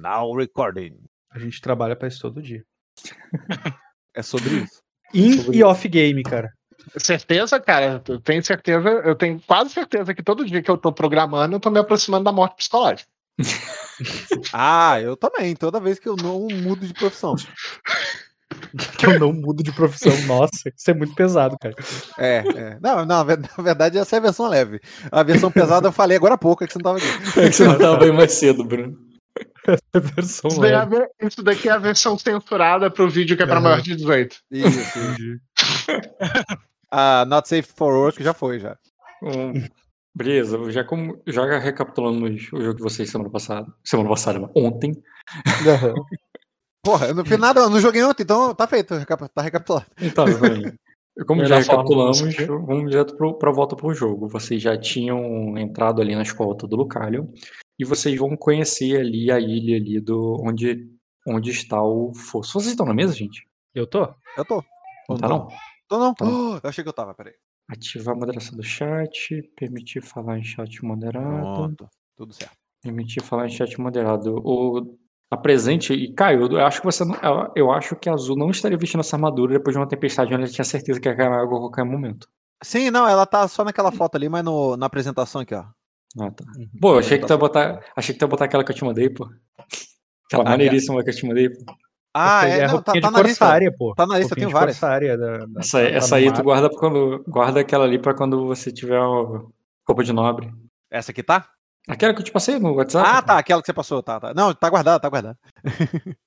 Now recording. A gente trabalha pra isso todo dia. É sobre isso. In Sobre e off game, cara. Certeza, cara. Eu tenho certeza, eu tenho quase certeza que todo dia que eu tô programando, eu tô me aproximando da morte psicológica. Ah, eu também. Toda vez que eu não mudo de profissão. Que eu não mudo de profissão. Nossa, isso é muito pesado, cara. É, é. Não, não, na verdade essa é a versão leve. A versão pesada eu falei agora há pouco, é que você não tava aqui. É que você não tava aí mais cedo, Bruno. Versão Isso, é isso daqui é a versão censurada pro vídeo que é pra Aham. maior de 18. Isso. Ah, Not Safe for Work já foi, já. Hum, beleza, já, como, já recapitulamos o jogo de vocês semana passada. Semana passada, não, ontem. Porra, eu não fiz nada, eu não joguei ontem, então tá feito, tá recapitulado. Então, bem, como já recapitulamos, você. vamos direto pro, pra volta pro jogo. Vocês já tinham entrado ali na escolta do Lucalion e vocês vão conhecer ali a ilha ali do onde, onde está o fosso. Vocês estão na mesa, gente? Eu tô? Eu tô. Não tá não? Tô não. Tá. Oh, eu achei que eu tava, peraí. Ativar a moderação do chat, permitir falar em chat moderado. Pronto, tudo certo. Permitir falar em chat moderado. O apresente e Caio, eu acho que você não, eu- eu acho que a Azul não estaria vestindo essa armadura depois de uma tempestade onde ela tinha certeza que ia cair na água a qualquer momento. Sim, não, ela tá só naquela foto ali, mas no, na apresentação aqui, ó. Ah, tá. Pô, eu achei que tu ia botar, achei que tu ia botar aquela que eu te mandei, pô. Aquela Ah, maneiríssima que eu te mandei, pô. Ah, é, a não, tá, tá na lista. corsária, pô. Tá na lista, eu tenho várias. corsária da- da- Essa, tá essa aí tu guarda quando guarda aquela ali pra quando você tiver o roupa de nobre. Essa aqui tá? Aquela que eu te passei no WhatsApp. Ah, tá, aquela que você passou, tá, tá. Não, tá guardada, tá guardada.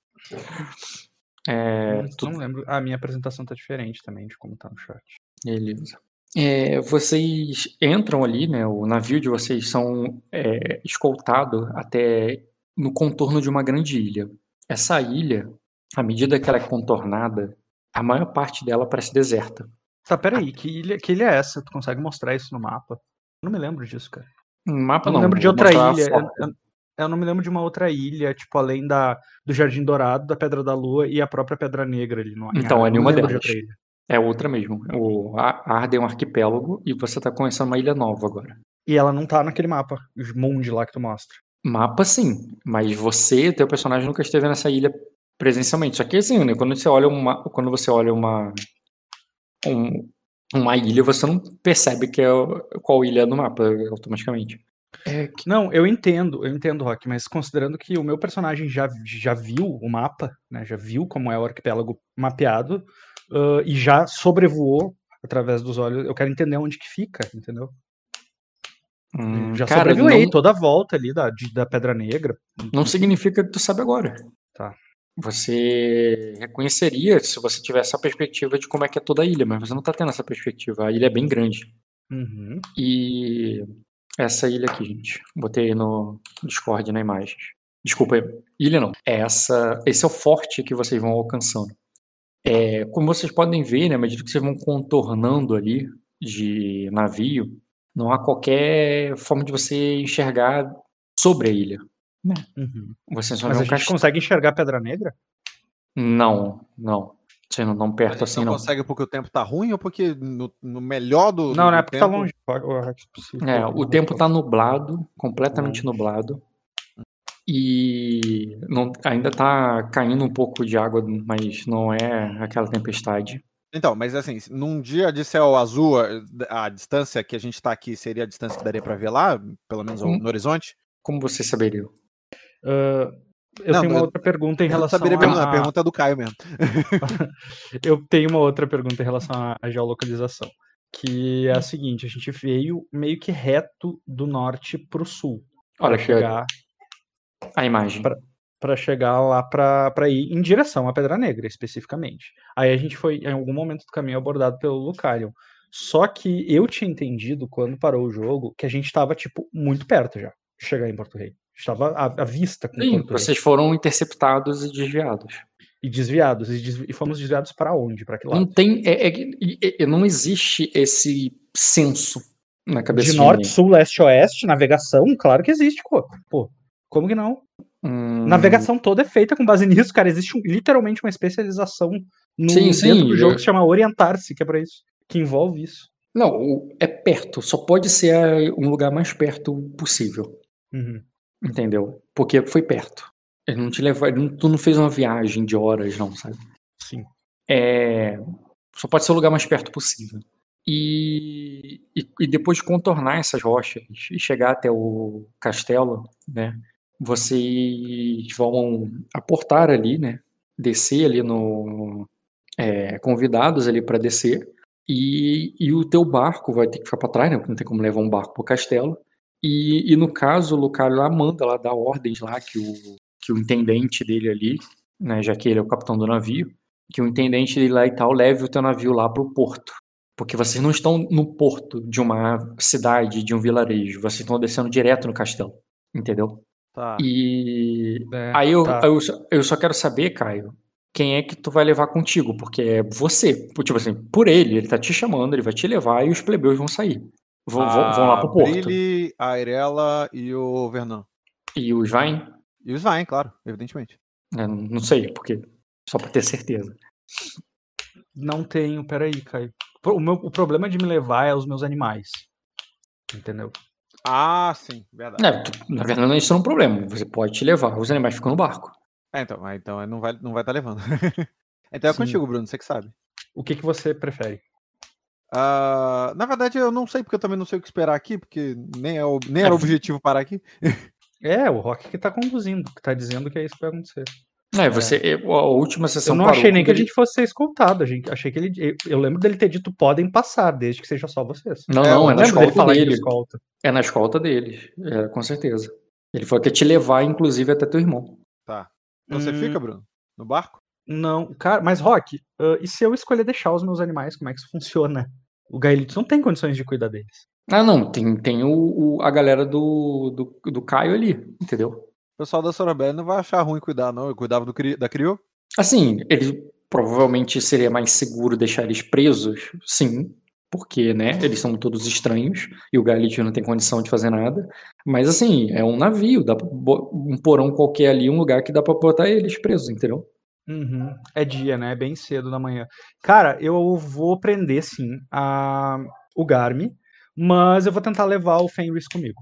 É, Hum, tu- Não lembro. A minha apresentação tá diferente também de como tá no chat. Beleza. É, vocês entram ali, né? O navio de vocês são é, escoltado até no contorno de uma grande ilha. Essa ilha, à medida que ela é contornada, a maior parte dela parece deserta. Tá, peraí, que ilha, que ilha é essa? Tu consegue mostrar isso no mapa? Eu não me lembro disso, cara. Um mapa Eu não, não. lembro de outra ilha. Eu, eu- eu não me lembro de uma outra ilha, tipo, além da, do Jardim Dourado, da Pedra da Lua e a própria Pedra Negra ali no Então, é nenhuma de delas. ilha. É outra mesmo. O Arden é um arquipélago e você tá conhecendo uma ilha nova agora. E ela não tá naquele mapa, o Mundi lá que tu mostra. Mapa sim, mas você, teu personagem, nunca esteve nessa ilha presencialmente. Só que assim, né, quando você olha uma, quando você olha uma, um- uma ilha, você não percebe que é qual ilha é no mapa automaticamente. É que- Não, eu entendo, eu entendo, Rock, mas considerando que o meu personagem já, já viu o mapa, né, já viu como é o arquipélago mapeado, ãh, e já sobrevoou através dos olhos, eu quero entender onde que fica, entendeu? hum, já cara, sobrevoei não, toda a volta ali da, de- da Pedra Negra. não significa que tu sabe agora. Tá. Você reconheceria se você tivesse essa perspectiva de como é que é toda a ilha, mas você não tá tendo essa perspectiva. A ilha é bem grande. Uhum. E essa ilha aqui, gente. Botei no Discord na imagem. Desculpa, ilha não. Essa, esse é o forte que vocês vão alcançando. É, como vocês podem ver, né, à medida que vocês vão contornando ali de navio, não há qualquer forma de você enxergar sobre a ilha. Uhum. Vocês só Mas a gente castelo. consegue enxergar a Pedra Negra? Não, não. Vocês não estão A perto gente assim, não não. consegue porque o tempo tá ruim ou porque no, no melhor do. Não, do não é porque tá tempo- longe. Ô, Rock, se- É, o tempo tá nublado, completamente Hum. nublado. E não, ainda tá caindo um pouco de água, mas não é aquela tempestade. Então, mas assim, num dia de céu azul, a, a distância que a gente tá aqui seria a distância que daria pra ver lá, pelo menos Hum. no horizonte? Como você saberia? Ah, eu Não, tenho uma eu- outra pergunta em relação saberia mesmo, não, a... a pergunta é do Caio mesmo. Eu tenho uma outra pergunta em relação à- geolocalização, que é a seguinte: a gente veio meio que reto do norte pro sul Olha para chegar a imagem. Pra- para chegar lá pra pra ir em direção à Pedra Negra, especificamente. Aí a gente foi em algum momento do caminho abordado pelo Lucarion. Só que eu tinha entendido quando parou o jogo que a gente tava tipo muito perto já de chegar em Porto Rei. Estava à, à vista com Sim, Porto Rei. vocês foram interceptados e desviados. E desviados. E, desvi- e fomos desviados para onde? Para que lado? Não tem. É, é- é- não existe esse senso na cabeça De de, norte, ninguém. sul, leste, oeste, navegação, claro que existe, pô. Pô, como que não? Hum, Navegação toda é feita com base nisso, cara. Existe um- literalmente uma especialização no, Sim, dentro sim, do jogo eu- que se chama Orientar-se, que é pra isso. Que envolve isso. Não, é perto. Só pode ser a- um lugar mais perto possível. Uhum. Entendeu? Porque foi perto. Ele não te levou. Não, tu não fez uma viagem de horas, não, sabe? Sim. É, só pode ser o lugar mais perto possível. E, e, e depois de contornar essas rochas e chegar até o castelo, né? Vocês vão aportar ali, né? Descer ali no. É, convidados ali para descer. E, e o teu barco vai ter que ficar para trás, né? Porque não tem como levar um barco pro castelo. E, e no caso, o Lucario lá manda lá dar ordens lá que o, que o intendente dele ali, né? Já que ele é o capitão do navio, que o intendente dele lá e tal leve o teu navio lá pro porto. Porque vocês não estão no porto de uma cidade, de um vilarejo. Vocês estão descendo direto no castelo. Entendeu? Tá. E É, aí eu, tá. eu, só, eu só quero saber, Caio, quem é que tu vai levar contigo? Porque é você. Tipo assim, por ele, ele tá te chamando, ele vai te levar e os plebeus vão sair. Vão, vão, vão lá pro porto. Brilhe, a Irela e o Vernon. E os Vain? E os Vain, claro, evidentemente. É, não sei, porque. Só pra ter certeza. Não tenho, peraí, Caio. O, meu, o problema de me levar é os meus animais. Entendeu? Ah, sim, verdade. É, tu- na verdade, isso não é um problema. Você pode te levar. Os animais ficam no barco. É, então, então não vai não vai estar levando. então é Sim. contigo, Bruno, você que sabe. O que, que você prefere? Ah, na verdade, eu não sei, porque eu também não sei o que esperar aqui, porque nem, é o, nem era o objetivo parar aqui. É, o Rock que tá conduzindo, que tá dizendo que é isso que vai acontecer. É, você. eu- A última Eu sessão não parou achei nem que a ele- gente fosse ser escoltado. A gente, achei que ele. Eu, eu lembro dele ter dito podem passar, desde que seja só vocês. Não, É, não, eu é na dele escolta falar de dele. escolta. É na escolta dele. É, com certeza. Ele falou que ia te levar, inclusive, até teu irmão. Tá. Então você Hum. fica, Bruno? No barco? Não, cara, mas Rock, ah, e se eu escolher deixar os meus animais, como é que isso funciona? O Gaelito não tem condições de cuidar deles. Ah, não, tem, tem o, o- a galera do, do, do Caio ali, entendeu? O pessoal da Sorobel não vai achar ruim cuidar, não. Eu cuidava do, da Crio. Assim, ele provavelmente seria mais seguro deixar eles presos, sim, porque, né, eles são todos estranhos e o Galit não tem condição de fazer nada. Mas, assim, é um navio, dá um porão qualquer ali, um lugar que dá pra botar eles presos, entendeu? Uhum. É dia, né? É bem cedo da manhã. Cara, eu vou prender sim a... o Garmi, mas eu vou tentar levar o Fenris comigo.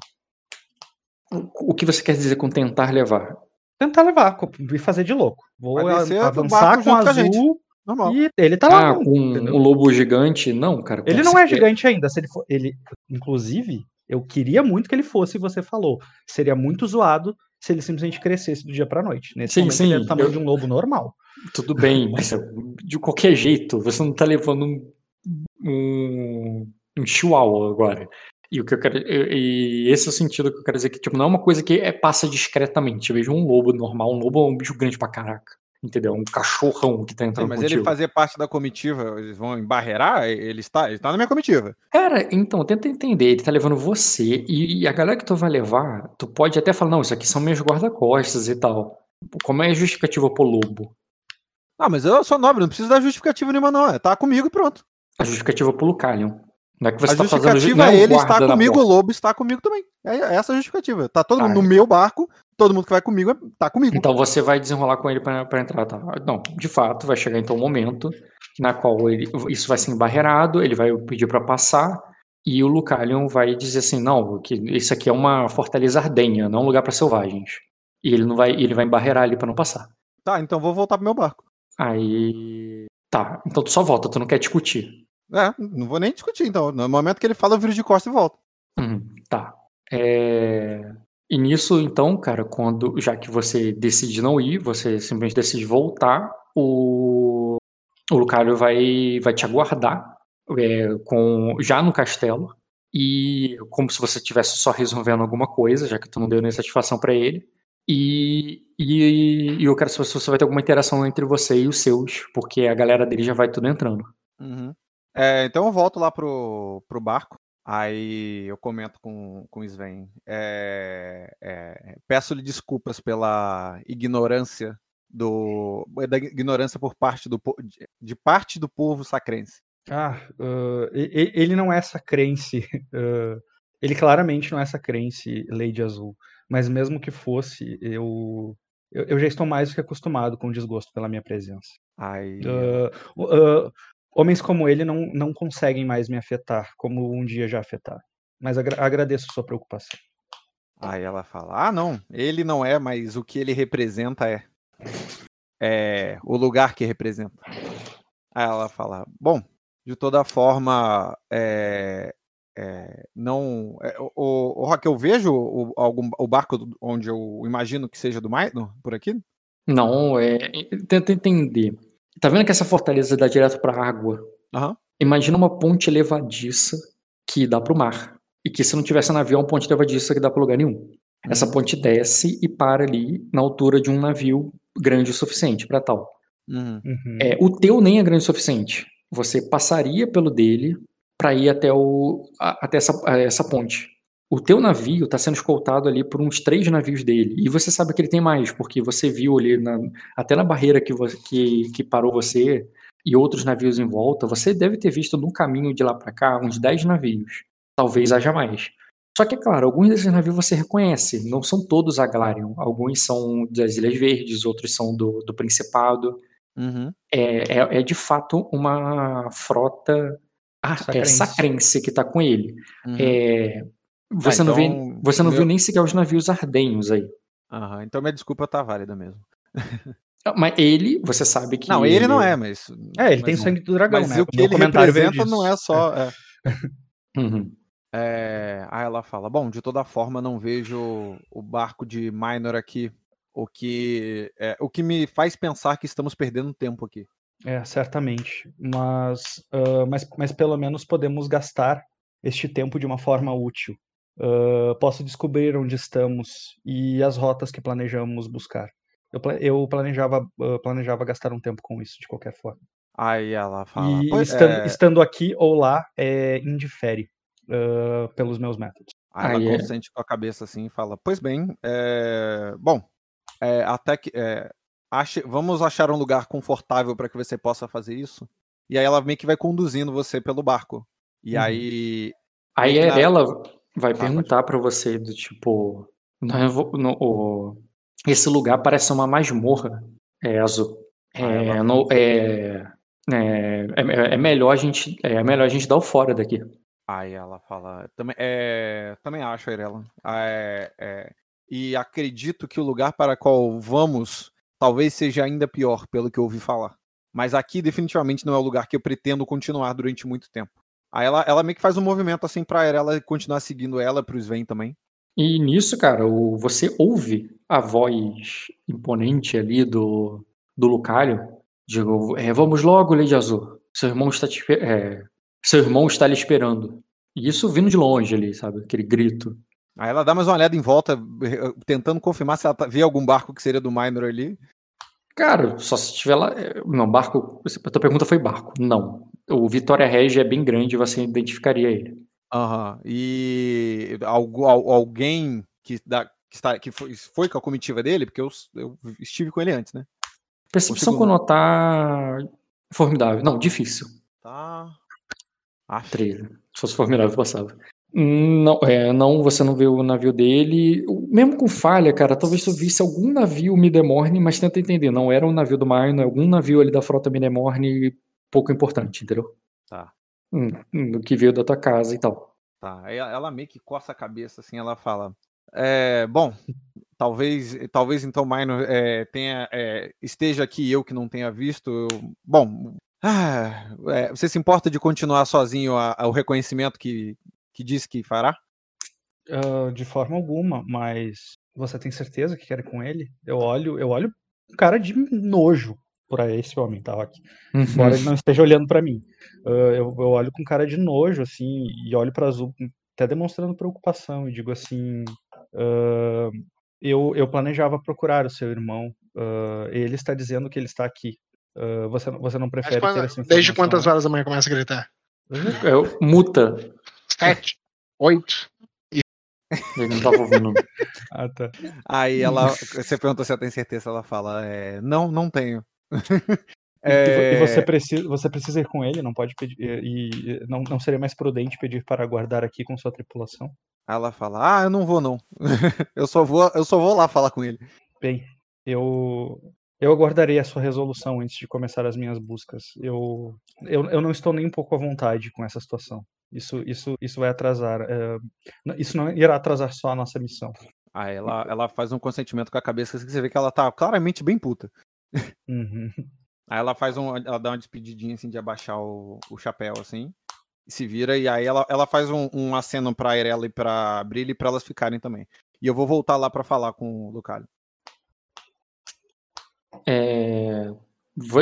O, que você quer dizer com tentar levar? Tentar levar, e fazer de louco. Vou do avançar com junto com a gente. azul Normal. e ele tá lá. Ah, junto, com entendeu? um lobo gigante? Não, cara. Ele não é gigante ainda. Se ele for, ele, inclusive, eu queria muito que ele fosse, e você falou. Seria muito zoado se ele simplesmente crescesse do dia pra noite. Nesse Sim, momento ele é sim, do tamanho eu- de um lobo normal. Tudo bem, mas de qualquer jeito, você não tá levando um, um, um chihuahua agora. E o que eu quero. E esse é o sentido que eu quero dizer que, tipo, não é uma coisa que é, passa discretamente. Eu vejo um lobo normal, um lobo é um bicho grande pra caraca. Entendeu? Um cachorrão que tá Sim, entrando mas contigo. ele fazer parte da comitiva, eles vão embarrear? Ele está, ele está na minha comitiva. Cara, então, tenta entender, ele tá levando você e, e a galera que tu vai levar, tu pode até falar, não, isso aqui são meus guarda-costas e tal. Como é a justificativa pro lobo? Ah, mas eu sou nobre, não preciso dar justificativa nenhuma, não. É, tá comigo e pronto. A justificativa pro Lucalion. Não é que você a tá fazendo ju- justificativa não é o ele está comigo, o lobo está comigo também. É é essa a justificativa. Tá todo mundo Ah, no é. meu barco, todo mundo que vai comigo é- tá comigo. Então você vai desenrolar com ele pra pra entrar, tá? Não, de fato, vai chegar então um momento na qual ele, isso vai ser embarreirado, ele vai pedir pra passar e o Lucalion vai dizer assim, não, que isso aqui é uma fortaleza ardenha, não um lugar pra selvagens. E ele não vai, ele vai embarreirar ali pra não passar. Tá, então vou voltar pro meu barco. Aí, tá, então tu só volta, tu não quer discutir. É, não vou nem discutir, então. No momento que ele fala, eu viro de costas e volto. Uhum, tá. É, E nisso, então, cara, quando já que você decide não ir, você simplesmente decide voltar, o, o Lucario vai, vai te aguardar é, com já no castelo e como se você estivesse só resolvendo alguma coisa, já que tu não deu nem satisfação pra ele. E, e, e eu quero saber se você vai ter alguma interação entre você e os seus, porque a galera dele já vai tudo entrando. Uhum. É, então eu volto lá pro, pro barco. Aí eu comento com, com o Sven. É, é, Peço-lhe desculpas pela ignorância do. da ignorância por parte do de, parte do povo sacrense. Ah, e- ele não é essa crença. ah, ele claramente não é essa crença, Lady Azul. Mas mesmo que fosse, eu, eu, já estou mais do que acostumado com o desgosto pela minha presença. Aí. Ah, o- ah, homens como ele não, não conseguem mais me afetar, como um dia já afetaram. Mas agra- agradeço sua preocupação. Aí ela fala: Ah, não, ele não é, mas o que ele representa é. É o lugar que representa. Aí ela fala: Bom, de toda forma, é, é, não. É, o, o Rock, eu vejo o, algum, o barco onde eu imagino que seja do Maino, por aqui? Não, é. Tenta entender. Tá vendo que essa fortaleza dá direto pra água? Aham. Imagina uma ponte levadiça que dá pro mar. E que se não tivesse navio, é uma ponte levadiça que dá pra lugar nenhum. Essa Uhum. ponte desce e para ali na altura de um navio grande o suficiente pra tal. Uhum. Uhum. É, o teu nem é grande o suficiente. Você passaria pelo dele para ir até, o, a- até essa, a- essa ponte. O teu navio está sendo escoltado ali por uns três navios dele. E você sabe que ele tem mais, porque você viu ali, na- até na barreira que, você, que, que parou você e outros navios em volta, você deve ter visto no caminho de lá para cá uns 10 navios. Talvez haja mais. Só que, é claro, alguns desses navios você reconhece. Não são todos Aglarion. Alguns são das Ilhas Verdes, outros são do, do Principado Uhum. é, é, é de fato uma frota ah, é Sacrense. sacrense que está com ele. Uhum. É, você Ah, não, vê, então, você não meu- viu nem sequer os navios ardenhos aí. Aham, Então minha desculpa tá válida mesmo. Ah, Mas ele, você sabe que. Não, ele não é, mas. É, ele tem mas, sangue do dragão, Mas né? o que meu ele representa não é só. é. Uhum. É, aí ela fala: Bom, de toda forma, não vejo o barco de Minor aqui. O que, é, o que me faz pensar que estamos perdendo tempo aqui. É, certamente. Mas, ah, mas, mas pelo menos podemos gastar este tempo de uma forma útil. Ah, posso descobrir onde estamos e as rotas que planejamos buscar. Eu, eu planejava, ah, planejava gastar um tempo com isso, de qualquer forma. Aí ela fala: E "Pois, estando, é", estando aqui ou lá, é, indifere ah, pelos meus métodos. Aí ela é- consente com a cabeça assim e fala: Pois bem, é, bom, é, até que. é, ache- Vamos achar um lugar confortável para que você possa fazer isso. E aí ela meio que vai conduzindo você pelo barco. E Uhum. aí. Aí na- ela vai Ah, perguntar pra você do tipo. "Não, eu vou- no- o- esse lugar parece uma masmorra, é azul. Ah, É, no- é, é, é- melhor a gente, é melhor a gente dar o fora daqui. Aí ela fala. Também, é, também acho, Irela. É, é, e acredito que o lugar para qual vamos talvez seja ainda pior, pelo que eu ouvi falar. Mas aqui definitivamente não é o lugar que eu pretendo continuar durante muito tempo. Aí ela, ela meio que faz um movimento assim pra Irela continuar seguindo ela, pro Sven também. E nisso, cara, o- você ouve a voz imponente ali do, do Lucario. Digo, é, vamos logo, Lady Azul. Seu irmão está te, é, seu irmão está lhe esperando. E isso vindo de longe ali, sabe? Aquele grito. Aí ela dá mais uma olhada em volta, tentando confirmar se ela tá- vê algum barco que seria do Minor ali. Cara, só se tiver lá. é, Não, barco. A tua pergunta foi barco. Não. O Vitória Regia é bem grande, você identificaria ele. Aham. E algu- al- alguém que, da, que, está, que foi, foi com a comitiva dele, porque eu, eu estive com ele antes, né? Percepção conotar. Formidável. Não, difícil. Tá. Ah, 13. Se fosse formidável, passava. Não, é, não, você não vê o navio dele. Mesmo com falha, cara, talvez tu visse algum navio Midemorne, mas tenta entender, não era um navio do Maino, é algum navio ali da frota Midemorne pouco importante, entendeu? Tá. Hum, hum, Do que veio da tua casa e tal. Tá. Aí ela meio que coça a cabeça assim, ela fala. É, bom, talvez, talvez então Minor é, tenha, é, esteja aqui eu que não tenha visto. eu- bom, ah, é, você se importa de continuar sozinho o reconhecimento que, que disse que fará? Ah, de forma alguma, mas você tem certeza que quer ir com ele? Eu olho, eu olho com cara de nojo por esse homem, tá? Aqui. Embora ele não esteja olhando pra mim. Ah, eu, eu olho com cara de nojo, assim, e olho pra Azul, até demonstrando preocupação, e digo assim: ah, eu, eu planejava procurar o seu irmão. ah, ele está dizendo que ele está aqui. Você, você não Mas prefere ter essa informação? desde quantas horas a mãe começa a gritar? É, muta. Sete? Oito? Ele não tava ouvindo. Ah, tá. Aí ela, você pergunta se ela tem certeza, ela fala, é, não, não tenho. E, vo- e você, É, precisa, você precisa ir com ele, não pode pedir. E não, não seria mais prudente pedir para aguardar aqui com sua tripulação? ela fala, ah, eu não vou não. eu só vou, eu só vou lá falar com ele. Bem, eu eu aguardarei a sua resolução antes de começar as minhas buscas. Eu, eu, eu não estou nem um pouco à vontade com essa situação. Isso, isso, isso vai atrasar. é, isso não irá atrasar só a nossa missão. Aí ela, ela faz um consentimento com a cabeça que você vê que ela tá claramente bem puta. Uhum. Aí ela faz um. Ela dá uma despedidinha assim de abaixar o, o chapéu, assim. Se vira, e aí ela, ela faz um, um aceno pra Irela e pra Brilhe pra elas ficarem também. E eu vou voltar lá pra falar com o Lucalho. É,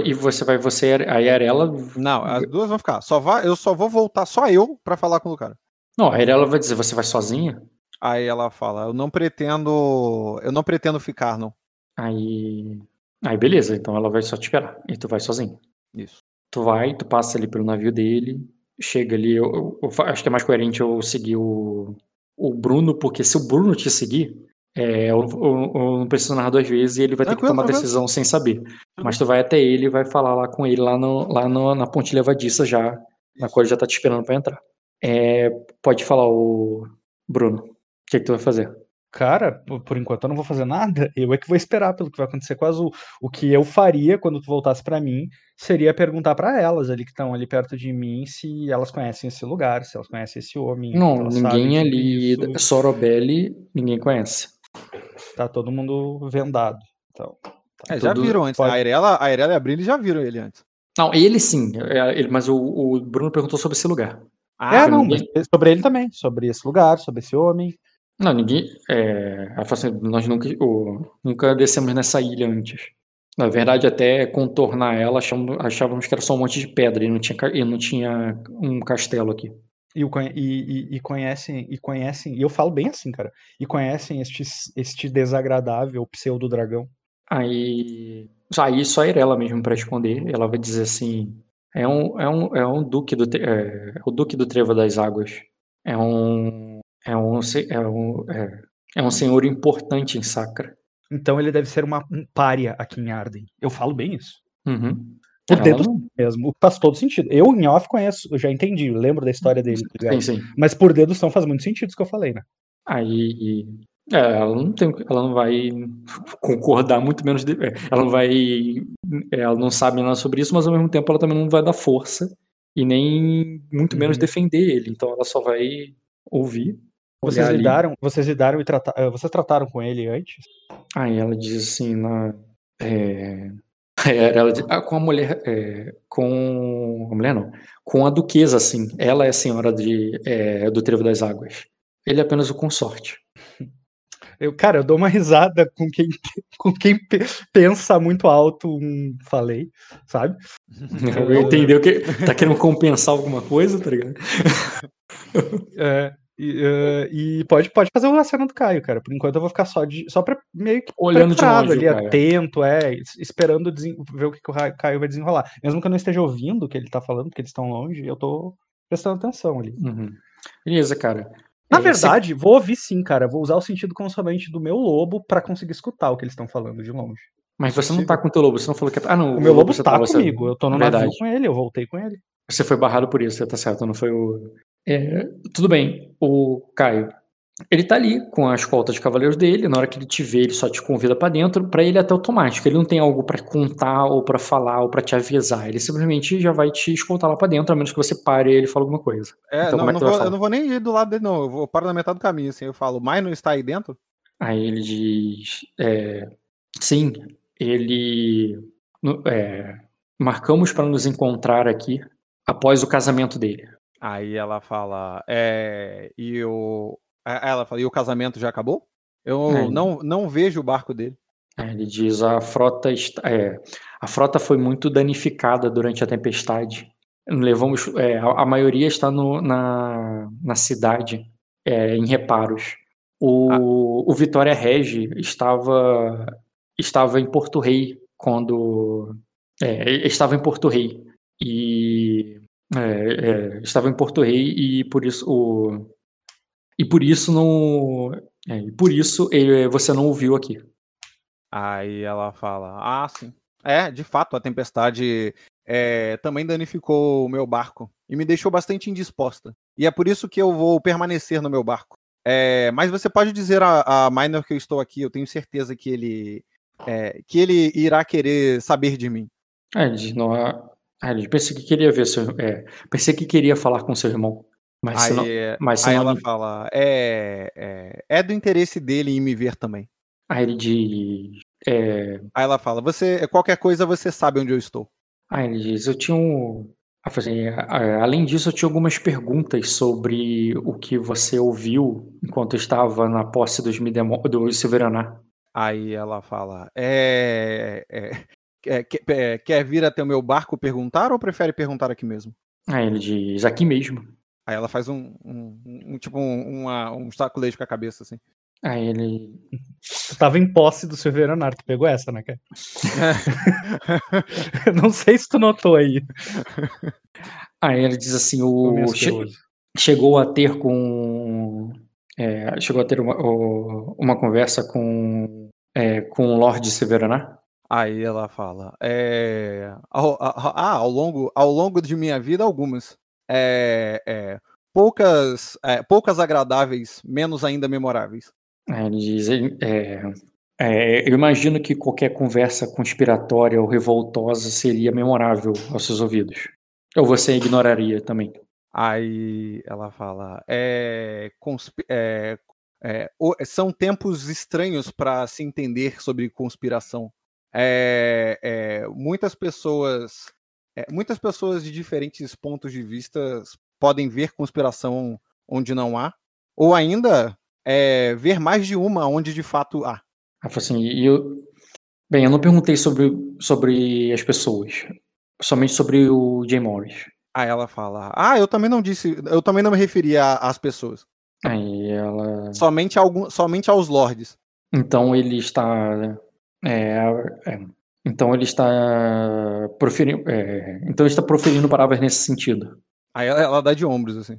E você vai, você, a Yarela. Não, as duas vão ficar. Só vai, eu só vou voltar, só eu, pra falar com o Lucalho. Não, a Yarela vai dizer, você vai sozinha? Aí ela fala, eu não pretendo. Eu não pretendo ficar, não. Aí. Aí beleza, então ela vai só te esperar. E tu vai sozinho. Isso. Tu vai, tu passa ali pelo navio dele, chega ali. Eu, eu- eu acho que é mais coerente eu seguir o, o Bruno, porque se o Bruno te seguir, é, eu, eu- eu não preciso narrar duas vezes e ele vai ter que tomar decisão sem saber. Mas tu vai até ele e vai falar lá com ele lá, no, lá no- na ponte levadiça já, na qual ele já tá te esperando pra entrar. É, pode falar, o Bruno. O que, que tu vai fazer? Cara, por enquanto eu não vou fazer nada. Eu é que vou esperar pelo que vai acontecer com a Azul. O que eu faria quando tu voltasse pra mim seria perguntar pra elas ali que estão ali perto de mim se elas conhecem esse lugar, se elas conhecem esse homem. Não, ninguém ali. isso. Sorobelli, ninguém conhece. Tá todo mundo vendado. Então, É, já Tudo viram antes. pode- A Irela, a Irela e a Brilhe já viram ele antes. Não, ele sim, é, ele, mas o, o Bruno perguntou sobre esse lugar. Ah, é, não, ninguém- mas sobre ele também, sobre esse lugar, sobre esse homem. Não, ninguém. É, ela falou assim, nós nunca, o- nunca descemos nessa ilha antes. Na verdade, até contornar ela, achamos, achávamos que era só um monte de pedra e não tinha, e não tinha um castelo aqui. E, e- e- conhecem, e conhecem, e eu falo bem assim, cara, e conhecem este, este desagradável pseudo-dragão. Aí. Aí só ir ela mesmo para responder. Ela vai dizer assim: é um, é um, é um duque do é, é o duque do Trevo das Águas. É um é um é um, é, é um senhor importante em Sacra. Então ele deve ser uma, um pária aqui em Arden. Eu falo bem isso. Uhum. Por Ela dedução não- mesmo. Faz todo sentido. Eu, em off, conheço, eu já entendi, eu lembro da história dele, tá? Sim, sim. Mas por dedução faz muito sentido isso que eu falei, né? Aí é, ela não tem, ela não vai concordar muito menos, de- é, ela não vai, é, ela não sabe nada sobre isso, mas ao mesmo tempo ela também não vai dar força e nem muito menos Uhum. defender ele. Então ela só vai ouvir. Vocês ali. lidaram, vocês lidaram e trataram, vocês trataram com ele antes? Aí ela diz assim, na, é, é, ela diz, ah, com a mulher, é, com a mulher não, com a duquesa, assim, ela é a senhora de, é, do Trevo das Águas. Ele é apenas o consorte. Eu, cara, eu dou uma risada com quem, com quem pe- pensa muito alto um falei, sabe? Eu entendeu que tá querendo compensar alguma coisa, tá ligado? É, e, eh, e pode, pode fazer o cena do Caio, cara. Por enquanto eu vou ficar só, de, só pra, meio que Olhando de longe, ali, atento, é, es- esperando desen- ver o que, que o Caio vai desenrolar. Mesmo que eu não esteja ouvindo o que ele tá falando, porque eles estão longe, eu tô prestando atenção ali. Uhum. Beleza, cara. Na É, verdade, vou ouvir sim, cara. Vou usar o sentido consonante do meu lobo pra conseguir escutar o que eles estão falando de longe. Mas você não tá com o teu lobo, você não falou que. Ah, não. O meu lobo tá você- comigo. Eu tô no navio Verdade. com ele, eu voltei com ele. Você foi barrado por isso, tá certo, não foi o. É, tudo bem, o Caio. Ele tá ali com a escolta de cavaleiros dele, na hora que ele te vê, ele só te convida pra dentro, pra ele é até automático, ele não tem algo pra contar ou pra falar ou pra te avisar, ele simplesmente já vai te escoltar lá pra dentro, a menos que você pare e ele fale alguma coisa. É, Então, não, é não vou, eu não vou nem ir do lado dele, não. Eu vou paro na metade do caminho, assim. Eu falo, mas não está aí dentro? Aí ele diz: é, sim, ele. é, marcamos pra nos encontrar aqui após o casamento dele. Aí ela fala, é, e o. Ela fala, e o casamento já acabou? Eu É. não, não vejo o barco dele. Aí Ele diz a frota está, é, a frota foi muito danificada durante a tempestade. Levamos é, a, a maioria está no- na, na cidade é, em reparos. O, o Vitória Regi estava estava em Porto Rei quando é, estava em Porto Rei e é, é, estava em Porto Rei e por isso o e por isso não é, e por isso é, você não ouviu aqui. Aí ela fala, ah, sim. É, de fato, a tempestade é, também danificou o meu barco e me deixou bastante indisposta. E é por isso que eu vou permanecer no meu barco. É, mas você pode dizer a, a Minor que eu estou aqui, eu tenho certeza que ele, é, que ele irá querer saber de mim. Ele diz, não, ah, ele pensei que queria ver seu, é, pensei que queria falar com seu irmão. Mas aí não, mas se aí não ela fala, é, é, é do interesse dele em me ver também. Aí ele diz. É, Aí ela fala, você qualquer coisa você sabe onde eu estou. aí ele diz, eu tinha um. assim, além disso, eu tinha algumas perguntas sobre o que você ouviu enquanto estava na posse dos Midemo- do Silveraná. Aí ela fala, é, é, é, que- é, quer vir até o meu barco perguntar ou prefere perguntar aqui mesmo? Aí ele diz, aqui mesmo. Aí ela faz um, um, um- tipo um, uma- um saculejo com a cabeça assim. Aí ele. Tu tava em posse do Silveranar, tu pegou essa, né, cara? Não sei se tu notou aí. Aí ele diz assim, o, che- chegou a ter com. é, chegou a ter uma, uma conversa com, é, com o Lorde Severaná? Aí ela fala, é, ao, a- ah, ao longo, ao longo de minha vida algumas, é, é, poucas, poucas agradáveis, menos ainda memoráveis. Ele diz, eu imagino que qualquer conversa conspiratória ou revoltosa seria memorável aos seus ouvidos. Ou você ignoraria também. Aí ela fala, é, é, é, são tempos estranhos para se entender sobre conspiração. É, é, muitas pessoas, é, muitas pessoas de diferentes pontos de vista podem ver conspiração onde não há, ou ainda é, ver mais de uma onde de fato há. Falou assim, eu, bem, eu não perguntei sobre, sobre as pessoas, somente sobre o Jay Morris. Aí ela fala, ah, eu também não disse, eu também não me referi às pessoas, Aí ela, somente, algum, somente aos lords. então ele está, é, é, então ele está proferindo, é, então ele está proferindo palavras nesse sentido. Aí ela, ela dá de ombros assim.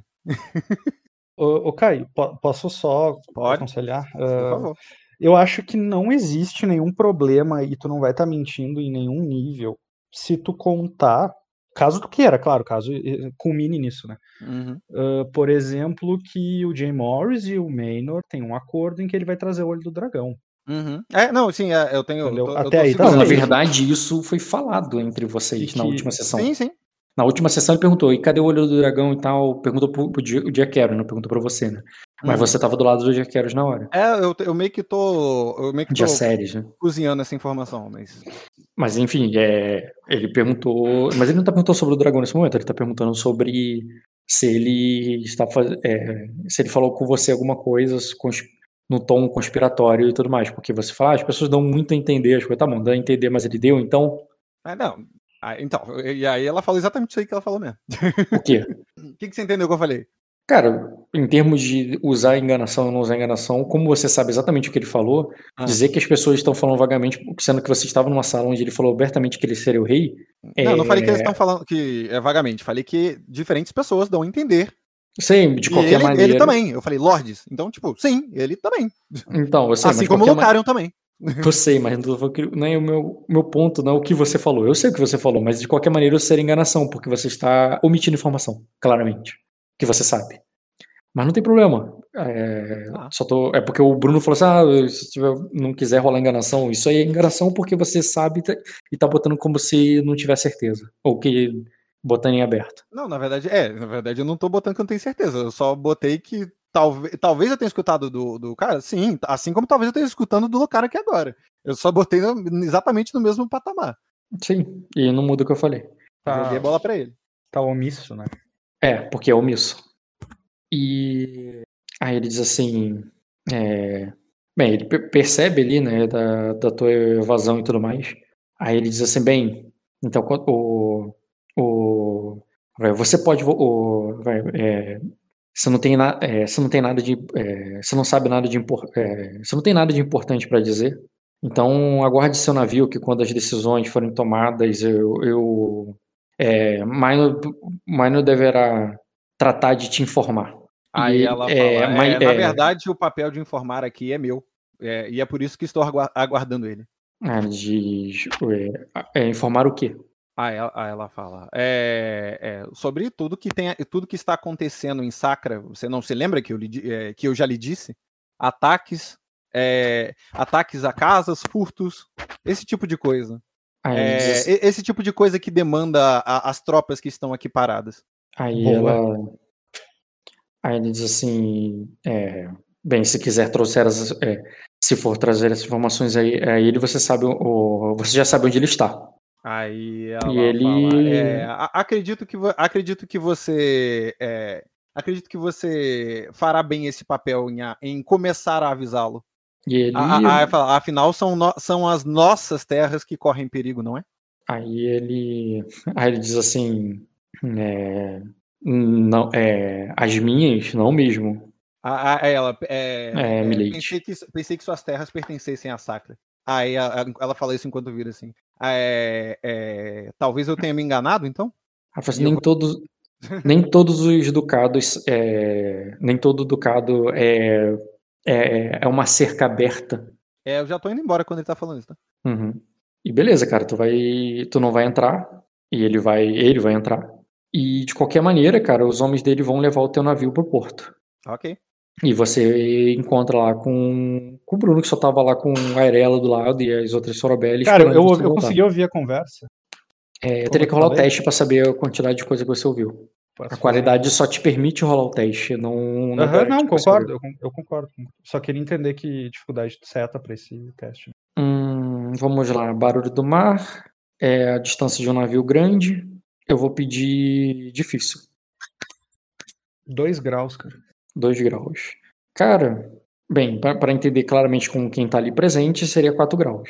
Ô, ô Caio, po- posso só Pode. aconselhar? Por Ah, favor. eu acho que não existe nenhum problema e tu não vai estar mentindo em nenhum nível se tu contar, caso tu queira, claro, caso culmine nisso, né? Uhum. Ah, por exemplo, que o Jay Morris e o Maynor têm um acordo em que ele vai trazer o olho do dragão. Uhum. É, não, sim, é, eu tenho. Eu tô, Até eu tô aí tá Não, na verdade, isso foi falado entre vocês E na que- última sessão. Sim, sim. Na última sessão ele perguntou, e cadê o olho do dragão e tal? Perguntou pro, pro Jaquero, não perguntou pra você, né? Mas Uhum. você tava do lado do Jaqueros na hora. É, eu, eu meio que tô. Eu meio que tô séries, né? cozinhando essa informação, mas. Mas enfim, é, ele perguntou. Mas ele não tá perguntando sobre o dragão nesse momento, ele tá perguntando sobre se ele está é, se ele falou com você alguma coisa no tom conspiratório e tudo mais. Porque você fala, ah, as pessoas dão muito a entender, as coisas, tá bom, dá a entender, mas ele deu, então. Ah, não. Ah, então, e aí ela falou exatamente isso aí que ela falou mesmo. O quê? O que, que você entendeu que eu falei? Cara, em termos de usar enganação ou não usar enganação, como você sabe exatamente o que ele falou, Ah. dizer que as pessoas estão falando vagamente, sendo que você estava numa sala onde ele falou abertamente que ele seria o rei, Não, não falei que É. eles estão falando que é vagamente. Falei que diferentes pessoas dão a entender. Sei, de qualquer ele, maneira. ele também. Eu falei, Lords. Então, tipo, sim, ele também. Então, eu sei, assim como o ma- também. Eu sei, mas não, é o meu, meu ponto, não é o que você falou. Eu sei o que você falou, mas de qualquer maneira isso seria enganação, porque você está omitindo informação, claramente. Que você sabe. Mas não tem problema. É, Ah. só tô, é porque o Bruno falou assim: ah, se tiver, não quiser rolar enganação, isso aí é enganação porque você sabe e tá- e tá botando como se não tiver certeza. Ou que botando em aberto. Não, na verdade, é. Na verdade, eu não tô botando que eu não tenho certeza. Eu só botei que talvez, talvez eu tenha escutado do, do cara. Sim, assim como talvez eu tenha escutando do cara aqui agora. Eu só botei no- exatamente no mesmo patamar. Sim, e não muda o que eu falei. Tá, Joguei a bola pra ele. tá omisso, né? É, porque é omisso. E aí ele diz assim. é, Bem, ele per- percebe ali, né, da, da tua evasão e tudo mais. Aí ele diz assim, bem, então o, o você pode o, é, você não tem na, é, você não tem nada de é, você não sabe nada de é, você não tem nada de importante para dizer. Então aguarde seu navio que quando as decisões forem tomadas eu, eu é, Minor, Minor deverá tratar de te informar. Aí E, ela fala, é, é, mas- na é, verdade, o papel de informar aqui é meu. É, e é por isso que estou agua- aguardando ele. Ah, diz, é, é, informar o quê? Aí ela, aí ela fala, é, é, sobre tudo que tem, tudo que está acontecendo em Sacra, você não se lembra que eu, é, que eu já lhe disse? Ataques, é, ataques a casas, furtos, esse tipo de coisa. Aí, ele É, diz assim- e- esse tipo de coisa que demanda a- as tropas que estão aqui paradas. aí Boa. ela Aí ele diz assim: é, bem, se quiser trouxer as, é, se for trazer essas informações aí a ele, você sabe o, você já sabe onde ele está. Aí ela E ele- fala, é, "A- acredito que acredito que você é, acredito que você fará bem esse papel em, a- em começar a avisá-lo. E ele, A- a- a- Afinal, são, no- são as nossas terras que correm perigo, não é? aí ele, aí ele diz assim: é, não, é, as minhas, não mesmo. A, a- ela, é, É, é, pensei, que, pensei que suas terras pertencessem à Sacra. Aí a- a- ela fala isso enquanto vira assim. "Ah, é, é, talvez eu tenha me enganado, então? Eu nem vou- todos, nem todos os ducados, é, nem todo ducado é, é, é uma cerca aberta. É, eu já tô indo embora quando ele tá falando isso, tá? Uhum. E beleza, cara, tu vai, tu não vai entrar e ele vai, ele vai entrar. E de qualquer maneira, cara, os homens dele vão levar o teu navio pro porto. Ok. E você encontra lá com, com o Bruno, que só tava lá com a Arela do lado e as outras Sorobelli. Cara, eu, eu voltar. consegui ouvir a conversa. É, eu teria eu que rolar o teste pra saber a quantidade de coisa que você ouviu. Posso A qualidade só te permite rolar o teste, não. não, garante não, concordo, eu, eu concordo. Só queria entender que dificuldade seta pra esse teste. Hum, vamos lá, barulho do mar, é a distância de um navio grande. Eu vou pedir difícil. Dois graus, cara. 2 graus. Cara, bem, para entender claramente com quem tá ali presente, seria 4 graus.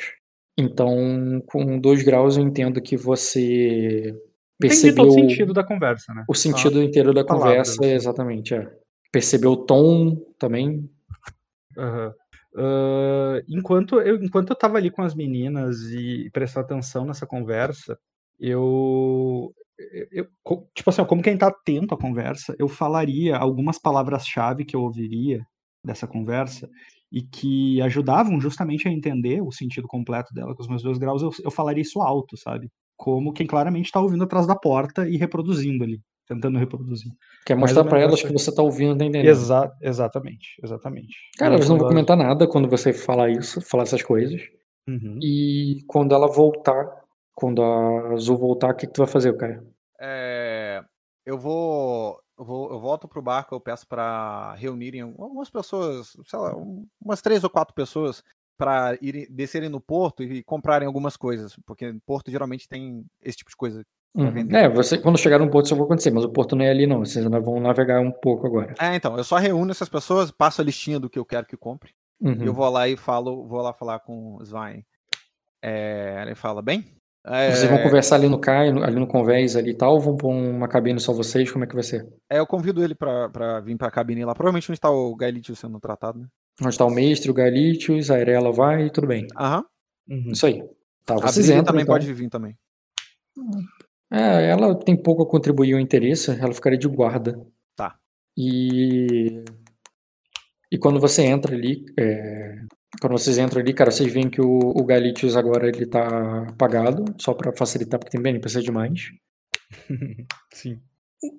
Então, com 2 graus, eu entendo que você Entendi percebeu todo o sentido da conversa, né? o sentido inteiro da palavras, conversa, exatamente, é. Percebeu o tom também. Aham. Ah, enquanto, eu, enquanto eu tava ali com as meninas e prestando atenção nessa conversa, eu, eu- tipo assim, como quem tá atento à conversa, eu falaria algumas palavras-chave que eu ouviria dessa conversa e que ajudavam justamente a entender o sentido completo dela com os meus dois graus, eu, eu falaria isso alto, sabe? Como quem claramente tá ouvindo atrás da porta e reproduzindo ali, tentando reproduzir. Quer mostrar menos elas que você tá ouvindo, tá entendendo? Exa exatamente, exatamente. Cara, elas não vão comentar nada quando você falar isso, falar essas coisas. Uhum. E quando ela voltar, quando a Azul voltar, o que, que tu vai fazer, cara? É, eu vou, eu vou, eu volto pro barco, eu peço para reunirem algumas pessoas, sei lá, um- umas três ou quatro pessoas para irem descerem no porto e comprarem algumas coisas, porque no porto geralmente tem esse tipo de coisa. Uhum. É, você, quando chegar no porto isso vai acontecer, mas o porto não é ali não, vocês ainda vão navegar um pouco agora. É, então, eu só reúno essas pessoas, passo a listinha do que eu quero que compre, Uhum. e eu vou lá e falo, vou lá falar com o Svein. É, ele fala, bem? É, Vocês vão conversar ali no CAI, ali no convés ali e tal, ou vão pôr uma cabine só vocês, como é que vai ser? é, eu convido ele pra, pra vir pra cabine lá, provavelmente onde está o Gaelitio sendo tratado, né? Onde está o mestre, o Galitius, a Arela vai, tudo bem. Aham. Uhum. Isso aí. Tá, A vocês Vivi entram também então. pode vir também. É, ela tem pouco a contribuir ao interesse, ela ficaria de guarda. Tá. E. E quando você entra ali, é, quando vocês entram ali, cara, vocês veem que o, o Galitius agora ele tá apagado, só pra facilitar, porque tem bem, precisa de mais. Sim.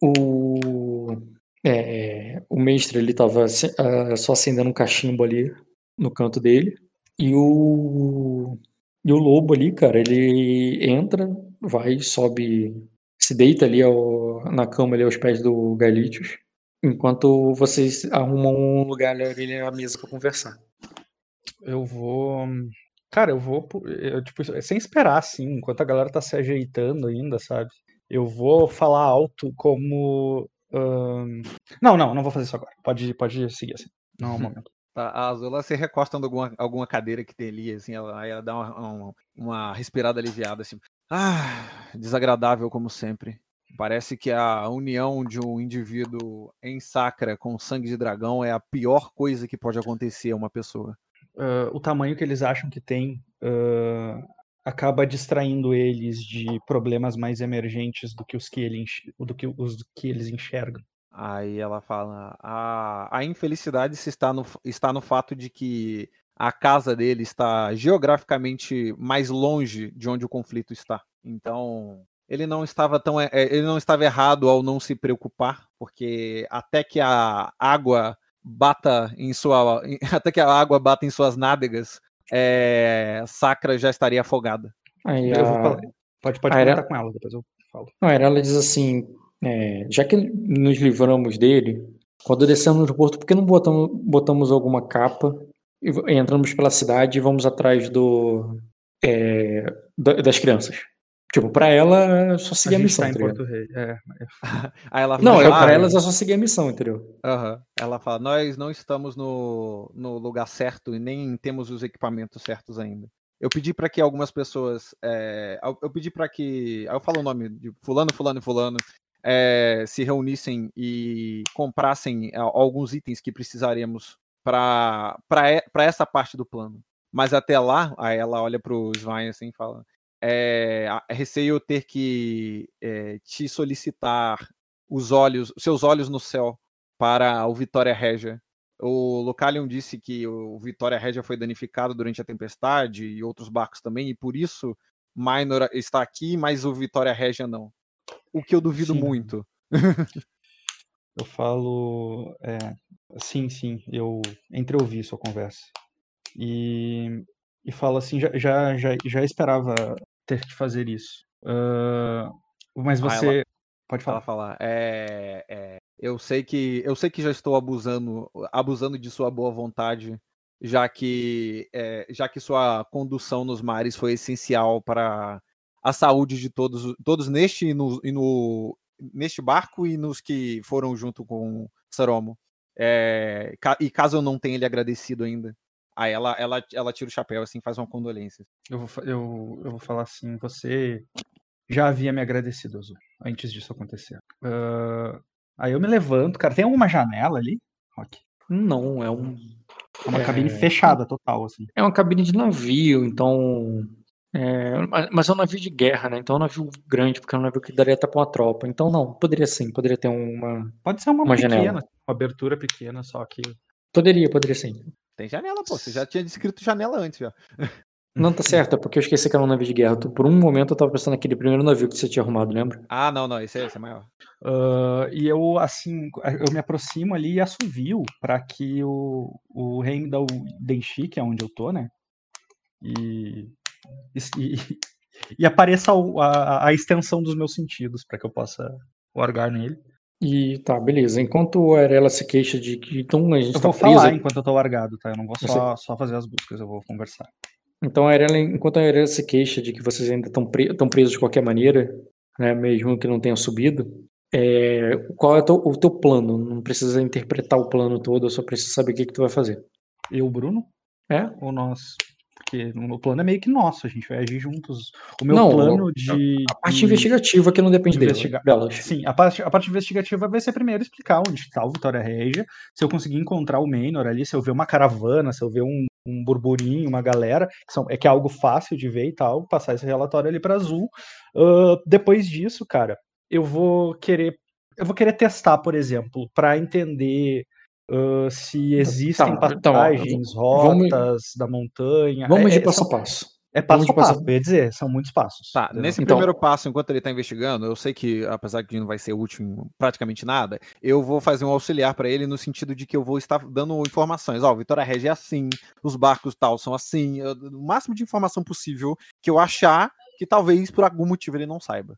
O, é, o mestre ele tava ah, só acendendo um cachimbo ali no canto dele. E o, e o lobo ali, cara, ele entra, vai, sobe, se deita ali ao- na cama ali aos pés do Galitius, enquanto vocês arrumam um lugar ali na mesa pra conversar. Eu vou. Cara, eu vou. Eu, tipo, sem esperar, assim, enquanto a galera tá se ajeitando ainda, sabe? Eu vou falar alto como. Não, não, não vou fazer isso agora. Pode, pode seguir assim. Não é o momento. Tá, A Azula se recosta em alguma, alguma cadeira que tem ali, assim, ela, aí ela dá uma, uma, uma respirada aliviada, assim. Ah, desagradável como sempre. Parece que a união de um indivíduo em sacra com sangue de dragão é a pior coisa que pode acontecer a uma pessoa. Ah, o tamanho que eles acham que tem ah, acaba distraindo eles de problemas mais emergentes do que os que, ele do que, os que eles enxergam. Aí ela fala: a, a infelicidade se está, no, está no fato de que a casa dele está geograficamente mais longe de onde o conflito está. Então, ele não estava tão é, ele não estava errado ao não se preocupar, porque até que a água bata em sua até que a água bata em suas nádegas, é, Sacra já estaria afogada. Aí Eu vou a, falar. Pode, pode era- comentar com ela, depois eu falo. a Arela diz assim, é, já que nos livramos dele, Quando descemos no porto, por que não botamos, botamos alguma capa e entramos pela cidade e vamos atrás do é, da- das crianças? Tipo, pra ela, é só A seguir a, gente missão, tá em tá ligado? Porto Rei. É, Aí ela Não, fala, eu, ah, pra elas é só seguir a missão, entendeu? Aham. Ela fala: Nós não estamos no, no lugar certo e nem temos os equipamentos certos ainda. Eu pedi para que algumas pessoas. é, eu eu pedi para que. Aí eu falo o nome de Fulano, Fulano e Fulano. é, se reunissem e comprassem é, alguns itens que precisaríamos para essa parte do plano. Mas até lá, aí ela olha para o Svein assim e fala: é, a- é receio ter que é, te solicitar os olhos, seus olhos no céu para o Vitória Regia. O Localion disse que o Vitória Regia foi danificado durante a tempestade e outros barcos também, e por isso Minor está aqui, mas o Vitória Regia não. O que eu duvido Sim. muito. eu falo. é, sim, sim, eu entreouvi sua conversa. E, e falo assim, já, já, já, já esperava ter que fazer isso. Ah, mas Ah, você. Pode Ela falar. fala, é, é, eu sei que eu sei que já estou abusando, abusando de sua boa vontade, já que é, já que sua condução nos mares foi essencial para a saúde de todos, todos neste e no, e no- neste barco e nos que foram junto com Saromo. É, e caso eu não tenha lhe agradecido ainda, aí ela, ela, ela tira o chapéu assim, faz uma condolência. Eu vou, eu, eu vou falar assim, você já havia me agradecido, Azul, antes disso acontecer. Ah, aí eu me levanto, cara, tem alguma janela ali? Rock? Não, é um É uma É. cabine fechada, total, assim. é uma cabine de navio, então é, mas- mas é um navio de guerra, né? Então é um navio grande, porque é um navio que daria até pra uma tropa. Então não, poderia sim, poderia ter uma, Pode ser uma, Uma pequena, janela. uma abertura pequena, só que poderia, poderia sim. Tem janela, pô. Você já tinha descrito janela antes, já. Não, tá certo, é porque eu esqueci que era um navio de guerra. Tu- Por um momento eu tava pensando naquele primeiro navio que você tinha arrumado, lembra? Ah, não, não, esse é, esse é maior. Ah, e eu, assim, eu me aproximo ali e assovio para que o, o reino da Denshi, que é onde eu tô, né? E, e, e apareça o- a, a extensão dos meus sentidos para que eu possa orgar nele. E tá, beleza. Enquanto a Arela se queixa de que então a gente Eu tá vou falar presa. enquanto eu tô largado, tá? Eu não vou só, só fazer as buscas, eu vou conversar. Então, a Arela, enquanto a Arela se queixa de que vocês ainda estão pre tão presos de qualquer maneira, né, mesmo que não tenham subido, é, qual é o teu, o teu plano? Não precisa interpretar o plano todo, eu só preciso saber o que, que tu vai fazer. Eu, Bruno, É? ou nós? Porque o plano é meio que nosso, a gente vai agir juntos. O meu Não, plano de. A parte de- investigativa que não depende dele, investigar. delas. Sim, a parte, a parte investigativa vai ser primeiro explicar onde está o Vitória Regia. Se eu conseguir encontrar o Maynor ali, se eu ver uma caravana, se eu ver um, um burburinho, uma galera, que, são, é que é algo fácil de ver e tal, passar esse relatório ali para Azul. Ah, depois disso, cara, eu vou querer. Eu vou querer testar, por exemplo, para entender ah, se existem tá, então, passagens, vamos- rotas da montanha. Vamos é, de passo são- a passo. é passo vamos de a passo passo, ia dizer, são muitos passos. Tá, entendeu? nesse Então- primeiro passo, enquanto ele tá investigando, eu sei que, apesar de não vai ser útil em praticamente nada, eu vou fazer um auxiliar para ele no sentido de que eu vou estar dando informações. Ó, o Vitória Regia é assim, os barcos tal são assim, eu- o máximo de informação possível que eu achar que talvez por algum motivo ele não saiba.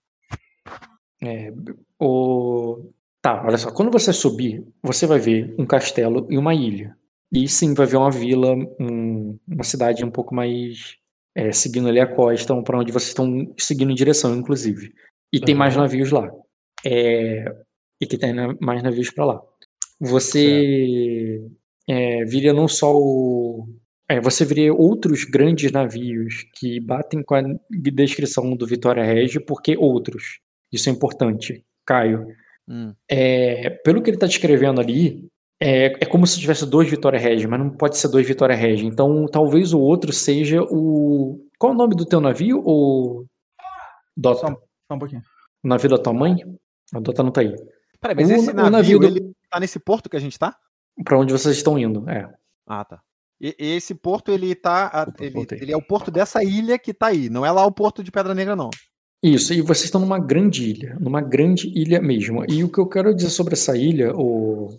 É, o... Tá, olha só. Quando você subir, você vai ver um castelo e uma ilha. E sim, vai ver uma vila, um- uma cidade um pouco mais é, seguindo ali a costa, para onde vocês estão seguindo em direção, inclusive. E tem mais navios lá. É, E que tem mais navios para lá. Você é, viria não só o. é, você viria outros grandes navios que batem com a descrição do Vitória Regia, porque outros. Isso é importante. Caio, Hum. é, pelo que ele está descrevendo ali, é, é como se tivesse dois Vitória Regia, mas não pode ser dois Vitória Regia. Então, talvez o outro seja o. Qual é o nome do teu navio? O. Dota. Só, só um pouquinho. O navio da tua mãe? A Dota não tá aí. Peraí, mas O- esse o navio, navio do- ele tá nesse porto que a gente tá? Pra onde vocês estão indo? É. Ah, tá. E, e esse porto, ele tá. a- ele, ele é o porto dessa ilha que tá aí, não é lá o porto de Pedra Negra, não. Isso, e vocês estão numa grande ilha, numa grande ilha mesmo. E o que eu quero dizer sobre essa ilha, o,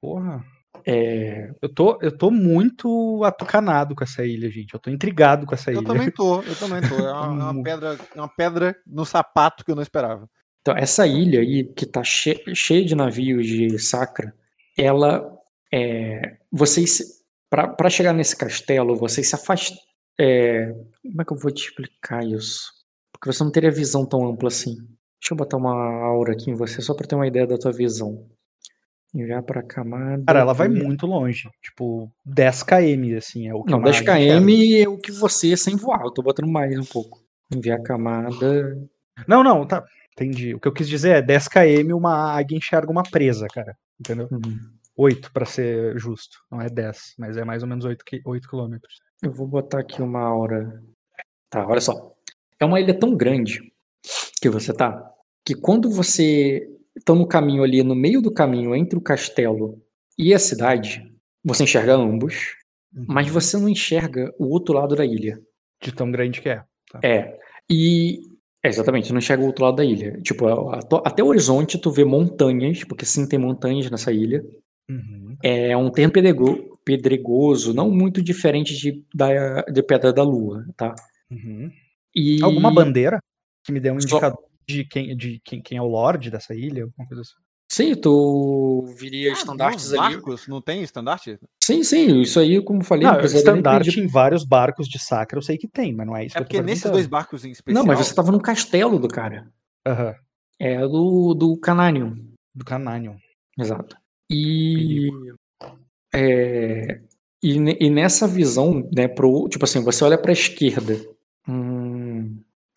Porra. é, Eu tô, eu tô muito atucanado com essa ilha, gente. Eu tô intrigado com essa Eu ilha. também tô, eu também tô. É uma, é uma Hum. pedra, é uma pedra no sapato que eu não esperava. Então, essa ilha aí, que tá che- cheia de navios de sacra, ela. É, vocês. Para chegar nesse castelo, vocês se afastam. É, como é que eu vou te explicar isso? Porque você não teria visão tão ampla assim. Deixa eu botar uma aura aqui em você só para ter uma ideia da tua visão. Enviar pra camada. Cara, ela vai muito longe. Tipo, 10 km, assim. É o que Não, uma 10 águia enxerga. km é o que você sem voar. Eu tô botando mais um pouco. Enviar camada. Não, não, tá. Entendi. O que eu quis dizer é 10 km uma águia enxerga uma presa, cara. Entendeu? Hum. 8 pra ser justo. Não é 10, mas é mais ou menos 8, qui- 8 quilômetros. Eu vou botar aqui uma aura. Tá, olha só. É uma ilha tão grande que você tá, que quando você tá no caminho ali, no meio do caminho entre o castelo e a cidade, você enxerga ambos, mas você não enxerga o outro lado da ilha. De tão grande que é. É. E. é, exatamente, você não enxerga o outro lado da ilha. Tipo, até o horizonte tu vê montanhas, porque sim, tem montanhas nessa ilha. Uhum. É um terreno pedrego- pedregoso, não muito diferente de, da, de Pedra da Lua, tá? Uhum. E... Alguma bandeira que me dê um Só- indicador de, quem, de quem, quem é o Lorde dessa ilha? Alguma coisa assim. Sim, tu viria Ah, estandartes ali. barcos não tem estandarte? Sim, sim, isso aí, como eu falei, Não, não estandarte em vários barcos de sacra eu sei que tem, mas não é isso É que eu porque tô nesses dois barcos em especial. Não, mas você tava no castelo do cara. Aham, É do, do Cananium. do Cananion. Exato. E, é, e, e nessa visão, né, pro, tipo assim, você olha para a esquerda.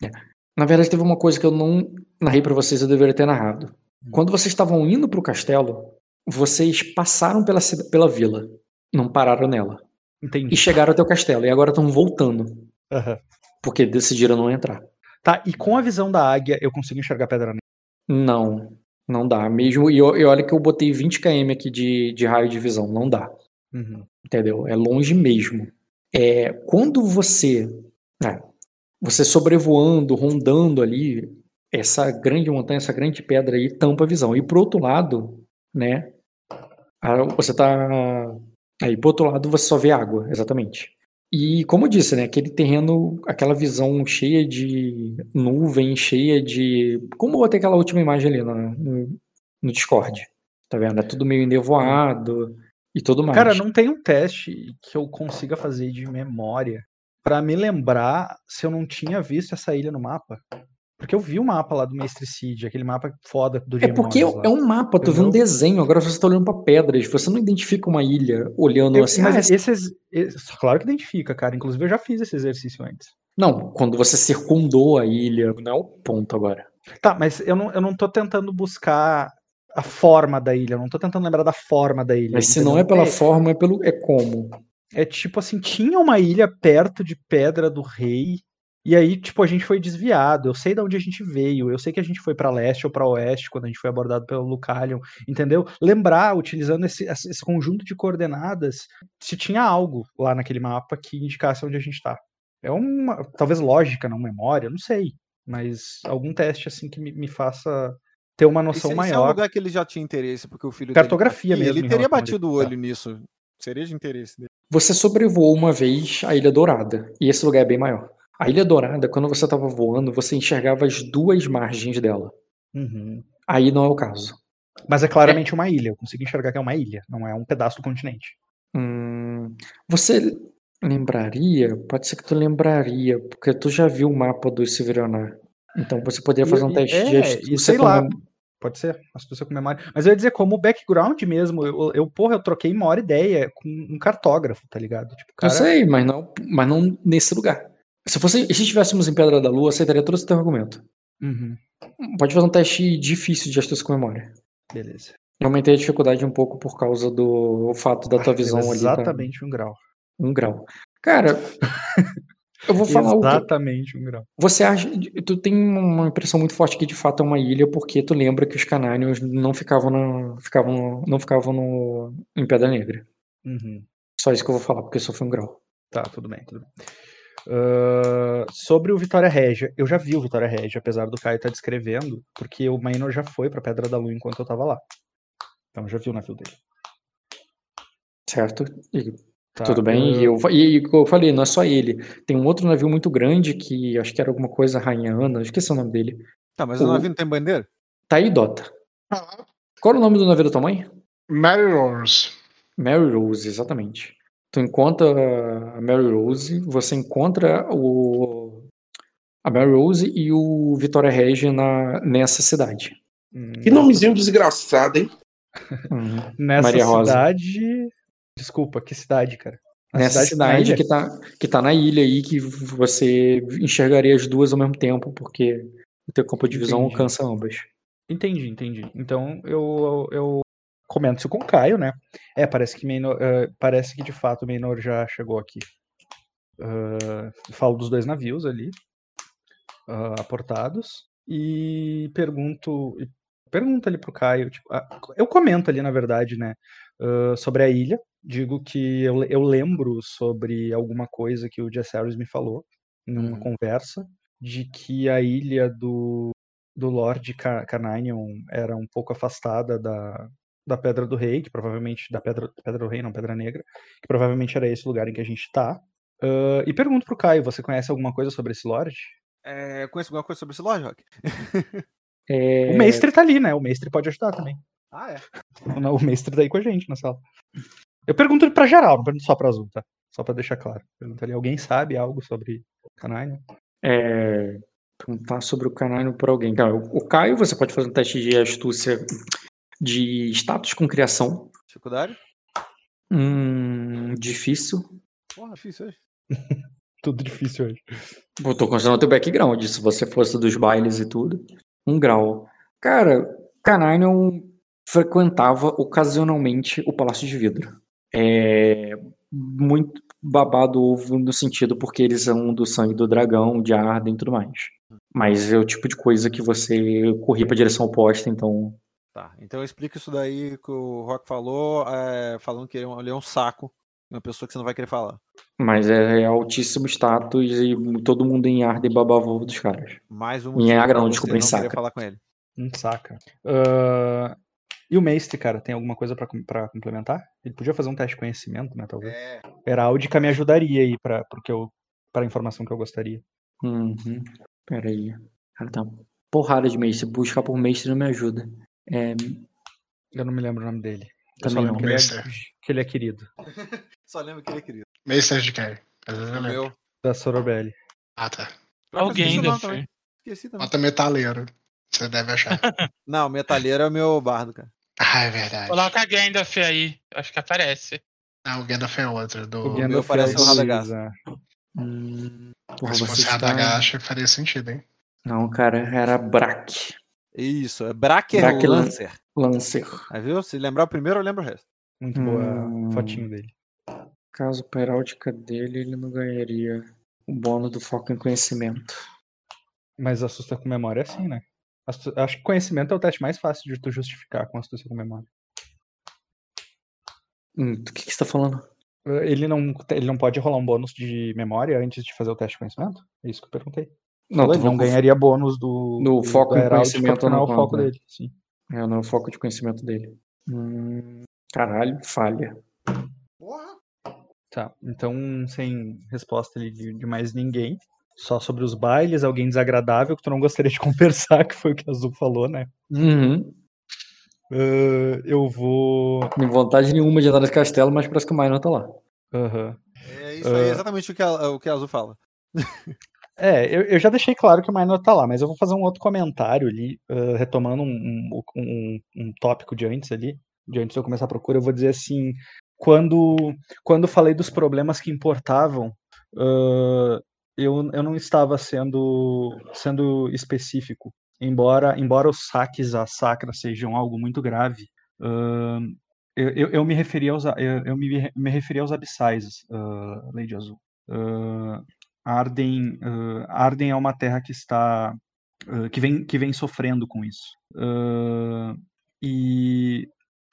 Hum, é. Na verdade, teve uma coisa que eu não narrei para vocês, eu deveria ter narrado. Quando vocês estavam indo pro castelo, vocês passaram pela, pela vila, não pararam nela. E Entendi. chegaram até o castelo, e agora estão voltando, Aham. porque decidiram não entrar. Tá, e com a visão da águia eu consigo enxergar pedra negra. Não, não dá. Mesmo, e, o- e olha que eu botei 20 km aqui de, de raio de visão, não dá. Uhum. entendeu? É longe mesmo. É, quando você, né, você sobrevoando, rondando ali, essa grande montanha, essa grande pedra aí tampa a visão. E pro outro lado, né, você tá aí pro outro lado você só vê água, exatamente. E como eu disse, né, aquele terreno, aquela visão cheia de nuvem, cheia de, como botei aquela última imagem ali no, no Discord, tá vendo? É tudo meio nevoado e tudo mais. Cara, não tem um teste que eu consiga fazer de memória pra me lembrar se eu não tinha visto essa ilha no mapa. Porque eu vi o mapa lá do Mestre Cid, aquele mapa foda do É porque Morris lá. é um mapa, tu vê um desenho, agora você tá olhando pra pedras, você não identifica uma ilha olhando Eu- assim. mas ah, essa- esses, Claro que identifica, cara. Inclusive eu já fiz esse exercício antes. Não, quando você circundou a ilha, não é o ponto agora. Tá, mas eu não, eu não tô tentando buscar a forma da ilha, eu não tô tentando lembrar da forma da ilha. Mas se entendeu? não é pela é, forma, é pelo. É como. É tipo assim, tinha uma ilha perto de Pedra do Rei, e aí, tipo, a gente foi desviado. Eu sei de onde a gente veio, eu sei que a gente foi pra leste ou pra oeste quando a gente foi abordado pelo Lucalion, entendeu? Lembrar, utilizando esse, esse conjunto de coordenadas, se tinha algo lá naquele mapa que indicasse onde a gente tá. É uma, talvez lógica, não memória, não sei. Mas algum teste assim que me, me faça ter uma noção Esse, esse é um maior. lugar que ele já tinha interesse, porque o filho Cartografia dele tá mesmo, Ele teria batido o ele. olho nisso. Seria de interesse dele. Você sobrevoou uma vez a Ilha Dourada, e esse lugar é bem maior. A Ilha Dourada, quando você estava voando, você enxergava as duas margens dela. Uhum. Aí não é o caso. Mas é claramente uma ilha, eu consigo enxergar que é uma ilha, não é um pedaço do continente. Hum, você lembraria? Pode ser que tu lembraria, porque tu já viu o mapa do Severonar. Então você poderia fazer um teste é, de astúcia sei lá, Pode ser, astúcia com memória. Mas eu ia dizer, como background mesmo, eu, eu porra, eu troquei maior ideia com um cartógrafo, tá ligado? Tipo, Eu cara, sei, mas não, mas não nesse lugar. Se fosse, se estivéssemos em Pedra da Lua, aceitaria todo esse teu argumento. Uhum, Pode fazer um teste difícil de astúcia com memória. beleza. Eu aumentei a dificuldade um pouco por causa do fato da tua Ah, visão ali. tá Exatamente um grau. um grau. Cara, eu vou falar. Exatamente um grau. Você acha. Tu tem uma impressão muito forte que de fato é uma ilha, porque tu lembra que os canários não ficavam na, ficavam, não ficavam no, em Pedra Negra. Uhum. Só isso que eu vou falar, porque isso foi um grau. Tá, tudo bem, tudo bem. Ah, sobre o Vitória Régia, eu já vi o Vitória Régia, apesar do Caio estar descrevendo, porque o Maynor já foi pra Pedra da Lua enquanto eu tava lá. Então eu já vi o navio dele. Certo? E Tá, tudo bem. E eu, e, eu falei, não é só ele. Tem um outro navio muito grande que acho que era alguma coisa rainhana, eu esqueci o nome dele. Tá, mas O- o navio não tem bandeira? Taidota. Ah, Qual era o nome do navio da tua mãe? Mary Rose. Mary Rose, exatamente. Tu encontra a Mary Rose, você encontra o a Mary Rose e o Vitória Regia na, nessa cidade. Que nomezinho desgraçado, hein? Uhum. Nessa Maria Rosa. Desculpa, que cidade, cara? A Nessa cidade cidade que tá, que tá na ilha aí, que você enxergaria as duas ao mesmo tempo, porque o teu campo de visão Entendi. alcança ambas. Entendi, entendi. Então eu, eu comento isso com o Caio, né? É, parece que Maynor, eh, parece que de fato o Maynor já chegou aqui. Ah, falo dos dois navios ali, ah, aportados, e pergunto, pergunto ali pro Caio, tipo, ah, eu comento ali, na verdade, né, sobre a ilha, digo que eu, eu lembro sobre alguma coisa que o Jess Harris me falou numa Uhum. conversa, de que a ilha do, do Lord Ca- Cananion era um pouco afastada da, da Pedra do Rei, que provavelmente, da Pedra, Pedra do Rei, não, Pedra Negra, que provavelmente era esse lugar em que a gente tá. Ah, e pergunto pro Caio, você conhece alguma coisa sobre esse Lorde? É, conhece alguma coisa sobre esse loja, Rock? É, O mestre tá ali, né? O mestre pode ajudar também. Ah, é. O, o mestre tá aí com a gente na sala. Eu pergunto pra geral, não pergunto só pra Azul, tá? Só pra deixar claro. Pergunto ali, alguém sabe algo sobre Cananion? é, perguntar sobre o canal por alguém. Cara, o o Caio, você pode fazer um teste de astúcia de status com criação. Dificuldade? Hum, difícil. Porra, difícil hoje. Tudo difícil hoje. Eu tô considerando teu background, se você fosse dos bailes e tudo. Um grau. Cara, Cananion frequentava ocasionalmente o Palácio de Vidro. É muito babado ovo no sentido porque eles são do sangue do dragão, de Arden e tudo mais. Mas é o tipo de coisa que você corria pra direção oposta, então. Tá, então eu explico isso daí que o Rock falou, é, falando que ele é um, ele é um saco. Uma pessoa que você não vai querer falar. Mas é altíssimo status e todo mundo em Arden babava ovo dos caras. Mais um Em Agra não, desculpa, em Saca. falar com ele. Um saca. Ah, e o mestre, cara, tem alguma coisa pra complementar? Ele podia fazer um teste de conhecimento, né, talvez. É, Heráldica me ajudaria aí pra, porque eu, pra informação que eu gostaria. Uhum. Pera aí. Cara, tá uma porrada de mestre. Buscar por mestre não me ajuda. É, Eu não me lembro o nome dele. Eu só Também lembro não. que ele, é, Mestre. que ele é querido. só lembro que ele é querido. Mestre de quem? Meu. Da Sorobelli. Ah, tá. Alguém ainda também. Esqueci também. Nota metaleiro. Você deve achar. Não, metalheiro é o meu bardo, cara. ah, é verdade. Coloca Gandalf aí, acho que aparece. Não, o Gandalf é outro. Do... O Gandalf parece é o Radagast. Hum, porra, se você fosse está... Radagast, faria sentido, hein? Não, cara, era Brack. Isso, é Bracker Bracker Lancer. Lancer. Aí viu? Se lembrar o primeiro, eu lembro o resto. Muito boa Hum. a fotinho dele. Caso peráltica dele, ele não ganharia o bônus do foco em conhecimento. Mas assusta com memória é assim, né? Acho que conhecimento é o teste mais fácil de tu justificar com astúcia com memória. Hum, do que, que você tá falando? Ele não, ele não pode rolar um bônus de memória antes de fazer o teste de conhecimento? É isso que eu perguntei. Não, ele não ganharia bônus do, No do- foco heráldica conhecimento não é o não foco conta. dele. Sim. É, não é o foco de conhecimento dele. Hum, caralho, falha. Porra! Tá, então sem resposta ali de, de mais ninguém. Só sobre os bailes, alguém desagradável que tu não gostaria de conversar, que foi o que a Azul falou, né? Uhum. Ah, eu vou. Não vontade nenhuma de entrar nesse castelo, mas parece que o Minor tá lá. Aham. É isso aí, Ah. exatamente o que a, o que a Azul fala. É, eu, eu já deixei claro que o Minor tá lá, mas eu vou fazer um outro comentário ali, ah, retomando um, um, um, um tópico de antes ali, de antes de eu começar a procura, eu vou dizer assim, quando, quando falei dos problemas que importavam, ah, eu, eu não estava sendo, sendo específico, embora, embora os saques à sacra sejam algo muito grave, ah, eu, eu, eu me referi aos, eu, eu me, me aos abissais, ah, Lady Azul. Ah, Arden, uh, Arden é uma terra que está uh, que vem que vem sofrendo com isso. Uh, e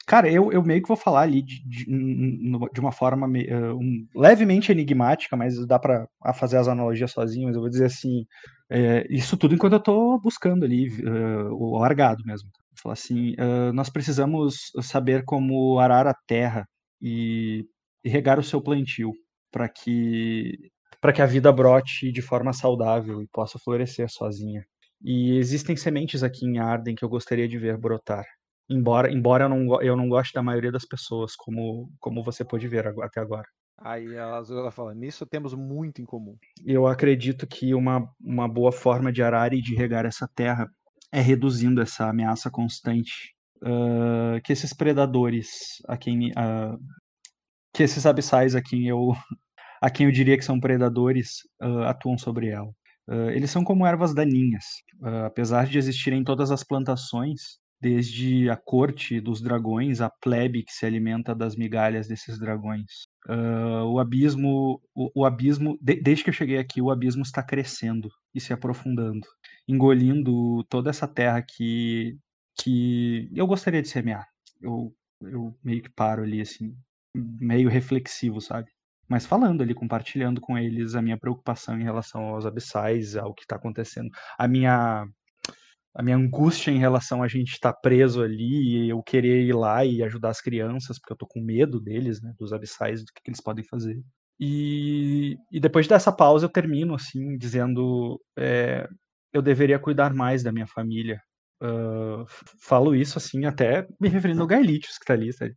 cara, eu, eu meio que vou falar ali de, de, de uma forma uh, um- levemente enigmática, mas dá para fazer as analogias sozinho. Mas eu vou dizer assim, é, isso tudo enquanto eu tô buscando ali uh, o largado mesmo. Vou falar assim, uh, nós precisamos saber como arar a terra e, e regar o seu plantio para que para que a vida brote de forma saudável e possa florescer sozinha. E existem sementes aqui em Arden que eu gostaria de ver brotar. Embora, embora eu, não, eu não goste da maioria das pessoas, como, como você pôde ver até agora. Aí a fala, nisso temos muito em comum. Eu acredito que uma, uma boa forma de arar e de regar essa terra é reduzindo essa ameaça constante. ah, que esses predadores a quem ah, que esses abissais a quem eu a quem eu diria que são predadores ah, atuam sobre ela. Ah, eles são como ervas daninhas, apesar de existirem todas as plantações, desde a corte dos dragões, a plebe que se alimenta das migalhas desses dragões. Ah, o abismo, o, o abismo, de- desde que eu cheguei aqui, o abismo está crescendo e se aprofundando, engolindo toda essa terra que, que eu gostaria de semear. Eu, eu meio que paro ali, assim, meio reflexivo, sabe? Mas falando ali, compartilhando com eles a minha preocupação em relação aos abissais, ao que está acontecendo, a minha a minha angústia em relação a gente estar preso ali e eu querer ir lá e ajudar as crianças, porque eu tô com medo deles, né, dos abissais, do que, que eles podem fazer. E, e depois dessa pausa eu termino assim, dizendo é, eu deveria cuidar mais da minha família. F- falo isso assim, até me referindo ao Gaelitius que tá ali, sabe?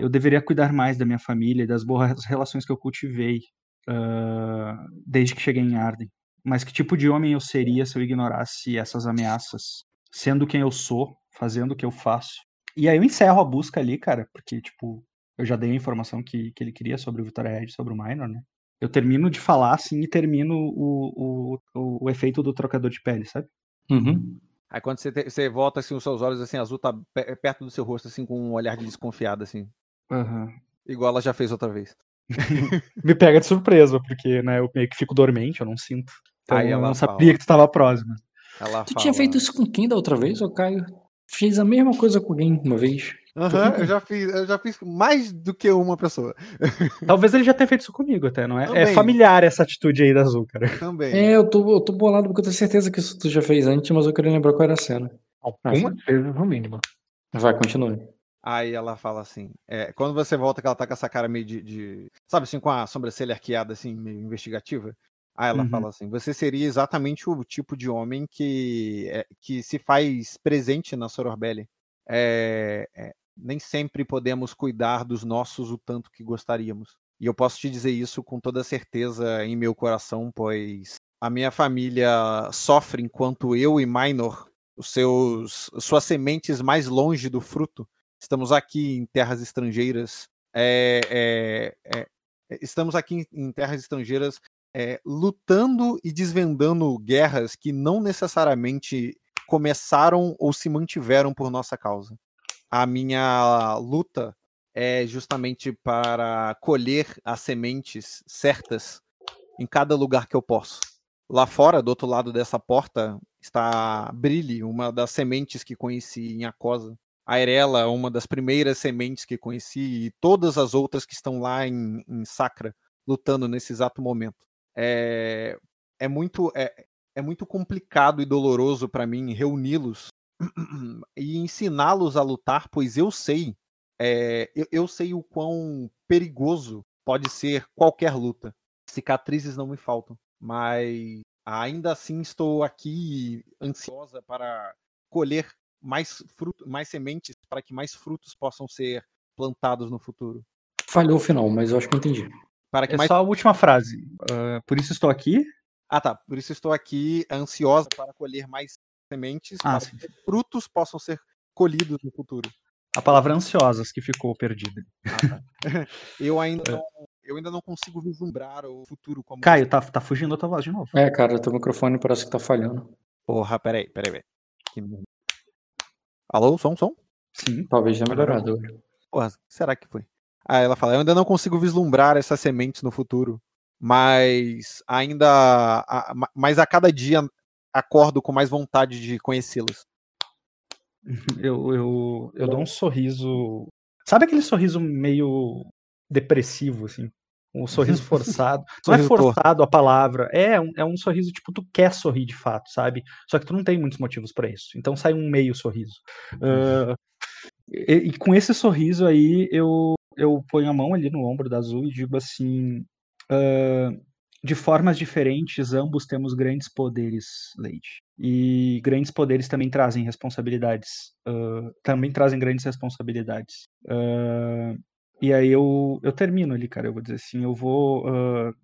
Eu deveria cuidar mais da minha família e das boas relações que eu cultivei ah, desde que cheguei em Arden. Mas que tipo de homem eu seria se eu ignorasse essas ameaças? Sendo quem eu sou, fazendo o que eu faço. E aí eu encerro a busca ali, cara, porque, tipo, eu já dei a informação que, que ele queria sobre o Vitória Red, sobre o Minor, né? Eu termino de falar, assim, e termino o, o, o, o efeito do trocador de pele, sabe? Uhum. Aí quando você, te- você volta assim, os seus olhos assim, azul tá pe- perto do seu rosto, assim, com um olhar de desconfiado, assim. Aham. Igual ela já fez outra vez. Me pega de surpresa, porque, né, eu meio que fico dormente, eu não sinto. Então Aí eu ela não fala. sabia que tu tava próximo. Ela Tu fala... tinha feito isso com quem da outra vez, ô Caio? Fiz a mesma coisa com alguém uma vez. Aham, eu já fiz, eu já fiz mais do que uma pessoa. Talvez ele já tenha feito isso comigo até, não é? É Também. familiar essa atitude aí da Azul, cara. Também. É, eu tô, eu tô bolado porque eu tenho certeza que isso tu já fez antes, mas eu queria lembrar qual era a cena. Algumas vezes, no mínimo. Vai, continue. Aí ela fala assim, é, quando você volta que ela tá com essa cara meio de, de- sabe assim, com a sobrancelha arqueada, assim, meio investigativa, aí ela Uhum. fala assim, você seria exatamente o tipo de homem que, é, que se faz presente na Sororbelli. É, é, nem sempre podemos cuidar dos nossos o tanto que gostaríamos. E eu posso te dizer isso com toda certeza em meu coração, pois a minha família sofre enquanto eu e Minor, os seus, suas sementes mais longe do fruto, estamos aqui em terras estrangeiras. é, é, é, estamos aqui em terras estrangeiras é, lutando e desvendando guerras que não necessariamente começaram ou se mantiveram por nossa causa. A minha luta é justamente para colher as sementes certas em cada lugar que eu posso. Lá fora, do outro lado dessa porta, está Brilhe, uma das sementes que conheci em Acosa. A Erela, uma das primeiras sementes que conheci, e todas as outras que estão lá em, em Sacra, lutando nesse exato momento. É, é muito é, é muito complicado e doloroso para mim reuni-los e ensiná-los a lutar, pois eu sei é, eu, eu sei o quão perigoso pode ser qualquer luta. Cicatrizes não me faltam, mas ainda assim estou aqui ansiosa para colher mais fruto, mais sementes para que mais frutos possam ser plantados no futuro. Falhou o final, mas eu acho que eu entendi. Para que É mais só a última frase. Ah, por isso estou aqui. Ah, tá. Por isso estou aqui ansiosa para colher mais sementes Ah, para sim. que frutos possam ser colhidos no futuro. A palavra ansiosas que ficou perdida. Ah, tá. eu ainda não, eu ainda não consigo vislumbrar o futuro como Caio, tá, tá fugindo a tua voz de novo. É, cara, teu microfone parece que tá falhando. Porra, peraí, peraí, peraí. Que. Alô, som, som? Sim. Talvez tenha melhorado. Porra, será que foi? Ah, ela fala, eu ainda não consigo vislumbrar essas sementes no futuro, mas ainda, a- ma- mas a cada dia acordo com mais vontade de conhecê-las. Eu, eu, eu dou um sorriso. Sabe aquele sorriso meio depressivo, assim? Um sorriso forçado. não é Sorriso torto. forçado a palavra. É um, é um sorriso tipo, tu quer sorrir de fato, sabe? Só que tu não tem muitos motivos pra isso. Então sai um meio sorriso. Ah, e, e com esse sorriso aí, eu, eu ponho a mão ali no ombro da Azul e digo assim: ah, de formas diferentes, ambos temos grandes poderes, Lady. E grandes poderes também trazem responsabilidades. Uh, também trazem grandes responsabilidades. Uh, e aí eu, eu termino ali, cara. Eu vou dizer assim, eu vou. Uh,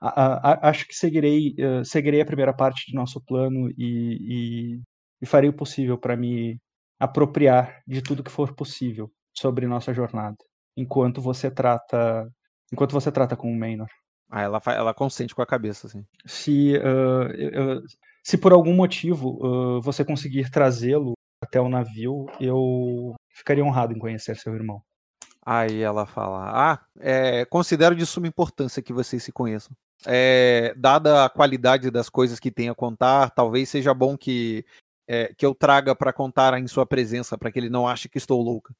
a, a, acho que seguirei, seguirei a primeira parte de nosso plano e, e, e farei o possível para me apropriar de tudo que for possível sobre nossa jornada. Enquanto você trata. Enquanto você trata com o Maynor. Ah, ela, ela consente com a cabeça, assim. Se, uh, se por algum motivo uh, você conseguir trazê-lo até o navio, eu ficaria honrado em conhecer seu irmão. Aí ela fala: Ah, é, considero de suma importância que vocês se conheçam. É, dada a qualidade das coisas que tem a contar, talvez seja bom que, é, que eu traga para contar em sua presença, para que ele não ache que estou louca.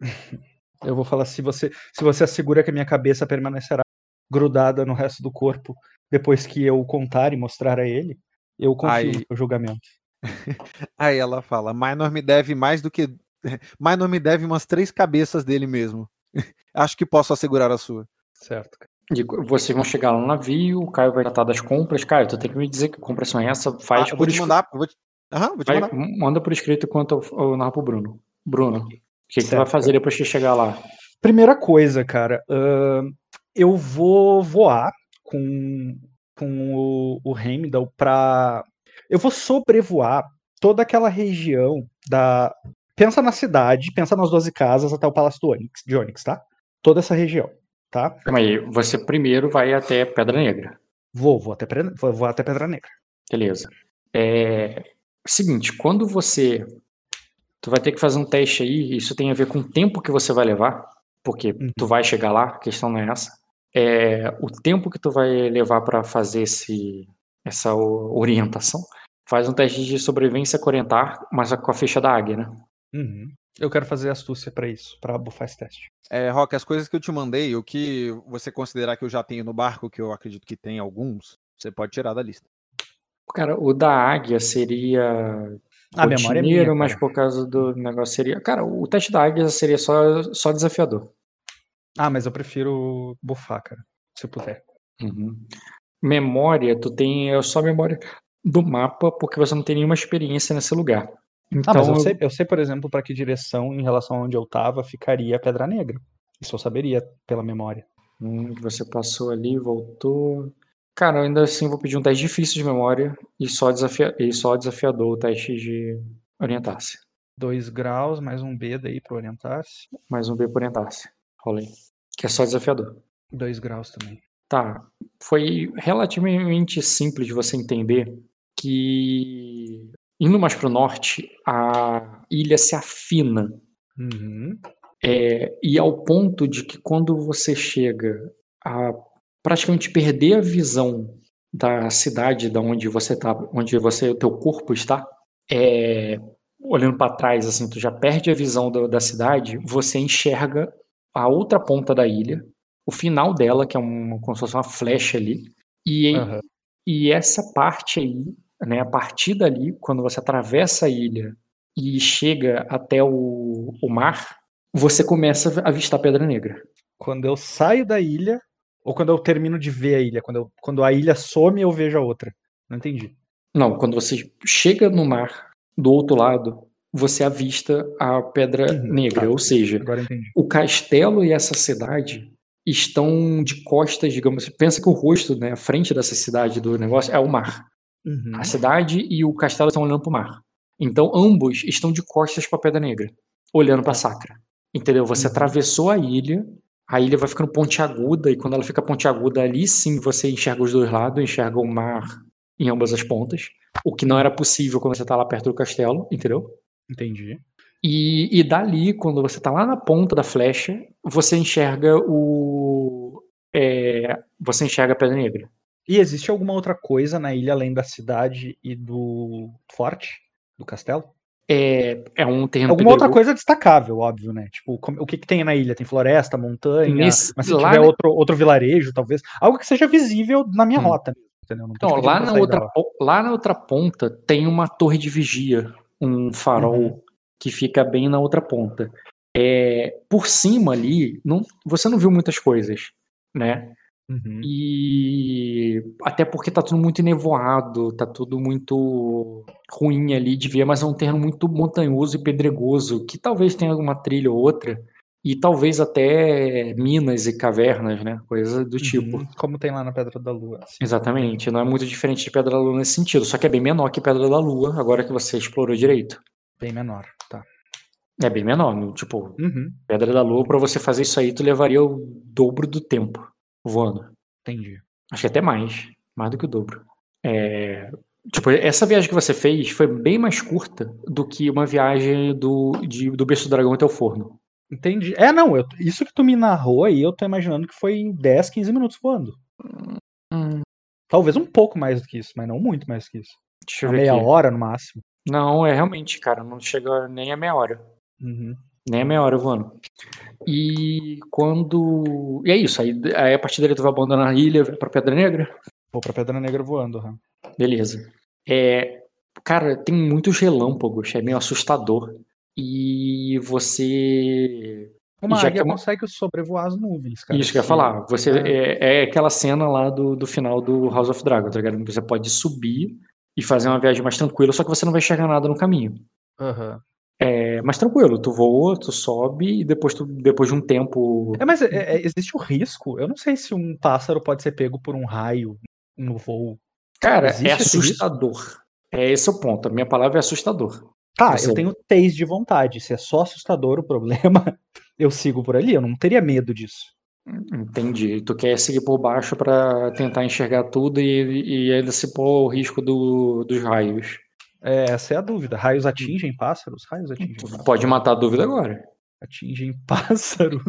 Eu vou falar: se você, se você assegura que a minha cabeça permanecerá grudada no resto do corpo depois que eu contar e mostrar a ele, eu confio Aí... no julgamento. Aí ela fala: Minor me deve mais do que. Minor me deve umas três cabeças dele mesmo. Acho que posso assegurar a sua. Certo. Vocês vão chegar lá no navio, o Caio vai tratar das compras. Caio, tu tem que me dizer que compras são essa. Faz ah, eu vou te mandar. Vou te... Uhum, vou te vai, mandar. Manda por escrito enquanto eu, eu narro pro Bruno. Bruno, o que, que você vai fazer depois que chegar lá? Primeira coisa, cara. Uh, eu vou voar com com o, o Heimdall para. Eu vou sobrevoar toda aquela região da. Pensa na cidade, pensa nas 12 casas até o Palácio do Onyx, de Onyx, tá? Toda essa região, tá? Calma aí, você primeiro vai até Pedra Negra. Vou, vou até, vou, vou até Pedra Negra. Beleza. É. Seguinte, quando você. Tu vai ter que fazer um teste aí, isso tem a ver com o tempo que você vai levar, porque uhum. tu vai chegar lá, a questão não é essa é, o tempo que tu vai levar para fazer esse, essa orientação, faz um teste de sobrevivência corentar, mas com a ficha da águia, né? Uhum. Eu quero fazer astúcia para isso, para bufar esse teste. É, Rock, as coisas que eu te mandei, o que você considerar que eu já tenho no barco, que eu acredito que tem alguns, você pode tirar da lista. Cara, o da águia seria a memória é minha, mas por causa do negócio seria. Cara, o teste da águia seria só, só desafiador. Ah, mas eu prefiro bufar, cara, se puder. Uhum. Memória, tu tem é só memória do mapa, porque você não tem nenhuma experiência nesse lugar. Então, ah, mas eu, então, sei, eu sei, por exemplo, para que direção, em relação a onde eu tava, ficaria a Pedra Negra. Isso eu saberia pela memória. Hum, você passou ali, voltou. Cara, ainda assim vou pedir um teste difícil de memória e só, desafia... e só desafiador o teste de orientar-se. Dois graus, mais um B daí para orientar-se. Mais um B para orientar-se. Rolei. Que é só desafiador. Dois graus também. Tá. Foi relativamente simples de você entender que indo mais para o norte, a ilha se afina. Uhum. É, e ao ponto de que quando você chega a praticamente perder a visão da cidade da onde você tá, onde você, o teu corpo está, é, olhando para trás, assim, tu já perde a visão da, da cidade, você enxerga a outra ponta da ilha, o final dela, que é uma, como se fosse uma flecha ali, e, uhum. e essa parte aí, né, a partir dali, quando você atravessa a ilha e chega até o, o mar, você começa a avistar a Pedra Negra. Quando eu saio da ilha, ou quando eu termino de ver a ilha? Quando, eu, quando a ilha some, eu vejo a outra. Não entendi. Não, quando você chega no mar, do outro lado, você avista a Pedra uhum, Negra, tá. ou seja, o castelo e essa cidade estão de costas, digamos, pensa que o rosto, né, a frente dessa cidade do negócio é o mar. Uhum. A cidade e o castelo estão olhando para o mar. Então ambos estão de costas para a Pedra Negra, olhando para a. Sacra. Entendeu? Você uhum. atravessou a ilha, a ilha vai ficando pontiaguda e quando ela fica pontiaguda ali sim você enxerga os dois lados, enxerga o mar em ambas as pontas, o que não era possível quando você está lá perto do castelo, entendeu? Entendi. E, e dali, quando você tá lá na ponta da flecha, você enxerga o. É, você enxerga a Pedra Negra. E existe alguma outra coisa na ilha além da cidade e do forte? Do castelo? É, é um terreno. Alguma outra coisa destacável, óbvio, né? Tipo, o que, que tem na ilha? Tem floresta, montanha, Nesse, mas se tiver na... outro, outro vilarejo, talvez. Algo que seja visível na minha hum. rota, entendeu? Não, Não lá, na outra, lá na outra ponta tem uma torre de vigia um farol uhum. que fica bem na outra ponta. É, por cima ali, não, você não viu muitas coisas, né? Uhum. E até porque tá tudo muito nevoado, tá tudo muito ruim ali de ver, mas é um terreno muito montanhoso e pedregoso, que talvez tenha alguma trilha ou outra, e talvez até minas e cavernas, né? Coisa do tipo. Uhum. Como tem lá na Pedra da Lua. assim. Exatamente, não é muito diferente de Pedra da Lua nesse sentido, só que é bem menor que Pedra da Lua, agora que você explorou direito. Bem menor, tá. É bem menor, no- tipo, Uhum. Pedra da Lua, pra você fazer isso aí, tu levaria o dobro do tempo voando. Entendi. Acho que até mais. Mais do que o dobro. É, tipo, essa viagem que você fez foi bem mais curta do que uma viagem do, de- do berço do dragão até o forno. Entendi. É, não, eu- isso que tu me narrou aí, eu tô imaginando que foi em 10, 15 minutos voando. Talvez um pouco mais do que isso, mas não muito mais do que isso. Deixa eu ver meia aqui. hora no máximo. Não, é realmente, cara, não chega nem a meia hora. Uhum. Nem a meia hora voando. E quando. E é isso, aí, aí a partir dele tu vai abandonar a ilha, vai pra Pedra Negra. Vou pra Pedra Negra voando. aham. Beleza. É, cara, tem muitos relâmpagos, é meio assustador. E você. Uma já que águia é uma- consegue sobrevoar as nuvens, cara. Isso que eu ia falar. Você, É. é, é aquela cena lá do, do final do House of Dragon, tá ligado? Você pode subir e fazer uma viagem mais tranquila, só que você não vai enxergar nada no caminho. Aham. É mais tranquilo, tu voa, tu sobe e depois, tu, depois de um tempo. É, mas é- é- existe o risco. Eu não sei se um pássaro pode ser pego por um raio no voo. Cara, existe é esse risco? assustador. É esse o ponto. A minha palavra é assustador. Tá, Você- eu tenho três de vontade. Se é só assustador o problema, eu sigo por ali. Eu não teria medo disso. Entendi. Tu quer seguir por baixo pra tentar enxergar tudo e, e ainda se pôr o risco do, dos raios. É, essa é a dúvida. Raios atingem pássaros? Raios atingem pássaros. pode matar a dúvida agora. Atingem pássaros?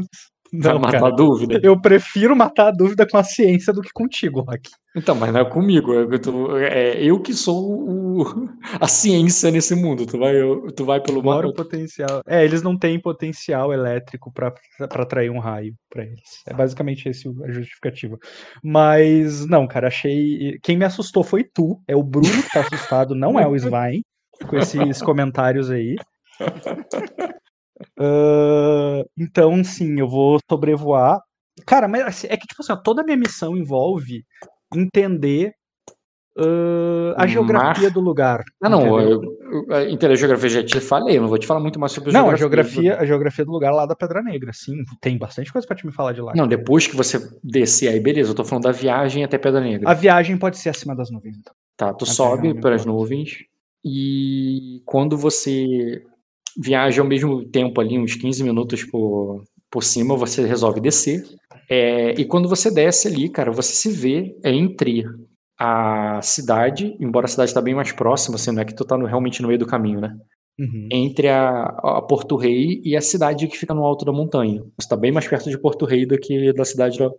Vai Não, matar cara. a dúvida. Eu prefiro matar a dúvida com a ciência do que contigo, Rock. Então, mas não é comigo. É, tu- é eu que sou o- a ciência nesse mundo. Tu vai, tu vai pelo Fora o potencial. É, eles não têm potencial elétrico pra pra atrair um raio pra eles. É basicamente esse a justificativa. Mas, não, cara, achei. Quem me assustou foi tu. É o Bruno que tá assustado, não é o Svein, com esses comentários aí. Ah, então, sim, eu vou sobrevoar. Cara, mas assim, é que, tipo assim, ó, toda a minha missão envolve entender ah, a geografia mar? do lugar. Ah, não. Eu, eu, entender a geografia já te falei. Eu não vou te falar muito mais sobre a Não, a geografia. geografia, a geografia do lugar lá da Pedra Negra, sim. Tem bastante coisa pra te me falar de lá. Não, depois que você descer aí, beleza. Eu tô falando da viagem até Pedra Negra. A viagem pode ser acima das nuvens, então. Tá, tu Até sobe realmente pelas nuvens e quando você viaja ao mesmo tempo ali, uns 15 minutos por, por cima, você resolve descer. É, e quando você desce ali, cara, você se vê entre a cidade, embora a cidade está bem mais próxima, assim, não é que tu tá no- realmente no meio do caminho, né? Uhum. Entre a, a Porto Rei e a cidade que fica no alto da montanha. Você está bem mais perto de Porto Rei do que da cidade da,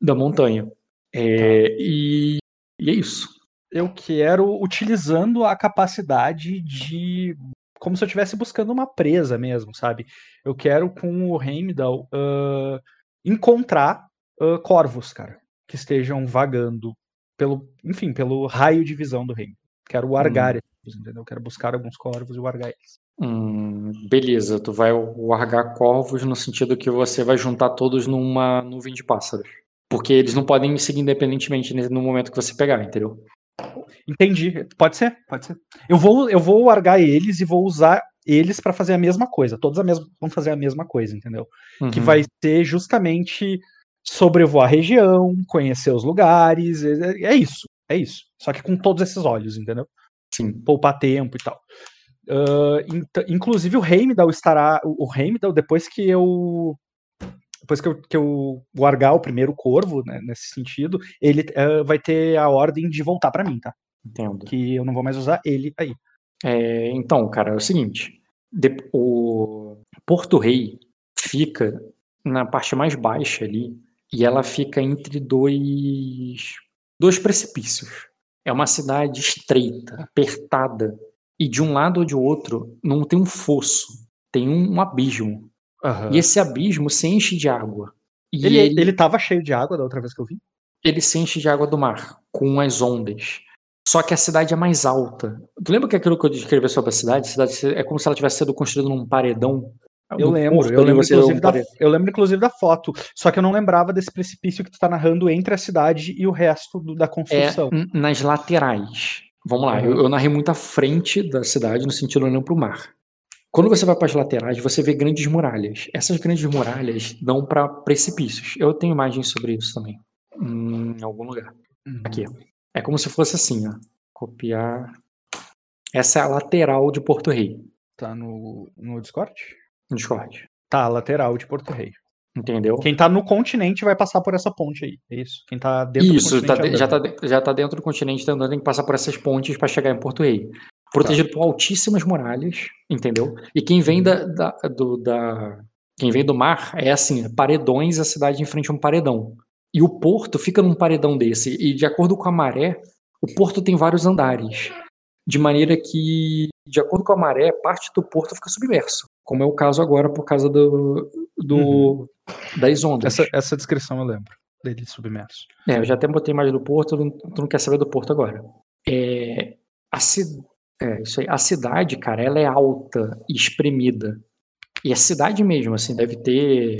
da montanha. É, e, e é isso. Eu quero utilizando a capacidade de. Como se eu estivesse buscando uma presa mesmo, sabe? Eu quero, com o Heimdall, ah, encontrar ah, corvos, cara, que estejam vagando pelo, enfim, pelo raio de visão do reino. Quero largar eles, entendeu? Quero buscar alguns corvos e largar eles. Hum, beleza, tu vai largar corvos no sentido que você vai juntar todos numa nuvem de pássaros. Porque eles não podem seguir independentemente no momento que você pegar, entendeu? Entendi. Pode ser, pode ser. Eu vou, eu vou largar eles e vou usar eles pra fazer a mesma coisa. Todos a mesma, vão fazer a mesma coisa, entendeu? Que Uhum. vai ser justamente sobrevoar a região, conhecer os lugares. É, é isso, é isso. Só que com todos esses olhos, entendeu? Sim. Poupar tempo e tal. Int- inclusive o Heimdall estará. O Heimdall, depois que eu. Depois que eu, que eu largar o primeiro corvo, né, nesse sentido, ele ah, vai ter a ordem de voltar pra mim, tá? Entendo. Que eu não vou mais usar ele aí. É, então, cara, é o seguinte: de- o Porto Rei fica na parte mais baixa ali e ela fica entre dois, dois precipícios. É uma cidade estreita, apertada, e de um lado ou de outro não tem um fosso, tem um, um abismo. E esse abismo se enche de água. E Ele, ele, ele tava cheio de água da outra vez que eu vi. ele se enche de água do mar, com as ondas. Só que a cidade é mais alta. Tu lembra que aquilo que eu descrevi sobre a cidade? A cidade é como se ela tivesse sido construída num paredão Eu lembro, eu lembro, um da, eu lembro inclusive da foto. Só que eu não lembrava desse precipício que tu tá narrando entre a cidade e o resto do- da É construção. n- nas laterais. Vamos lá, eu, Uhum. eu narrei muito à frente da cidade, no sentido olhando para o mar. Quando você vai para as laterais, você vê grandes muralhas. Essas grandes muralhas dão para precipícios. Eu tenho imagens sobre isso também. Em algum lugar. Uhum. Aqui. É como se fosse assim, ó. Copiar. Essa é a lateral de Porto Rei, Tá no, no Discord? no Discord. Tá, a lateral de Porto Rei. Entendeu? Quem tá no continente vai passar por essa ponte aí. É isso. Quem tá dentro Isso, do tá continente. de- já, andando. tá, já tá dentro do continente, tá andando, tem que passar por essas pontes para chegar em Porto Rei. Protegido por altíssimas muralhas, entendeu? E quem vem da, da- do, da- quem vem do mar é assim, paredões, a cidade em frente a um paredão. E o porto fica num paredão desse. E de acordo com a maré, o porto tem vários andares. De maneira que, de acordo com a maré, parte do porto fica submerso. Como é o caso agora por causa do, do- das ondas. Essa, essa descrição eu lembro. Dele submerso. É, eu já até botei mais do Porto, tu não, tu não quer saber do Porto agora. É, a, ci- é, isso aí. a cidade, cara, ela é alta e espremida. E a cidade mesmo, assim, deve ter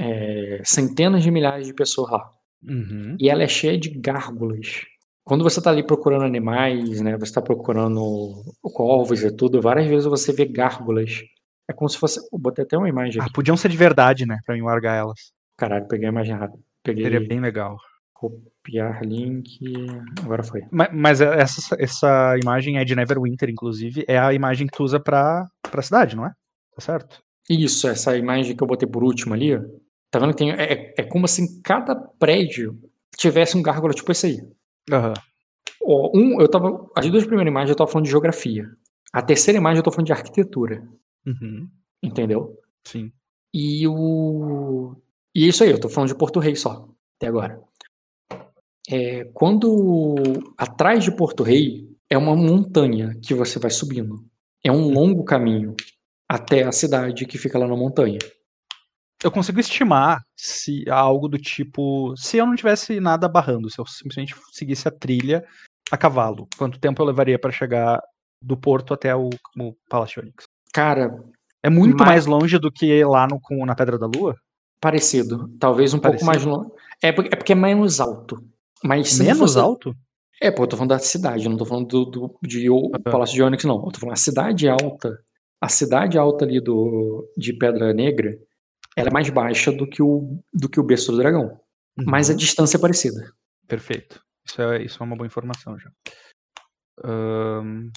é, centenas de milhares de pessoas lá. Uhum. E ela é cheia de gárgulas. Quando você tá ali procurando animais, né, você tá procurando corvos e tudo, várias vezes você vê gárgulas. É como se fosse. Eu botei até uma imagem Ah, aqui. podiam ser de verdade, né? Pra mim largar elas. Caralho, peguei a imagem rápida. Peguei Seria bem legal. copiar link. Agora foi. Mas, mas essa, essa imagem é de Neverwinter, inclusive. É a imagem que tu usa pra, pra cidade, não é? Tá certo? Isso, essa imagem que eu botei por último ali. Tá vendo que tem. É, é- é como se em cada prédio tivesse um gárgula tipo esse aí. Ó, um, eu tava. As duas primeiras imagens eu tava falando de geografia. A terceira imagem eu tô falando de arquitetura. Uhum. Entendeu? Sim. E o. E é isso aí, eu tô falando de Porto Rei só, até agora. É, quando. Atrás de Porto Rei é uma montanha que você vai subindo. É um longo caminho até a cidade que fica lá na montanha. Eu consigo estimar se algo do tipo. Se eu não tivesse nada barrando, se eu simplesmente seguisse a trilha a cavalo, quanto tempo eu levaria pra chegar do porto até o, o Palácio Onyx? Cara, É muito Mas- mais longe do que lá no, com- na Pedra da Lua? Parecido. Talvez um pouco mais Parecido? longe. É porque, é porque é menos alto. Mas Menos alto? É, pô, eu tô falando da cidade, eu não tô falando do, do- de o Palácio de Onyx, não. Eu tô falando a cidade alta. A cidade alta ali do, de Pedra Negra, ela é mais baixa do que o, do que o berço do dragão. Mas a Uhum. distância é parecida. Perfeito. Isso é, isso é uma boa informação já. Ahn,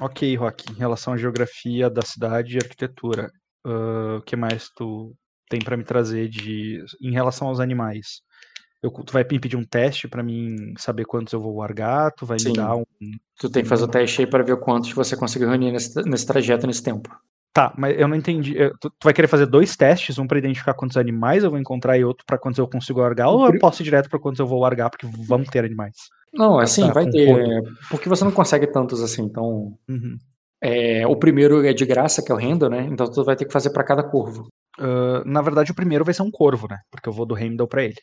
ok, Rock. Em relação à geografia da cidade e arquitetura, ah, o que mais tu tem pra me trazer de em relação aos animais? Eu- tu vai me pedir um teste pra mim saber quantos eu vou largar? Tu vai Sim. me dar um. Tu tem que fazer o teste aí para ver quantos você consegue reunir nesse, nesse trajeto, nesse tempo. Tá, mas eu não entendi. Tu, tu vai querer fazer dois testes, um pra identificar quantos animais eu vou encontrar e outro pra quantos eu consigo largar? Ou eu posso ir direto pra quantos eu vou largar porque vamos ter animais? Não, assim, tá, vai ter. Porque você não consegue tantos assim, então. Uhum. é, o primeiro é de graça, que é o rendo, né? Então tu vai ter que fazer para cada corvo. Ah, na verdade, o primeiro vai ser um corvo, né? Porque eu vou do Heimdall pra ele.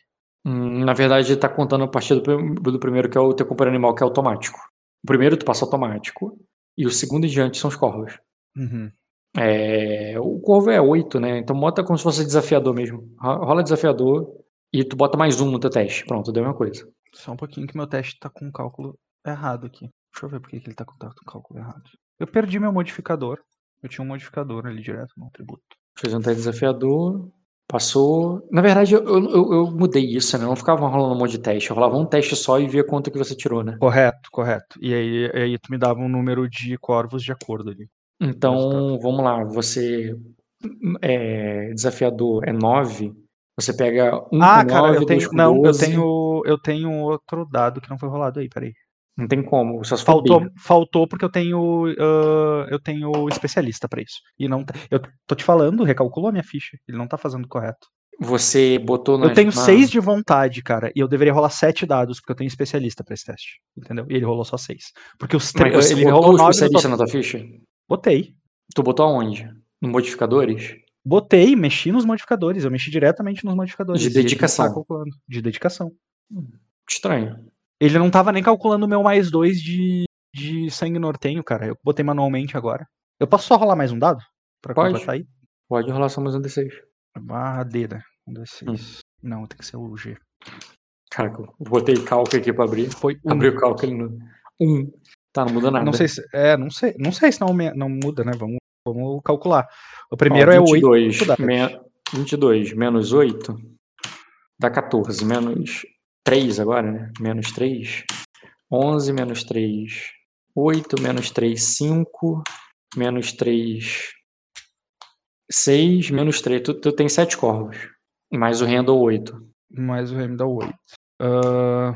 Hum, na verdade, tá contando a partir do, do primeiro, que é o teu companheiro animal, que é automático. O primeiro tu passa automático, e o segundo em diante são os corvos. Uhum. É, o corvo é 8, né? Então bota como se fosse desafiador mesmo. Ro- Rola desafiador e tu bota mais um no teu teste. Pronto, deu a mesma coisa. Só um pouquinho que meu teste tá com um cálculo errado aqui. Deixa eu ver por que ele tá com tá com cálculo errado. Eu perdi meu modificador. Eu tinha um modificador ali direto no atributo. Fez um teste desafiador, passou. Na verdade, eu, eu, eu- eu mudei isso, né? Eu não ficava rolando um monte de teste. Eu rolava um teste só e via quanto que você tirou, né? Correto, correto. E aí, aí tu me dava um número de corvos de acordo ali. Então, vamos lá. Você. É, desafiador é 9. Você pega um ah, com cara, 9, eu tenho. Não, eu 12. tenho. Eu tenho outro dado que não foi rolado aí, peraí. Não tem como. Só Faltou, faltou porque eu tenho. ah, eu tenho especialista pra isso. E não. tá- Eu tô te falando, recalculou a minha ficha. Ele não tá fazendo correto. Você botou na. Eu tenho na- seis de vontade, cara, e eu deveria rolar sete dados, porque eu tenho especialista pra esse teste. Entendeu? E ele rolou só seis. Porque os três. Ele rolou o nove. no especialista total. na tua ficha? Botei. Tu botou aonde? No modificadores? Botei, mexi nos modificadores. Eu mexi diretamente nos modificadores. De dedicação. De dedicação. Estranho. Ele não tava nem calculando o meu mais dois de, de sangue nortenho, cara. Eu botei manualmente agora. Eu posso só rolar mais um dado? Pra Pode. completar aí? Pode rolar só mais um D6. Madeira. Um D6. Hum. Não, tem que ser o G. Caraca, eu botei cálculo aqui pra abrir. Foi um. Abri o cálculo no. Um. Tá, não muda nada. Não sei se. É, não sei. Não sei se não, não muda, né? Vamos, vamos calcular. O primeiro Ó, é 8. 22, dificuldade. me- 22 menos 8 dá 14. Menos 3 agora, né? Menos 3. 11 menos 3. 8 menos 3, 5. Menos 3, 6. Menos 3. Tu, tu tem 7 corvos. Mais o handle 8. Mais o dá 8. Ah,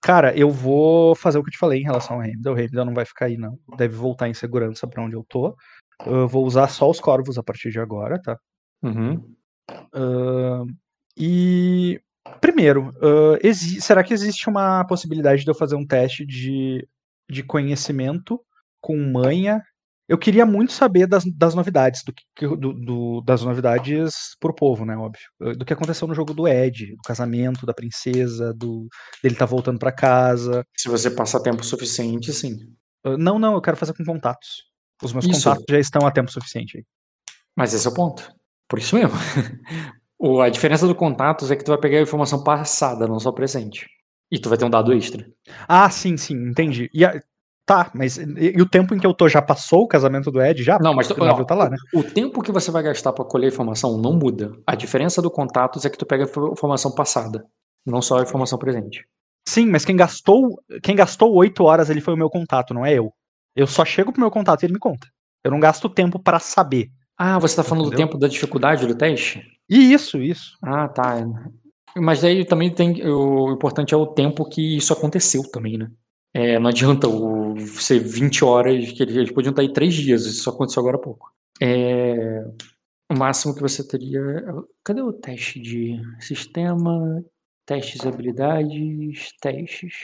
Cara, eu vou fazer o que eu te falei em relação ao Heimdall. O Heimdall não vai ficar aí, não. Deve voltar em segurança pra onde eu tô. Eu vou usar só os corvos a partir de agora, tá? Uhum. Ah, e primeiro, ah, exi- será que existe uma possibilidade de eu fazer um teste de, de conhecimento com manha? Eu queria muito saber das, das novidades, do, do- do- das novidades pro povo, né? Óbvio. Ah, Do que aconteceu no jogo do Ed, do casamento da princesa, do dele tá voltando pra casa. Se você passar tempo suficiente, sim. Ah, não, não, eu quero fazer com contatos. Os meus Isso. contatos já estão a tempo suficiente aí. Mas esse é o ponto. Por isso mesmo. O- a diferença do contatos é que tu vai pegar a informação passada, não só presente. E tu vai ter um dado extra. Ah, sim, sim, entendi. E a- Tá, mas e, e o tempo em que eu tô já passou o casamento do Ed? Já? Não, mas o navio tá lá, né? o tempo que você vai gastar pra colher informação não muda. A diferença do contatos é que tu pega a informação passada, não só a informação presente. Sim, mas quem gastou quem gastou oito horas ele foi o meu contato, não é eu. Eu só chego pro meu contato e ele me conta. Eu não gasto tempo pra saber. Ah, você tá falando Entendeu? do tempo da dificuldade do teste? E isso, isso. Ah, tá. Mas daí também tem. O importante é o tempo que isso aconteceu também, né? É, não adianta o, ser 20 horas, que eles, eles podiam estar aí 3 dias, isso só aconteceu agora há pouco. É, o máximo que você teria. Cadê o teste de sistema? Testes de habilidades, testes.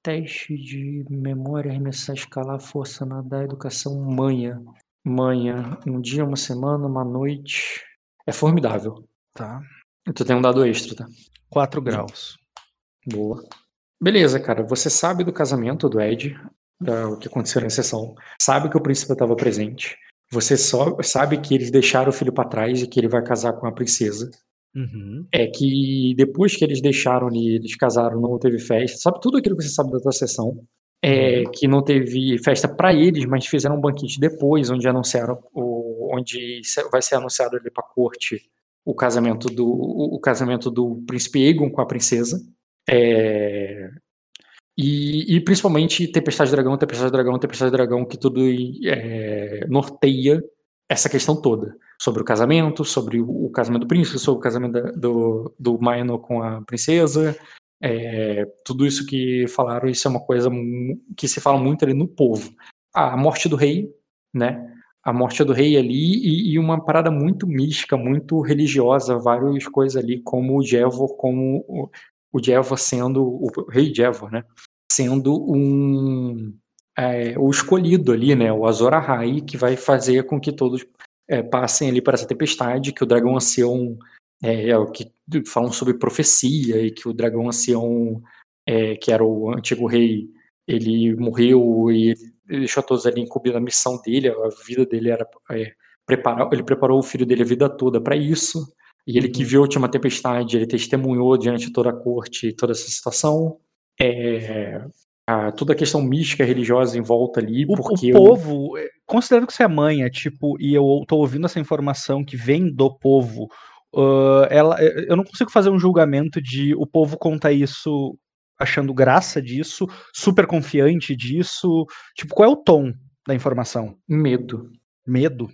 Teste de memória, arremessar, escalar, força, nadar, educação, manha. Manha. Um dia, uma semana, uma noite. É formidável. Tá. Tu tem um dado extra, tá? 4 graus. Boa. Beleza, cara. Você sabe do casamento do Ed, da- o que aconteceu na sessão. Sabe que o príncipe estava presente. Você só sabe que eles deixaram o filho pra trás e que ele vai casar com a princesa. Uhum. É que depois que eles deixaram ali, eles casaram, não teve festa. Sabe tudo aquilo que você sabe da tua sessão. É que não teve festa pra eles, mas fizeram um banquete depois, onde anunciaram o, onde vai ser anunciado ali pra corte o casamento do o, o casamento do príncipe Aegon com a princesa. É, e, e principalmente Tempestade Dragão, Tempestade Dragão, Tempestade Dragão, que tudo é, norteia essa questão toda. Sobre o casamento, sobre o, casamento do príncipe, sobre o casamento da- do, do Maeno com a princesa. é, tudo isso que falaram, isso é uma coisa que se fala muito ali no povo. A morte do rei, né? A morte do rei ali e, e uma parada muito mística, muito religiosa, várias coisas ali, como o Jevor, como o, o Jevor sendo, o rei Jevor, né? Sendo um é, o escolhido ali, né? O Azor Ahai, que vai fazer com que todos é, passem ali para essa tempestade, que o dragão ancião é, é o que falam sobre profecia e que o dragão ancião, é, que era o antigo rei, ele morreu e deixou todos ali incumbindo a missão dele, a vida dele era é, preparar, ele preparou o filho dele a vida toda para isso. E ele que viu a última tempestade, ele testemunhou diante de toda a corte toda essa situação. É, a- toda a questão mística religiosa em volta ali, O, o porque povo, eh, considerando que você é mãe, é tipo, e eu tô ouvindo essa informação que vem do povo, ah, ela, eh, eu não consigo fazer um julgamento de o povo conta isso achando graça disso, super confiante disso. Tipo, qual é o tom da informação? medo. Medo?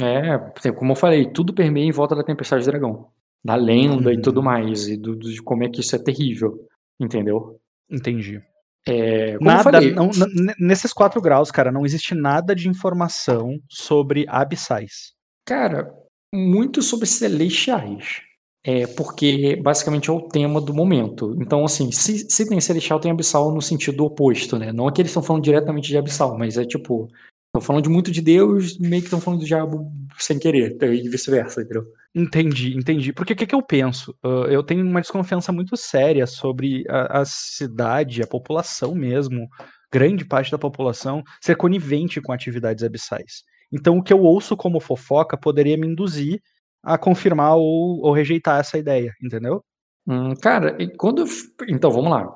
É, como eu falei, tudo permeia em volta da Tempestade do Dragão. Da lenda e Uhum. tudo mais, e do, do- de como é que isso é terrível. Entendeu? Entendi. É, Nada, não- nesses quatro graus, cara, não existe nada de informação sobre abissais. Cara, muito sobre celestiais. É porque basicamente é o tema do momento. Então, assim, se, se tem celestial, tem abissal no sentido oposto, né? Não é que eles estão falando diretamente de abissal, mas é tipo, estão falando de muito de Deus, meio que estão falando do diabo sem querer, e vice-versa, entendeu? Entendi, entendi. Porque o que, que eu penso? Ah, eu tenho uma desconfiança muito séria sobre a, a cidade, a população mesmo, grande parte da população, ser conivente com atividades abissais. Então o que eu ouço como fofoca poderia me induzir a confirmar ou, ou rejeitar essa ideia, entendeu? Hum, cara, quando. Então, vamos lá.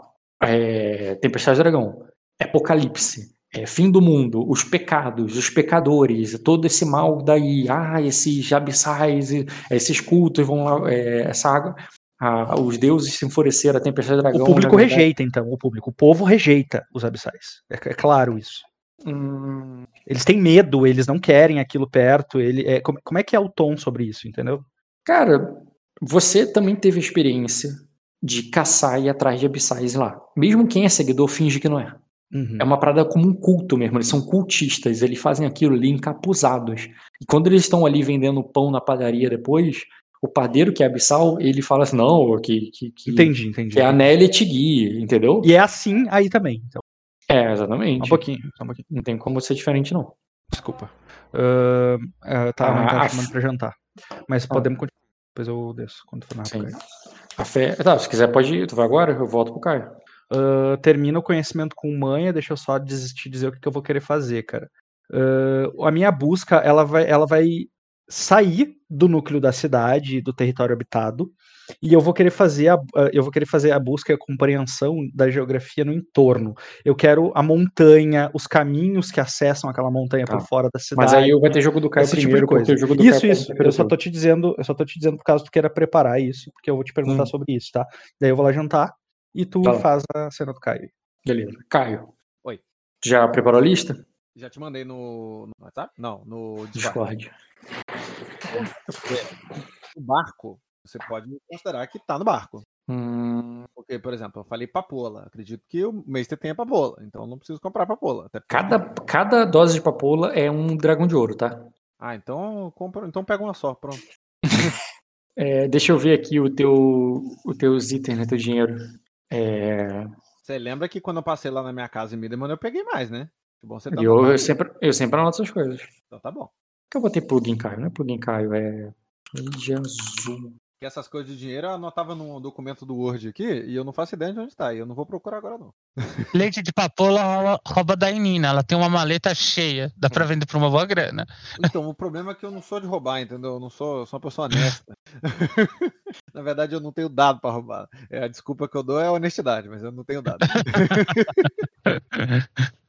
É, Tempestade Dragão. Apocalipse. É, fim do mundo. Os pecados, os pecadores, todo esse mal daí. Ah, esses abissais, esses cultos vão lá. é, essa água. ah, os deuses se enfureceram, a Tempestade Dragão. O público rejeita, então, o público. O povo rejeita os abissais. É, é claro isso. Hum, Eles têm medo, eles não querem aquilo perto. Ele, é, como, como é que é o tom sobre isso, entendeu? Cara, você também teve experiência de caçar e ir atrás de abissais lá. Mesmo quem é seguidor finge que não é. Uhum. É uma parada como um culto mesmo, eles são cultistas, eles fazem aquilo ali encapuzados. E quando eles estão ali vendendo pão na padaria depois, o padeiro que é abissal, ele fala assim, não, que, que, que, Entendi, entendi. que a Nelly te guia, entendeu? E é assim aí também. Então, É, exatamente. um pouquinho, um pouquinho. Não tem como ser diferente, não. Desculpa. Ah, ah, tá, Ah, tá chamando pra jantar. Mas podemos continuar. Depois eu desço quando for na Sim. época. A fé... Tá, se quiser pode ir, tu vai agora? Eu volto pro Caio. Ah, termina o conhecimento com manha, deixa eu só desistir dizer o que, que eu vou querer fazer, cara. Ah, a minha busca, ela vai, ela vai sair do núcleo da cidade, do território habitado, e eu vou querer fazer a, ah, eu vou querer fazer a busca e a compreensão da geografia no entorno. Eu quero a montanha, os caminhos que acessam aquela montanha Tá. por fora da cidade. Mas aí vai ter jogo do Caio esse tipo de primeiro, coisa. jogo do Isso, Caio isso. Eu só tô te dizendo, eu só tô te dizendo por causa que tu queira preparar isso, porque eu vou te perguntar Hum. sobre isso, tá? Daí eu vou lá jantar e tu Tá faz a cena do Caio. Beleza. Caio. Oi. Já preparou a lista? Já te mandei no, no WhatsApp? Não, no Discord. Discord. O barco, você pode considerar que tá no barco. Hum, Porque, por exemplo, eu falei papola. Acredito que o Meister tenha papola, então eu não preciso comprar papola. Até porque- cada, cada dose de papoula é um dragão de ouro, tá? Ah, então compra, então pega uma só, pronto. É, deixa eu ver aqui o teu, os teus itens, né, teu dinheiro. É, Você lembra que quando eu passei lá na minha casa em Middleman eu peguei mais, né? Que bom você tá eu, eu sempre, eu sempre anoto essas coisas. Então tá bom. que eu botei plugin Caio? Não é plugin Caio, é mídia azul. Que essas coisas de dinheiro eu anotava num documento do Word aqui e eu não faço ideia de onde tá. E eu não vou procurar agora, não. Leite de papoula rouba, da Inina. Ela tem uma maleta cheia. Dá pra vender por uma boa grana. Então, o problema é que eu não sou de roubar, entendeu? Eu não sou, eu sou uma pessoa honesta. Na verdade, eu não tenho dado pra roubar. É, a desculpa que eu dou é a honestidade, mas eu não tenho dado.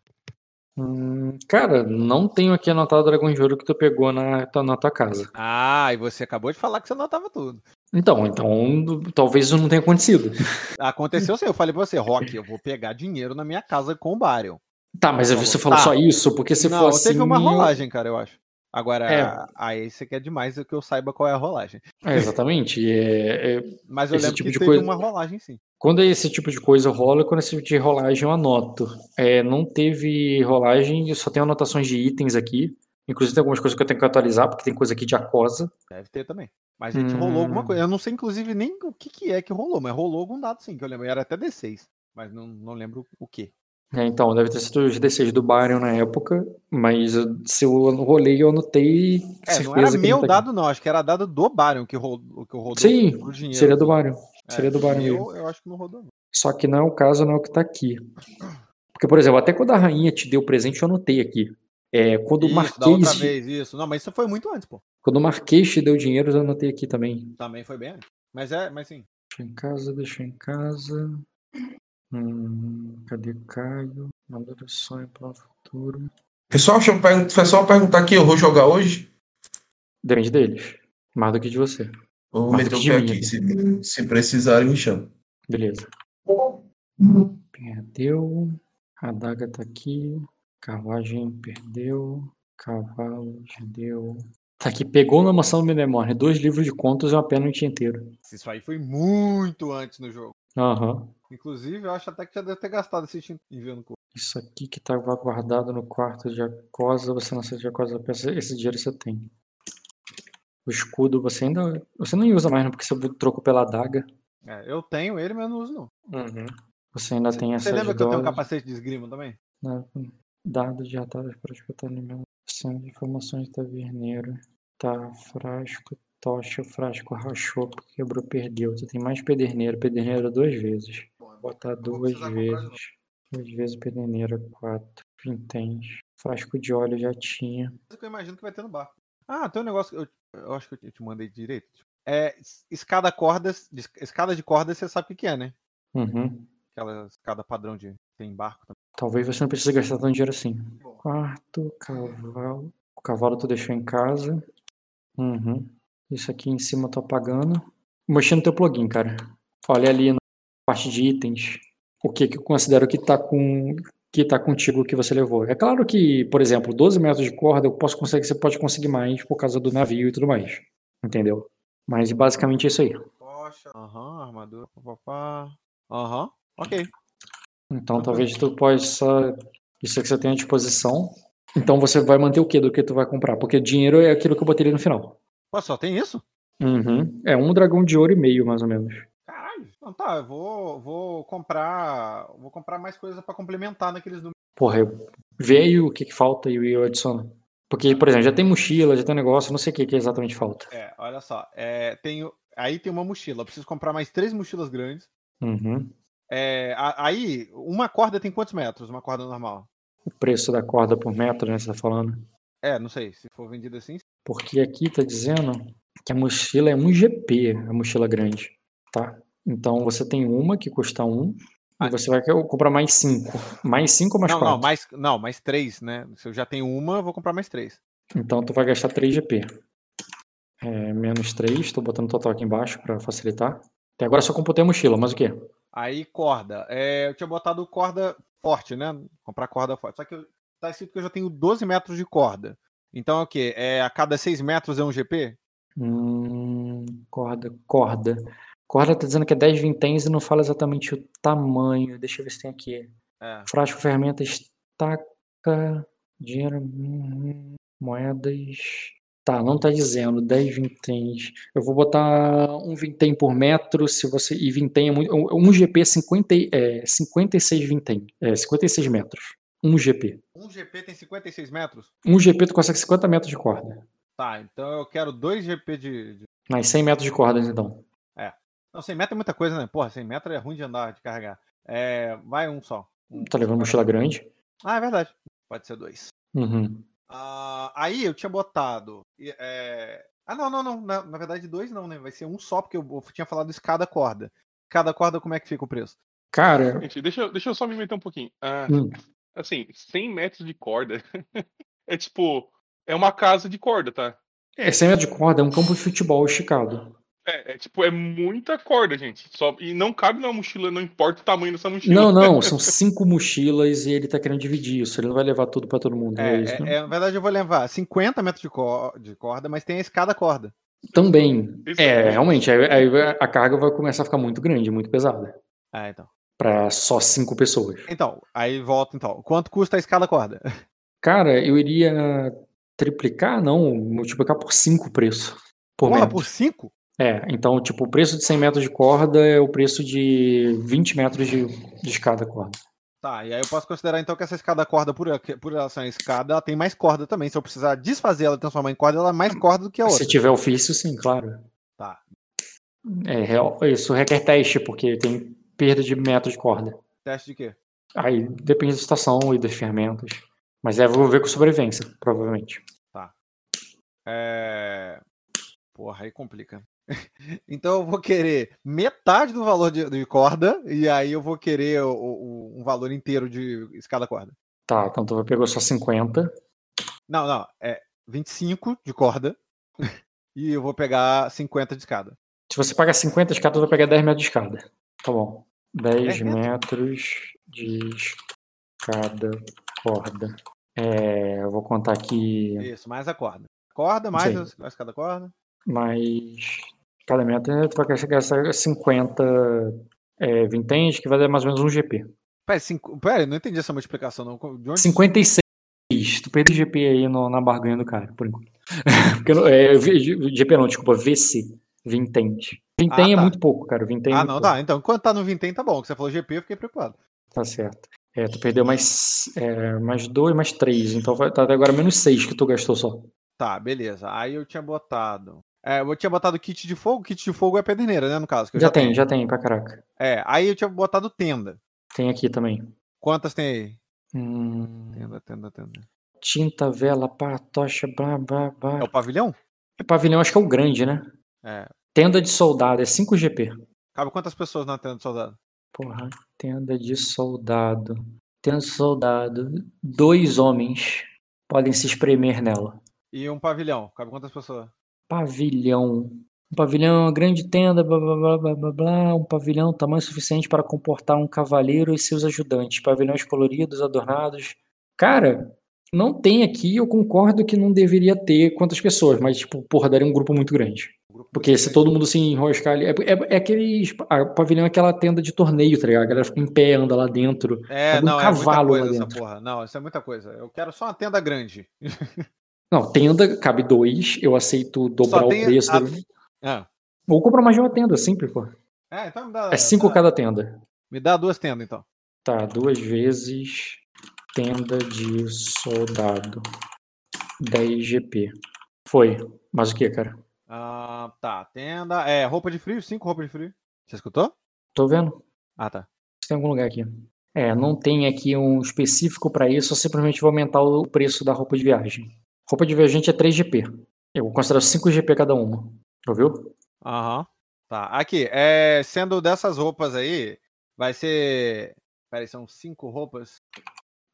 Hum, cara, não tenho aqui anotado o dragão de ouro que tu pegou na, tua- na tua casa. ah, e você acabou de falar que você anotava tudo. Então, então talvez isso não tenha acontecido. Aconteceu assim, eu falei pra você, Rock, eu vou pegar dinheiro na minha casa com o Barion. Tá, mas você falou Tá. só isso, porque se não, for assim. teve uma eu- rolagem, cara, eu acho. Agora, É. aí você quer demais que eu saiba qual é a rolagem. É, exatamente. É, é- Mas eu Esse lembro tipo que de teve coisa- uma rolagem, sim. Quando esse tipo de coisa rola, quando esse tipo de rolagem eu anoto. É, não teve rolagem, eu só tenho anotações de itens aqui. Inclusive tem algumas coisas que eu tenho que atualizar, porque tem coisa aqui de acosa. Deve ter também. Mas a gente rolou alguma Hum. coisa. Eu não sei, inclusive, nem o que, que é que rolou, mas rolou algum dado sim, que eu lembro. Era até D6, mas não, não lembro o que. É, então, deve ter sido os D6 do Byron na época, mas eu- se eu rolei, eu anotei. É, não era meu tá aqui. dado, não. Acho que era dado do Baron que rodou, que rodou Sim, pro dinheiro. Seria do Byron. É, Seria do Byron. Eu, eu acho que não rodou, não. Só que não é o caso, não é o que tá aqui. Porque, por exemplo, até quando a rainha te deu o presente, eu anotei aqui. É, quando o Isso, da outra Marquês. vez, isso. Não, mas isso foi muito antes, pô. Quando o Marquês te deu dinheiro, eu anotei aqui também. Também foi bem antes. Mas é, mas sim. Deixa em casa, deixa em casa. Hum, cadê Caio? Mandar o sonho para o futuro. Pessoal, deixa eu pessoal perguntar aqui, eu vou jogar hoje? Depende deles. Mais do que de você. Vou Mas meter o pé aqui. Se, se precisarem, me chama. Beleza. Perdeu. A adaga tá aqui. Carruagem perdeu. Cavalo perdeu. Tá aqui, pegou na mansão do Mnemorne. Dois livros de contos e uma pênalti inteiro. Isso aí foi muito antes no jogo. Aham. Inclusive, eu acho até que já deve ter gastado esse instinto enviando com. Isso aqui que tava guardado no quarto de Acosa, você não sei de Acosa peça, esse dinheiro você tem. O escudo você ainda. Você não usa mais, não, porque você trocou pela adaga. É, eu tenho ele, mas não uso, não. Você ainda tem essa Você lembra de que eu tenho um capacete de esgrima também? né, Dados de atalhos para escutar alimentação de informações taverneiro. Tá, frasco, tocha, frasco rachou, porque quebrou, perdeu. Você tem mais pederneiro, pederneiro duas vezes. Botar duas vezes. Duas vezes pederneiro, quatro. Vinténs. Frasco de óleo já tinha. Que eu imagino que vai ter no barco. Ah, tem um negócio que eu, eu acho que eu te mandei direito. É es- escada cordas, de- escada de cordas, você sabe o que é, né? Uhum. Aquela escada padrão de tem em barco também. Talvez você não precise gastar tanto dinheiro assim. Quarto, cavalo. O cavalo tu deixou em casa. Uhum. Isso aqui em cima eu tô apagando. Mexendo no teu plugin, cara. Olha ali na parte de itens. O que que eu considero que tá com que tá contigo que você levou. É claro que, por exemplo, 12 metros de corda eu posso conseguir, você pode conseguir mais por causa do navio e tudo mais. Entendeu? Mas basicamente é isso aí. Poxa, aham, armadura, papapá. Aham, ok. Então talvez tu possa. Isso é que você tem à disposição. Então você vai manter o que do que tu vai comprar? Porque dinheiro é aquilo que eu botei ali no final. Pô, só tem isso? Uhum. É um dragão de ouro e meio, mais ou menos. Então tá, eu vou, vou comprar. Vou comprar mais coisas pra complementar naqueles números. Porra, eu... aí o que, que falta e eu adiciono. Porque, por exemplo, já tem mochila, já tem negócio, não sei o que, que exatamente falta. É, olha só. É, tenho, aí tem uma mochila. Eu preciso comprar mais três mochilas grandes. Uhum. É, aí, uma corda tem quantos metros? Uma corda normal? O preço da corda por metro, né? Você tá falando. É, não sei. Se for vendido assim. Porque aqui tá dizendo que a mochila é 1 GP, a mochila grande, tá? Então você tem uma que custa 1 Ah. e você vai comprar mais 5. Mais 5 ou mais não, 4? não, mais, não, mais três, né? Se eu já tenho uma, eu vou comprar mais três. Então tu vai gastar 3 GP. É, menos 3, tô botando o total aqui embaixo pra facilitar. Até agora só computei a mochila, mas o quê? Aí, corda. É, eu tinha botado corda forte, né? Comprar corda forte. Só que eu, tá escrito que eu já tenho 12 metros de corda. Então é o quê? É, a cada 6 metros é um GP? Hum, corda, corda. Corda tá dizendo que é 10 vinténs e não fala exatamente o tamanho. Deixa eu ver se tem aqui. É. Frasco, ferramenta, estaca, dinheiro, moedas. Tá, não tá dizendo 10 vinténs. Eu vou botar um vintém por metro, se você e vintém é muito, um GP é 50, e- é 56 vintém, é 56 metros. Um GP. Um GP tem 56 metros? Um GP tu consegue 50 metros de corda. Tá, então eu quero 2 GP de, de- Mais 100 metros de cordas então. Não, 100 metros é muita coisa, né? Porra, 100 metros é ruim de andar, de carregar. É, vai um só. Um, Tá levando mochila grande? Ah, é verdade. Pode ser dois. Uhum. Ah, aí eu tinha botado. é, Ah, não, não, não. Na, na verdade, dois não, né? Vai ser um só, porque eu, eu tinha falado escada corda. Cada corda, como é que fica o preço? Cara, Gente, deixa, eu- deixa eu só me meter um pouquinho. Ah, hum, assim, 100 metros de corda é tipo. É uma casa de corda, tá? é 100 metros de corda é um campo de futebol esticado. É, é tipo, é muita corda, gente. Só, e não cabe na mochila, não importa o tamanho dessa mochila. Não, não, são cinco mochilas e ele tá querendo dividir isso. Ele não vai levar tudo pra todo mundo. É, É, isso, é- né? é, na verdade, eu vou levar 50 metros de, de corda, mas tem a escada corda. Também. Isso É, é- realmente, aí, aí a carga vai começar a ficar muito grande, muito pesada. Ah, então. Pra só cinco pessoas. Então, aí volta então. Quanto custa a escada corda? Cara, eu iria triplicar, não, multiplicar por cinco o preço. Por Porra, por 5? É, então, tipo, o preço de 100 metros de corda é o preço de 20 metros de, de escada corda. Tá, e aí eu posso considerar então que essa escada corda, por, por relação à escada, ela tem mais corda também. Se eu precisar desfazer ela e transformar em corda, ela é mais corda do que a outra. Se tiver ofício, sim, claro. Tá. É, isso requer teste, porque tem perda de metros de corda. Teste de quê? Aí depende da situação e das ferramentas. Mas é, vou ver com sobrevivência, provavelmente. É... Porra, aí complica. então eu vou querer metade do valor de, de corda e aí eu vou querer o, o- um valor inteiro de escada corda. Tá, então tu pegou só 50. Não, não, é 25 de corda e eu vou pegar 50 de escada. Se você pagar 50 escada, tu vai pegar 10 metros de escada. Tá bom. 10 10 metros? de escada corda. É, eu vou contar aqui Isso, mais a corda. Corda, mais a escada corda. mais cada metro, tu vai gastar 50 é, vinténs, que vai dar mais ou menos um GP. Pera, cinco... Pera, eu não entendi essa multiplicação. Não. De onde... 56. Tu perdeu GP aí no- na barganha do cara, por enquanto. Porque, é, GP não, desculpa, VC. Vinténs. Vintém Ah, é tá. muito pouco, cara. Vintém é Ah, muito não, pouco. tá. Então, quando tá no vintém, tá bom. Que você falou GP, eu fiquei preocupado. Tá certo. É, tu perdeu mais, é, mais dois, mais três. Então tá até agora menos seis que tu gastou só. Tá, beleza. Aí eu tinha botado. É, eu tinha botado kit de fogo. Kit de fogo é pederneira, né? No caso. eu Já, tem, já tem pra caraca. É, aí eu tinha botado tenda. Tem aqui também. Quantas tem aí? Hum, Tenda, tenda, tenda. tinta, vela, pá, tocha, blá, blá, blá. É o pavilhão? É pavilhão, acho que é o grande, né? É. Tenda de soldado, é 5 GP. Cabe quantas pessoas na tenda de soldado? Porra, tenda de soldado. Tenda de soldado. Dois homens podem se espremer nela. E um pavilhão? Cabe quantas pessoas? Pavilhão. Um pavilhão, uma grande tenda, blá blá blá blá blá blá. Um pavilhão, tamanho suficiente para comportar um cavaleiro e seus ajudantes. Pavilhões coloridos, adornados. Cara, não tem aqui, eu concordo que não deveria ter quantas pessoas, mas, tipo, porra, daria um grupo muito grande. Porque se todo mundo se enroscar ali. É, é, é aqueles. A pavilhão é aquela tenda de torneio, tá ligado? A galera fica em pé, anda lá dentro. É, um não, é cavalo muita lá coisa essa dentro. porra. Não, isso é muita coisa. Eu quero só uma tenda grande. Não, tenda cabe dois, eu aceito dobrar Só o preço. a-. Ah. Ou comprar mais de uma tenda, simples, pô. É, então me dá. É cinco dá- cada tenda. Me dá duas tendas, então. Tá, duas vezes tenda de soldado. 10 GP. Foi. Mas o que, cara? Ah, tá, tenda. É, roupa de frio, cinco roupas de frio. Você escutou? Tô vendo. Ah, tá. Tem algum lugar aqui. É, não tem aqui um específico pra isso, eu simplesmente vou aumentar o preço da roupa de viagem. Roupa de viajante é 3 GP. Eu considero 5 GP cada uma. Ouviu? Aham. Tá. Aqui, é, sendo dessas roupas aí, vai ser. Peraí, são cinco roupas.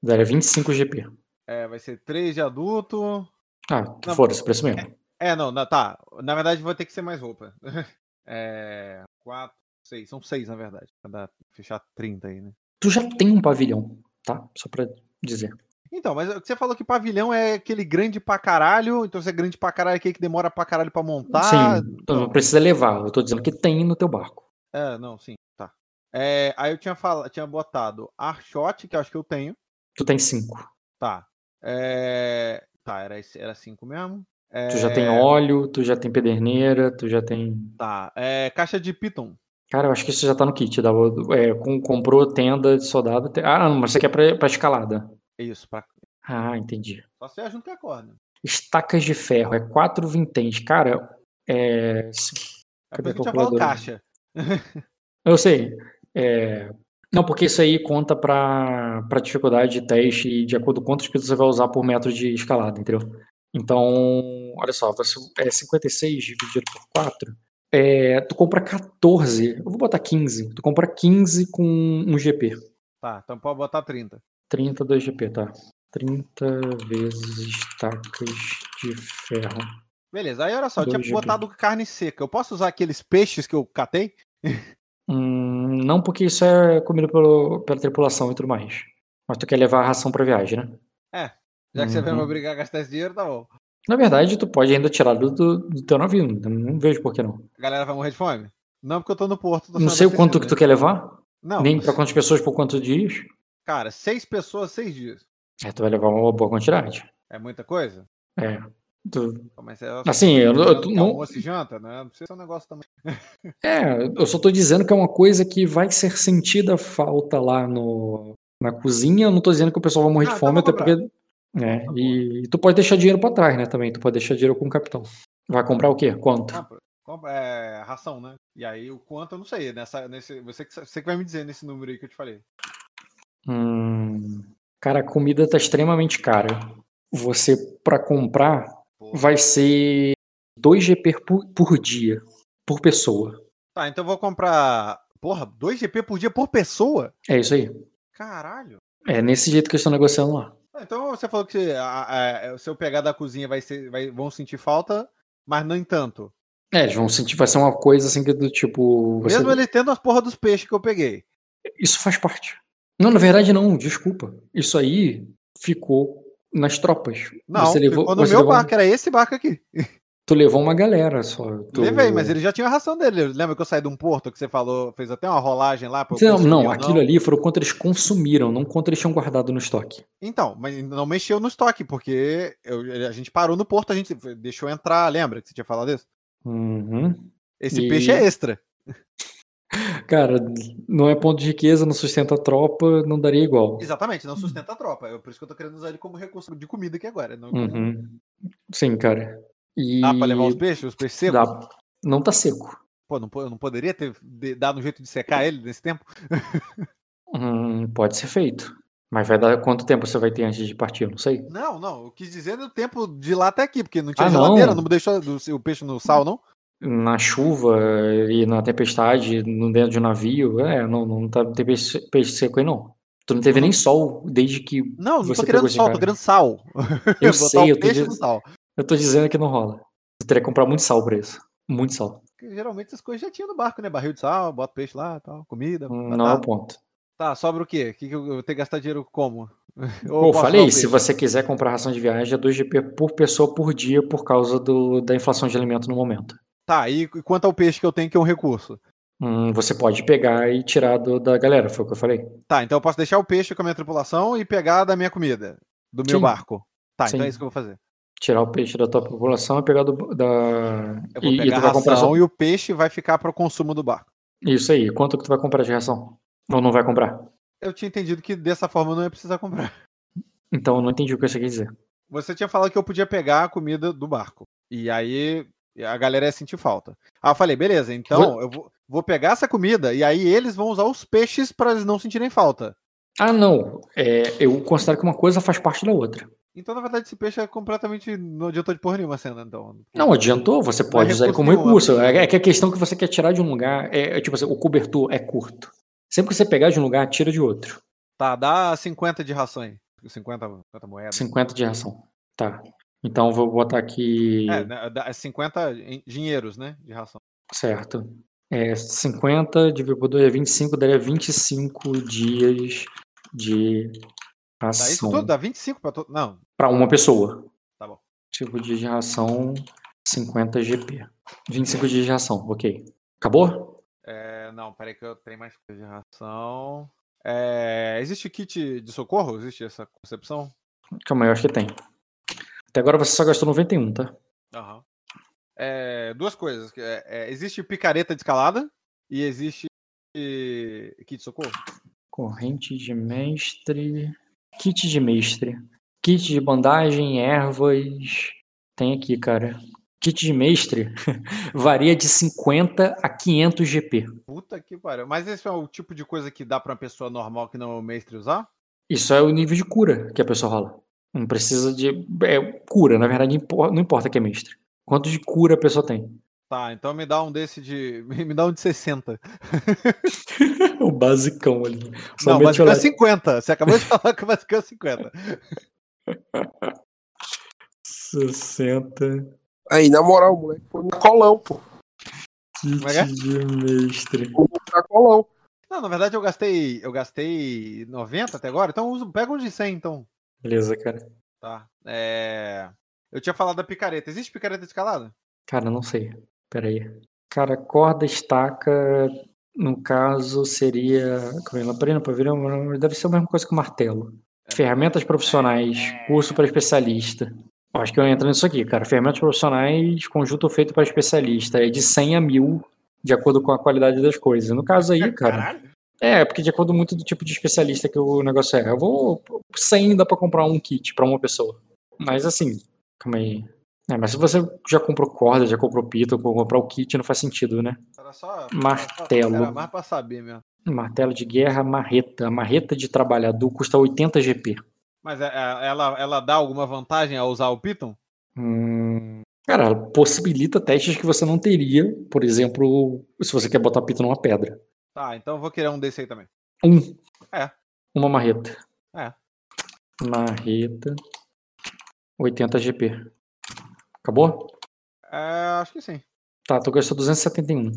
Daria 25 GP. É, vai ser três de adulto. Ah, Não, foda-se, preço mesmo. É, não, não, tá. Na verdade, vai ter que ser mais roupa. é. Quatro, seis. São seis, na verdade. Pra dar- fechar 30 aí, né? Tu já tem um pavilhão, tá? Só pra dizer. Então, mas você falou que pavilhão é aquele grande pra caralho. Então, se é grande pra caralho, é aquele que demora pra caralho pra montar. sim, não. precisa levar. Eu tô dizendo que tem no teu barco. É, não, sim, tá. É, aí eu tinha, fala, tinha botado Arshot, que eu acho que eu tenho. Tu tem 5. Tá. É, tá, era, era cinco mesmo. Tu já tem É, óleo, tu já tem pederneira, tu já tem. Tá. É, caixa de Python. Cara, eu acho que isso já tá no kit. Dá, é, com- comprou tenda de soldado. te- Ah, não, mas você quer pra, pra escalada. É isso, pra... Ah, entendi. só você junto com a corda. Estacas de ferro, é 4 vinténs. Cara, é. se- É Cadê isso a que calculadora? caixa. Eu sei. é, Não, porque isso aí conta pra, dificuldade de teste de acordo com quantos pisos você vai usar por metro de escalada, entendeu? Então, olha só, você, é 56 dividido por 4. É, tu compra 14, eu vou botar 15. Tu compra 15 com um GP. Tá, então pode botar 30. 30, 2 GP, tá? 30 vezes estacas de ferro. Beleza, aí olha só, eu tinha GP. botado carne seca. Eu posso usar aqueles peixes que eu catei? Hum, não porque isso é comido pelo, pela tripulação e tudo mais. Mas tu quer levar a ração pra viagem, né? Já que você vai me Uhum. obrigar a gastar esse dinheiro, tá bom. Na verdade, tu pode ainda tirar do, do, do teu navio. Não, não vejo por que não. A galera vai morrer de fome? Não, porque eu tô no porto. tô Não sei o quanto que abastecido, tu quer levar. né? Não, Nem pra quantas pessoas por quantos dias. Cara, seis pessoas, seis dias. É, tu vai levar uma boa quantidade. É muita coisa? É. Tu- Mas é, Assim, eu, eu- eu, não, almoço e janta, né? Não precisa ser um negócio também. é, eu só tô dizendo que é uma coisa que vai ser sentida falta lá no, na cozinha. Eu não tô dizendo que o pessoal vai morrer Ah, de fome, até porque. É, Tá e, e tu pode deixar dinheiro pra trás, né? Também. Tu pode deixar dinheiro com o capitão. Vai comprar o quê? Quanto? Compra, é, ração, né? E aí o quanto eu não sei. Nessa, nesse, você, que, você que vai me dizer nesse número aí que eu te falei. Hum, cara, a comida tá extremamente cara. Você, pra comprar, vai ser 2 GP por, por dia, por pessoa. Tá, então eu vou comprar. Porra, 2 GP por dia por pessoa? É isso aí. Caralho. É nesse jeito que eles estão negociando lá. Ah, Então você falou que a- a- se eu pegar da cozinha vai ser, vai, vão sentir falta, mas nem tanto. É, eles vão sentir, vai ser uma coisa assim que do tipo. você- Mesmo ele tendo as porra dos peixes que eu peguei. Isso faz parte. Não, na verdade não, desculpa. Isso aí ficou nas tropas. Não, você levou, ficou no meu levou- barco, era esse barco aqui. Tu levou uma galera só. Tu- Levei, mas ele já tinha a ração dele. Lembra que eu saí de um porto que você falou, fez até uma rolagem lá? pra Não, não, aquilo ali foram quanto eles consumiram, não quanto eles tinham guardado no estoque. Então, mas não mexeu no estoque, porque eu- a gente parou no porto, a gente deixou entrar, lembra que você tinha falado isso? Uhum. Esse E- peixe é extra. Cara, não é ponto de riqueza, não sustenta a tropa, não daria igual. Exatamente, não sustenta a tropa. É por isso que eu tô querendo usar ele como recurso de comida aqui agora. Não Uhum. Sim, cara. E Dá pra levar os peixes? Os peixes secos? dá- Não tá seco. Pô, não, eu não poderia ter dado um jeito de secar ele nesse tempo? Hum, pode ser feito. Mas vai dar quanto tempo você vai ter antes de partir? Eu não sei. Não, não. Eu quis dizer no tempo de lá até aqui, porque não tinha Ah, não. geladeira, não, deixou do- o peixe no sal, não? Na chuva e na tempestade, no dentro de um navio, é, não, não tá, não tem peixe, seco aí não. Tu não teve nem sol desde que Não, não você tô querendo cara. tô querendo sal. Eu sei, eu tô, diz- sal. eu tô dizendo que não rola. Você teria que comprar muito sal pra isso. Muito sal. Porque geralmente essas coisas já tinha no barco, né? Barril de sal, bota peixe lá, tal, comida. Não é o batata. ponto. Tá, sobra o quê? O que, que eu tenho que gastar dinheiro como? Ou Pô, eu posso falei, se você quiser comprar ração de viagem, é 2 GP por pessoa por dia por causa do, da inflação de alimento no momento. Tá, e e quanto ao peixe que eu tenho, que é um recurso? Hum, você pode pegar e tirar do- da galera, foi o que eu falei. Tá, então eu posso deixar o peixe com a minha tripulação e pegar da minha comida, do meu Sim. barco. Tá, então Sim. é isso que eu vou fazer. Tirar o peixe da tua população e pegar do, da. Eu vou e, e pegar tu a vai comprar ração só. e o peixe vai ficar para o consumo do barco. Isso aí, quanto que tu vai comprar de ração? Ou não vai comprar? Eu tinha entendido que dessa forma eu não ia precisar comprar. Então eu não entendi o que você quer dizer. Você tinha falado que eu podia pegar a comida do barco. E aí a galera ia sentir falta. Ah, eu falei, beleza, então eu vou, vou pegar essa comida e aí eles vão usar os peixes para eles não sentirem falta. Ah, não. É, eu considero que uma coisa faz parte da outra. Então, na verdade, esse peixe é completamente. Não adiantou de porra nenhuma cena, então. Não adiantou, você pode usar ele como recurso. É, é que a questão que você quer tirar de um lugar é, é tipo assim, o cobertor é curto. Sempre que você pegar de um lugar, tira de outro. Tá, dá 50 de ração aí. 50, 50 moedas. 50 de ração. Tá. Então vou botar aqui. É, né, dá 50 em- dinheiros, né? De ração. Certo. É 50 dividido por 2 é 25, daria 25 dias de Dá isso ração. tudo? Dá 25 pra todo. Não, Para uma pessoa. Tá bom. Tipo de ração 50 GP. 25 dias de ração, ok. Acabou? é, não, peraí que eu tenho mais coisa de ração. É, existe kit de socorro? Existe essa concepção? Calma eu acho que tem. Até agora você só gastou 91, tá? Aham. É, duas coisas. é, é, existe picareta de escalada e existe kit de socorro. Corrente de mestre. Kit de mestre. Kit de bandagem, ervas. Tem aqui, cara. Kit de mestre varia de 50 a 500 GP. Puta que pariu. Mas esse é o tipo de coisa que dá pra uma pessoa normal que não é o mestre usar? Isso é o nível de cura que a pessoa rola. Não precisa de. É cura, na verdade, não importa que é mestre. Quanto de cura a pessoa tem? Tá, então me dá um desse de. Me dá um de 60. o basicão ali. Não, Somente mas fica olhar- 50. Você acabou de falar que vai ficar 50. 60 Aí, na moral, o moleque foi na colão, pô. kit é que é? de mestre. Na colão. Não, na verdade eu gastei. Eu gastei 90 até agora, então uso, pega um de 100 então. Beleza, cara. Tá. É. Eu tinha falado da picareta. Existe picareta escalada? Cara, não sei. Pera aí. Cara, corda, estaca, no caso, seria. Lamparina, pavilhão, deve ser a mesma coisa que o martelo. Ferramentas profissionais, curso para especialista. Eu Acho que eu entro nisso aqui, cara. Ferramentas profissionais, conjunto feito para especialista. É de 100 a 1000, de acordo com a qualidade das coisas. No caso aí, cara. Caralho. É, porque de acordo muito do tipo de especialista que o negócio é. Eu vou. 100 dá pra comprar um kit pra uma pessoa. Mas assim, calma aí. É, mas se você já comprou corda, já comprou pito, comprar o kit não faz sentido, né? Era só. Martelo. Era mais pra saber mesmo. Martelo de guerra, marreta. Marreta de trabalhador custa 80 GP. Mas é- é- ela, ela dá alguma vantagem a usar o Python? Hum, cara, ela possibilita testes que você não teria, por exemplo, se você quer botar pito numa pedra. Tá, então eu vou querer um desse aí também. Um. É. Uma marreta. É. Marreta. 80 GP. Acabou? É, acho que sim. Tá, tu gastou 271.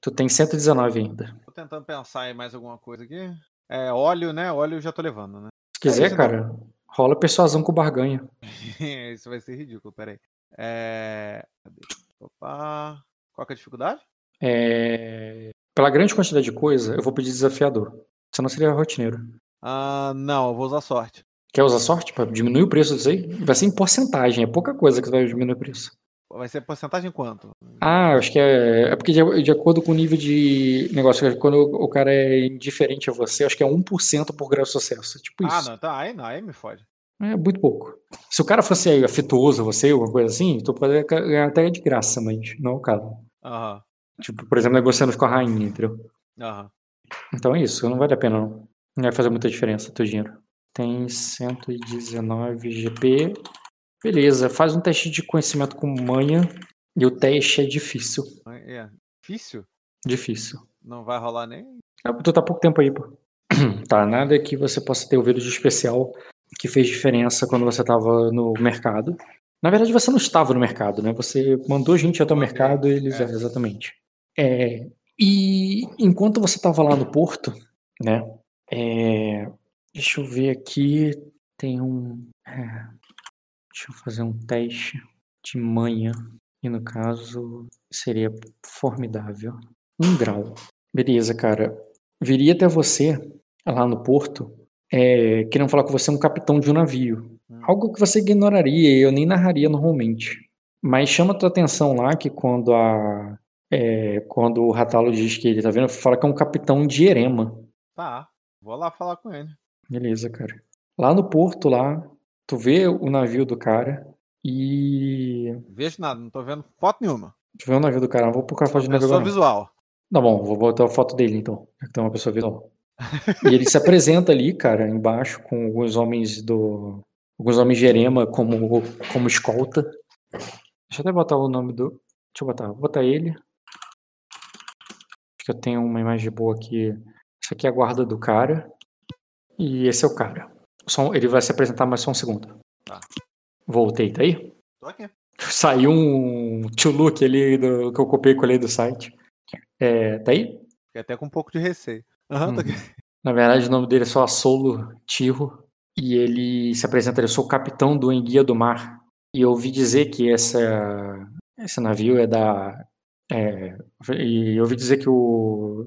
Tu tem 119 ainda. Tô tentando pensar em mais alguma coisa aqui. É, óleo, né? Óleo eu já tô levando, né? Se quiser, isso, cara, rola persuasão com barganha. Isso vai ser ridículo, peraí. É. Opa. Qual que é a dificuldade? É... Pela grande quantidade de coisa, eu vou pedir desafiador. Senão seria rotineiro. Ah, não, eu vou usar sorte. Quer usar sorte pra diminuir o preço disso aí? Vai ser em porcentagem, é pouca coisa que vai diminuir o preço. Vai ser porcentagem quanto? Ah, eu acho que é. É porque de, de acordo com o nível de negócio, quando o, cara é indiferente a você, acho que é 1% por grau de sucesso. Tipo Ah, isso. não, tá. Aí não, aí me fode. É muito pouco. Se o cara fosse aí, afetuoso a você, alguma coisa assim, tu pode ganhar até de graça, mas não é o caso. Aham, Tipo, por exemplo, negociando com a rainha, entendeu? aham. Então é isso, não vale a pena não. Não vai fazer muita diferença teu dinheiro. Tem 119 GP. Beleza, faz um teste de conhecimento com manha. E o teste é difícil. É. Difícil? Difícil. Não vai rolar nem. Ah, Tu tá pouco tempo aí, pô. Tá, nada que você possa ter ouvido de especial que fez diferença quando você tava no mercado. Na verdade, você não estava no mercado, né? Você mandou gente até o mercado e eles. é. É, exatamente. É, e enquanto você tava lá no porto, né? é, deixa eu ver aqui. Tem um. é, deixa eu fazer um teste de manha. E no caso, seria formidável. Um grau. Beleza, cara. Viria até você, lá no porto, é, querendo falar com você um capitão de um navio. Hum. Algo que você ignoraria e eu nem narraria normalmente. Mas chama a tua atenção lá que quando a. é, quando o Ratalo diz que ele tá vendo, fala que é um capitão de Erema. Tá. Vou lá falar com ele. Beleza, cara. Lá no porto, lá, tu vê o navio do cara e. Vejo nada, não tô vendo foto nenhuma. Tu vê o navio do cara, não vou procurar foto de navio agora. visual. Tá bom, vou botar a foto dele então, já que tem uma pessoa visual. E ele se apresenta ali, cara, embaixo, com alguns homens do. Alguns homens de Erema como, como escolta. Deixa eu até botar o nome do. Deixa eu botar. Vou botar ele. Que eu tenho uma imagem boa aqui. Isso aqui é a guarda do cara. E esse é o cara. Só ele vai se apresentar mais só um segundo. Tá. Voltei, tá aí? Tô aqui. Saiu um look ali do, que eu copiei e colei do site. É, tá aí? Fiquei até com um pouco de receio. Aham, tô Hum. aqui. Na verdade, o nome dele é só Solo Tirro. E ele se apresenta, eu sou o capitão do Enguia do Mar. E eu ouvi dizer que essa, esse navio é da. É, e eu ouvi dizer que o,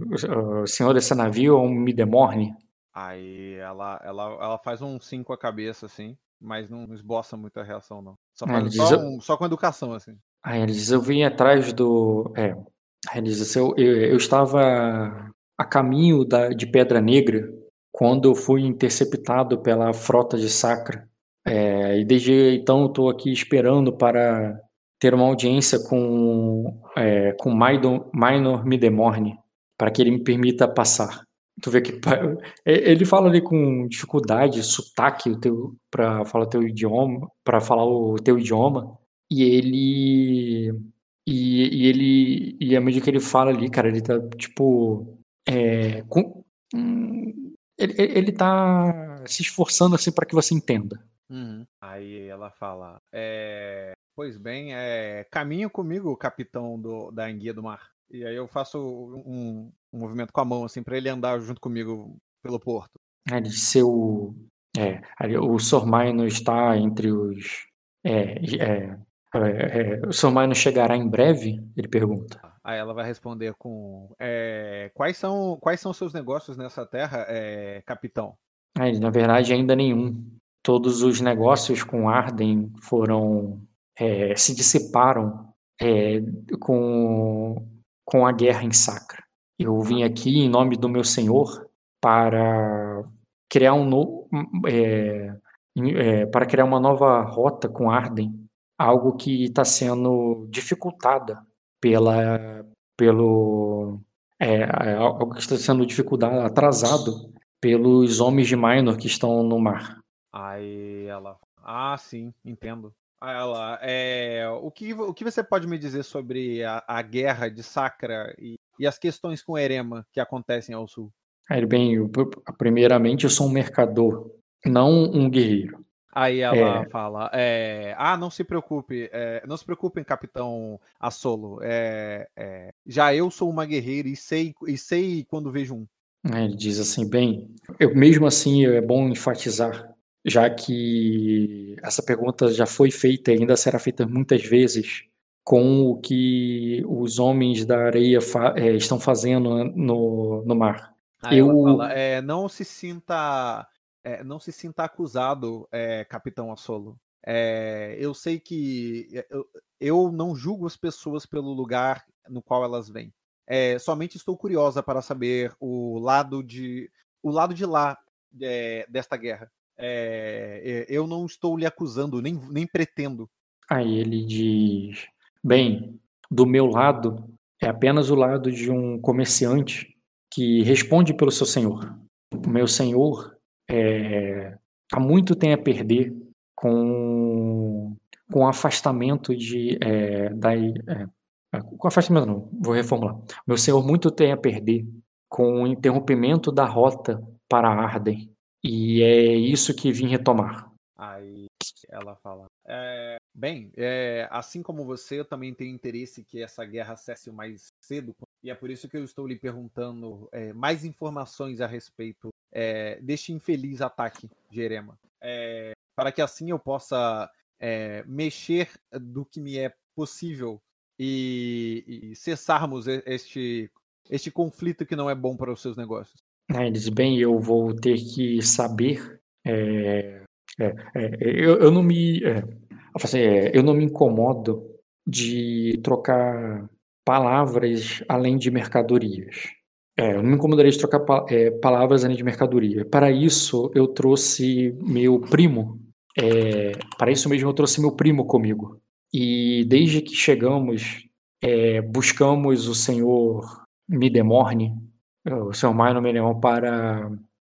o senhor desse navio é um Midemorne. Aí ela, ela, ela faz um sim com a cabeça, assim, mas não esboça muita reação, não. Só, faz- só, diz- um- só com educação, assim. Aí ele diz: Eu vim atrás do. É, ele diz eu, eu, eu estava a caminho da, de Pedra Negra quando eu fui interceptado pela frota de Sacra. É, e desde então eu estou aqui esperando para ter uma audiência com, é, com Maidon, Minor Midemorne para que ele me permita passar. Tu vê que é, ele fala ali com dificuldade, sotaque, o teu para falar teu idioma, para falar o teu idioma. E ele. E, e ele. E à medida que ele fala ali, cara, ele tá tipo. É, com, hum, ele, ele ele tá se esforçando assim para que você entenda. Uhum. Aí ela fala: é, Pois bem, é, caminha comigo, capitão do, da Enguia do Mar. E aí eu faço um, um movimento com a mão, assim, pra ele andar junto comigo pelo porto. Diz, seu. É, aí o Sormaino está entre os. É, é, é, é, o Sormaino chegará em breve? Ele pergunta. Aí ela vai responder com: é, quais, são, quais são seus negócios nessa terra, capitão? Aí na verdade, ainda nenhum. Todos os negócios com Arden foram. É, se dissiparam é, com, com a guerra em Sacra. Eu vim aqui em nome do meu senhor para criar um novo. é, é, para criar uma nova rota com Arden, algo que está sendo dificultada pela pelo é, é, algo que está sendo dificultado, atrasado pelos homens de Minor que estão no mar. Aí ela: Ah, sim, entendo. Aí ela: é, o, que, o que você pode me dizer sobre a, a guerra de Sacra e, e as questões com Erema que acontecem ao sul? Bem, eu- primeiramente eu sou um mercador, não um guerreiro. Aí ela É. fala, é, ah, não se preocupe, é, não se preocupem, capitão Assolo. Já eu sou uma guerreira e sei, e sei quando vejo um. Ele diz assim, bem, eu, mesmo assim é bom enfatizar, já que essa pergunta já foi feita e ainda será feita muitas vezes com o que os homens da areia fa- eh, estão fazendo no, no mar. Aí Eu- ela fala, é, não se sinta, é, não se sinta acusado, é, capitão Assolo. É, eu sei que eu, eu não julgo as pessoas pelo lugar no qual elas vêm. É, somente estou curiosa para saber o lado de, o lado de lá é, desta guerra. É, eu não estou lhe acusando, nem, nem pretendo. Aí ele diz: Bem, do meu lado é apenas o lado de um comerciante que responde pelo seu senhor. o meu senhor é, há muito tem a perder com, com o afastamento de, é, da, com afastamento não, vou reformular. Meu senhor muito tem a perder com o interrompimento da rota para Arden. E é isso que vim retomar. Aí ela fala. "É, bem, é, assim como você, eu também tenho interesse que essa guerra cesse o mais cedo. E é por isso que eu estou lhe perguntando é, mais informações a respeito é, deste infeliz ataque de Erema. É, para que assim eu possa é, mexer do que me é possível e, e cessarmos este, este conflito que não é bom para os seus negócios. Aí ele diz, bem, eu vou ter que saber. é, é, é, eu, eu não me. é, assim, é, eu não me incomodo de trocar palavras além de mercadorias. É, eu não me incomodaria de trocar pa- é, palavras além de mercadoria. Para isso, eu trouxe meu primo. é, para isso mesmo, eu trouxe meu primo comigo. E desde que chegamos, é, buscamos o senhor Midemorne, o senhor Minor Meleon, para,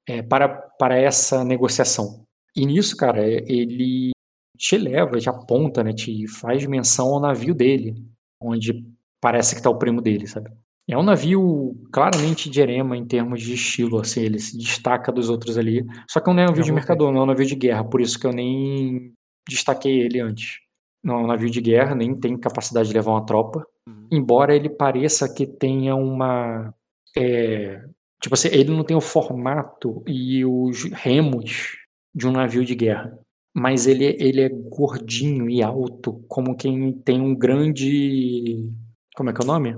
é, para, para essa negociação. E nisso, cara, é, ele te leva, te aponta, né, te faz menção ao navio dele, onde parece que está o primo dele, sabe? É um navio claramente de erema em termos de estilo, assim, ele se destaca dos outros ali. Só que não é um navio de voltei. mercador, não é um navio de guerra, por isso que eu nem destaquei ele antes. Não é um navio de guerra, nem tem capacidade de levar uma tropa, Uhum. embora ele pareça que tenha uma. É, tipo assim, ele não tem o formato e os remos de um navio de guerra. Mas ele, ele é gordinho e alto, como quem tem um grande. Como é que é o nome?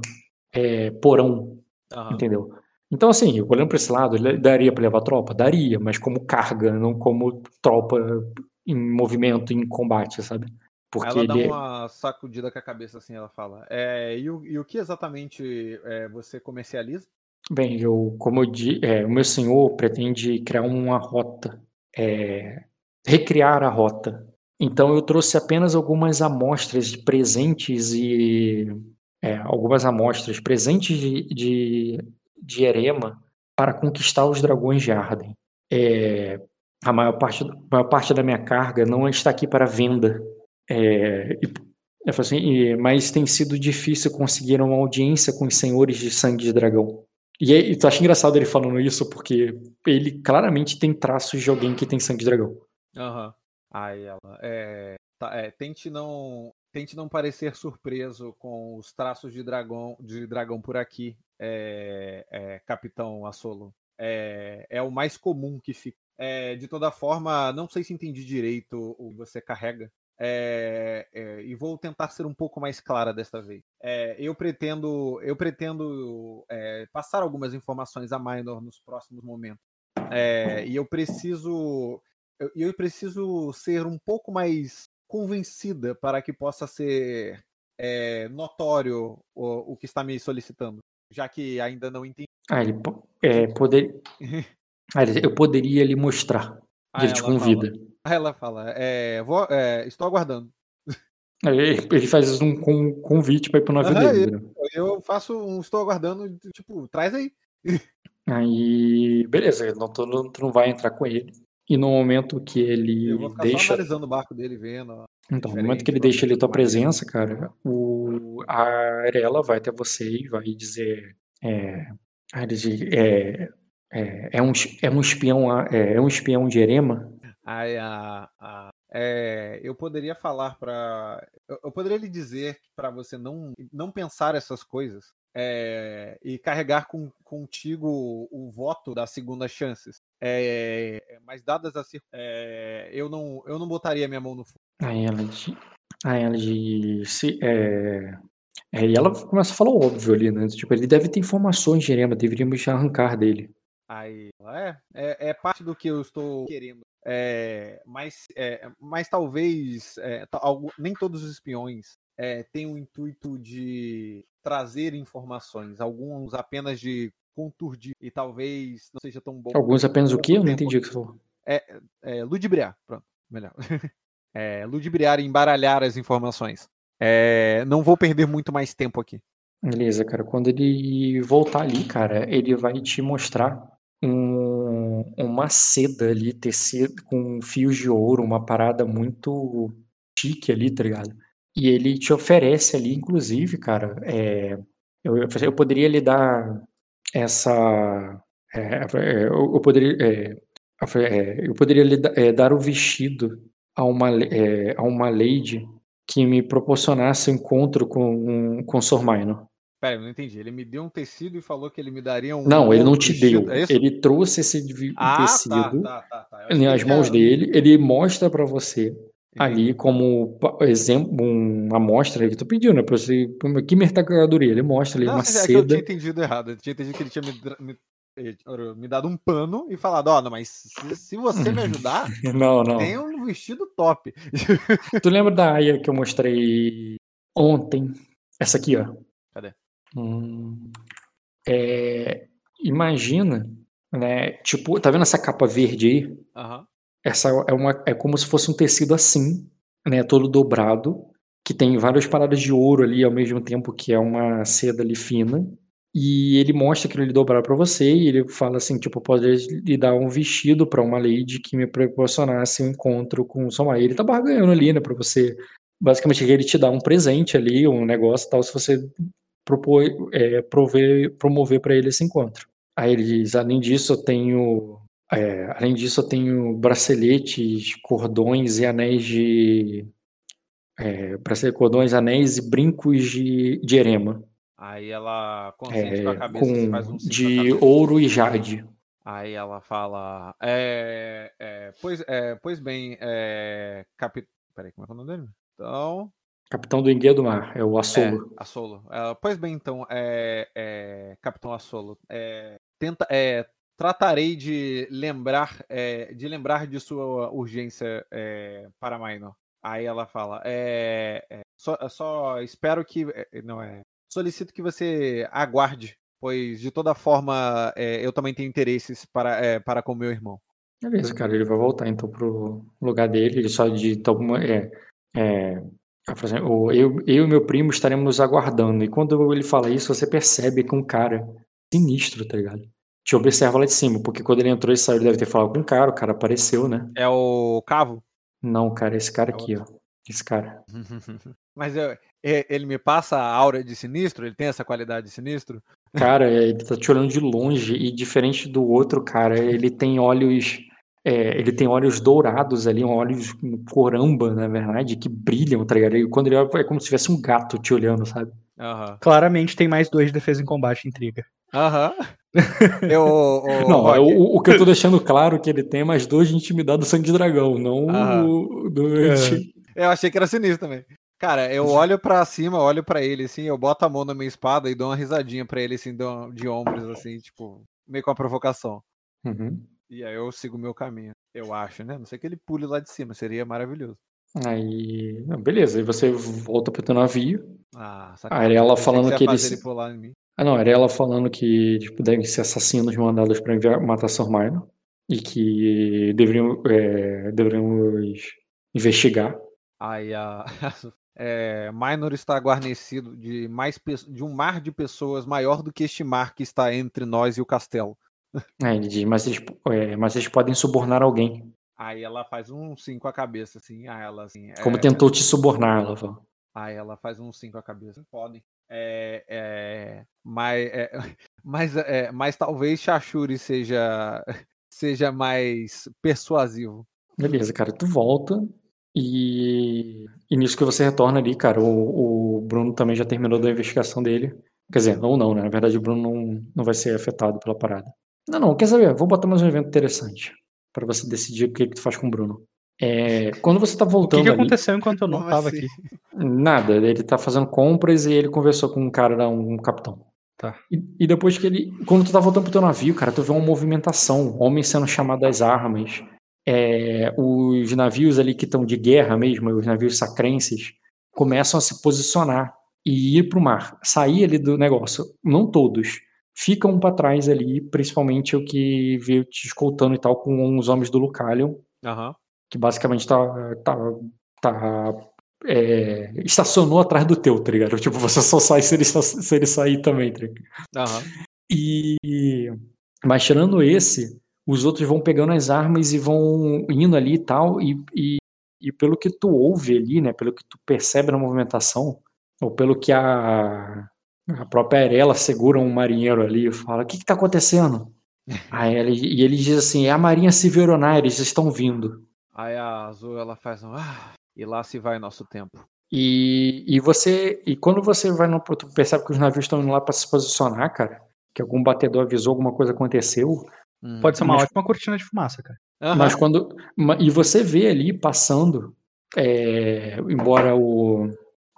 É, porão, entendeu? Então, assim, olhando para esse lado, ele daria para levar tropa? Daria, mas como carga, não como tropa em movimento, em combate, sabe? Porque Ela dá ele é- uma sacudida com a cabeça assim, ela fala. "É, e, o, e o que exatamente é, você comercializa? Bem, eu, como eu di, é, o meu senhor pretende criar uma rota, é, recriar a rota. Então eu trouxe apenas algumas amostras de presentes e é, algumas amostras presentes de, de, de Erema para conquistar os dragões de Arden. É, a maior parte, maior parte da minha carga não está aqui para venda. É, e assim, e- mas tem sido difícil conseguir uma audiência com os senhores de sangue de dragão. E, tu acha engraçado ele falando isso porque ele claramente tem traços de alguém que tem sangue de dragão. Aham. Aí ela. É, tá, é, tente não. Tente não parecer surpreso com os traços de dragão, de dragão por aqui, é, é, Capitão Assolo. É, é o mais comum que fica. É, de toda forma, não sei se entendi direito o que você carrega. É, é, e vou tentar ser um pouco mais clara desta vez. É, eu pretendo, eu pretendo é, passar algumas informações a Minor nos próximos momentos. É, e eu preciso, eu, eu preciso ser um pouco mais convencida para que possa ser é, notório o, o que está me solicitando, já que ainda não entendi. Ah, ele é, poder... ah, eu poderia lhe mostrar. Ah, ele te convida. Aí ela fala, é, vou- é, estou aguardando. Ele faz um con- convite para ir pro navio Aham, dele. entendeu? Eu faço um estou aguardando, tipo, traz aí. Aí, beleza, não, tu, não, tu não vai entrar com ele. E no momento que ele Eu vou ficar deixa. só analisando o barco dele, vendo. Então, no momento que ele deixa ali a tua presença, cara, o, a Arela vai até você e vai dizer. É, é, é, é, um, é um espião é, é um espião de Erema. A, a- é, eu poderia falar para, eu, eu poderia lhe dizer para você não não pensar essas coisas é, e carregar com, contigo o voto das segundas chances. É, mas dadas as cir- é, eu não eu não botaria minha mão no fogo. Aí ela. Aí ela disse. É, e ela começa a falar o óbvio ali, né? Tipo, ele deve ter informações de Erema, deveríamos arrancar dele. Aí é, é, é parte do que eu estou querendo. É, mas, é, mas talvez é, ta- algu- nem todos os espiões é, têm o intuito de trazer informações, alguns apenas de conturdir e talvez não seja tão bom. Alguns apenas o quê? Eu não entendi o que você falou. É, ludibriar, pronto, melhor. É, ludibriar e embaralhar as informações. É, não vou perder muito mais tempo aqui. Beleza, cara. Quando ele voltar ali, cara, ele vai te mostrar um- uma seda ali, tecido com fios de ouro, uma parada muito chique ali, tá ligado? E ele te oferece ali, inclusive, cara, é, eu, eu poderia lhe dar essa. é, é, eu, eu poderia. é, é, eu poderia lhe é, dar o vestido a uma, é, a uma lady que me proporcionasse um encontro com, com Sor Minor. Pera, eu não entendi. Ele me deu um tecido e falou que ele me daria um. Não, ele não te vestido, deu. É? Ele trouxe esse Ah, tecido tá, tá, tá, tá. Nas mãos dele, ele mostra pra você ali como exemplo, uma amostra que tu pediu, né? Pra você, que mercadoria? Ele mostra ali Não, uma é que eu seda. tinha entendido errado. Eu tinha entendido que ele tinha me, me- me dado um pano e falado: Ó, não, mas se, se você me ajudar, Não, não. tem um vestido top. Tu lembra da Aya que eu mostrei ontem? Essa aqui, ó. Cadê? Hum, é, imagina, né? Tipo, tá vendo essa capa verde aí? Aham. Essa é uma é como se fosse um tecido assim, né, todo dobrado, que tem várias paradas de ouro ali ao mesmo tempo que é uma seda ali fina. E ele mostra aquilo ali dobrado pra você e ele fala assim, tipo, pode lhe dar um vestido pra uma lady que me proporcionasse um encontro com o Somai. Ele tá barganhando ali, né, pra você. Basicamente ele te dá um presente ali, um negócio e tal, se você propor, é, prover, promover pra ele esse encontro. Aí ele diz, além disso eu tenho é, além disso, eu tenho braceletes, cordões e anéis de. É, bracelete, cordões, anéis e brincos de, de erema. Aí ela consente com a É, cabeça, assim, faz com, um com de ouro e jade. Aí ela fala. É, é, pois, é, pois bem, é, capi... Peraí, como é que é o nome dele? Então. Capitão do Enguia do Mar, é o Assolo. É, Assolo. Ela, pois bem, então, é, é, Capitão Assolo. É, tenta, é, tratarei de lembrar, de lembrar de sua urgência para Minor. Aí ela fala. Só, só espero que. Não é. Solicito que você aguarde, pois de toda forma eu também tenho interesses para, para com meu irmão. Beleza, cara, ele vai voltar então pro lugar dele. Ele só de. Então, é, assim, "O- eu, eu e meu primo estaremos nos aguardando. E quando ele fala isso, você percebe que um cara sinistro, tá ligado? Te observa lá de cima, porque quando ele entrou e saiu, ele deve ter falado com um cara, o cara apareceu, né? É o Cavo? Não, cara, esse cara É aqui, ó. Esse cara. Mas eu- é- ele me passa a aura de sinistro? Ele tem essa qualidade de sinistro? Cara, ele tá te olhando de longe e diferente do outro, cara, ele tem olhos. É, ele tem olhos dourados ali, olhos coramba, na verdade, que brilham, tá ligado? E quando ele olha, é como se tivesse um gato te olhando, sabe? Aham. Claramente tem mais dois de defesa em combate, intriga. Aham. Eu, o, não, Rock, o, o que eu tô deixando claro é que ele tem mais dois de intimidade do sangue de dragão, não o do. É. eu achei que era sinistro também. Cara, eu olho pra cima, olho pra ele assim, eu boto a mão na minha espada e dou uma risadinha pra ele assim, de ombros assim, tipo, meio com a provocação. Uhum. E aí eu sigo o meu caminho, eu acho, né? Não sei que ele pule lá de cima, seria maravilhoso. Aí. não, beleza, aí você volta pro teu navio. Ah, Aí ela falando que ele fazer se- ele pular em mim. Ah, não, era ela falando que tipo, devem ser assassinos mandados para enviar, matar Sor Minor e que deveriam, é, deveríamos investigar. Aí a é, Minor está guarnecido de mais de um mar de pessoas maior do que este mar que está entre nós e o castelo. Aí ele diz, mas eles, é, mas eles podem subornar alguém. Aí ela faz um sim com a cabeça, assim. Aí ela assim. Como é, tentou te subornar, ela fala. Aí ela faz um sim com a cabeça. Podem. É, é, mas, é, mas, é, mas talvez Chachuri seja seja mais persuasivo. Beleza, cara, tu volta e, e nisso que você retorna ali, cara, o, o Bruno também já terminou da investigação dele. Quer dizer, não, não, né? Na verdade, o Bruno não, não vai ser afetado pela parada. Não, não, quer saber? Vou botar mais um evento interessante para você decidir o que, que tu faz com o Bruno. É, quando você tá O que, voltando que ali, aconteceu enquanto eu não tava assim? aqui? Nada, ele tá fazendo compras e ele conversou com um cara, um capitão. Tá. E, e depois que ele. Quando tu tá voltando pro teu navio, cara, tu vê uma movimentação, homens sendo chamados às armas. É, os navios ali que estão de guerra mesmo, os navios sacrenses, começam a se posicionar e ir pro mar, sair ali do negócio. Não todos. Ficam para trás ali, principalmente o que veio te escoltando e tal, com os homens do Lucalion, Aham. que basicamente tá, tá, tá é, estacionou atrás do teu, tá ligado? Tipo, você só sai se ele, se ele sair também, tá ligado? Aham. E Mas tirando esse, os outros vão pegando as armas e vão indo ali e tal, e, e, e pelo que tu ouve ali, né, pelo que tu percebe na movimentação, ou pelo que a, a própria Arela segura um marinheiro ali e fala, o que que tá acontecendo? Aí ele, e ele diz assim, é a marinha Severonar, eles estão vindo. Aí a Azul ela faz um. Ah, e lá se vai nosso tempo. E, e você e quando você vai no tu percebe que os navios estão indo lá para se posicionar, cara, que algum batedor avisou alguma coisa aconteceu, Hum. Pode ser uma Mas- ótima cortina de fumaça, cara. Aham. mas quando e você vê ali passando, é, embora o,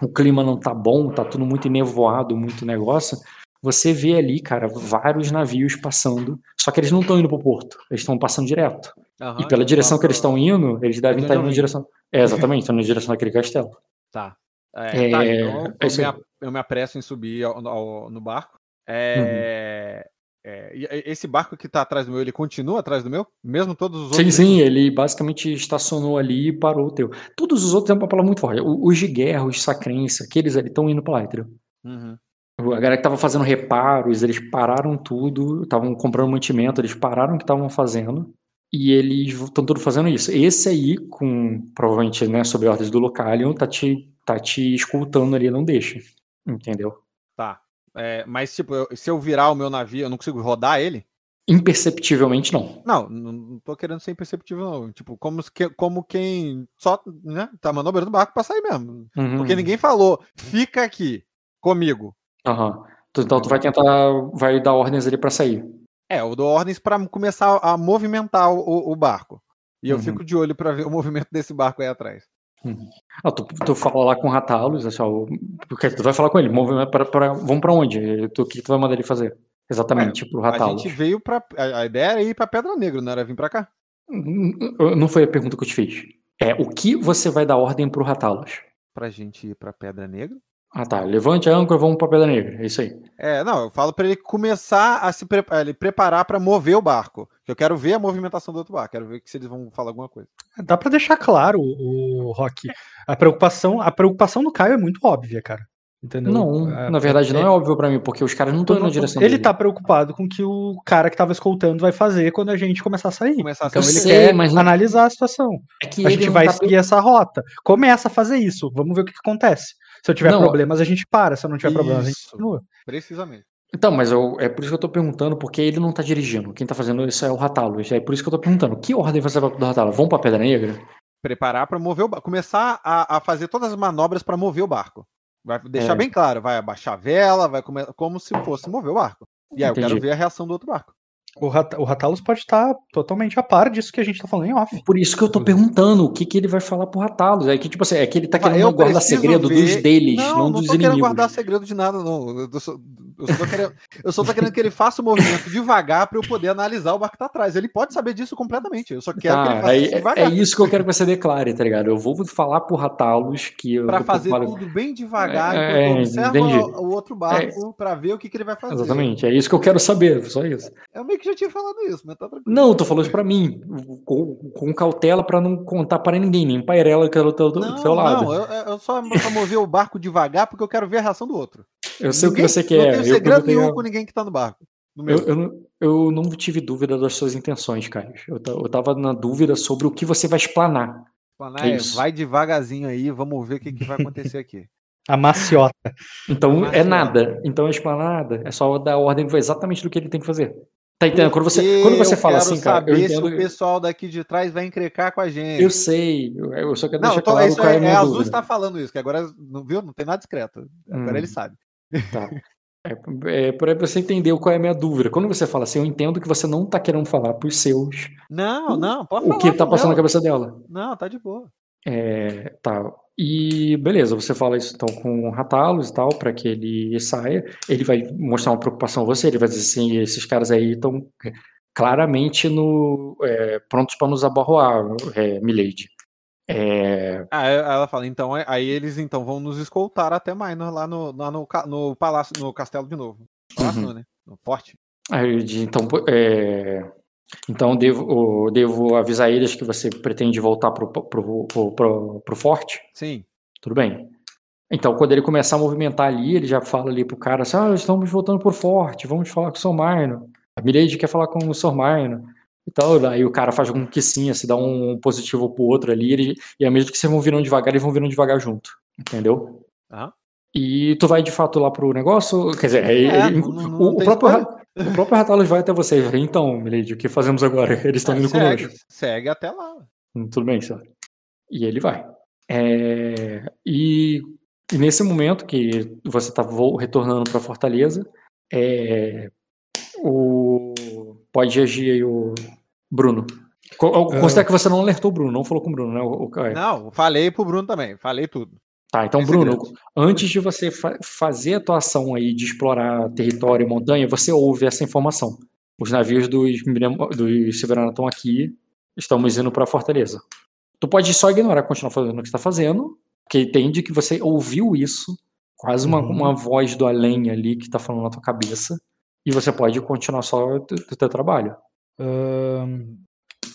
o clima não tá bom, tá tudo muito nevoado, muito negócio, você vê ali, cara, vários navios passando, só que eles não estão indo pro porto, eles estão passando direto. Aham, E pela então direção que eles estão indo, eles devem estar eu indo na direção. É, exatamente, estão na direção daquele castelo. Tá. É, tá, É, então é eu, isso me, eu me apresso em subir ao- ao- no barco. É, é, esse barco que tá atrás do meu, ele continua atrás do meu? Mesmo todos os Sim, outros? sim, ele basicamente estacionou ali e parou o teu. Todos os outros têm uma palavra muito forte. Os de guerra, os sacrença, aqueles ali estão indo pra lá, entendeu? Uhum. A galera que tava fazendo reparos, eles pararam tudo, estavam comprando mantimento, eles pararam o que estavam fazendo e eles estão tudo fazendo isso. Esse aí, com provavelmente, né, sob ordens do Localion, tá te, tá te escultando ali, não deixa. Entendeu? Tá. É, mas, tipo, eu- se eu virar o meu navio, eu não consigo rodar ele? Imperceptivelmente não. Não, não, tô querendo ser imperceptível, não. Tipo, como, como quem só né, tá manobrando o barco pra sair mesmo. Uhum. Porque ninguém falou, fica aqui comigo. Aham. Tu- Então tu vai tentar, vai dar ordens ali pra sair. É, eu dou ordens pra começar a movimentar o, o- barco. E eu Uhum. fico de olho pra ver o movimento desse barco aí atrás. Ah, tu, tu fala lá com o Ratalos, assim, ó, porque tu vai falar com ele, pra, pra, vamos pra onde? Tu, o que tu vai mandar ele fazer? Exatamente, pro A Ratalos. gente veio pra. A, a ideia era ir pra Pedra Negra, não era vir pra cá. Não foi a pergunta que eu te fiz. É, o que você vai dar ordem pro Ratalos? Pra gente ir pra Pedra Negra. Ah tá, levante a âncora, vamos pra Pedra Negra, é isso aí. É, não, eu falo pra ele começar a se pre- ele preparar pra mover o barco. Que eu quero ver a movimentação do outro barco. Quero ver se eles vão falar alguma coisa. Dá pra deixar claro, o Rock. A preocupação, a preocupação do Caio é muito óbvia, cara. Entendeu? Não, É, na verdade não é é- óbvio pra mim, porque os caras não estão indo na direção Ele dele. tá preocupado com o que o cara que tava escoltando vai fazer quando a gente começar a sair. Começar a Então sair. ele sei, quer mas analisar a situação. É que A gente vai tá seguir essa rota. Começa a fazer isso. Vamos ver o que, que acontece. Se eu tiver Não, problemas, a gente para. Se eu não tiver problemas, a gente Isso. continua. Precisamente. Então, mas eu- é por isso que eu tô perguntando, porque ele não tá dirigindo. Quem tá fazendo isso é o Ratalos. É por isso que eu tô perguntando. Que ordem você vai pro Ratalos? Vamos pra Pedra Negra? Preparar pra mover o barco. Começar a, a fazer todas as manobras pra mover o barco. Vai deixar É. bem claro. Vai abaixar a vela, vai come... como se fosse mover o barco. E aí eu quero Entendi. ver a reação do outro barco. O, Rat- o Ratalos pode estar totalmente a par disso que a gente tá falando em off. Por isso que eu tô perguntando o que, que ele vai falar pro Ratalos. É que, tipo assim, é que ele tá querendo guardar segredo ver- dos deles, Não, não, não dos tô querendo inimigos. guardar segredo de nada, não. Eu, só, eu, só tô querendo, eu só tô querendo que ele faça o movimento devagar pra eu poder analisar o barco que tá atrás. Ele pode saber disso completamente. Eu só quero que ele Tá, faça aí- isso é, devagar. é isso que eu quero que você declare, tá ligado? Eu vou falar pro Ratalos que eu Pra fazer preocupado- tudo bem devagar, É, é, entendi. o, o outro barco pra ver o que, que ele vai fazer. Exatamente, é isso que eu quero saber, só isso. Eu meio que já tinha falado isso, mas tá tranquilo. Não, tô falando isso pra mim, com, com cautela pra não contar pra ninguém, nem pra Irela que eu tô do Não, seu lado. não, eu, eu só, só mover o barco devagar porque eu quero ver a reação do outro. Eu sei o que Ninguém- você Não quer. tenho eu segredo perguntei nenhum a- com ninguém que tá no barco. No meu. Eu, eu, não- eu não tive dúvida das suas intenções, Caio. Eu, eu tava na dúvida sobre o que você vai explanar. Falar, é "É, isso. vai devagarzinho aí, vamos ver o que, que vai acontecer aqui. A maciota. Então Mas é é. nada. Então é explanar nada. É só dar ordem exatamente do que ele tem que fazer. Tá entendendo? Quando você, quando você eu fala quero assim, cara, eu saber se o pessoal daqui de trás vai encrecar com a gente. Eu sei, eu, eu só quero Não, deixar eu tô, claro isso qual é é, a é Azul está falando isso, que agora não viu, não tem nada discreto. Agora Hum. ele sabe. Tá. É, é para você entender qual é a minha dúvida. Quando você fala assim, eu entendo que você não tá querendo falar pros seus Não, não, pode o falar. que tá passando na ela. cabeça dela. Não, tá de boa. É, tá. E beleza, você fala isso então com o Ratalos e tal, para que ele saia. Ele vai mostrar uma preocupação a você, ele vai dizer assim: esses caras aí estão claramente no, é, prontos para nos abarroar, é, Milady. É, Ah, aí ela fala, então, é- aí eles então vão nos escoltar até Minor lá no, lá no, no palácio, no castelo de novo. Palácio Uhum. né? No forte. aí então, é, então devo, devo avisar eles que você pretende voltar pro, pro, pro, pro, pro forte? Sim. Tudo bem. Então, quando ele começar a movimentar ali, ele já fala ali pro cara assim, ah, estamos voltando pro forte, vamos falar com o São Marno. a Milady quer falar com o Sr. Marno e tal. Aí o cara faz um que sim, se dá um positivo pro outro ali, ele, e à medida que vocês vão virando devagar, eles vão virando devagar junto. Entendeu? Aham. E tu vai de fato lá pro negócio? Quer dizer, É, aí- não- não o, o próprio. Ra- o próprio Ratalos vai até você. Então, Milady, o que fazemos agora? Eles estão É, indo segue, conosco. segue até lá. Hum, Tudo bem, senhor. E ele vai. É, e, e nesse momento que você está retornando para fortaleza, é, o, pode agir aí o Bruno. Ah. Considera que você não alertou o Bruno, não falou com o Bruno, né? O, Caio? Não, falei pro Bruno também, falei tudo. Tá, então, Sem Bruno, segredos. antes de você fa- fazer a tua ação aí de explorar território e montanha, você ouve essa informação. Os navios dos, dos Severana estão aqui, estamos indo para a fortaleza. Tu pode só ignorar, continuar fazendo o que está fazendo, porque entende que você ouviu isso, quase uma, Uhum. uma voz do além ali que está falando na tua cabeça, e você pode continuar só o teu trabalho. Ahn,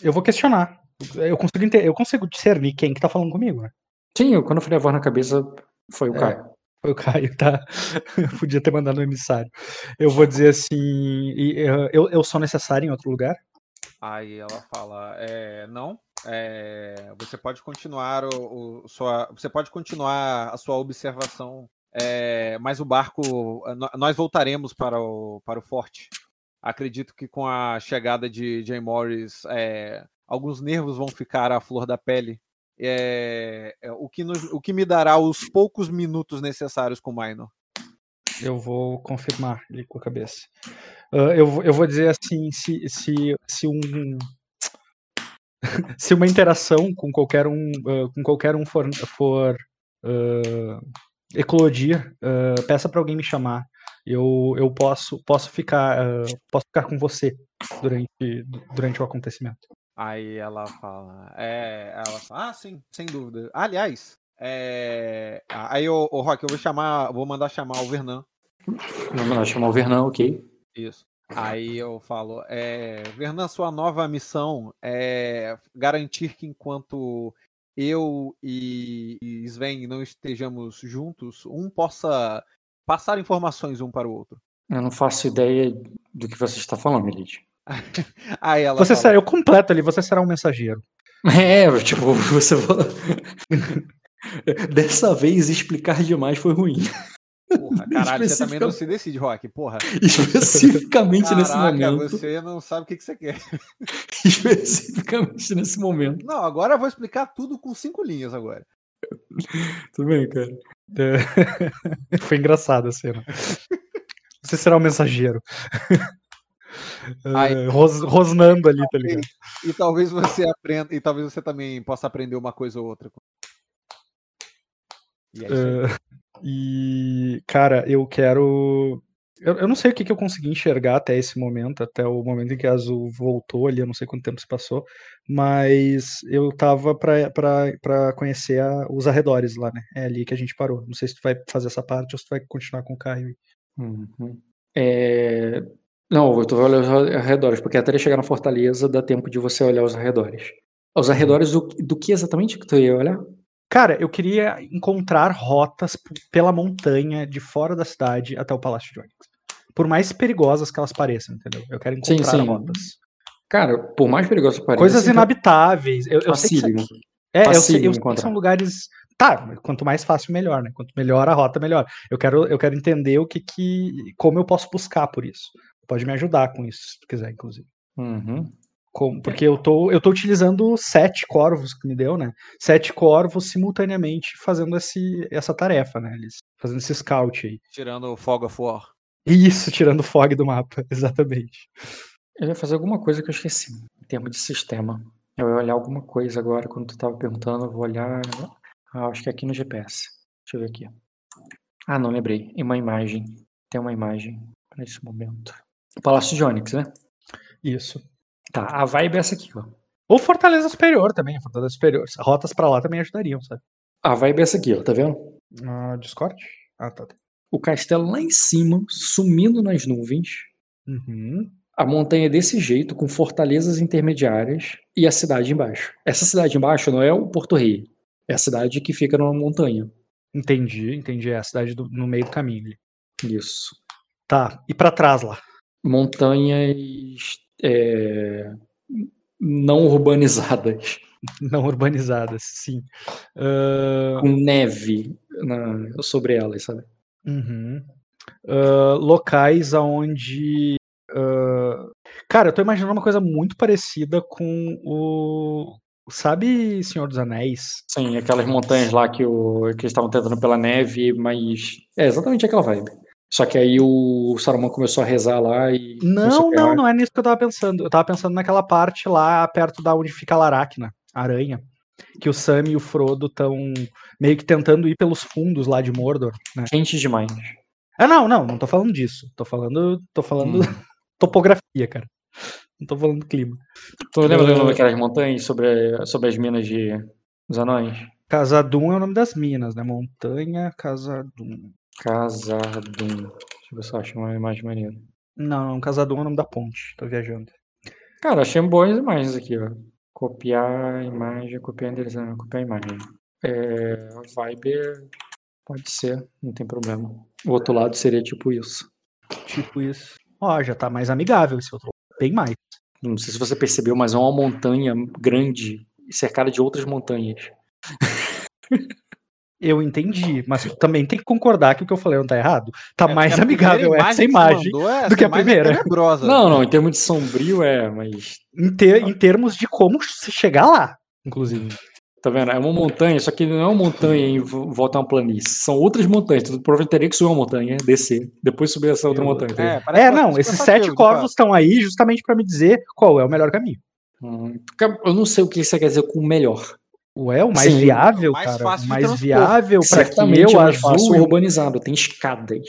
eu vou questionar. Eu consigo, eu consigo discernir quem que tá falando comigo, né? Sim, eu, quando eu falei a voz na cabeça, foi o É. Caio. Foi o Caio, tá? Podia ter mandado um emissário. Eu vou dizer assim. eh, eu, eu sou necessário em outro lugar? Aí ela fala, é, não, é, você pode continuar o, o- sua, você pode continuar a sua observação, é, mas o barco, nó- nós voltaremos para o, para o forte. Acredito que com a chegada de Jay Morris, é, alguns nervos vão ficar à flor da pele. É, é, o, que nos- o que me dará os poucos minutos necessários com o Minor. Eu vou confirmar ele com a cabeça. Ah, eu, eu vou dizer assim, se, se, se um se uma interação com qualquer um ah, com qualquer um for, for ah, eclodir, peça para alguém me chamar. Eu, eu posso posso ficar ah, posso ficar com você durante durante o acontecimento. Aí ela fala, é, ela fala, ah, sim, sem dúvida. Aliás, é, aí o, Rock, eu vou chamar, vou mandar chamar o Vernan. Vamos lá, chamar o Vernan, ok? Isso. Aí eu falo, é, Vernan, sua nova missão é garantir que enquanto eu e, e Sven não estejamos juntos, um possa passar informações um para o outro. Eu não faço ideia do que você está falando, Milady. Aí ela Você fala, será, eu completo ali, você será um mensageiro. É, tipo, você. Dessa vez explicar demais foi ruim. porra, caralho, você também não especificamente- se decide, Rock, porra. Especificamente nesse Caraca, momento. você não sabe o que, que você quer. Especificamente nesse momento. Não, agora eu vou explicar tudo com cinco linhas agora. Tudo bem, cara. Foi engraçada a cena. Você será um mensageiro. Ai. É, ros- rosnando ali, tá ligado? E talvez você aprenda, e talvez você também possa aprender uma coisa ou outra. E é. É, e, cara, eu quero. Eu, eu não sei o que, que eu consegui enxergar até esse momento, até o momento em que a Azul voltou ali, eu não sei quanto tempo se passou, mas eu tava pra conhecer a- os arredores lá, né? É ali que a gente parou. Não sei se tu vai fazer essa parte ou se tu vai continuar com o Caio. Uhum. É, Não, eu tô olhando os arredores, porque até ele chegar na fortaleza dá tempo de você olhar os arredores. Os arredores do, do que exatamente que tu ia olhar? Cara, eu queria encontrar rotas pela montanha de fora da cidade até o Palácio de Onyx. Por mais perigosas que elas pareçam, entendeu? Eu quero Sim, encontrar sim. rotas. Cara, por mais perigoso que pareça. Coisas inabitáveis. Eu, eu sei que aqui- É, eu sei, eu sei que são lugares. Tá, quanto mais fácil, melhor, né? Quanto melhor a rota, melhor. Eu quero, eu quero entender o que que. como eu posso buscar por isso. Pode me ajudar com isso, se tu quiser, inclusive. Uhum. Como- porque eu tô, eu tô utilizando sete corvos que me deu, né? Sete corvos simultaneamente fazendo esse, essa tarefa, né? Eles fazendo esse scout aí. Tirando o Fog of War. Isso, tirando o fog do mapa, exatamente. Eu ia fazer alguma coisa que eu esqueci, em termos de sistema. Eu ia olhar alguma coisa agora, quando tu tava perguntando, eu vou olhar. Ah, acho que é aqui no GPS. Deixa eu ver aqui. Ah, não lembrei. Em uma imagem. Tem uma imagem para esse momento. Palácio de Onyx, né? Isso. Tá, a vibe é essa aqui, ó. Ou Fortaleza Superior também, Fortaleza Superior. Rotas pra lá também ajudariam, sabe? A vibe é essa aqui, ó, tá vendo? Ah, Discord? Ah, tá. tá. O castelo lá em cima, sumindo nas nuvens. Uhum. A montanha desse jeito, com fortalezas intermediárias e a cidade embaixo. Essa cidade embaixo não é o Porto Rei. É a cidade que fica numa montanha. Entendi, entendi. É a cidade do- no meio do caminho ali. Isso. Tá, e pra trás lá. montanhas é, não urbanizadas. Não urbanizadas, sim. Ah, Com neve na- sobre elas, sabe? Uhum. Ah, locais aonde. ah, Cara, eu tô imaginando uma coisa muito parecida com o. Sabe Senhor dos Anéis? Sim, aquelas montanhas lá que, o, que eles estavam tentando pela neve, mas. É exatamente aquela vibe. Só que aí o Saruman começou a rezar lá e. Não, não, não é nisso que eu tava pensando. Eu tava pensando naquela parte lá perto da onde fica a Laracna, a aranha. Que o Sam e o Frodo estão meio que tentando ir pelos fundos lá de Mordor, né? Quente demais. Ah, não, não, não tô falando disso. Tô falando, tô falando Hum. topografia, cara. Não tô falando clima. Tu lembra do nome daquelas montanhas sobre, sobre as minas de dos anões? Casadum é o nome das minas, né? Montanha Casadum. Casadum. Deixa eu ver se eu acho uma imagem maneira. Não, não, Casadum é o nome da ponte. Tô viajando. Cara, achei boas imagens aqui, ó. Copiar a imagem, copiar endereço, copiar a imagem. É, a vibe é- pode ser, não tem problema. O outro lado seria tipo isso. Tipo isso. Ó, já tá mais amigável esse outro. Bem mais. Não sei se você percebeu, mas é uma montanha grande cercada de outras montanhas. Eu entendi, mas também tem que concordar que o que eu falei não tá errado. Tá É, mais amigável essa que imagem mandou é- do que a primeira. é tenebrosa. Não, não, em termos de sombrio é, mas. em, ter- em termos de como se chegar lá, inclusive. Tá vendo? É uma montanha, só que não é uma montanha em vo- volta a uma planície. São outras montanhas. Tu provavelmente teria que subir uma montanha, descer, depois subir essa outra Eu- montanha. É, É, não, esses sete corvos estão aí justamente pra me dizer qual é o melhor caminho. Hum, Eu não sei o que você quer dizer com o melhor. Ué, o mais Sim, viável, mais cara. fácil o mais viável pra que eu, é mais fácil azul, urbanizado, tem escadas.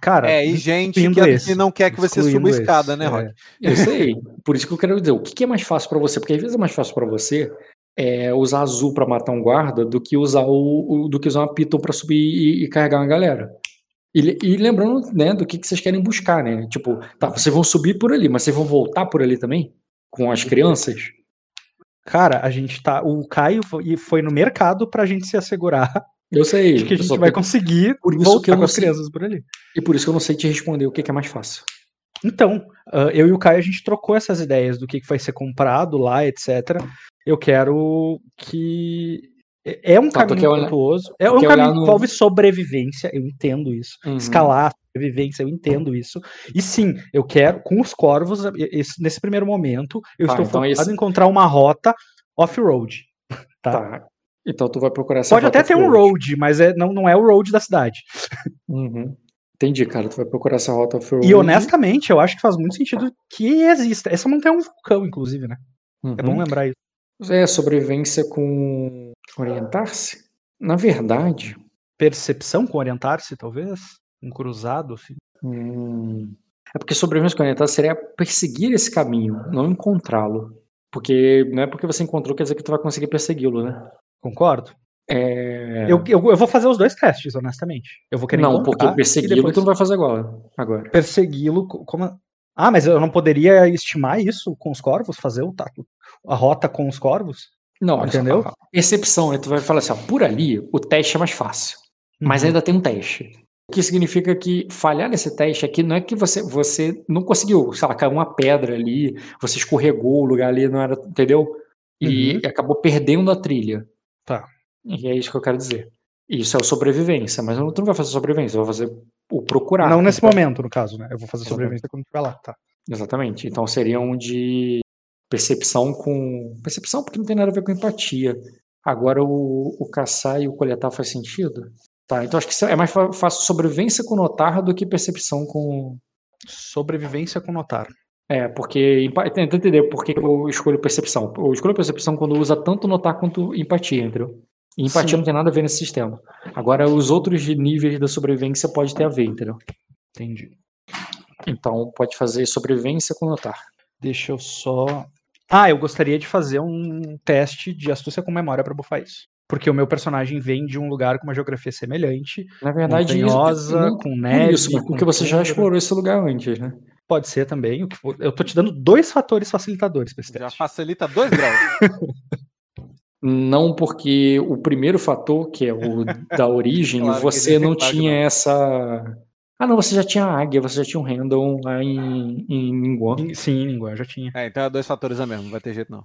cara, É, e gente que, esse, que não quer que você suba a esse, escada, né, é. Rock? Eu sei. Por isso que eu quero dizer, o que que é mais fácil pra você? Porque às vezes é mais fácil pra você é, usar azul pra matar um guarda do que usar o, o- do que usar uma piton pra subir e, e carregar uma galera. E, e lembrando, né, do que, que vocês querem buscar, né? Tipo, tá, vocês vão subir por ali, mas vocês vão voltar por ali também? Com as crianças? Cara, a gente tá. O Caio foi no mercado pra gente se assegurar Eu sei. de que a gente vai conseguir Por isso que eu com as sei. crianças por ali. E por isso que eu não sei te responder o que, que é mais fácil. Então, ah, eu e o Caio, a gente trocou essas ideias do que, que vai ser comprado lá, etc. Eu quero que. é- É um Tá, caminho tortuoso. É um caminho que no- envolve sobrevivência, eu entendo isso. Uhum. Escalar, sobrevivência, eu entendo isso. E sim, eu quero, com os corvos, esse- nesse primeiro momento, eu Tá, estou então focado esse- em encontrar uma rota off-road. Tá. Tá. Então tu vai procurar essa Pode rota até ter um road, mas é, não, não é o road da cidade. Uhum. Entendi, cara. Tu vai procurar essa rota off-road. E honestamente, eu acho que faz muito sentido que exista. Essa montanha é um vulcão, inclusive, né? É bom Uhum. lembrar isso. É, sobrevivência com orientar-se? Na verdade, Percepção com orientar-se, talvez? Um cruzado, assim. hum, é porque sobrevivência orientar seria perseguir esse caminho, não encontrá-lo. Porque não é porque você encontrou quer dizer que tu vai conseguir persegui-lo, né? Concordo? É... Eu, eu, eu vou fazer os dois testes, honestamente. Eu vou querer Não, porque persegui-lo depois tu não vai fazer agora. agora. persegui-lo. co- Como... Ah, mas eu não poderia estimar isso com os corvos? Fazer o taco, a rota com os corvos? Não, Entendeu? Percepção, né? Tu vai falar assim, ó, por ali o teste é mais fácil. Mas Uhum. ainda tem um teste. O que significa que falhar nesse teste aqui não é que você, você não conseguiu, sei lá, caiu uma pedra ali, você escorregou, o lugar ali não era, entendeu? E Uhum. acabou perdendo a trilha. Tá. E é isso que eu quero dizer. Isso é o sobrevivência, mas eu não, tu não vai fazer sobrevivência, eu vou fazer o procurar. Não nesse Então, momento, no caso, né? Eu vou fazer sobrevivência quando estiver lá, tá. Exatamente. Então seria um de percepção com. Percepção porque não tem nada a ver com empatia. Agora o, o caçar e o coletar faz sentido? Tá, então acho que é mais fácil sobrevivência com notar do que percepção com. Sobrevivência com notar. É, porque. Tenta entender por que eu escolho percepção. Eu escolho percepção quando usa tanto notar quanto empatia, entendeu? E empatia Sim. não tem nada a ver nesse sistema. Agora, os outros níveis da sobrevivência pode ter a ver, entendeu? Entendi. Então, pode fazer sobrevivência com notar. Deixa eu só. Ah, eu gostaria de fazer um teste de astúcia com memória pra bufar isso. Porque o meu personagem vem de um lugar com uma geografia semelhante, Na verdade, isso- montanhosa, não com por neve. isso, mas com porque você já explorou esse lugar antes, né? Pode ser também. Eu tô te dando dois fatores facilitadores pra esse Já teste. facilita dois graus. Não porque o primeiro fator, que é o da origem, Claro você não tinha não. essa Ah, não, você já tinha a águia, você já tinha um Random lá em, em Ningguang, Em- Sim, em língua, já tinha. É, então é dois fatores a mesmo, não vai ter jeito não.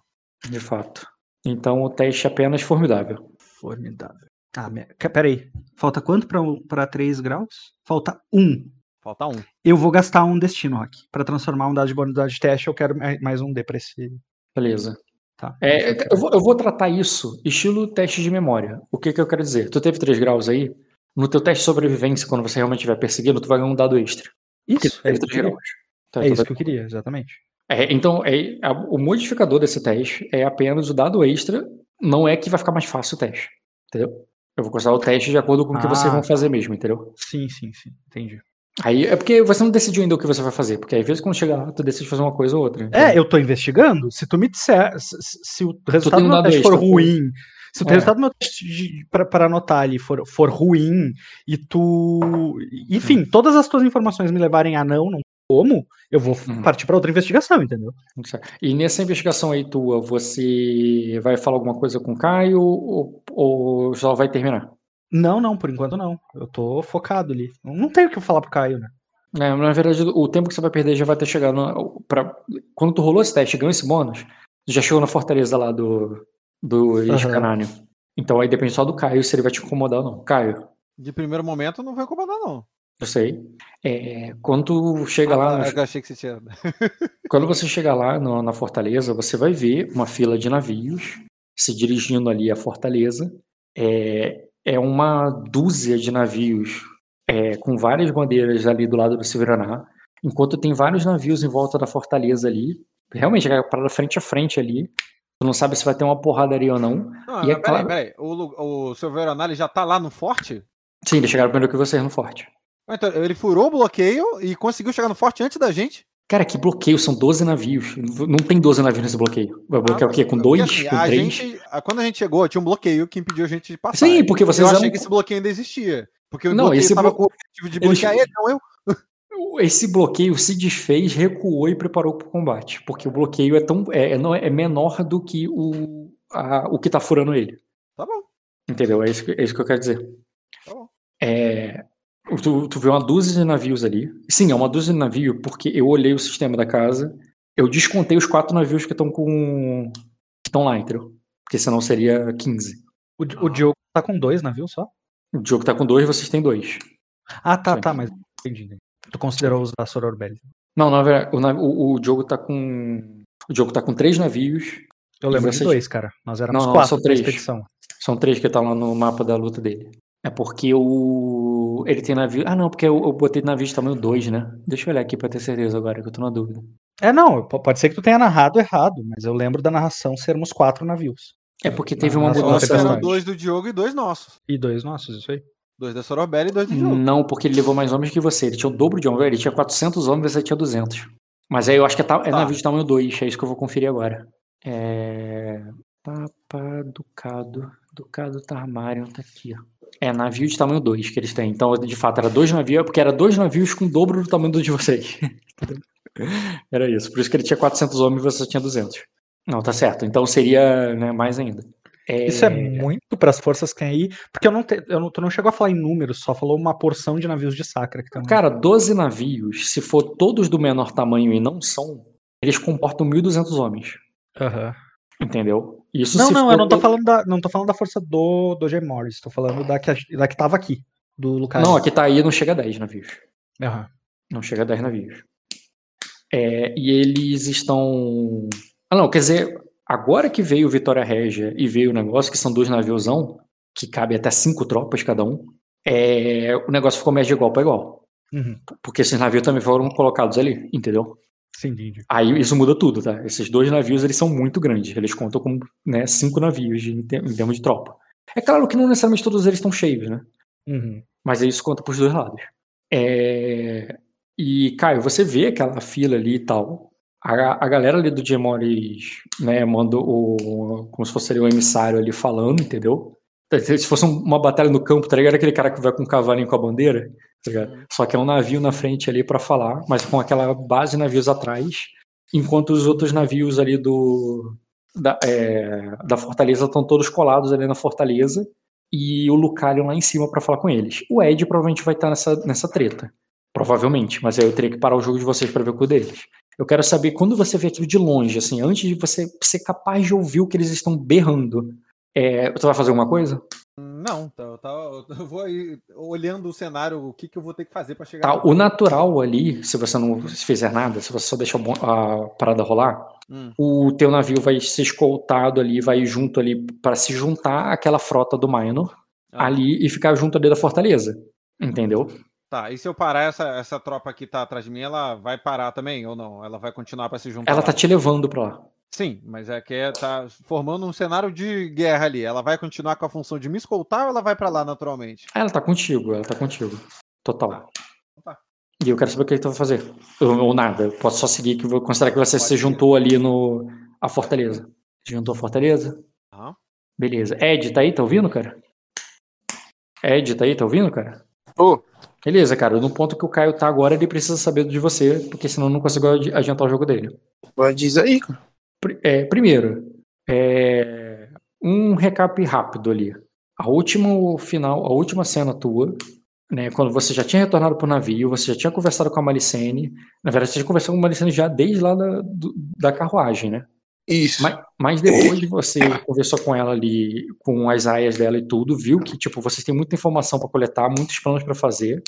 de fato. Então o teste é apenas formidável. Formidável. Ah, me... ca- peraí. Falta quanto pra, pra 3 graus? Falta um. Falta um. Eu vou gastar um destino, Rock. Pra transformar um dado de bônus de teste, eu quero mais- mais um D pra esse. Beleza. Tá. É, eu, vou, eu vou tratar isso estilo teste de memória. O que, que eu quero dizer? Tu teve 3 graus aí? No teu teste de sobrevivência, quando você realmente estiver perseguindo, tu vai ganhar um dado extra. Isso, é teve isso, que eu 3 queria. graus. Então, é tu isso vai- que eu queria, exatamente. É, então, é, a- o modificador desse teste é apenas o dado extra, não é que vai ficar mais fácil o teste. Entendeu? Eu vou considerar o teste de acordo com o que vocês Ah, vão fazer mesmo, entendeu? Sim, sim, sim. Entendi. Aí é porque você não decidiu ainda o que você vai fazer, porque às vezes quando chegar lá, tu decide fazer uma coisa ou outra. então- É, eu tô investigando. Se tu me disser. Se, se- o resultado do meu teste for extra, pô. ruim. Se o É. resultado do meu teste pra anotar ali for, for ruim e tu. Enfim, Hum. todas as tuas informações me levarem a não, não como, eu vou Uhum. partir pra outra investigação, entendeu? E nessa investigação aí tua, você vai falar alguma coisa com o Caio ou, ou só vai terminar? Não, não, por enquanto não. Eu tô focado ali. Não tenho o que falar pro Caio, né? É, na verdade, o tempo que você vai perder já vai ter chegado. Pra, quando tu rolou esse teste e ganhou esse bônus, tu já chegou na fortaleza lá do, do Escanânio. Então aí depende só do Caio se ele vai te incomodar ou não. Caio, De primeiro momento não vai incomodar, não. Eu sei. É, quando chega Ah, lá. tá, achei que você tinha. Quando você chegar lá no- na fortaleza, você vai ver uma fila de navios se dirigindo ali à fortaleza. É, é uma dúzia de navios é, com várias bandeiras ali do lado do Severaná, enquanto tem vários navios em volta da fortaleza ali. Realmente, é para frente a frente ali. Tu não sabe se vai ter uma porradaria ou não. Não, E é peraí, claro- peraí. O, o já tá lá no forte? Sim, eles chegaram primeiro que vocês no forte. Então, ele furou o bloqueio e conseguiu chegar no forte antes da gente? Cara, que bloqueio, são 12 navios. Não tem 12 navios nesse bloqueio. Vai bloquear Ah, o quê? Com dois? assim, com a três? gente, quando a gente chegou, tinha um bloqueio que impediu a gente de passar. Sim, porque vocês eu achei que esse bloqueio ainda existia. Porque o Não, bloqueio esse blo- com o objetivo de bloquear ele, não eu. Esse bloqueio se desfez, recuou e preparou para o combate. Porque o bloqueio é, tão, é, é é menor do que o, a- o que tá furando ele. Tá bom. Entendeu? É isso é isso que eu quero dizer. Tá bom. É, tu, tu vê uma dúzia de navios ali. Sim, é uma dúzia de navios, porque eu olhei o sistema da casa, eu descontei os quatro navios que estão com. que estão lá, entendeu? Porque senão seria 15. O, o Diogo tá com dois navios só? O jogo tá com dois, vocês têm dois. Ah, tá, Sim. tá, mas entendi. Tu considerou os da Soror Belli. Não, na verdade, o, o, o jogo tá com. O jogo tá com três navios. Eu lembro de vocês- dois, cara. Nós éramos Não, não, quatro são três. expedição. São três que estão lá no mapa da luta dele. É porque o. Ele tem navio. Ah, não, porque eu, eu botei navio de tamanho 2, né? Deixa eu olhar aqui pra ter certeza agora, que eu tô na dúvida. É, não, pode ser que tu tenha narrado errado, mas eu lembro da narração sermos quatro navios. É porque teve uma mudança. eram dois do Diogo e dois nossos. E dois nossos, isso aí. Dois da Sorobelli e dois do Diogo. Não, porque ele levou mais homens que você. Ele tinha o dobro de homens. Ele tinha 400 homens, você tinha 200. Mas aí eu acho que é, ta- é Tá. navio de tamanho 2. É isso que eu vou conferir agora. É. Papa Ducado. Ducado Tarmarion tá aqui, ó. É navio de tamanho 2 que eles têm. Então, de fato, era dois navios, porque era dois navios com o dobro do tamanho do de vocês. era isso. Por isso que ele tinha 400 homens e você só tinha 200. Não, tá certo. Então seria né, mais ainda. É, Isso é muito pras forças que tem aí, porque eu não, te, eu não, tu não chegou a falar em números, só falou uma porção de navios de Sacra que. Cara, 12 navios, se for todos do menor tamanho e não são, eles comportam 1.200 homens. Aham. Entendeu? Isso Não, não, for eu não tô falando da, não tô falando da força do, do Jay Morris, tô falando da que, a- da que tava aqui, do Lucas. Não, aqui tá aí, não chega a 10 navios. Aham. Não chega a 10 navios. É, e eles estão. Ah, não, quer dizer, agora que veio Vitória Régia e veio o negócio, que são dois naviosão, que cabe até cinco tropas cada um, é, o negócio ficou mais de igual para igual. Uhum. Porque esses navios também foram colocados ali, entendeu? Sim, entendi. Aí isso muda tudo, tá? Esses dois navios, eles são muito grandes. Eles contam com né, cinco navios de- em ter- em termos de tropa. É claro que não necessariamente todos eles estão cheios, né? Uhum. Mas isso conta pros dois lados. É, E, Caio, você vê aquela fila ali e tal. A, a galera ali do Gemores, né, manda o. como se fosse o emissário ali falando, entendeu? Se fosse um- uma batalha no campo, tá ligado? Aquele cara que vai com o cavalinho com a bandeira, tá ligado? Só que é um navio na frente ali pra falar, mas com aquela base de navios atrás, enquanto os outros navios ali do. Da, é, da fortaleza estão todos colados ali na fortaleza e o Lucalion lá em cima pra falar com eles. O Ed provavelmente vai estar nessa, nessa treta. Provavelmente, mas aí eu teria que parar o jogo de vocês para ver o cu deles. Eu quero saber quando você vê aquilo de longe, assim, antes de você ser capaz de ouvir o que eles estão berrando. É, você vai fazer alguma coisa? Não, tá, eu, eu vou aí olhando o cenário, o que, que eu vou ter que fazer pra chegar Tá, o natural ali, se você não fizer nada, se você só deixar a parada rolar, Hum. o teu navio vai ser escoltado ali, vai junto ali para se juntar àquela frota do Minor Ah. ali e ficar junto ali da fortaleza. Entendeu? Tá, e se eu parar, essa, essa tropa que tá atrás de mim, ela vai parar também ou não? Ela vai continuar pra se juntar Ela lá? tá te levando pra lá. Sim, mas é que é, tá formando um cenário de guerra ali. Ela vai continuar com a função de me escoltar ou ela vai pra lá naturalmente? Ah, ela tá contigo, ela tá contigo. Total. Tá. E eu quero saber o que tu vai fazer. Ou, ou nada. Eu posso só seguir que eu vou considerar que você Pode se ser. juntou ali no. a fortaleza. Se juntou à fortaleza? Aham. Beleza. Ed, tá aí? Tá ouvindo, cara? Ed, tá aí? Tá ouvindo, cara? Ô, Beleza, cara. No ponto que o Caio tá agora, ele precisa saber de você, porque senão eu não consigo adi- adiantar o jogo dele. mas diz aí, cara. É, primeiro, é, um recap rápido ali. A última final, a última cena tua, né, quando você já tinha retornado pro navio, você já tinha conversado com a Malicene. Na verdade, você já conversou com a Malicene já desde lá da, do- da carruagem, né? Isso. Mas, mas depois de você conversou com ela ali, com as aias dela e tudo, viu que tipo vocês têm muita informação para coletar, muitos planos para fazer,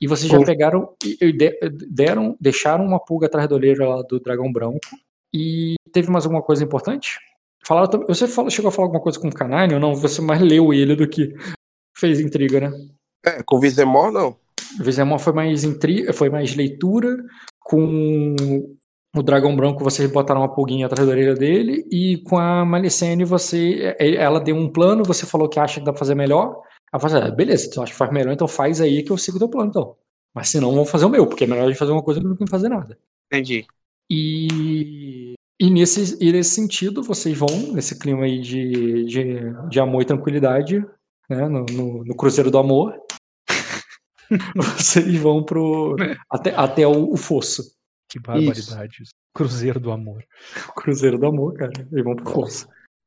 e vocês já pegaram e e de- deram, deixaram uma pulga atrás da orelha lá do dragão branco. E teve mais alguma coisa importante? Falaram, você falou, chegou a falar alguma coisa com o Canine ou não? Você mais leu ele do que fez intriga, né? É, com Vizemor, não. O Vizemon foi mais intriga, foi mais leitura, com o Dragão Branco vocês botaram uma pulguinha atrás da orelha dele, e com a Malicene você, eh, ela deu um plano, você falou que acha que dá pra fazer melhor, ela falou assim, ah, beleza, tu acha que faz melhor, então faz aí que eu sigo o teu plano, então. Mas se não, vamos fazer o meu, porque é melhor a gente fazer uma coisa do que não fazer nada. Entendi. E, e, nesse, e nesse sentido, vocês vão, nesse clima aí de, de, de amor e tranquilidade, né, no, no, no Cruzeiro do Amor, vocês vão pro, até, até o, o fosso. Que barbaridade. isso. Cruzeiro do amor. Cruzeiro do Amor, cara. Eles vão pro fosso.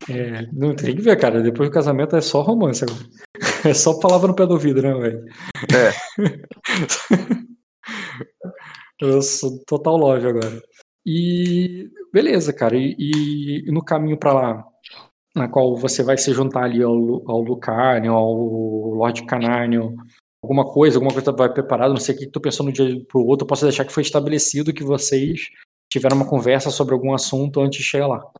É, não tem que ver, cara. Depois do casamento é só romance agora. É só palavra no pé do ouvido, né, velho? É. Eu sou total loja agora. E beleza, cara. E, e no caminho pra lá, na qual você vai se juntar ali ao, ao Lucarnion, ao Lord Canarnion, alguma coisa, alguma coisa vai preparada, não sei o que tu pensou no dia pro outro, eu posso deixar que foi estabelecido que vocês tiveram uma conversa sobre algum assunto antes de chegar lá.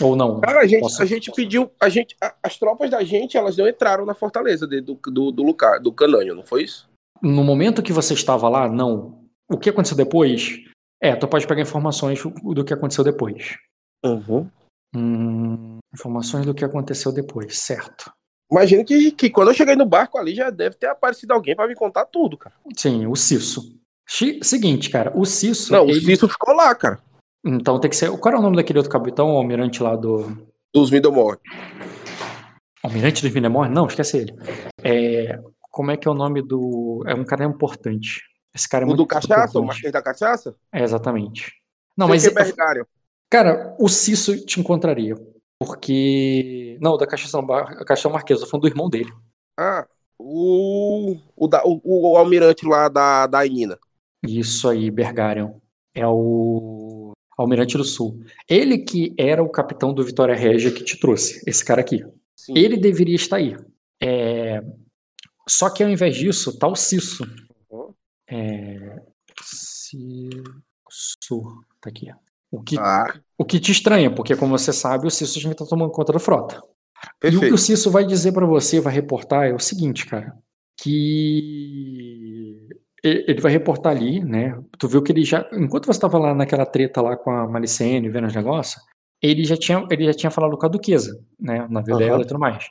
Ou não? Cara, a gente, Posso- a gente pediu. A gente, a- as tropas da gente, elas não entraram na fortaleza de- do, do, do Lucar, do Canânio, não foi isso? No momento que você estava lá, não. O que aconteceu depois? É, tu pode pegar informações do que aconteceu depois. Uhum. Hum, informações do que aconteceu depois, certo. Imagina que, que quando eu cheguei no barco ali já deve ter aparecido alguém pra me contar tudo, cara. Sim, o Cisso. Seguinte, cara, o Cisso. Não, o ele- Cício ficou lá, cara. Então tem que ser. Qual era o nome daquele outro capitão, o almirante lá do. Dos Middlemore. Almirante dos Minemor? Não, esquece ele. É, como é que é o nome do. É um cara importante. Esse cara é O muito do Cachaça, o. Marquês da Cachaça? É, exatamente. Não, mas. que é. Cara, o Cisso te encontraria. Porque. Não, da Cachaça a Cachaça Marquesa, eu tô falando do irmão dele. Ah, o, o, da, o, o almirante lá da, da Inina. Isso aí, Bergarion. É o Almirante do Sul. Ele que era o capitão do Vitória Régia que te trouxe, esse cara aqui. Sim. Ele deveria estar aí. É, Só que ao invés disso, tá o Cisso. Uhum. É... Cisso. Tá aqui. O que, Ah, o que te estranha, porque como você sabe, o Cisso já tá tomando conta da frota. E o que perfeito. o Cisso vai dizer pra você, vai reportar, é o seguinte, cara. Que ele vai reportar ali, né? Tu viu que ele já. Enquanto você tava lá naquela treta lá com a Malicene, vendo os negócios, ele já tinha, ele já tinha falado com a Duquesa, né? O navio Aham. dela e tudo mais.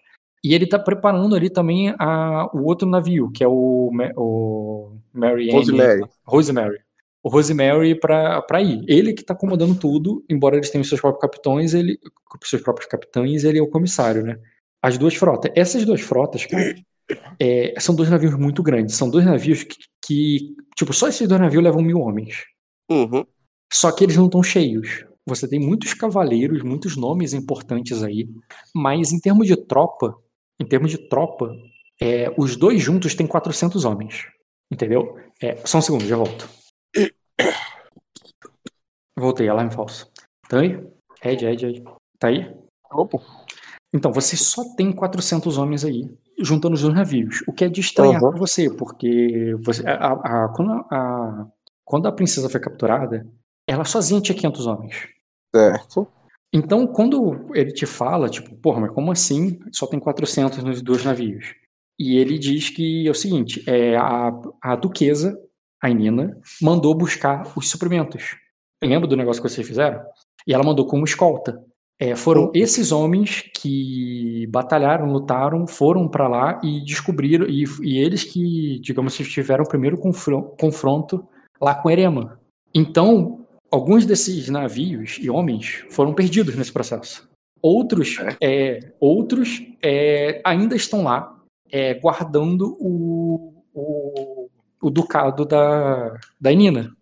E ele tá preparando ali também a, o outro navio, que é o, o Mary Rosemary. Rosemary. O Rosemary pra, pra ir. Ele que tá comandando tudo, embora eles tenham seus próprios capitães, ele. Seus próprios capitães, ele é o comissário, né? As duas frotas. Essas duas frotas, cara, é, são dois navios muito grandes. São dois navios que, que, Tipo, só esses dois navios levam mil homens. Uhum. Só que eles não estão cheios. Você tem muitos cavaleiros, muitos nomes importantes aí, mas em termos de tropa, em termos de tropa, é, os dois juntos têm 400 homens. Entendeu? É, só um segundo, já volto. Voltei, alarme falso. Tá aí? Ed, Ed, Ed. Tá aí? Opa. Então, você só tem 400 homens aí, juntando os dois navios. O que é de estranhar Uhum. pra você, porque você, a, a- quando, a, quando a princesa foi capturada, ela sozinha tinha 500 homens. Certo. Então, quando ele te fala, tipo, porra, mas como assim só tem 400 nos dois navios? E ele diz que é o seguinte, é, a, a duquesa, a Nina, mandou buscar os suprimentos. Lembra do negócio que vocês fizeram? E ela mandou como escolta. É, foram esses homens que batalharam, lutaram, foram pra lá e descobriram, e, e eles que, digamos, tiveram o primeiro confron- confronto lá com Erema. Então, alguns desses navios e homens foram perdidos nesse processo. Outros, é, outros é, ainda estão lá, é, guardando o, o, o ducado da, da Nina.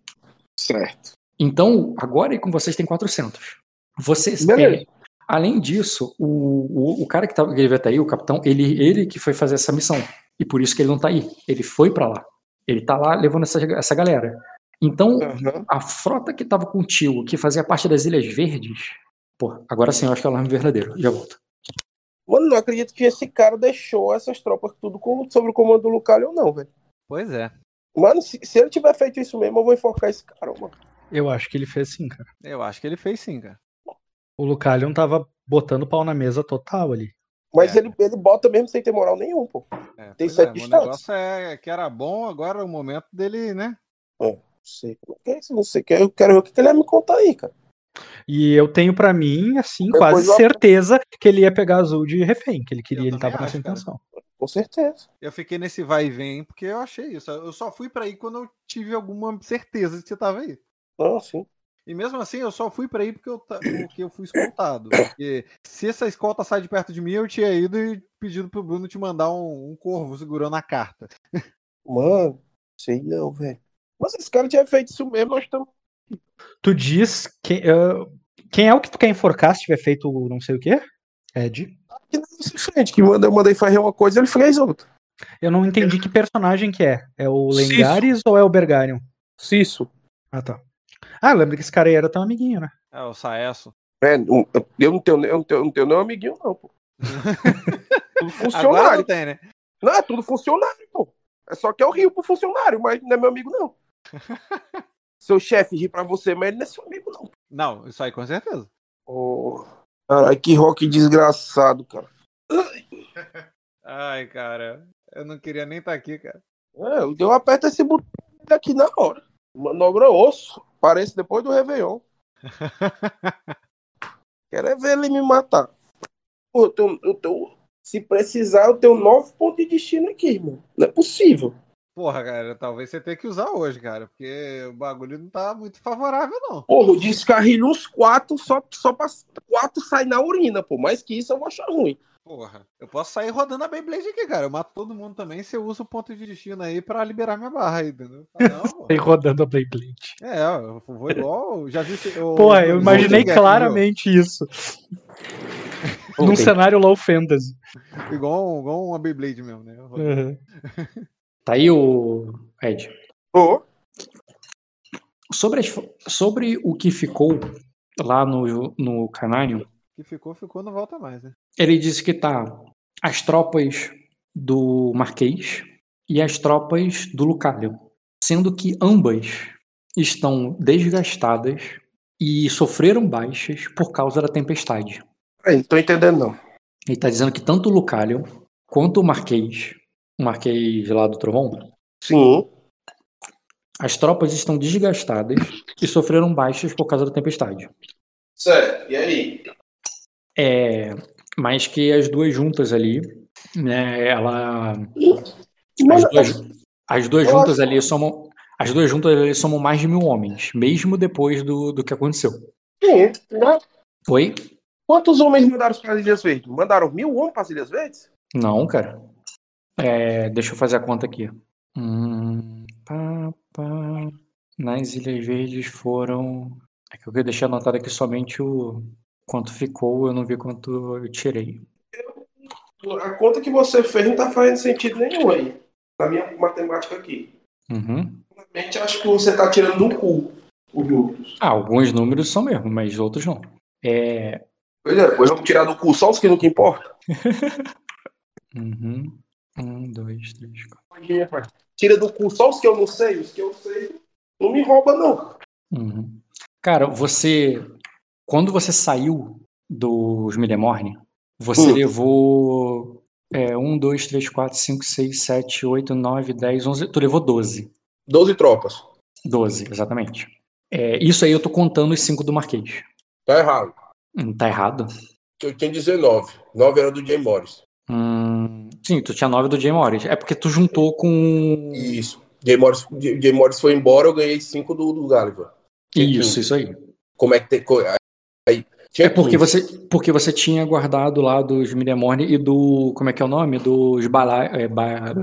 Certo. Então, agora com vocês tem 400. Vocês, é, além disso, o, o, o cara que, tava, que devia estar aí, o capitão, ele, ele que foi fazer essa missão. E por isso que ele não tá aí. Ele foi pra lá. Ele tá lá levando essa, essa galera. Então, Aham. a frota que tava contigo, que fazia parte das Ilhas Verdes. Pô, agora sim eu acho que é o alarme verdadeiro. Já volto. Mano, não acredito que esse cara deixou essas tropas tudo com- sobre o comando do Lucalho ou não, velho. Pois é. Mano, se, se ele tiver feito isso mesmo, eu vou enforcar esse cara, mano. Eu acho que ele fez sim, cara. Eu acho que ele fez sim, cara. O Lucalion tava botando pau na mesa total ali. Mas É. ele, ele bota mesmo sem ter moral nenhum, pô. É, Tem pois sete é, o negócio é que era bom, agora é o momento dele, né? Não sei. Como é que é isso? Não sei. Eu quero ver o que que ele vai me contar aí, cara. E eu tenho pra mim, assim, Depois quase eu- certeza que ele ia pegar azul de refém, que ele queria, Eu ele tava nessa cara. intenção. Com certeza. Eu fiquei nesse vai e vem porque eu achei isso. Eu só fui pra aí quando eu tive alguma certeza de que você tava aí. Não, sim. E mesmo assim, eu só fui pra aí porque eu, porque eu fui escoltado. Porque se essa escolta sai de perto de mim, eu tinha ido e pedido pro Bruno te mandar um, um corvo segurando a carta. Mano, sei não, velho. Mas esse cara tinha feito isso mesmo, nós estamos. Tu diz que, ah, quem é o que tu quer enforcar se tiver feito o não sei o quê? Ed. aqui na nossa frente. Que manda, eu mandei fazer uma coisa ele fez outra. Eu não entendi que personagem que é. É o Cisso. Lengares ou é o Bergarion? Cisso. Ah, tá. Ah, lembra que esse cara aí era teu amiguinho, né? É, o Saesso. É, eu não tenho, eu não tenho, eu não tenho nenhum amiguinho, não, pô. Tudo Agora não funcionário. tem, né? Não, é tudo funcionário, pô. É só que é o rio pro funcionário, mas não é meu amigo, não. Seu chefe ri pra você, mas ele não é seu amigo, não. Não, isso aí com certeza. Oh, caralho, que rock desgraçado, cara. Ai, cara. Eu não queria nem estar aqui, cara. É, eu aperto esse botão daqui na hora. Manobra osso. Parece depois do Réveillon. Quero é ver ele me matar. Pô, eu eu se precisar, eu tenho nove pontos de destino aqui, irmão. Não é possível. Porra, cara, talvez você tenha que usar hoje, cara, porque o bagulho não tá muito favorável, não. Porra, eu descarrilho uns quatro, só, só pra quatro sair na urina, pô. Mais que isso eu vou achar ruim. Porra, eu posso sair rodando a Beyblade aqui, cara. Eu mato todo mundo também se eu uso o ponto de destino aí pra liberar minha barra aí, entendeu? Porra. Aí rodando a Beyblade. É, eu vou igual. Já vi. o- Porra, eu o imaginei claramente isso. Num cenário low fantasy. Igual, igual uma Beyblade mesmo, né? Uhum. Tá aí o Ed. Ô, Sobre, as sobre o que ficou lá no, no Canarium, Que ficou, ficou, não volta mais, né? ele disse que tá as tropas do Marquês e as tropas do Lucalion, sendo que ambas estão desgastadas e sofreram baixas por causa da tempestade. peraí, não tô entendendo, não. Ele tá dizendo que tanto o Lucalion quanto o Marquês, o Marquês lá do Trovão, Sim. as tropas estão desgastadas e sofreram baixas por causa da tempestade. Certo, e aí? É, mas que as duas juntas ali, né, ela as duas, as duas juntas ali somam as duas juntas ali somam mais de mil homens, mesmo depois do, do que aconteceu. sim, né? Foi? Quantos homens mandaram para as Ilhas Verdes? Mandaram mil homens para as Ilhas Verdes? Não, cara. É, deixa eu fazer a conta aqui. Hum, pá, pá. Nas Ilhas Verdes foram. É que eu deixei anotado aqui somente o quanto ficou, eu não vi quanto eu tirei. A conta que você fez não tá fazendo sentido nenhum aí. Na minha matemática aqui. Uhum. Realmente acho que você tá tirando do cu os números. Ah, alguns números são mesmo, mas outros não. É. Pois é, depois vamos tirar do cu só os que não que importa. Uhum. Um, dois, três, quatro. Tira do cu só os que eu não sei, os que eu sei. Não me rouba, não. Uhum. Cara, você. Quando você saiu dos Midemorne, você Hum. levou. É, um, dois, três, quatro, cinco, seis, sete, oito, nove, dez, onze. Tu levou 12. 12 tropas. 12, exatamente. É, isso aí eu tô contando os cinco do Marquês. Tá errado. Hum, Tá errado? Eu tinha 19. 9 era do Jay Morris. Hum, sim, tu tinha 9 do Jay Morris. É porque tu juntou com. Isso. Jay Morris, Jay Morris foi embora, eu ganhei 5 do, do Gulliver. Isso, isso aí. Como é que tem. Aí, É porque 15. você, porque você tinha guardado lá dos Midemorne e do. Como é que é o nome? Dos Bala, é, ba,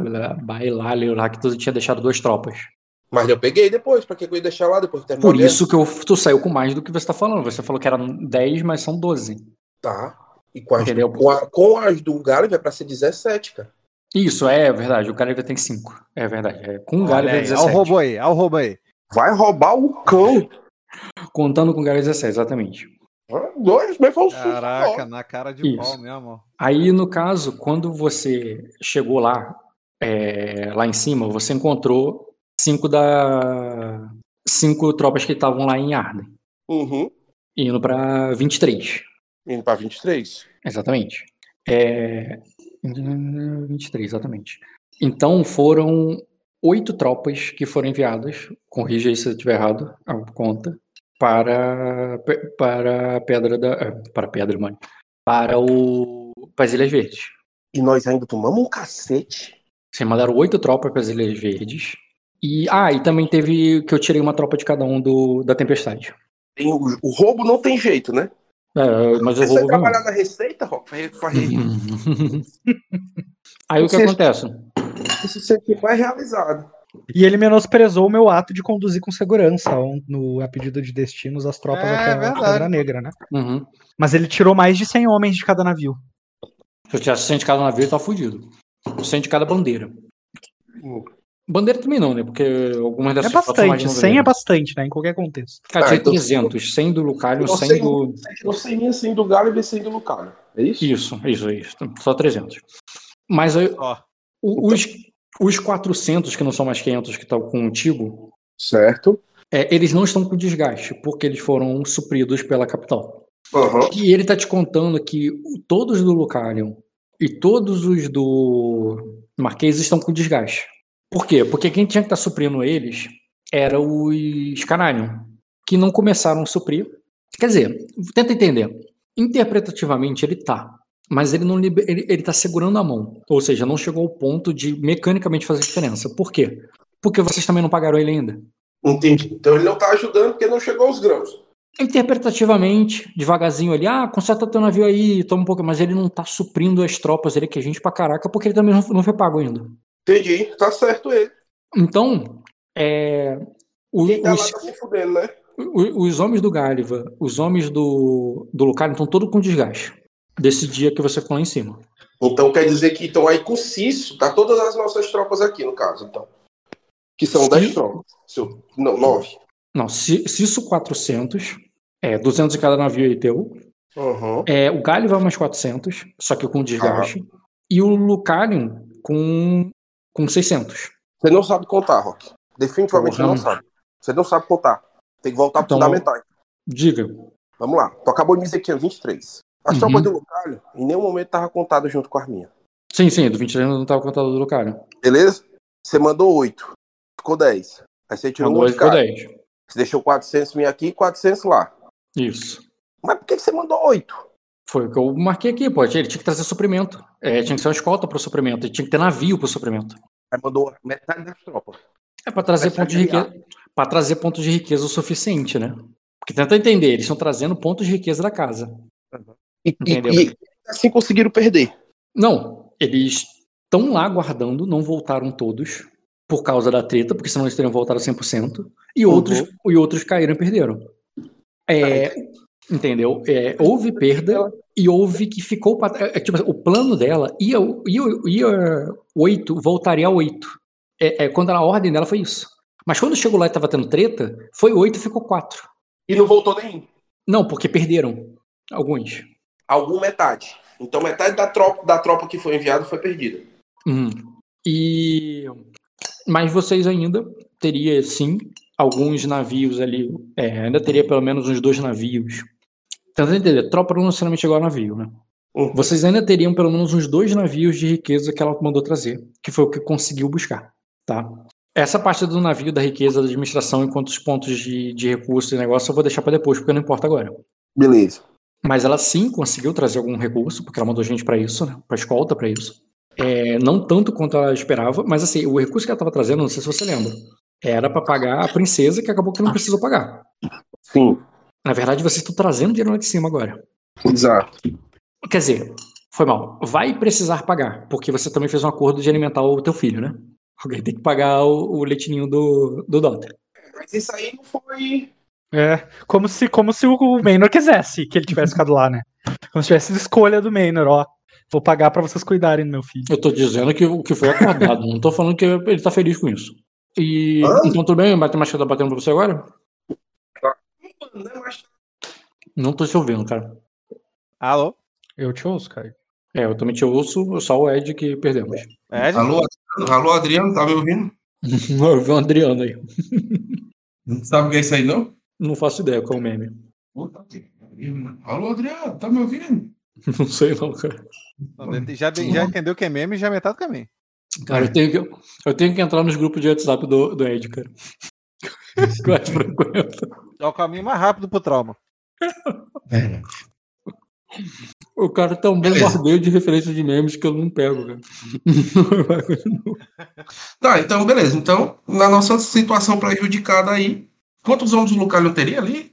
Bailale lá, que tu tinha deixado duas tropas. Mas eu peguei depois, pra que eu ia deixar lá depois que terminar Por isso que eu, tu saiu com mais do que você tá falando. Você falou que eram 10, mas são 12. Tá. E com as, Entendeu? com, a- com as do Gulliver é pra ser 17, cara. Isso, é verdade. O Gallivant tem 5. É verdade. É, com o Olha Gallivant aí, olha 17. o roubo aí, olha o roubo aí. Vai roubar o cão. Contando com o Gallivant 17, exatamente. Ah, Dois, mas foi um susto. Caraca, na cara de Isso. pau mesmo. Aí, no caso, quando você chegou lá, é, lá em cima, você encontrou cinco da cinco tropas que estavam lá em Arden, Uhum. indo pra 23. Indo pra 23. Exatamente. É... 23, exatamente. Então foram oito tropas que foram enviadas, corrija aí se eu estiver errado, a conta, para, para a Pedra da. eh, Para a Pedra, mano. Para o. Para as Ilhas Verdes. E nós ainda tomamos um cacete. Vocês mandaram oito tropas para as Ilhas Verdes. E, ah, e também teve que eu tirei uma tropa de cada um do, da Tempestade. Tem o, o roubo não tem jeito, né? É, mas eu Você vai trabalhar na receita, Rock, vai, vai Aí o que acontece? se sentir mais realizado. E ele menosprezou o meu ato de conduzir com segurança no, a pedido de destinos as tropas É, até a. Pedra Negra, né? Uhum. Mas ele tirou mais de 100 homens de cada navio. Se eu tivesse 100 de cada navio, tá fudido. 100 de cada bandeira. Hum. Bandeira também não, né? Porque algumas É dessas tropas são mais de bastante, 100 é 90. bastante, né? Em qualquer contexto. Cara, Ah, tinha então- 300. 100 do Lucario, Eu 100 sei, do... você tirou 100 minha, 100 do Galo e 100 do Lucario. É isso? Isso, isso, isso. Só 300. Mas aí, Ó, o- os, os 400, que não são mais 500 que estão contigo, Certo. é, eles não estão com desgaste, porque eles foram supridos pela capital. Aham. E ele tá te contando que todos do Lucarion e todos os do Marquês estão com desgaste. Por quê? Porque quem tinha que estar suprindo eles era os Canarion, que não começaram a suprir. Quer dizer, tenta entender. Interpretativamente ele tá, mas ele não liber- ele, ele tá segurando a mão. Ou seja, não chegou ao ponto de mecanicamente fazer diferença. Por quê? Porque vocês também não pagaram ele ainda. Entendi. Então ele não tá ajudando porque não chegou aos grãos. interpretativamente, devagarzinho ali, ah, conserta teu navio aí, toma um pouco, mas ele não tá suprindo as tropas ele que a gente pra caraca, porque ele também não foi pago ainda. Entendi. Tá certo ele. Então, é, o- tá os, tá fudendo, né? os homens do Gáliva, os homens do, do Lucario estão todos com desgaste desse dia que você ficou lá em cima. Então quer dizer que estão aí com o Cisso, tá todas as nossas tropas aqui, no caso, então. Que são 10 tropas. Seu- Não, 9. Não, isso 400, é 200 em cada navio aí teu, Uhum. é, o Gáliva mais 400, só que com desgaste, e o Lucarion com, com 600. Você não sabe contar, Rock. Definitivamente Porra. não sabe. Você não sabe contar. Tem que voltar pro Então- fundamental. Diga. Vamos lá. Tu acabou de dizer que tinha 23. As Uhum. tropas do Lucario, em nenhum momento tava contada junto com as minhas. Sim, sim, do 23 não estava contado do Lucario. Beleza? Você mandou 8. Ficou 10. Aí você tirou Mandou um aí de ficou cada. 10. Você deixou 400 minha aqui e 400 lá. Isso. Mas por que você mandou 8? Foi o que eu marquei aqui, pô. Ele tinha que trazer suprimento. É, tinha que ser uma escolta pro suprimento. Ele tinha que ter navio pro suprimento. Aí mandou metade das tropas. É pra trazer pontos de riqueza. Pra trazer pontos de riqueza o suficiente, né? Porque tenta entender, eles estão trazendo pontos de riqueza da casa. E, e- Entendeu? e assim conseguiram perder. Não, eles estão lá guardando, não voltaram todos por causa da treta, porque senão eles teriam voltado 100%, e outros, e outros caíram e perderam. É, entendeu? É, houve perda e houve que ficou. pra- é, é, tipo, assim, o plano dela ia, ia, ia 8, voltaria a 8. É, é, quando a ordem dela foi isso. Mas quando chegou lá e tava tendo treta, foi oito e ficou quatro. E não voltou nenhum. Não, porque perderam alguns. Algum metade. Então metade da tropa, da tropa que foi enviada foi perdida. Uhum. E mas vocês ainda teria sim alguns navios ali, é, ainda teria pelo menos uns dois navios. Tentando entender, tropa não necessariamente igual a navio, né? Uhum. Vocês ainda teriam pelo menos uns dois navios de riqueza que ela mandou trazer, que foi o que conseguiu buscar, tá? Essa parte do navio, da riqueza, da administração, enquanto os pontos de, de recurso e negócio, eu vou deixar para depois, porque não importa agora. Beleza. Mas ela sim conseguiu trazer algum recurso, porque ela mandou gente para isso, né? Pra escolta para isso. É, não tanto quanto ela esperava, mas assim, o recurso que ela estava trazendo, não sei se você lembra, era para pagar a princesa que acabou que não precisou pagar. Sim. Na verdade, vocês estão trazendo dinheiro lá de cima agora. Exato. Quer dizer, foi mal. Vai precisar pagar, porque você também fez um acordo de alimentar o teu filho, né? Alguém tem que pagar o, o leitinho do, do Dota. Mas isso aí não foi. É, como se, como se o Maynor quisesse que ele tivesse ficado lá, né? Como se tivesse escolha do Maynor, ó. Vou pagar pra vocês cuidarem do meu filho. Eu tô dizendo que o que foi acordado, não tô falando que ele tá feliz com isso. E Hã? então tudo bem, a matemática tá batendo pra você agora? Né, mas- Não tô te ouvindo, cara. Alô? Eu te ouço, cara. É, eu também te ouço, só o Ed que perdemos. Ed? Alô, Adriano? Alô, Adriano, tá me ouvindo? Eu vi o Adriano aí. Não sabe o que é isso aí, não? Não faço ideia qual é o meme. Puta que pariu. Alô, Adriano, tá me ouvindo? Não sei não, cara. Já, já entendeu que é meme e já é metade do caminho. Cara, eu tenho que, eu tenho que entrar nos grupos de WhatsApp do, do Ed, cara. Frequenta. É o caminho mais rápido pro trauma. É. O cara tá um Beleza. bombardeio de referências de memes que eu não pego, continua. Tá, então, beleza. Então, na nossa situação prejudicada aí, quantos homens o Lucalion teria ali?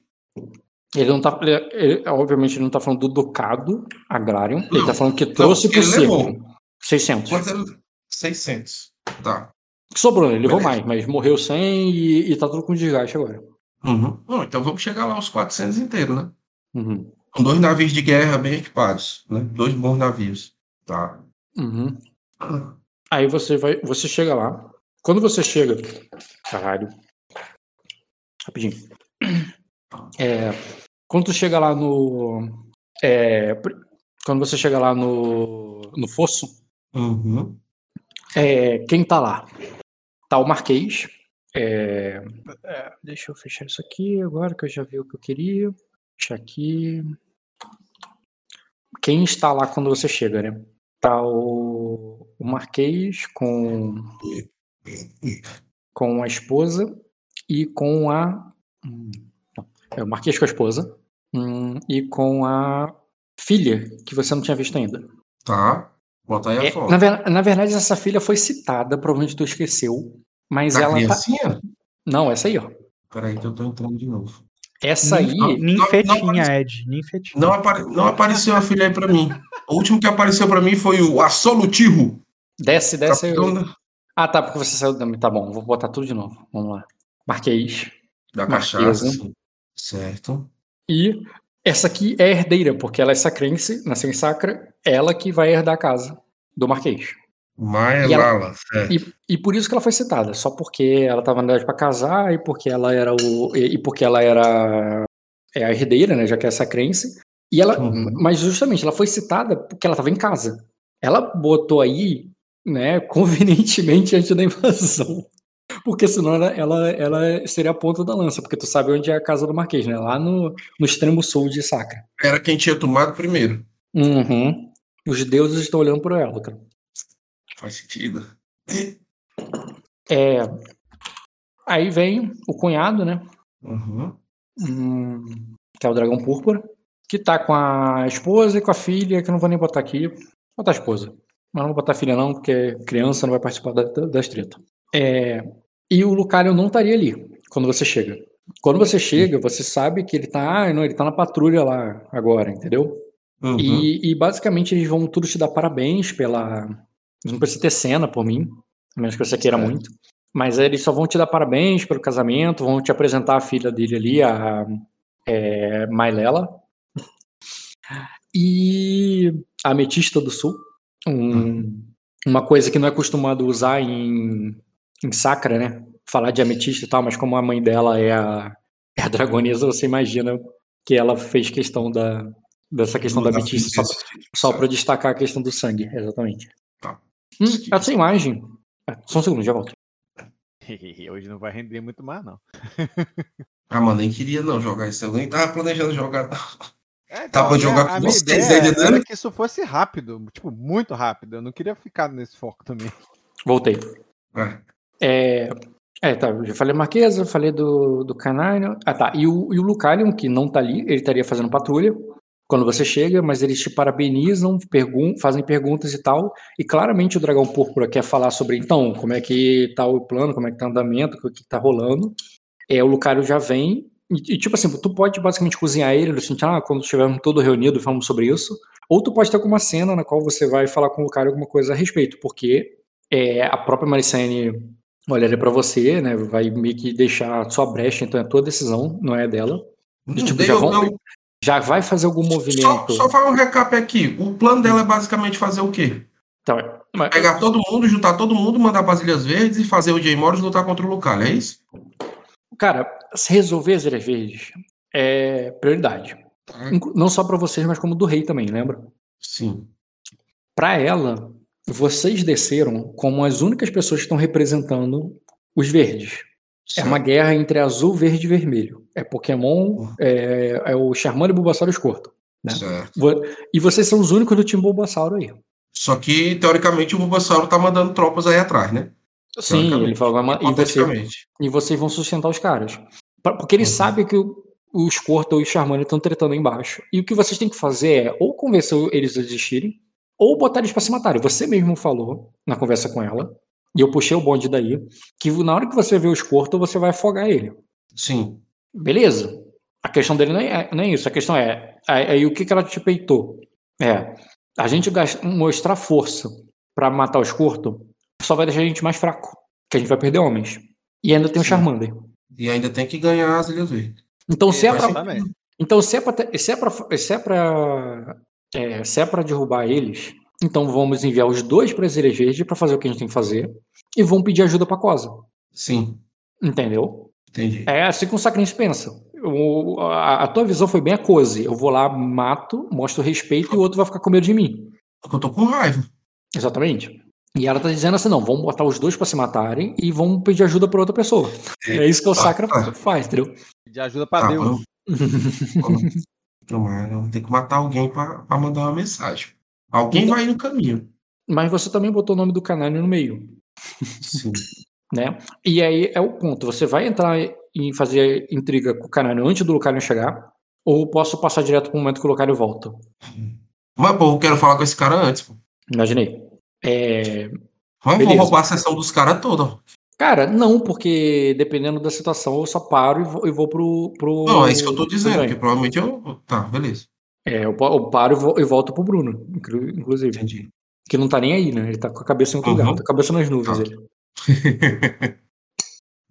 Ele não tá. Ele, ele, obviamente, ele não tá falando do ducado agrário. Ele tá falando que trouxe que pro circo. levou. 600. Quantos eram? 600. Tá. Sobrou, ele levou mais, mas morreu 100 e, e tá tudo com desgaste agora. Uhum. Não, então vamos chegar lá aos 400 inteiros, né? Uhum. Com dois navios de guerra bem equipados, né? Dois bons navios. Tá. Uhum. Aí você vai. Você chega lá. Quando você chega. Caralho. Rapidinho. É, quando tu chega lá no. é, quando você chega lá no. No fosso, Uhum. É, quem tá lá? Tá o Marquês. é, é, deixa eu fechar isso aqui agora que eu já vi o que eu queria. Deixa aqui. Quem está lá quando você chega, né? Tá o, o Marquês com, com a esposa e com a. hum, é o Marquês com a esposa hum, e com a filha, que você não tinha visto ainda. Tá. Bota aí a É, foto. na, ver- na verdade, essa filha foi citada, provavelmente tu esqueceu. Mas Da ela tá. Não, essa aí, ó. Peraí que eu tô entrando de novo. Essa aí. Ninfetinha. Ed. Ninfetinha. Não, apare- não apareceu a filha aí pra mim. O último que apareceu pra mim foi o Assolutirro. Desce, desce. aí. Da, Ah, tá, porque você saiu da. Tá bom, vou botar tudo de novo. Vamos lá. Marquês. da Marquesa. cachaça. sim. Certo. E essa aqui é herdeira, porque ela é sacrense, nasceu em Sacra, ela que vai herdar a casa do Marquês. Maia E ela- Lala. E, e por isso que ela foi citada, só porque ela estava na idade para casar e porque ela era o e, e porque ela era é a herdeira, né, já que é sacrense. E ela, Uhum. mas justamente ela foi citada porque ela estava em casa. Ela botou aí, né, convenientemente antes da invasão. Porque senão ela, ela, ela seria a ponta da lança, porque tu sabe onde é a casa do Marquês, né? Lá no, no extremo sul de Sacra. Era quem tinha tomado primeiro. Uhum. Os deuses estão olhando por ela, cara. Faz sentido. É, aí vem o cunhado, né? Uhum. Hum, que é o dragão púrpura, que tá com a esposa e com a filha, que eu não vou nem botar aqui. Vou botar a esposa. Mas não vou botar a filha, não, porque criança não vai participar da, da, das tretas. É, e o Lucario não estaria ali quando você chega. Quando você chega, você sabe que ele tá. Ah, não, ele tá na patrulha lá agora, entendeu? Uhum. E, e basicamente eles vão tudo te dar parabéns pela. Não precisa ter cena por mim, a menos que você queira Certo. muito. Mas eles só vão te dar parabéns pelo casamento, vão te apresentar a filha dele ali, a é, Mailela. E a Ametista do Sul. um- uma coisa que não é acostumado usar em, em Sacra, né? Falar de ametista e tal, mas como a mãe dela é a, é a dragonesa, você imagina que ela fez questão da, dessa questão da ametista só, só para destacar a questão do sangue, exatamente. Tá. Hum, essa imagem. Ah, Só um segundo, já volto. Hoje não vai render muito mais, não. Ah, mano, nem queria não jogar isso. Eu nem tava planejando jogar. É, Tá pra a jogar com vocês aí, né? era que isso fosse rápido, tipo, muito rápido. Eu não queria ficar nesse foco também. Voltei. É. É, é, tá. Já falei Marquesa, falei do, do Canine. Ah, tá. E o, e o Lucalion, que não tá ali, ele estaria fazendo patrulha quando você chega, mas eles te parabenizam, pergun fazem perguntas e tal. E claramente o Dragão Púrpura quer falar sobre, então, como é que tá o plano, como é que tá o andamento, o que tá rolando. É, o Lucario já vem. E, e, tipo assim, tu pode basicamente cozinhar ele, assim, ah, quando estivermos todos reunidos, falamos sobre isso. Ou tu pode ter alguma cena na qual você vai falar com o Lucario alguma coisa a respeito, porque é, a própria Maricene olharia pra você, né? Vai meio que deixar a sua brecha, então é tua decisão, não é dela. E, tipo, já, vão- já vai fazer algum só, movimento. só faz um recap aqui. O plano dela é basicamente fazer o quê? Então, mas- Pegar todo mundo, juntar todo mundo, mandar para as Ilhas Verdes e fazer o Jay Morris lutar contra o Lucario, é isso? Cara, se resolver as Ilhas Verdes é prioridade. Inclu- Não só pra vocês, mas como do rei também, lembra? Sim. Pra ela, vocês desceram como as únicas pessoas que estão representando os verdes. É uma guerra entre azul, verde e vermelho. É Pokémon, é, é o Charmander, Bulbasaur e Squirtle. né? E vocês são os únicos do time Bulbasaur aí. Só que, teoricamente, o Bulbasauro tá mandando tropas aí atrás, né? Sim, ele falou, "Mas- e, você, e vocês vão sustentar os caras. Porque eles Uhum. sabem que o, o Squirtle e o Charmander estão tretando aí embaixo. E o que vocês têm que fazer é ou convencer eles a desistirem, ou botar eles pra se matarem. Você mesmo falou na conversa com ela, e eu puxei o bonde daí, que na hora que você vê o Squirtle, você vai afogar ele. Sim. Beleza. A questão dele não é, não é isso. A questão é, aí aí o que, que ela te peitou? É, a gente gas- mostrar força pra matar o Squirtle só vai deixar a gente mais fraco. Que a gente vai perder homens. E ainda tem o Sim. Charmander. E ainda tem que ganhar as Ilhas Verdes. Então, se é pra, então, se é pra, ter- se é pra, se é pra, é, se é pra derrubar eles, então vamos enviar os dois pra Ilhas Verdes pra fazer o que a gente tem que fazer e vão pedir ajuda pra Cosa. Sim, Entendeu? Entendi. É assim que o Sacrense pensa. O- a, a tua visão foi bem a Cose. Eu vou lá, mato, mostro respeito e o outro vai ficar com medo de mim. Porque eu tô com raiva. Exatamente. E ela tá dizendo assim: não, vamos botar os dois pra se matarem e vamos pedir ajuda pra outra pessoa. É isso que o Sacra Ah, faz, entendeu? De ajuda pra Tá, Deus. Não, mas eu tenho que matar alguém pra, pra mandar uma mensagem. Alguém Então- vai no caminho. Mas você também botou o nome do Canalho no meio. Sim. né? E aí é o ponto. Você vai entrar em fazer intriga com o Canalho antes do Lucario chegar, ou posso passar direto pro momento que o Lucario volta? Mas, pô, eu quero falar com esse cara antes. Pô. Imaginei. É, vou Beleza. roubar a sessão dos caras toda. Cara, não, porque dependendo da situação eu só paro e vou, e vou pro, pro. Não, é isso que eu tô dizendo, porque provavelmente eu. Tá, beleza. É, eu, eu paro e, e volto pro Bruno, inclu- inclusive. Entendi. Que não tá nem aí, né? Ele tá com a cabeça em outro Uhum. lugar, tá com a cabeça nas nuvens. Tá. Ele.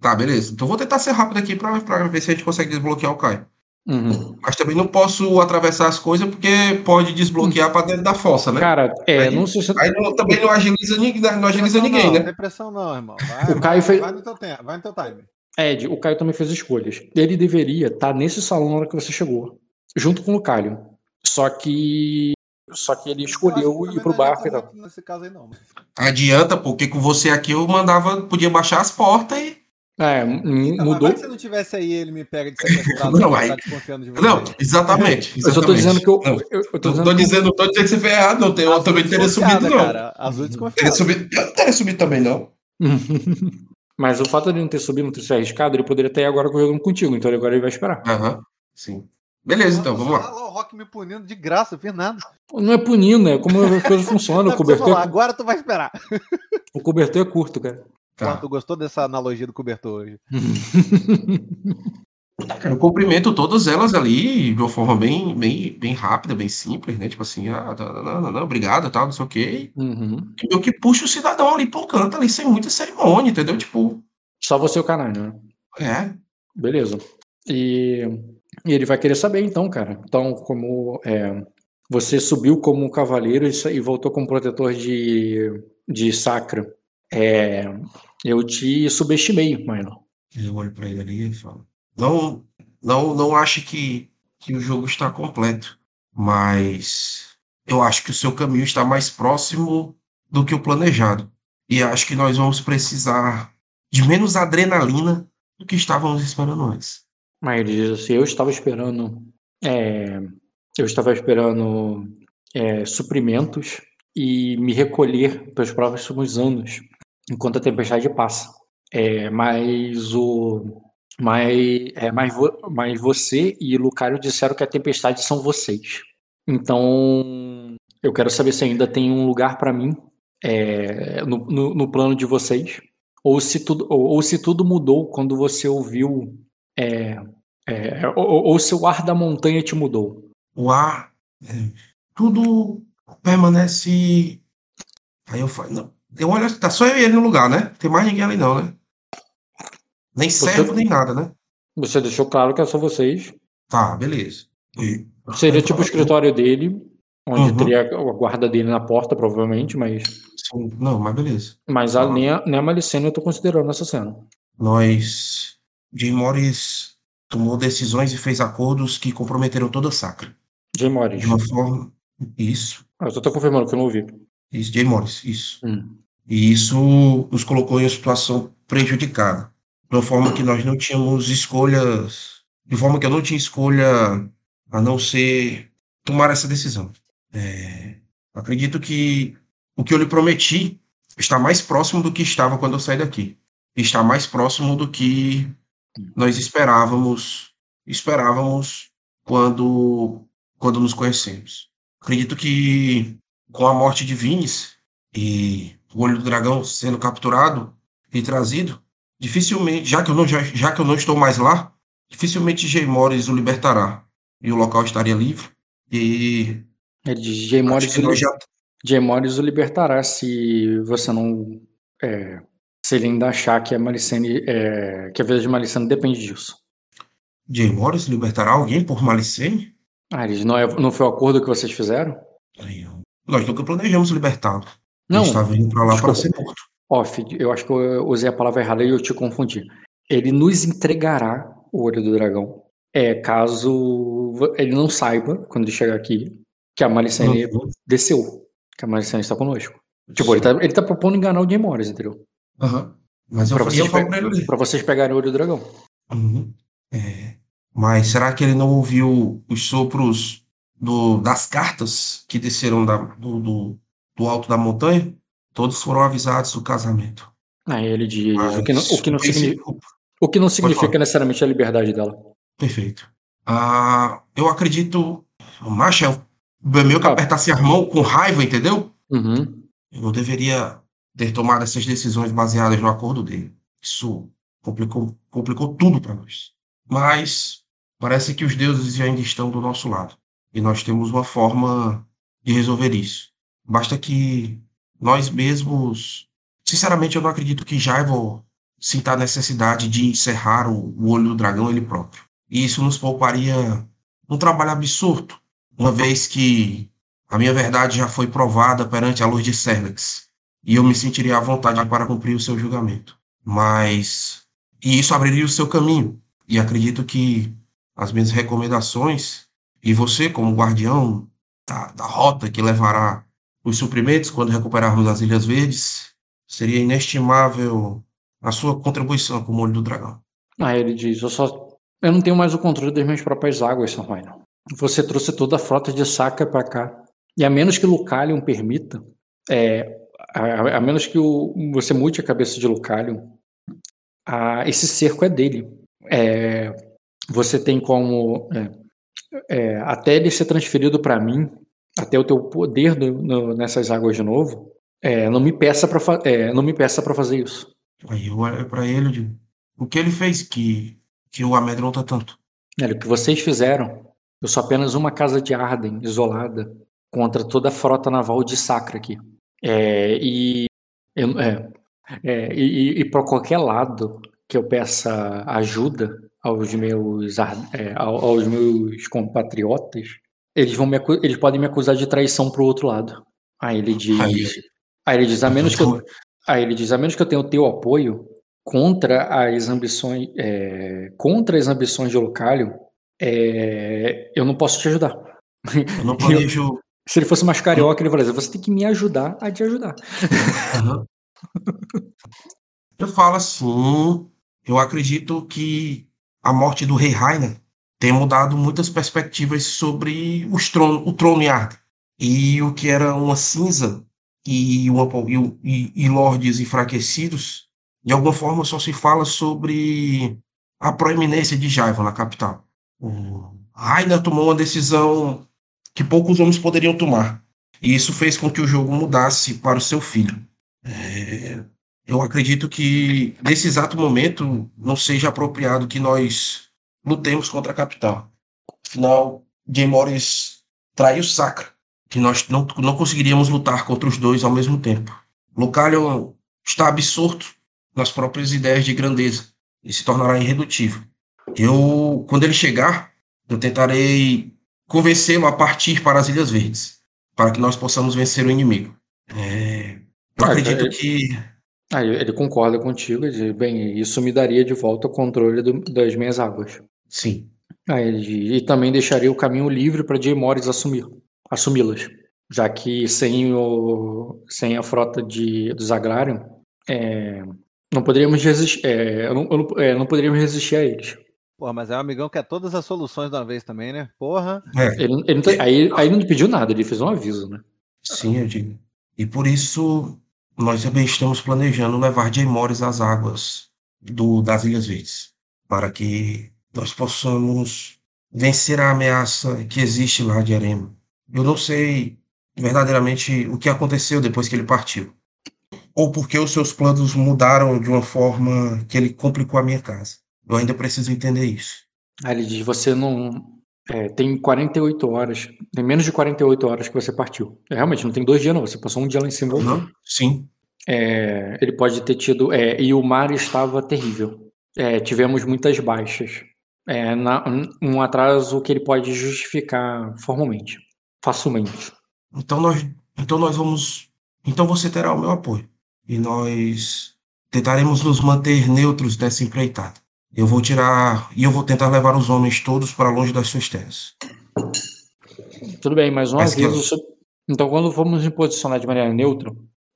Tá, beleza. Então vou tentar ser rápido aqui pra, pra ver se a gente consegue desbloquear o Caio. Uhum. Mas também não posso atravessar as coisas porque pode desbloquear pra dentro da fossa, né? Cara, é, Aí- não sei se. Aí não- também não agiliza, ninguém- não agiliza ninguém, não, né? Depressão não, irmão. Vai, O Caio vai, fez- vai no teu tempo, vai no teu time. Ed, o Caio também fez escolhas. Ele deveria estar nesse salão na hora que você chegou, junto com o Caio. Só que. Só que ele escolheu ir pro barco e tal. Nesse caso aí, não. Adianta, porque com você aqui eu mandava, podia baixar as portas e. É, Então, mas mudou. que se não tivesse aí, ele me pega de sequestrado, Não, aí- tá desconfiando de você. Não, exatamente. Eu só tô exatamente. dizendo que eu. Não, eu, eu tô Não dizendo tô que eu- dizendo, não tô dizendo que você foi errado, não. Eu Azul também teria subido, não. Cara. Azul Teria subido, eu não teria subido também, não. Mas o fato de ele não ter subido, não ter se arriscado, ele poderia ter agora jogando contigo, então agora ele vai esperar. Aham, sim. Beleza, então, vamos lá. O Rock me punindo de graça, eu fiz nada. Não é punindo, é como as coisas funcionam. O cobertor, falar, agora tu vai esperar. o cobertor é curto, cara. Tá. tu gostou dessa analogia do cobertor hoje? Eu cumprimento todas elas ali de uma forma bem, bem, bem rápida, bem simples, né? Tipo assim, ah, não, não, não, não, obrigado, tal, não sei o quê. Uhum. E eu que puxo o cidadão ali pro canto, ali, sem muita cerimônia, entendeu? Tipo, Só você e o canal, né? é. Beleza. E, e ele vai querer saber, então, cara. Então, como é, você subiu como cavaleiro e, voltou como protetor de, de Sacra. É, Eu te subestimei, Milo. Eu olho pra ele ali e falo. Não, não, não acho que, que o jogo está completo, mas eu acho que o seu caminho está mais próximo do que o planejado. E acho que nós vamos precisar de menos adrenalina do que estávamos esperando antes. Mas ele diz assim, eu estava esperando. é, eu estava esperando é, suprimentos e me recolher para os próximos anos, enquanto a tempestade passa. É, mas o. Mas, é, mas, vo- mas você e Lucario disseram que a tempestade são vocês. Então, eu quero saber se ainda tem um lugar para mim é, no, no, no plano de vocês, ou se tudo, ou, ou se tudo mudou quando você ouviu, é, é, ou, ou se o ar da montanha te mudou. O ar, é, tudo permanece. Aí eu falo, não, eu olho, tá só eu e ele no lugar, né? Tem mais ninguém ali não, né? Nem servo, nem nada, né? Você deixou claro que é só vocês. Tá, beleza. E- Seria tipo o escritório dele, onde Uhum. teria a guarda dele na porta, provavelmente, mas, Sim, não, mas beleza. mas a, Uhum. nem, a, nem a Malicene eu tô considerando nessa cena. Nós. Jim Morris tomou decisões e fez acordos que comprometeram toda a Sacra. Jay Morris. De uma forma. Isso. Ah, eu só tô confirmando que eu não ouvi. Isso, Jay Morris, isso. Hum. E isso nos colocou em uma situação prejudicada. De uma forma que nós não tínhamos escolhas. De forma que eu não tinha escolha a não ser tomar essa decisão. É, acredito que o que eu lhe prometi está mais próximo do que estava quando eu saí daqui. Está mais próximo do que nós esperávamos esperávamos quando quando nos conhecemos. Acredito que com a morte de Vines e o olho do dragão sendo capturado e trazido, dificilmente, já que eu não já, já que eu não estou mais lá, dificilmente Morris o libertará e o local estaria livre. E já Jay Morris o libertará se você não... é, se ele ainda achar que a Malicene... é, que a vida de Malicene depende disso. Jay Morris libertará alguém por Malicene? Ah, ele diz, não, é, não foi o acordo que vocês fizeram? Aí, Nós nunca planejamos libertá-lo. Não, Ele estava indo para lá para ser morto. Off, eu acho que eu usei a palavra errada e eu te confundi. Ele nos entregará o olho do dragão. É, caso ele não saiba, quando ele chegar aqui, que a Malicene Uhum. desceu. Que a Malicene está conosco. Tipo, ele tá, ele tá propondo enganar o Jay Morris, entendeu? Aham. Mas eu, Pra eu vocês, para vocês pegarem o olho do dragão. Uhum. É, Mas será que ele não ouviu os sopros do- das cartas que desceram da- do, do- do alto da montanha? Todos foram avisados do casamento. Aí ele diz Mas o que não, o que não, significa, o que não significa necessariamente a liberdade dela. Perfeito. Ah, eu acredito. Macho, é meio que Ah. apertasse a mão com raiva, entendeu? Uhum. Eu não deveria ter tomado essas decisões baseadas no acordo dele. Isso complicou, complicou tudo para nós. Mas parece que os deuses ainda estão do nosso lado. E nós temos uma forma de resolver isso. Basta que nós mesmos. Sinceramente, eu não acredito que Jaivo sinta a necessidade de encerrar o, o olho do dragão ele próprio. E isso nos pouparia um trabalho absurdo, uma vez que a minha verdade já foi provada perante a luz de Cernex, e eu me sentiria à vontade para cumprir o seu julgamento. Mas. E isso abriria o seu caminho. E acredito que as minhas recomendações, e você, como guardião da, da rota que levará os suprimentos quando recuperarmos as Ilhas Verdes, seria inestimável a sua contribuição com o olho do dragão. Aí ele diz, eu só. Eu não tenho mais o controle das minhas próprias águas, São Rainon. Você trouxe toda a frota de saca para cá. E a menos que Lucalion permita, é, a, a menos que o, você mude a cabeça de Lucalion, a, esse cerco é dele. É, você tem como. é, é, até ele ser transferido para mim, até o teu poder no- no- nessas águas de novo, é, não me peça para é, não me peça para fazer isso. Aí eu olho para ele e digo: o que ele fez que, que o amedronta tanto? Olha, o que vocês fizeram, eu sou apenas uma casa de Arden, isolada, contra toda a frota naval de Sacra aqui. É, e é, é, e, para qualquer lado que eu peça ajuda aos meus, é, ao- aos meus compatriotas, eles, vão me eles podem me acusar de traição pro outro lado. Aí ele diz. Aí- Aí ele diz, a menos que eu, Aí ele diz: a menos que eu tenha o teu apoio contra as ambições, é, contra as ambições de Lucalion, é, eu não posso te ajudar. Eu não planejo. Se ele fosse mais carioca, ele falaria: você tem que me ajudar a te ajudar. Aham. Eu falo assim, eu acredito que a morte do rei Rainer tem mudado muitas perspectivas sobre trono, o trono em Arda. E o que era uma cinza e, uma, e, e lordes enfraquecidos, de alguma forma só se fala sobre a proeminência de Jaiva na capital. O Rainer tomou uma decisão que poucos homens poderiam tomar. E isso fez com que o jogo mudasse para o seu filho. É, eu acredito que nesse exato momento não seja apropriado que nós lutemos contra a capital. Afinal, Jay Morris traiu Sacra, que nós não, não conseguiríamos lutar contra os dois ao mesmo tempo. Lucalion está absorto nas próprias ideias de grandeza e se tornará irredutível. Eu, quando ele chegar, eu tentarei convencê-lo a partir para as Ilhas Verdes, para que nós possamos vencer o inimigo. É, eu Ah, acredito ele- que Aí ele concorda contigo e diz: bem, isso me daria de volta o controle do- das minhas águas. sim, Aí ele e também deixaria o caminho livre para Jay Morris assumir, assumi-las, já que sem, o, sem a frota de, dos Agrarium, é, não poderíamos resistir, é, não- é, não poderíamos resistir a eles. Porra, mas é um amigão que quer todas as soluções de uma vez também, né? Porra. é, Ele, ele aí, aí não pediu nada, ele fez um aviso, né? sim, eu digo. E por isso nós também estamos planejando levar Jay Morris às águas do, das Ilhas Verdes, para que nós possamos vencer a ameaça que existe lá de Erema. Eu não sei verdadeiramente o que aconteceu depois que ele partiu, ou porque os seus planos mudaram de uma forma que ele complicou a minha casa. Eu ainda preciso entender isso. Aí ele diz, você não... é, tem 48 horas, tem menos de 48 horas que você partiu. É, realmente, não tem dois dias não, você passou um dia lá em cima. Não? Sim, É, ele pode ter tido. é, e o mar estava terrível. É, tivemos muitas baixas. É, na- um atraso que ele pode justificar formalmente, facilmente. Então nós, então nós vamos, então você terá o meu apoio e nós tentaremos nos manter neutros dessa empreitada. Eu vou tirar e eu vou tentar levar os homens todos para longe das suas terras. Tudo bem, mas um que- sobre- Então, quando formos nos posicionar de maneira neutra,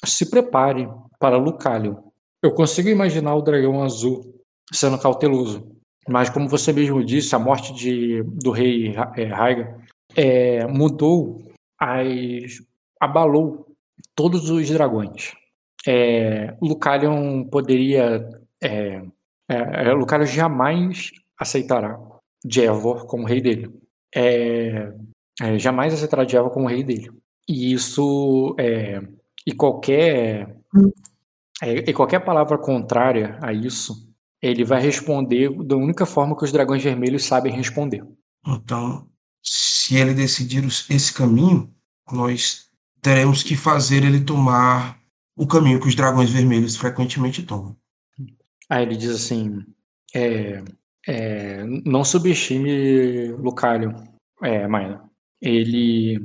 se prepare para Lucalion. Eu consigo imaginar o dragão azul sendo cauteloso. Mas, como você mesmo disse, a morte de, do rei é, Raiga é, mudou, as, abalou todos os dragões. É, Lucalion poderia. É, é, é, Lucalion jamais aceitará Jevor como rei dele. É, é, jamais aceitará Jeva como rei dele. E isso é, e qualquer é, e qualquer palavra contrária a isso, ele vai responder da única forma que os dragões vermelhos sabem responder. Então, se ele decidir esse caminho, nós teremos que fazer ele tomar o caminho que os dragões vermelhos frequentemente tomam. Aí ele diz assim: é, é, não subestime Lucalion, é, Maina. Ele,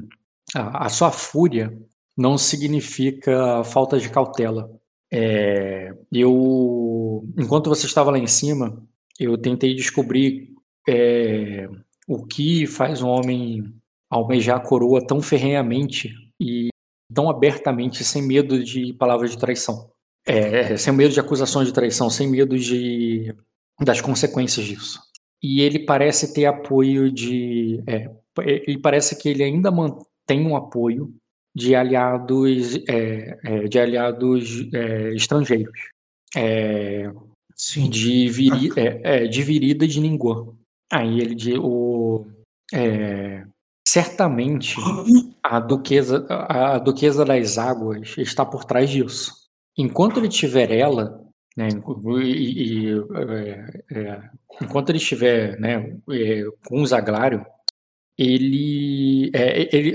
a, a sua fúria não significa falta de cautela. É, eu, enquanto você estava lá em cima, eu tentei descobrir é, o que faz um homem almejar a coroa tão ferrenhamente e tão abertamente, sem medo de palavras de traição. É, sem medo de acusações de traição, sem medo de, das consequências disso. E ele parece ter apoio de. é, ele parece que ele ainda mantém um apoio de aliados, é, é, de aliados é, estrangeiros. É, Sim. de, viri, de Virida e de Ninguã. Aí ele de o certamente a duquesa a duquesa das águas está por trás disso. Enquanto ele tiver ela, né, e, e, é, é, enquanto ele estiver, né, é, com o Zaglário, ele é, ele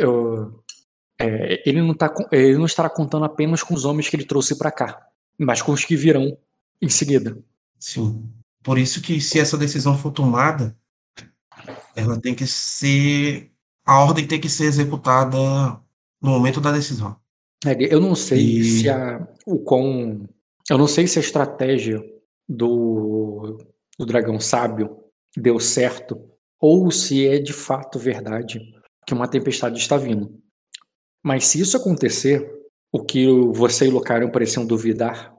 é, ele não tá ele não estará contando apenas com os homens que ele trouxe para cá, mas com os que virão em seguida. Sim. Por isso que se essa decisão for tomada, ela tem que ser. A ordem tem que ser executada no momento da decisão. É, Eu não sei E- se a, o quão. Eu não sei se a estratégia do, do dragão sábio deu certo, ou se é de fato verdade que uma tempestade está vindo. Mas se isso acontecer, o que você e Lucario pareciam duvidar,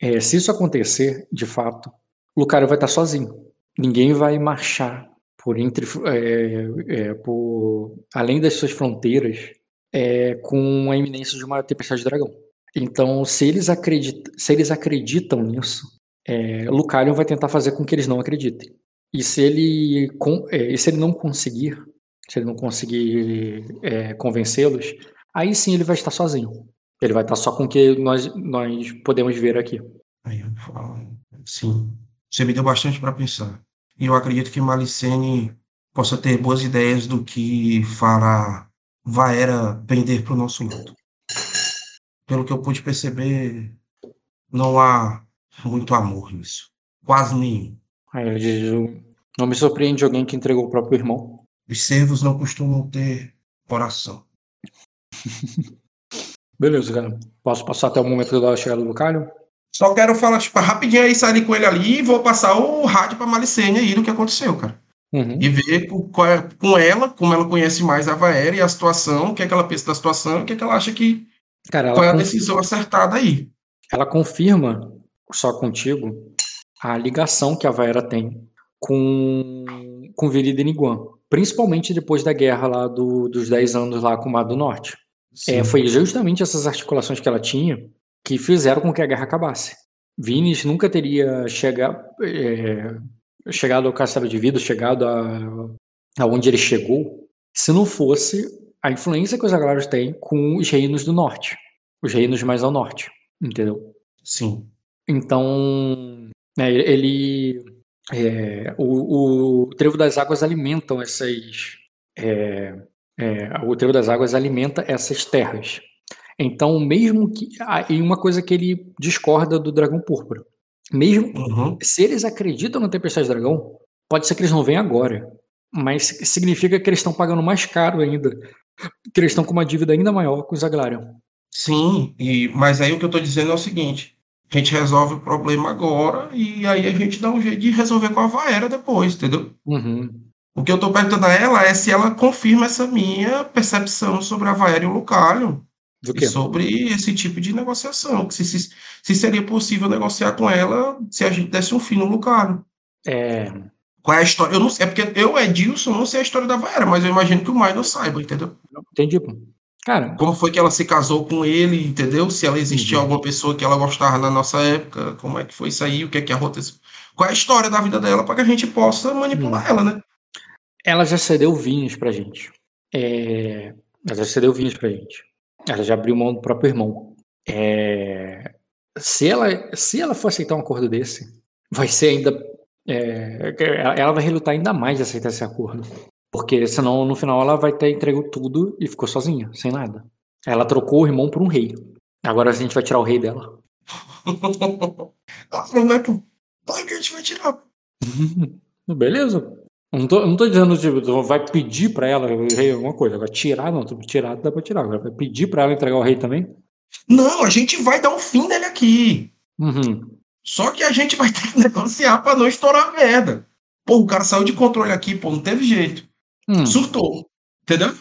é, se isso acontecer, de fato, Lucario vai estar sozinho. Ninguém vai marchar por entre é, é, por além das suas fronteiras é, com a iminência de uma tempestade de dragão. Então, se eles, se eles acreditam nisso, é, vai tentar fazer com que eles não acreditem. E se ele, con- é, e se ele não conseguir, se ele não conseguir é, convencê-los, aí sim ele vai estar sozinho. Ele vai estar só com o que nós, nós podemos ver aqui. Aí eu falo, sim, você me deu bastante para pensar. E eu acredito que Malicene possa ter boas ideias do que fará Vaera pender para o nosso lado. Pelo que eu pude perceber, não há muito amor nisso. Quase nenhum. Aí ele diz: Não me surpreende alguém que entregou o próprio irmão. Os servos não costumam ter coração. Beleza, cara. Posso passar até o momento da chegada do Lucalion? Só quero falar, tipo, rapidinho aí, sair com ele ali e vou passar o rádio pra Malicene aí do que aconteceu, cara. Uhum. E ver com, é- com ela, como ela conhece mais a Vaera e a situação, o que é que ela pensa da situação, o que é que ela acha que. Cara, qual é a decisão acertada aí. ela confirma, só contigo, a ligação que a Vaera tem com, com Virida Niguan. Principalmente depois da guerra lá do- dos 10 anos lá com o Mar do Norte. É, foi justamente essas articulações que ela tinha que fizeram com que a guerra acabasse. Vinis nunca teria chega, é, chegado ao Castelo de Vida, chegado a, aonde ele chegou, se não fosse a influência que os Aglaros têm com os reinos do norte, os reinos mais ao norte, entendeu? Sim. Então, né, ele, é, o, o Trevo das Águas alimentam essas, é, é, o Trevo das Águas alimenta essas terras. Então, mesmo que. E uma coisa que ele discorda do Dragão Púrpura. Mesmo Uhum. se eles acreditam na Tempestade Dragão, pode ser que eles não venham agora. Mas significa que eles estão pagando mais caro ainda. Que eles estão com uma dívida ainda maior com os Aglarion. Sim, e, mas aí o que eu tô dizendo é o seguinte: a gente resolve o problema agora e aí a gente dá um jeito de resolver com a Vaera depois, entendeu? Uhum. O que eu tô perguntando a ela é se ela confirma essa minha percepção sobre a Vaera e o Lucalion. Sobre esse tipo de negociação, se, se, se seria possível negociar com ela se a gente desse um fim no Lucaro. É, Qual é a história? Eu não sei, é porque eu, Edilson, não sei a história da Vaera, mas eu imagino que o Minor saiba, entendeu? entendi. Cara, Como foi que ela se casou com ele, entendeu? Se ela existia Uhum. alguma pessoa que ela gostava na nossa época, como é que foi isso aí, o que é que aconteceu? Qual é a história da vida dela para que a gente possa manipular Uhum. ela, né? ela já cedeu vinhos pra gente. É, ela já cedeu vinhos pra gente. Ela já abriu mão do próprio irmão. É, se, ela, se ela for aceitar um acordo desse, vai ser ainda. é, ela ela vai relutar ainda mais de aceitar esse acordo. Porque senão no final ela vai ter entregue tudo e ficou sozinha, sem nada. Ela trocou o irmão por um rei. Agora a gente vai tirar o rei dela. Pô? Claro que a gente vai tirar. Beleza. Não tô, não tô dizendo, tipo, vai pedir pra ela o rei alguma coisa. Vai tirar, não. Tirar dá pra tirar. Agora vai pedir pra ela entregar o rei também? Não, a gente vai dar um fim nele aqui. Uhum. Só que a gente vai ter que negociar para não estourar a merda. Pô, o cara saiu de controle aqui, pô, não teve jeito. Hum, Surtou. Entendeu?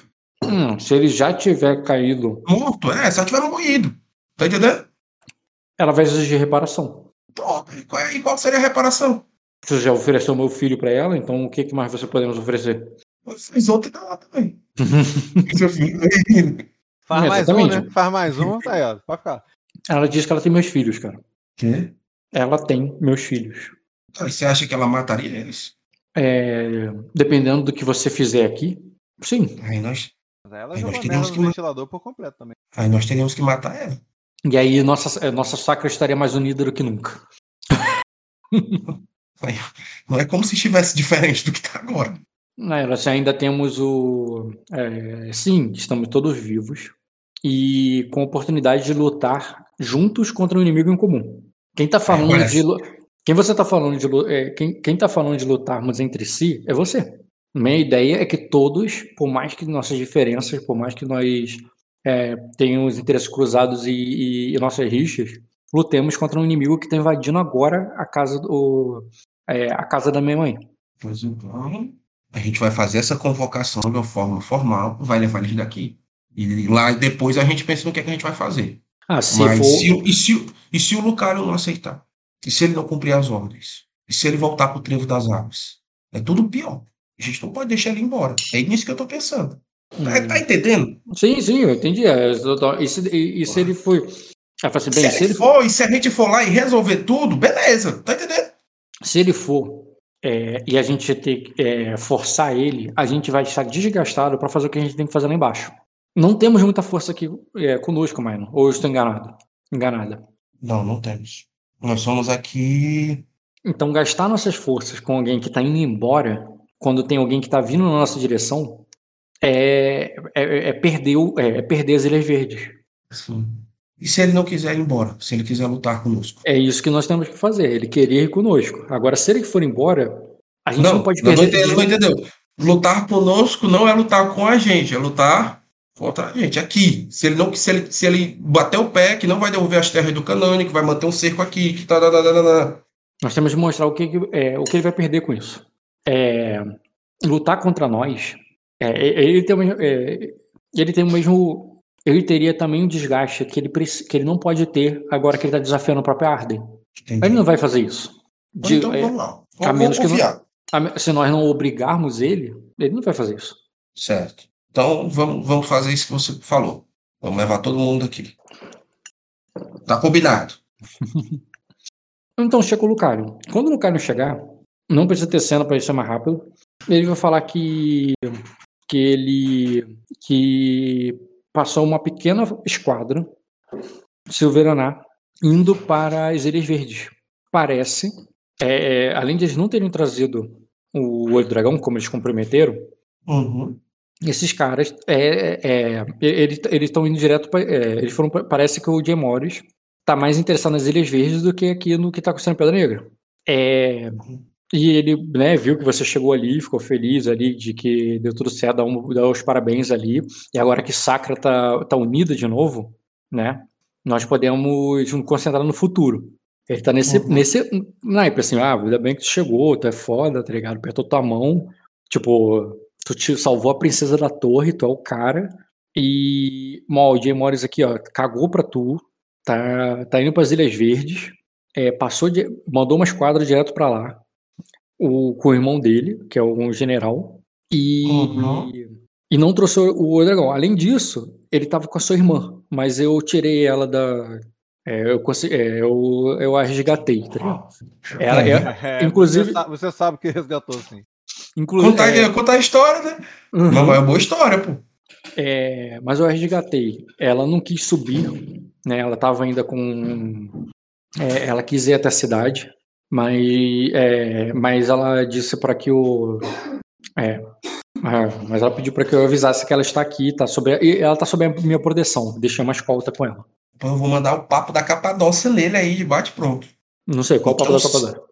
hum, se ele já tiver caído, Morto, é, só tiver morrido. Tá entendendo? ela vai exigir reparação. Pô, e qual seria a reparação? Você já ofereceu meu filho pra ela, então o que, que mais você podemos oferecer? Faz outro e tá lá também. Seu filho. Faz mais um, né? Faz mais um, tá aí, ó. Pode ficar. Ela diz que ela tem meus filhos, cara. Quê? Ela tem meus filhos. Aí você acha que ela mataria eles? É, dependendo do que você fizer aqui, sim. Aí nós, Mas ela Aí nós teríamos que ventilador por completo também. aí nós teríamos que matar ela. E aí nossa, nossa sacra estaria mais unida do que nunca. Não é como se estivesse diferente do que tá agora. É, nós ainda temos o. é, sim, estamos todos vivos e com oportunidade de lutar juntos contra um inimigo em comum. Quem tá falando parece. de. Quem você tá falando de. é, quem, quem tá falando de lutarmos entre si é você. Minha ideia é que todos, por mais que nossas diferenças, por mais que nós é, tem os interesses cruzados e, e, e nossas rixas, lutemos contra um inimigo que está invadindo agora a casa do é, a casa da minha mãe. Pois então, a gente vai fazer essa convocação de uma forma formal, vai levar eles daqui. E lá depois a gente pensa no que, é que a gente vai fazer. Ah, se Mas for. se, o- e, se, e se o Lucario não aceitar? E se ele não cumprir as ordens? E se ele voltar pro trevo das águas? É tudo pior. A gente não pode deixar ele embora. É nisso que eu tô pensando. Tá, tá entendendo? Sim, sim, eu entendi. É, E se, e- e se ele fala assim, bem, se, se ele for, for, e se a gente for lá e resolver tudo, beleza. Tá entendendo? Se ele for é, e a gente ter é, forçar ele, a gente vai estar desgastado para fazer o que a gente tem que fazer lá embaixo. Não temos muita força aqui é, conosco, Mano. Ou eu estou enganado? Enganada. Não, não temos. Nós somos aqui. Então, gastar nossas forças com alguém que está indo embora, quando tem alguém que está vindo na nossa direção, é, é, é perder, o- é, é perder as Ilhas Verdes. Sim. E se ele não quiser ir embora? Se ele quiser lutar conosco? É isso que nós temos que fazer. Ele querer ir conosco. Agora, se ele for embora, a gente não, pode não, perder. entendeu, não entendeu. Lutar conosco não é lutar com a gente, é lutar contra a gente aqui. Se ele não se ele, se ele bater o pé, que não vai devolver as terras do Canone, que vai manter um cerco aqui, que tá, tá, tá, tá. Nós temos que mostrar o que, é, o que ele vai perder com isso. É, lutar contra nós. é, ele, tem é, ele tem o mesmo. Ele teria também um desgaste que ele, que ele não pode ter agora que ele está desafiando o próprio Arden. Entendi. Ele não vai fazer isso. De- então é, vamos lá. a Vamos, menos vamos que não- a- se nós não obrigarmos ele, ele não vai fazer isso. Certo. Então vamos, vamos fazer isso que você falou. Vamos levar todo mundo aqui. Tá combinado. Então chega o Lucario. Quando o Lucario chegar, não precisa ter cena para ele ser mais rápido. Ele vai falar que que ele que passou uma pequena esquadra silveraná indo para as Ilhas Verdes. Parece, é, é, além de eles não terem trazido o Olho Dragão, como eles comprometeram, Uhum. esses caras é, é, eles estão indo direto para eles foram parece que o Jay Morris tá mais interessado nas Ilhas Verdes do que aqui no que tá acontecendo em Pedra Negra É, e ele né, viu que você chegou ali ficou feliz ali de que deu tudo certo dá, um, dá os parabéns ali. E agora que Sacra tá, tá unida de novo né nós podemos nos concentrar no futuro. Ele tá nesse Uhum. nesse naipe assim ah ainda bem que tu chegou tu é foda tá ligado? Apertou tua mão tipo tu te salvou a princesa da torre, tu é o cara. E bom, o Jay Morris aqui, ó, cagou pra tu, tá, tá indo pras Ilhas Verdes, é, passou de, mandou uma esquadra direto pra lá, o, com o irmão dele, que é um general, e, Uhum. e não trouxe o, o dragão. Além disso, ele tava com a sua irmã, mas eu tirei ela da. é, eu, consi- é, eu, eu a resgatei, tá ligado? Ela, é, É, Inclusive- Você sabe, você sabe que resgatou, sim. inclusive, Contar, é, contar a história, né? uhum. Mas é uma boa história, pô. É, mas eu a resgatei. Ela não quis subir, né? Ela estava ainda com. é, ela quis ir até a cidade, mas, é, mas ela disse para que o. É, é, mas ela pediu para que eu avisasse que ela está aqui, tá sob, e ela está sob a minha proteção. Deixei uma escolta com ela. Então eu vou mandar o papo da Capadócia nele aí, de bate pronto. Não sei qual o papo da Então, d'Or.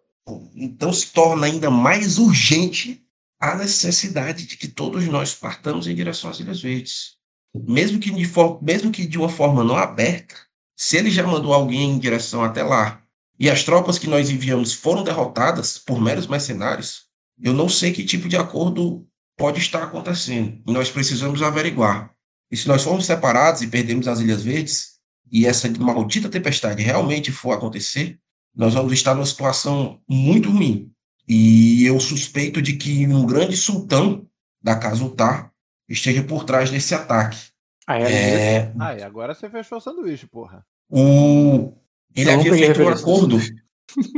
Então se torna ainda mais urgente a necessidade de que todos nós partamos em direção às Ilhas Verdes. Mesmo que de, for- mesmo que de uma forma não aberta, se ele já mandou alguém em direção até lá e as tropas que nós enviamos foram derrotadas por meros mercenários, eu não sei que tipo de acordo pode estar acontecendo. E nós precisamos averiguar. E se nós formos separados e perdemos as Ilhas Verdes, e essa maldita tempestade realmente for acontecer, nós vamos estar numa situação muito ruim. E eu suspeito de que um grande sultão da Casa Utar esteja por trás desse ataque. Ela diz- É, Ah, e agora você fechou o sanduíche, porra. o, ele não havia feito um acordo.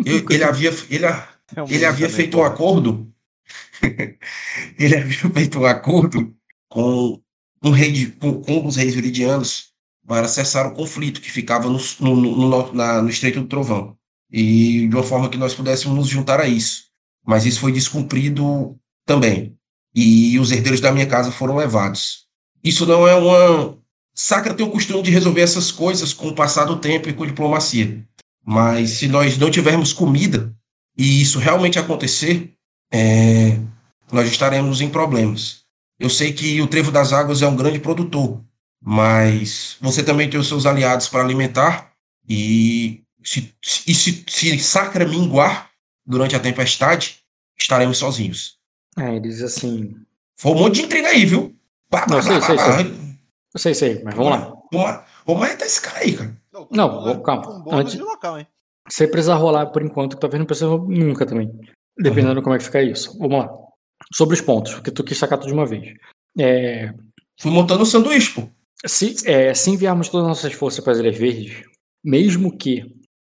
Ele, ele havia, ele, É um ele havia também, feito um acordo. ele havia feito um acordo com um rei de- com, com os reis viridianos para cessar o conflito que ficava no, no, no, no- na- no Estreito do Trovão. E de uma forma que nós pudéssemos nos juntar a isso. Mas isso foi descumprido também. E os herdeiros da minha casa foram levados. Isso não é uma. Sacra tem o costume de resolver essas coisas com o passar do tempo e com diplomacia. Mas se nós não tivermos comida, e isso realmente acontecer, é, nós estaremos em problemas. Eu sei que o Trevo das Águas é um grande produtor, Mas você também tem os seus aliados para alimentar. E se, e se, se Sacra minguar durante a tempestade, estaremos sozinhos. É, ele diz assim. Foi um monte de intriga aí, viu? Pá, Não, pá, sei, sei, sei. Eu sei, sei, mas vamos lá. Vamos, vamos matar esse cara aí, cara. Não, vou- calma. Bônus Antes- de local, hein? Você precisa rolar por enquanto, que talvez não precisa nunca também. Dependendo de como é que fica isso. Vamos lá. Sobre os pontos, porque tu quis sacar tudo de uma vez. É, Fui montando o sanduíche, pô. se, é, se enviarmos todas as nossas forças para as Ilhas Verdes, mesmo que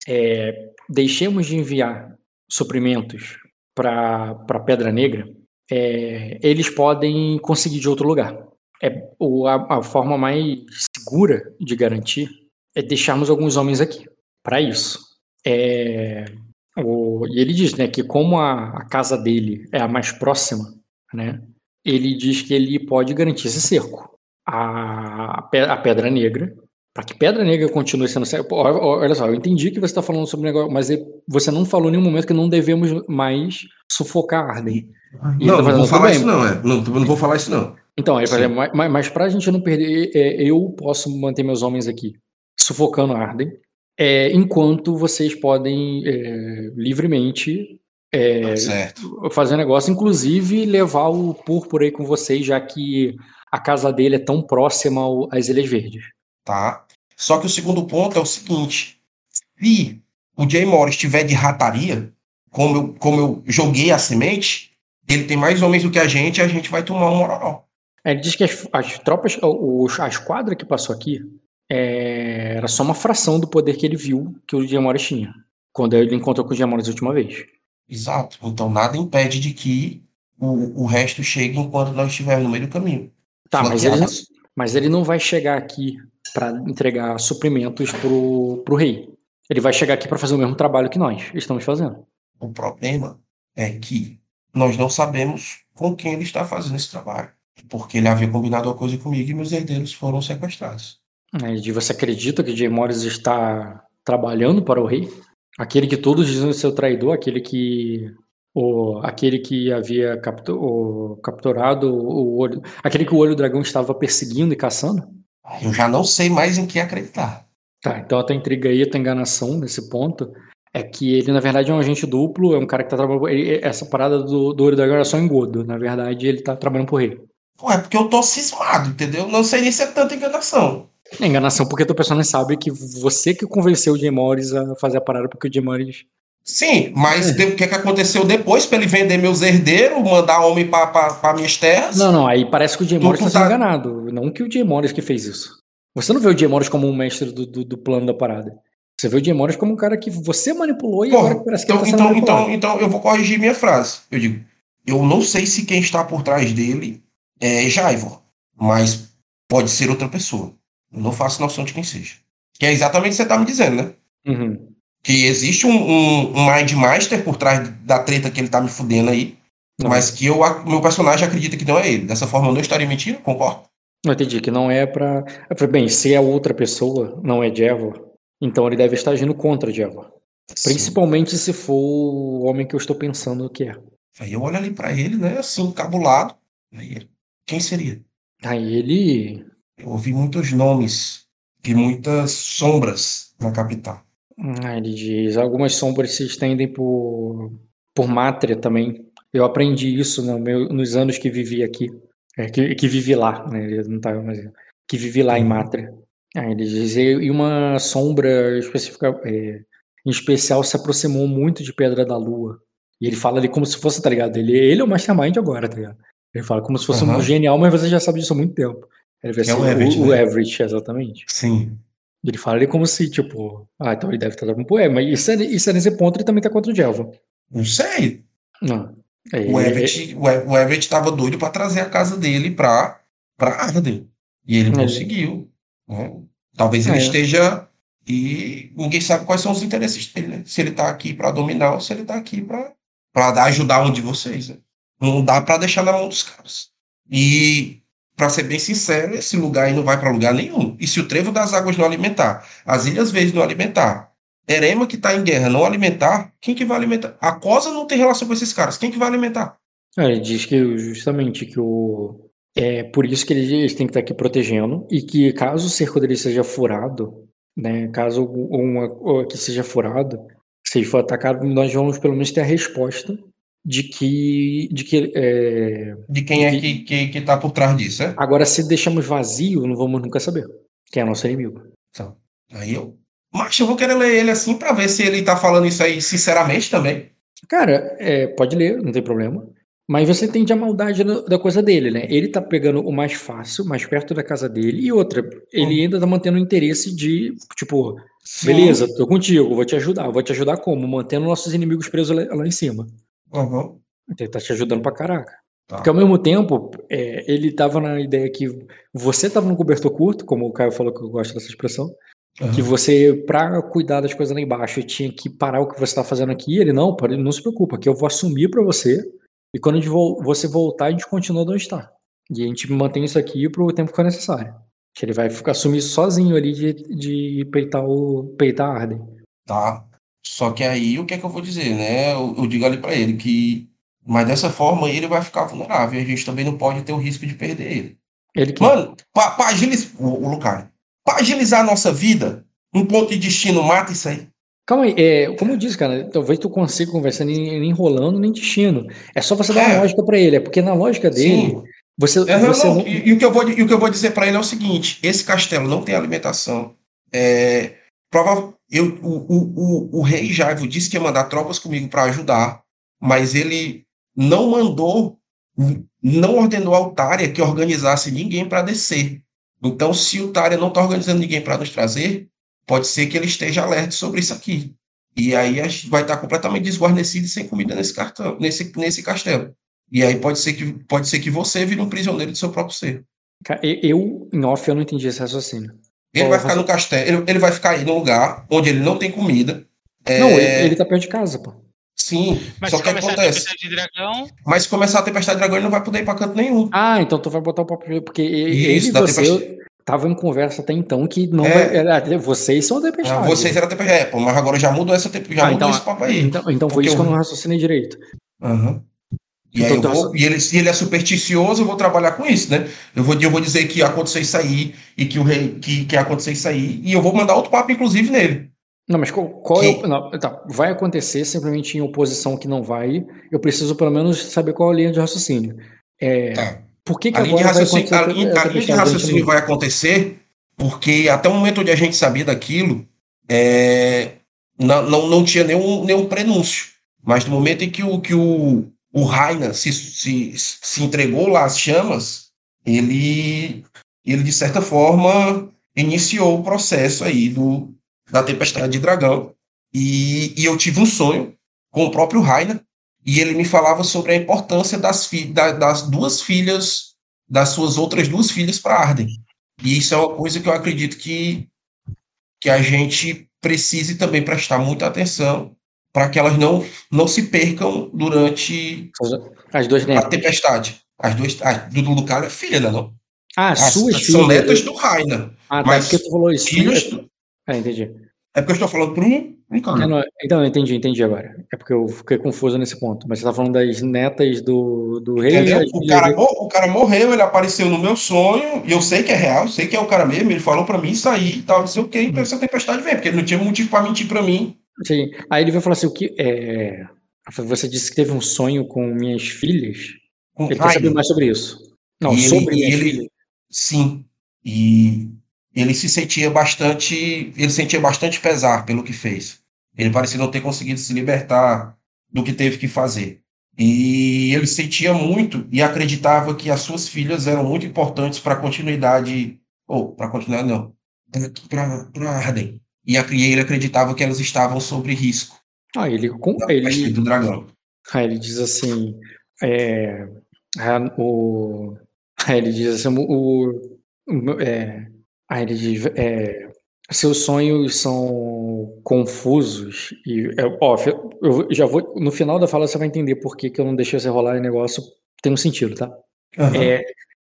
é, deixemos de enviar suprimentos para Pedra Negra, é, eles podem conseguir de outro lugar. É, o- a, a forma mais segura de garantir é deixarmos alguns homens aqui. Para isso. É, o- e ele diz né, que, como a, a casa dele é a mais próxima, né, ele diz que ele pode garantir esse cerco a, a pe- a Pedra Negra, para que Pedra Negra continue sendo. Olha só, eu entendi que você está falando sobre o negócio, mas você não falou em nenhum momento que não devemos mais sufocar Arden. E ele Não, tá não fazendo vou falar bem. isso não, é. Não, não vou falar isso não. Então, Sim. fala, mas, mas, para a gente não perder, é, eu posso manter meus homens aqui sufocando Arden, é, enquanto vocês podem é, livremente é, Certo. fazer negócio, inclusive levar o púrpura aí com vocês, já que a casa dele é tão próxima ao- às Ilhas Verdes. Tá? Só que o segundo ponto é o seguinte: se o Jay Morris estiver de rataria, como eu, como eu joguei a semente, ele tem mais homens do que a gente e a gente vai tomar um mororó. É, Ele diz que as, as tropas, o, o- a esquadra que passou aqui é, era só uma fração do poder que ele viu que o Diamores tinha, quando ele encontrou com o Diamores a última vez. Exato. Então nada impede de que o, o resto chegue enquanto nós estivermos no meio do caminho. Tá, mas ele, mas ele não vai chegar aqui para entregar suprimentos pro, pro rei. Ele vai chegar aqui para fazer o mesmo trabalho que nós estamos fazendo. O problema é que nós não sabemos com quem ele está fazendo esse trabalho. Porque ele havia combinado uma coisa comigo e meus herdeiros foram sequestrados. De você acredita que Jay Morris está trabalhando para o rei? Aquele que todos dizem ser o traidor, aquele que o, aquele que havia captu, o, capturado o olho, aquele que o olho do dragão estava perseguindo e caçando? Eu já não sei mais em que acreditar. Tá, então a tua intriga aí, a tua enganação nesse ponto é que ele na verdade é um agente duplo, é um cara que tá trabalhando, ele- essa parada do, do olho do dragão era só engodo, na verdade ele tá trabalhando pro rei. Pô, é porque eu tô cismado, entendeu? Não sei nem se é tanta enganação. É enganação porque teu personagem sabe que você que convenceu o Jay Morris a fazer a parada porque o Jay Morris Sim, mas de- o que, que aconteceu depois para ele vender meus herdeiros, mandar homem para minhas terras? Não, não, aí parece que o Tu- Morris tá tá- enganado. Não que o Jay Morris que fez isso. Você não vê o Jay Morris como um mestre do, do, do plano da parada. Você vê o Jay Morris como um cara que você manipulou e Porra, agora parece que então, ele tá então, então, manipulado. então eu vou corrigir minha frase. Eu digo, eu não sei se quem está por trás dele é Jaivor, mas pode ser outra pessoa. Eu não faço noção de quem seja. Que é exatamente o que você está me dizendo, né? Uhum. Que existe um, um, um Mind Master por trás da treta que ele tá me fudendo aí, Não. mas que eu, meu personagem acredita que não é ele. Dessa forma eu não estaria mentindo, concordo? Eu entendi que não é pra. Eu falei, bem, se é outra pessoa, não é Jevor, então ele deve estar agindo contra Jevor. Principalmente se for o homem que eu estou pensando que é. Aí eu olho ali pra ele, né, assim, cabulado. Aí ele, quem seria? Aí ele. Eu ouvi muitos nomes e muitas sombras na capital. Ah, ele diz. Algumas sombras se estendem por, por Mátria também. Eu aprendi isso no meu- nos anos que vivi aqui. É, que, que vivi lá, né? Ele não tá, mas que vivi lá em Uhum. Mátria. Aí ele diz. E e uma sombra específica, é, em especial se aproximou muito de Pedra da Lua. E ele fala ali como se fosse, tá ligado? Ele, ele é o Mastermind agora, tá ligado? Ele fala como se fosse um Aham. genial, mas você já sabe disso há muito tempo. Ele vai Que é ser o Everett, o, o né? Everett, exatamente. Sim. Ele fala ele como se, tipo, ah, então ele deve estar dando pro mas isso é, isso é nesse ponto ele também tá contra o Jelva. Não sei. Não. É, O ele- Everett, o E- o Everett tava doido pra trazer a casa dele pra, pra Arden. E ele É. conseguiu. né? Talvez ele É. esteja. E ninguém sabe quais são os interesses dele, né? Se ele tá aqui pra dominar ou se ele tá aqui dar, ajudar um de vocês. Né? Não dá pra deixar na mão dos caras. E, pra ser bem sincero, esse lugar aí não vai pra lugar nenhum. E se o Trevo das Águas não alimentar, as Ilhas Verdes não alimentar, Erema que tá em guerra não alimentar, quem que vai alimentar? A Cosa não tem relação com esses caras. Quem que vai alimentar? É, ele diz que justamente que o É por isso que eles, têm que estar aqui protegendo e que caso o cerco dele seja furado, né, caso uma, uma que seja furado, se for atacado, nós vamos pelo menos ter a resposta de que de que é, De quem é que, que, que tá por trás disso, é? agora se deixamos vazio, não vamos nunca saber quem é nosso inimigo. Então, aí eu. Mas eu vou querer ler ele assim pra ver se ele tá falando isso aí sinceramente também. Cara, é, pode ler, não tem problema. Mas você entende a maldade da, da coisa dele, né? Ele tá pegando o mais fácil, mais perto da casa dele, e outra, ele ainda tá mantendo o interesse de, tipo, Sim. beleza, tô contigo, vou te ajudar. Vou te ajudar como? Mantendo nossos inimigos presos lá, lá em cima. Uhum. Ele tá te ajudando pra caraca. Tá. Porque ao mesmo tempo, é, ele tava na ideia que você tava no cobertor curto, como o Caio falou que eu gosto dessa expressão, que Uhum. você, pra cuidar das coisas lá embaixo, tinha que parar o que você tá fazendo aqui. Ele, não, pode- não se preocupa, que eu vou assumir pra você, e quando vol- você voltar, a gente continua de onde está. E a gente mantém isso aqui pro tempo que for necessário. Que ele vai ficar assumir sozinho ali de, de peitar, o, peitar a Arden. Tá. Só que aí o que é que eu vou dizer, né? Eu, eu digo ali pra ele que. Mas dessa forma ele vai ficar vulnerável. e A gente também não pode ter o risco de perder ele. Ele que. Mano, pra agilizar. O, o. Pra agilizar a nossa vida, um ponto de destino mata isso aí. Calma aí, é, como eu disse, cara, talvez tu consiga conversar nem, enrolando, nem destino. É só você dar uma É. lógica pra ele. É porque na lógica dele, Sim. você, É, não, você não, não- E, e o que eu vou, e o que eu vou dizer para ele é o seguinte: esse castelo não tem alimentação. É, prova, eu, o, o, o, o rei Jaivo disse que ia mandar tropas comigo para ajudar, mas ele não mandou, não ordenou ao Tária que organizasse ninguém para descer. Então, se o Tária não está organizando ninguém para nos trazer, pode ser que ele esteja alerta sobre isso aqui. E aí a gente vai estar completamente desguarnecido e sem comida nesse, cartão, nesse, nesse castelo. E aí pode ser que pode ser que você vire um prisioneiro do seu próprio ser. Eu, em off, eu não entendi esse raciocínio. Ele Ó, vai ficar no castelo, ele, ele vai ficar aí num lugar onde ele não tem comida. É, Não, ele, ele tá perto de casa, pô. Sim, Mas só se que começar a acontece. tempestade de dragão, Mas se começar a tempestade de dragão, ele não vai poder ir pra canto nenhum. Ah, então tu vai botar o papo porque ele Isso, e da você tempestade. tava em conversa até então que não É. vai. era- Vocês são a Ah, tempestade. vocês eram tempestade. É, pô, mas agora já mudou essa já Ah, mudou então, esse papo aí. então, então foi Porque isso que eu eu- não raciocinei direito. Aham. E Então, então, vou, e ele, se ele é supersticioso, eu vou trabalhar com isso, né? Eu vou, eu vou dizer que aconteceu isso aí e que o rei que, que aconteceu isso aí e eu vou mandar outro papo inclusive nele. Não, mas qual, qual é Que- o. Não, tá, vai acontecer simplesmente em oposição que não vai. Eu preciso pelo menos saber qual é a linha de raciocínio. É, Tá. Por que, que A linha de agora vai raciocínio, acontecer a linha, a linha de raciocínio vai acontecer porque até o momento onde a gente sabia daquilo, é, não, não, não tinha nenhum, nenhum prenúncio. Mas no momento em que o, que o, o Raina se, se, se entregou lá às chamas, ele, ele, de certa forma, iniciou o processo aí do, da tempestade de dragão. E, e eu tive um sonho com o próprio Raina, e ele me falava sobre a importância das, da, das duas filhas, das suas outras duas filhas para Arden. E isso é uma coisa que eu acredito que, que a gente precise também prestar muita atenção para que elas não, não se percam durante As duas a tempestade. As duas, a do Lucario é filha, né? Não? Ah, As, suas são filhas. netas do Raina. Ah, tá. mas Porque tu falou isso. Filhos É, do- é, entendi. é porque eu estou falando para um, um cara. É, não, então, eu entendi, entendi agora. É porque eu fiquei confuso nesse ponto. Mas você tá falando das netas do, do rei. Entendeu? as O cara, o cara morreu, ele apareceu no meu sonho, e eu sei que é real, sei que é o cara mesmo, ele falou pra mim sair e tal, não sei o que, então essa tempestade vem, porque ele não tinha motivo pra mentir pra mim. Sim. Aí ele veio falar assim: o que. É... Você disse que teve um sonho com minhas filhas. Com Ele quer saber mais sobre isso. Não, E ele- sobre minhas ele- filhas. Sim. E ele se sentia bastante, ele sentia bastante pesar pelo que fez. Ele parecia não ter conseguido se libertar do que teve que fazer. E ele sentia muito e acreditava que as suas filhas eram muito importantes para a continuidade, ou para continuar não, para Arden. E a ele acreditava que elas estavam sob risco Ah, ele, com, ele, do dragão. aí ele diz assim: é, ah, o, aí ele diz assim: o, o- é, aí ele diz: é, seus sonhos são confusos e é, ó, eu já vou no final da fala você vai entender por que, que eu não deixei você rolar o negócio tem um sentido, tá? Aham. É,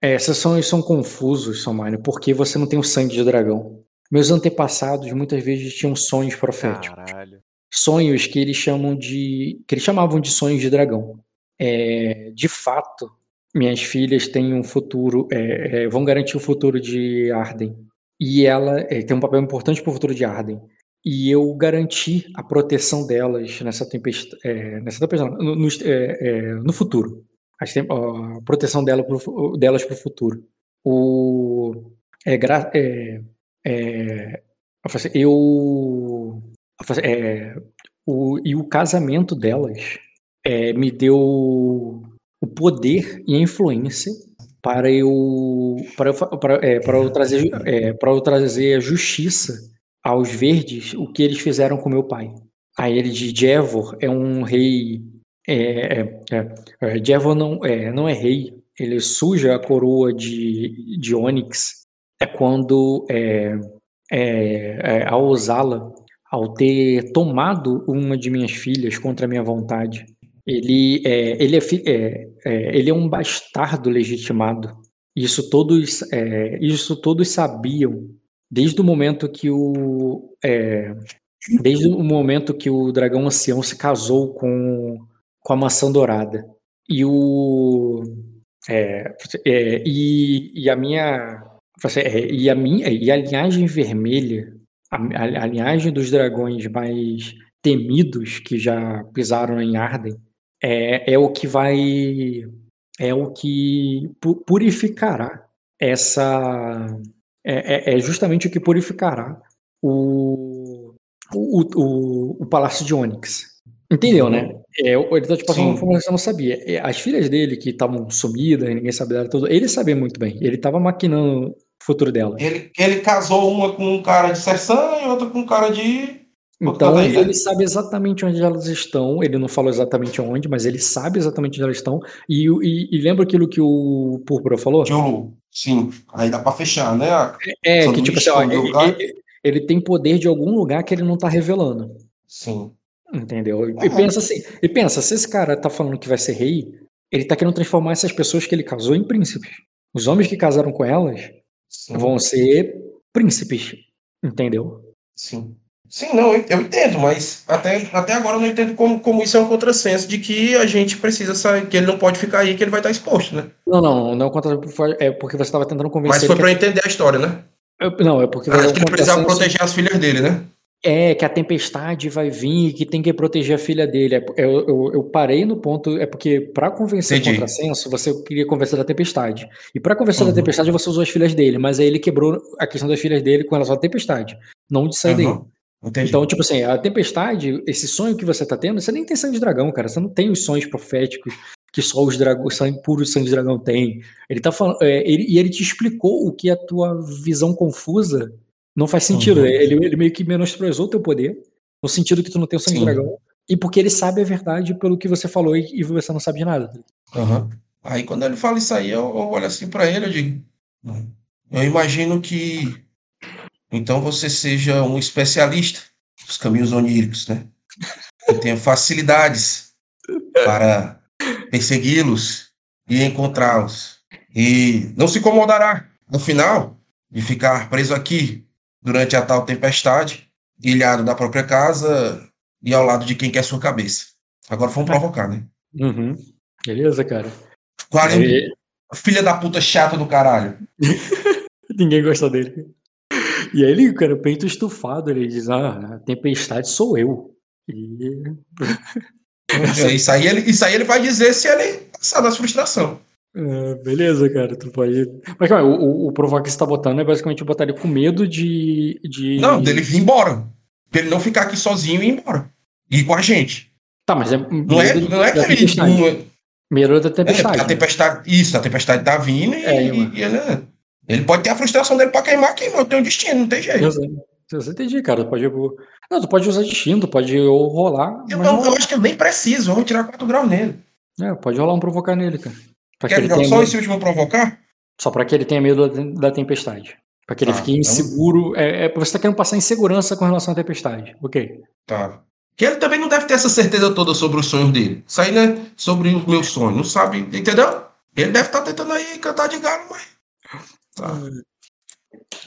é, esses sonhos são confusos, Samário, porque você não tem o sangue de dragão. Meus antepassados muitas vezes tinham sonhos proféticos Caralho. sonhos que eles chamam de que eles chamavam de sonhos de dragão. É, de fato, minhas filhas têm um futuro, é, é, vão garantir o futuro de Arden. E ela é, tem um papel importante para o futuro de Arden. E eu garanti a proteção delas nessa tempestade, é, nessa tempestade no, no, é, é, no futuro. Tem- a proteção dela pro, delas para o futuro. O, é, gra- é, eu é, o, e o casamento delas é, me deu o poder e a influência para eu para para, é, para eu trazer é, para eu trazer a justiça aos verdes o que eles fizeram com meu pai. A ele de Jevor é um rei é, é, é, Jevor não é não é rei. Ele suja a coroa de de Onyx é quando é, é, é, ao usá-la, ao ter tomado uma de minhas filhas contra minha vontade, ele é, ele é, é, é, ele é um bastardo legitimado. Isso todos, isso todos sabiam desde o momento que o desde o momento que o dragão ancião se casou com, com a maçã dourada. E o é, é, e, e a minha e a minha e a linhagem vermelha, a, a- a linhagem dos dragões mais temidos que já pisaram em Arden, é, é o que vai é o que pu- purificará essa é, é- é justamente o que purificará o o, o, o Palácio de Onyx. Entendeu, né? É, ele tá te passando uma Sim. informação que você não sabia. É, As filhas dele que estavam sumidas, ninguém sabia dela tudo, ele sabia muito bem. Ele tava maquinando futuro dela. Ele, ele casou uma com um cara de Sersan e outra com um cara de. Então ele sabe exatamente onde elas estão. Ele não falou exatamente onde, mas ele sabe exatamente onde elas estão. E, e- e lembra aquilo que o Púrpura falou? Tio, sim. Aí dá pra fechar, né? É, Só que tipo assim, ó, ele, ele- ele tem poder de algum lugar que ele não tá revelando. Sim. Entendeu? E Ah. pensa assim, e pensa, se esse cara tá falando que vai ser rei, ele tá querendo transformar essas pessoas que ele casou em príncipes. Os homens que casaram com elas Sim. vão ser príncipes. Entendeu? Sim. Sim, não, eu, eu entendo, mas até, até agora eu não entendo como, como isso é um contrassenso de que a gente precisa saber que ele não pode ficar aí, que ele vai estar exposto, né? Não, não, não é contra é porque você estava tentando convencer Mas foi que eu entender a história, né? é- não, é porque é um que ele precisava proteger as filhas dele, né? É, que a tempestade vai vir e que tem que proteger a filha dele. É, Eu, eu, eu parei no ponto, é porque para convencer Entendi. o contrassenso, você queria convencer da tempestade. E para convencer da Uhum. tempestade, você usou as filhas dele, mas aí ele quebrou a questão das filhas dele com relação à tempestade, não de sair. Entendi. Então, tipo assim, a tempestade, esse sonho que você tá tendo, você nem tem sangue de dragão, cara. Você não tem os sonhos proféticos que só os dragões, sangue puro sangue de dragão tem. Ele tá falando, é, ele, e ele te explicou o que a tua visão confusa não faz sentido. Uhum. Ele, ele meio que menosprezou o teu poder, no sentido que tu não tem o sangue Sim. dragão, e porque ele sabe a verdade pelo que você falou e, e você não sabe de nada. Aham. Aí quando ele fala isso aí, eu, eu olho assim pra ele, eu digo, "Hum, eu imagino que então você seja um especialista dos caminhos oníricos, né? Que tenha facilidades para persegui-los e encontrá-los. E não se incomodará, no final, de ficar preso aqui durante a tal tempestade, ilhado da própria casa e ao lado de quem quer sua cabeça. Agora vamos provocar, né? Uhum. Beleza, cara? 40 Aí- Filha da puta chata do caralho. Ninguém gosta dele. E aí ele, cara, peito estufado, ele diz, ah, a tempestade sou eu. E É, Isso aí, ele, isso aí ele vai dizer se ele passar das frustração. Ah, beleza, cara, tu pode. Mas aí, o, o, provocar que você tá botando é basicamente botar ele com medo de. de... Não, dele vir embora. Pra ele não ficar aqui sozinho e ir embora. E ir com a gente. Tá, mas é. Não é, não é da que ele. tempestade. Não é, Medo da é, tempestade. a tempestade. Isso, a tempestade tá vindo e, É, e- mano. e ele, ele pode ter a frustração dele pra queimar, queimou. Tem um destino, não tem jeito. Eu sei. Eu sei, entendi, cara. Tu pode. Não, tu pode usar destino, tu pode ou rolar. Eu, eu, não- eu acho que eu nem preciso. Eu vou tirar 4 graus nele. É, pode rolar um provocar nele, cara. Pra que Quer ele jogar só medo- esse último provocar? Só pra que ele tenha medo da, tempestade. Pra que ele Tá, fique então- inseguro. É, é, você tá querendo passar insegurança com relação à tempestade. Ok. Tá. Que ele também não deve ter essa certeza toda sobre os sonhos dele. Isso aí, né? Sobre os meus sonhos. Não sabe, entendeu? Ele deve estar tentando aí cantar de galo, mas. Tá.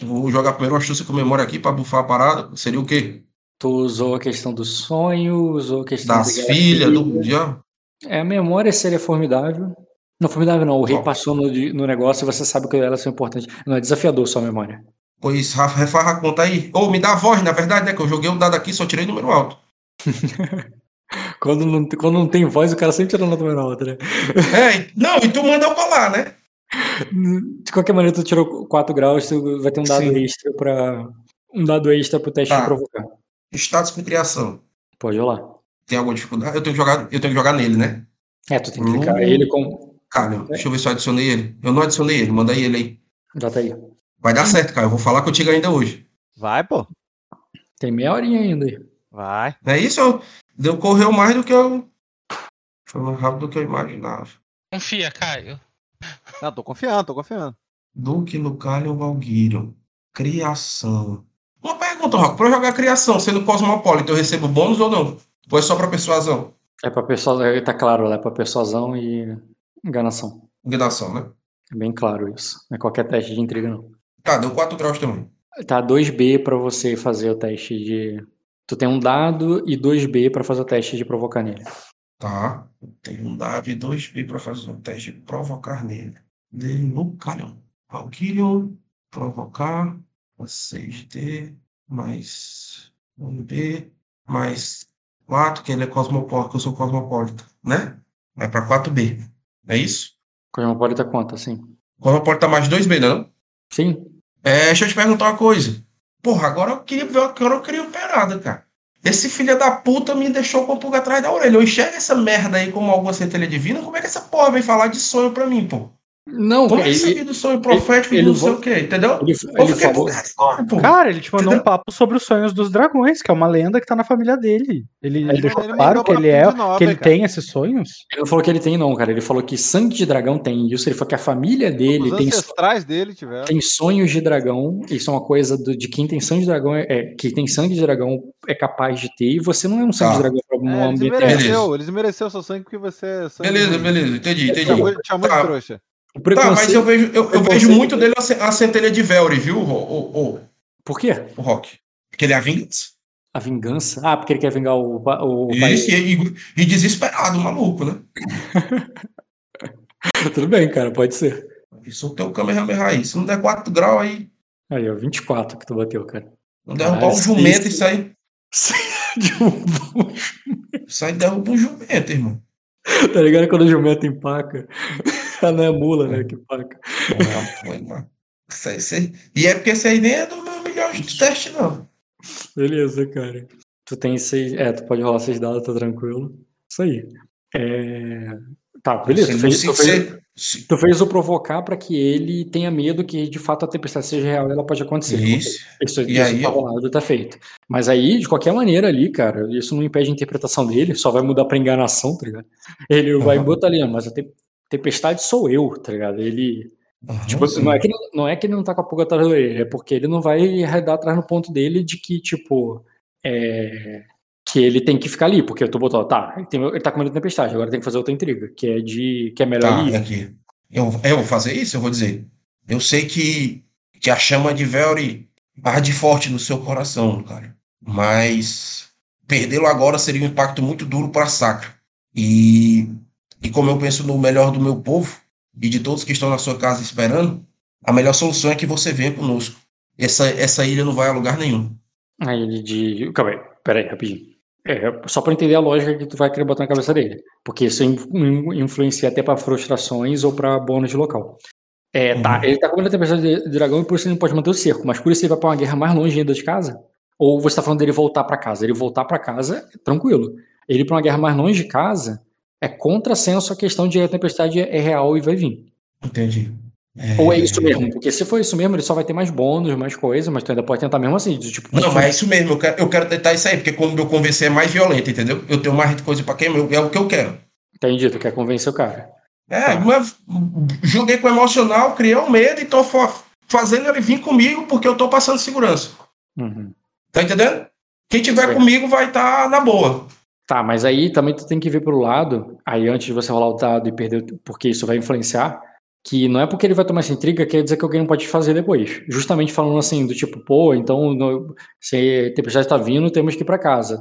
Vou jogar primeiro uma astúcia com memória aqui pra bufar a parada. Seria o quê? Tu usou a questão dos sonhos, usou a questão Das da filhas, do. Já. É, a memória seria formidável. Não, formidável não. O rei passou no, no negócio e você sabe que elas são importantes. Não é desafiador sua memória. Pois, Rafa, refarra a conta aí. Ou me dá a voz, na verdade, né? Que eu joguei o dado aqui só tirei número alto. Quando não, quando não tem voz, o cara sempre tira nota menor outra, né? É, não, e tu manda eu falar, né? De qualquer maneira, tu tirou 4 graus, tu vai ter um dado Sim. extra para Um dado extra pro teste Tá. de provocar. Status com criação. Pode rolar. Tem alguma dificuldade? Eu tenho que jogar, eu tenho que jogar nele, né? É, tu tem que clicar Hum. ele com. Cara, deixa eu ver se eu adicionei ele. Eu não adicionei ele, manda aí ele aí. Já tá aí. Vai dar certo, cara. Eu vou falar contigo ainda hoje. Vai, pô. Tem meia horinha ainda aí. Vai. É isso? Eu, deu, correu mais do que eu. Foi mais rápido do que eu imaginava. Confia, Caio. Não, tô confiando, tô confiando. Duque, Lucalion, Valguírio. Criação. Uma pergunta, Rock. Pra eu jogar criação, sendo cosmopolita, eu recebo bônus ou não? Ou é só pra persuasão? É pra persuasão. Tá claro, é pra persuasão e enganação. Enganação, né? É bem claro isso. Não é qualquer teste de intriga, não. Tá, deu 4 graus também. Tá 2B pra você fazer o teste de. Tu tem um dado e 2B pra fazer o teste de provocar nele. Tá. Eu tenho um dado e dois B pra fazer um teste de provocar nele. De Lucalion. Valkyrion. Provocar. 6D. Mais 1B. Mais 4, que ele é cosmopolita, que eu sou cosmopolita, né? Vai pra 4B. É isso? Cosmopolita conta, sim. Cosmopolita mais 2B, não? Sim. É, deixa eu te perguntar uma coisa. Porra, agora eu queria ver, agora eu queria operada, cara. Esse filho da puta me deixou com a pulga atrás da orelha. Eu enxergo essa merda aí como alguma centelha divina. Como é que essa porra vem falar de sonho pra mim, pô? Não, Como é que ele, isso aqui do sonho profético ele e não sei o quê, entendeu? ele, ele falou. pô. Cara, ele te mandou Entendeu? um papo sobre os sonhos dos dragões, que é uma lenda que tá na família dele. Ele, Ele- deixou ele claro que ele é, de Nobre, que ele cara. tem esses sonhos. Ele não falou que ele tem, não, cara. Ele falou que sangue de dragão tem isso. Ele falou que a família dele Os tem, ancestrais dele tiveram. tem sonhos de dragão. Isso é uma coisa do- de quem tem sangue de dragão. É, é- que tem sangue de dragão é capaz de ter. E você não é um sangue Tá. de dragão pra um É, eles ambiente. mereceu, eles mereceu seu sangue porque você é sangue Beleza, beleza, entendi, Te entendi. chamou, te chamou de Tá. trouxa. O Tá, mas preconceito- eu vejo, eu, eu preconceito- vejo muito dele a, a centelha de Velry, viu, o, o, o, Por quê? o Rock? Porque ele é a vingança. A vingança? Ah, porque ele quer vingar o, o pai. Isso, e, e, e desesperado, maluco, né? Tudo bem, cara, pode ser. Isso é o Kamehameha aí. Se não der 4 graus aí, Aí, ó, 24 que tu bateu, cara. não derrubar um jumento, isso- aí. Um- Isso aí derruba um jumento, irmão. tá ligado quando o jumento empaca? Ah, não é mula, né? Que empaca. Não, foi, mano. Isso aí, isso aí- E é porque esse aí nem é do meu melhor de teste, não. Beleza, cara. Tu tem seis. É, tu pode rolar seis dados, tá tranquilo. Isso aí. É... Tá, beleza. Tu fez, tu fez- tu fez o provocar pra que ele tenha medo que de fato a tempestade seja real e ela pode acontecer. Isso. Isso, E isso aí tá rolado, tá feito. Mas aí, de qualquer maneira ali, cara, isso não impede a interpretação dele, só vai mudar pra enganação, tá ligado? Ele vai botar ali, mas a te- tempestade sou eu, tá ligado? Ele. Aham, Tipo, sim. não é, que ele, não é que ele não tá com a pulga atrás da orelha, é porque ele não vai arredar atrás no ponto dele de que, tipo, é, que ele tem que ficar ali, porque eu tô botando, tá, ele, tem, ele tá com medo da tempestade, agora tem que fazer outra intriga, que é de que é melhor Tá, ali. aqui. Eu, eu vou fazer isso? Eu vou dizer. Eu sei que, que a chama de Velry arde forte no seu coração, cara. Mas perdê-lo agora seria um impacto muito duro para Sacra. E, e como eu penso no melhor do meu povo e de todos que estão na sua casa esperando, a melhor solução é que você venha conosco. Essa, essa ilha não vai a lugar nenhum. Aí ele de. Calma aí, peraí, rapidinho. É, só pra entender a lógica que tu vai querer botar na cabeça dele. Porque isso in- in- influencia até pra frustrações ou pra bônus de local. É, tá, Uhum. ele tá com medo da tempestade de dragão e por isso ele não pode manter o cerco, mas por isso ele vai pra uma guerra mais longe ainda de casa? Ou você tá falando dele voltar pra casa? Ele voltar pra casa, tranquilo. Ele ir pra uma guerra mais longe de casa é contrassenso a questão de a tempestade é real e vai vir. Entendi. Ou é isso mesmo? Porque se for isso mesmo, ele só vai ter mais bônus, mais coisa, mas tu ainda pode tentar mesmo assim. Tipo, Não, mas é isso mesmo. Eu quero, eu quero tentar isso aí, porque como meu convencer é mais violento, entendeu? Eu tenho mais coisa para queimar. É o que eu quero. Entendi, tu quer convencer o cara. É, Tá. mas joguei com emocional, criei um medo e tô fa- fazendo ele vir comigo porque eu tô passando segurança. Uhum. Tá entendendo? Quem tiver Sei. comigo vai estar na boa. Tá, mas aí também tu tem que ver pro lado, aí antes de você rolar o dado e perder, porque isso vai influenciar, que não é porque ele vai tomar essa intriga quer dizer que alguém não pode fazer depois. Justamente falando assim, do tipo, pô, então no- se a tempestade tá vindo, temos que ir pra casa.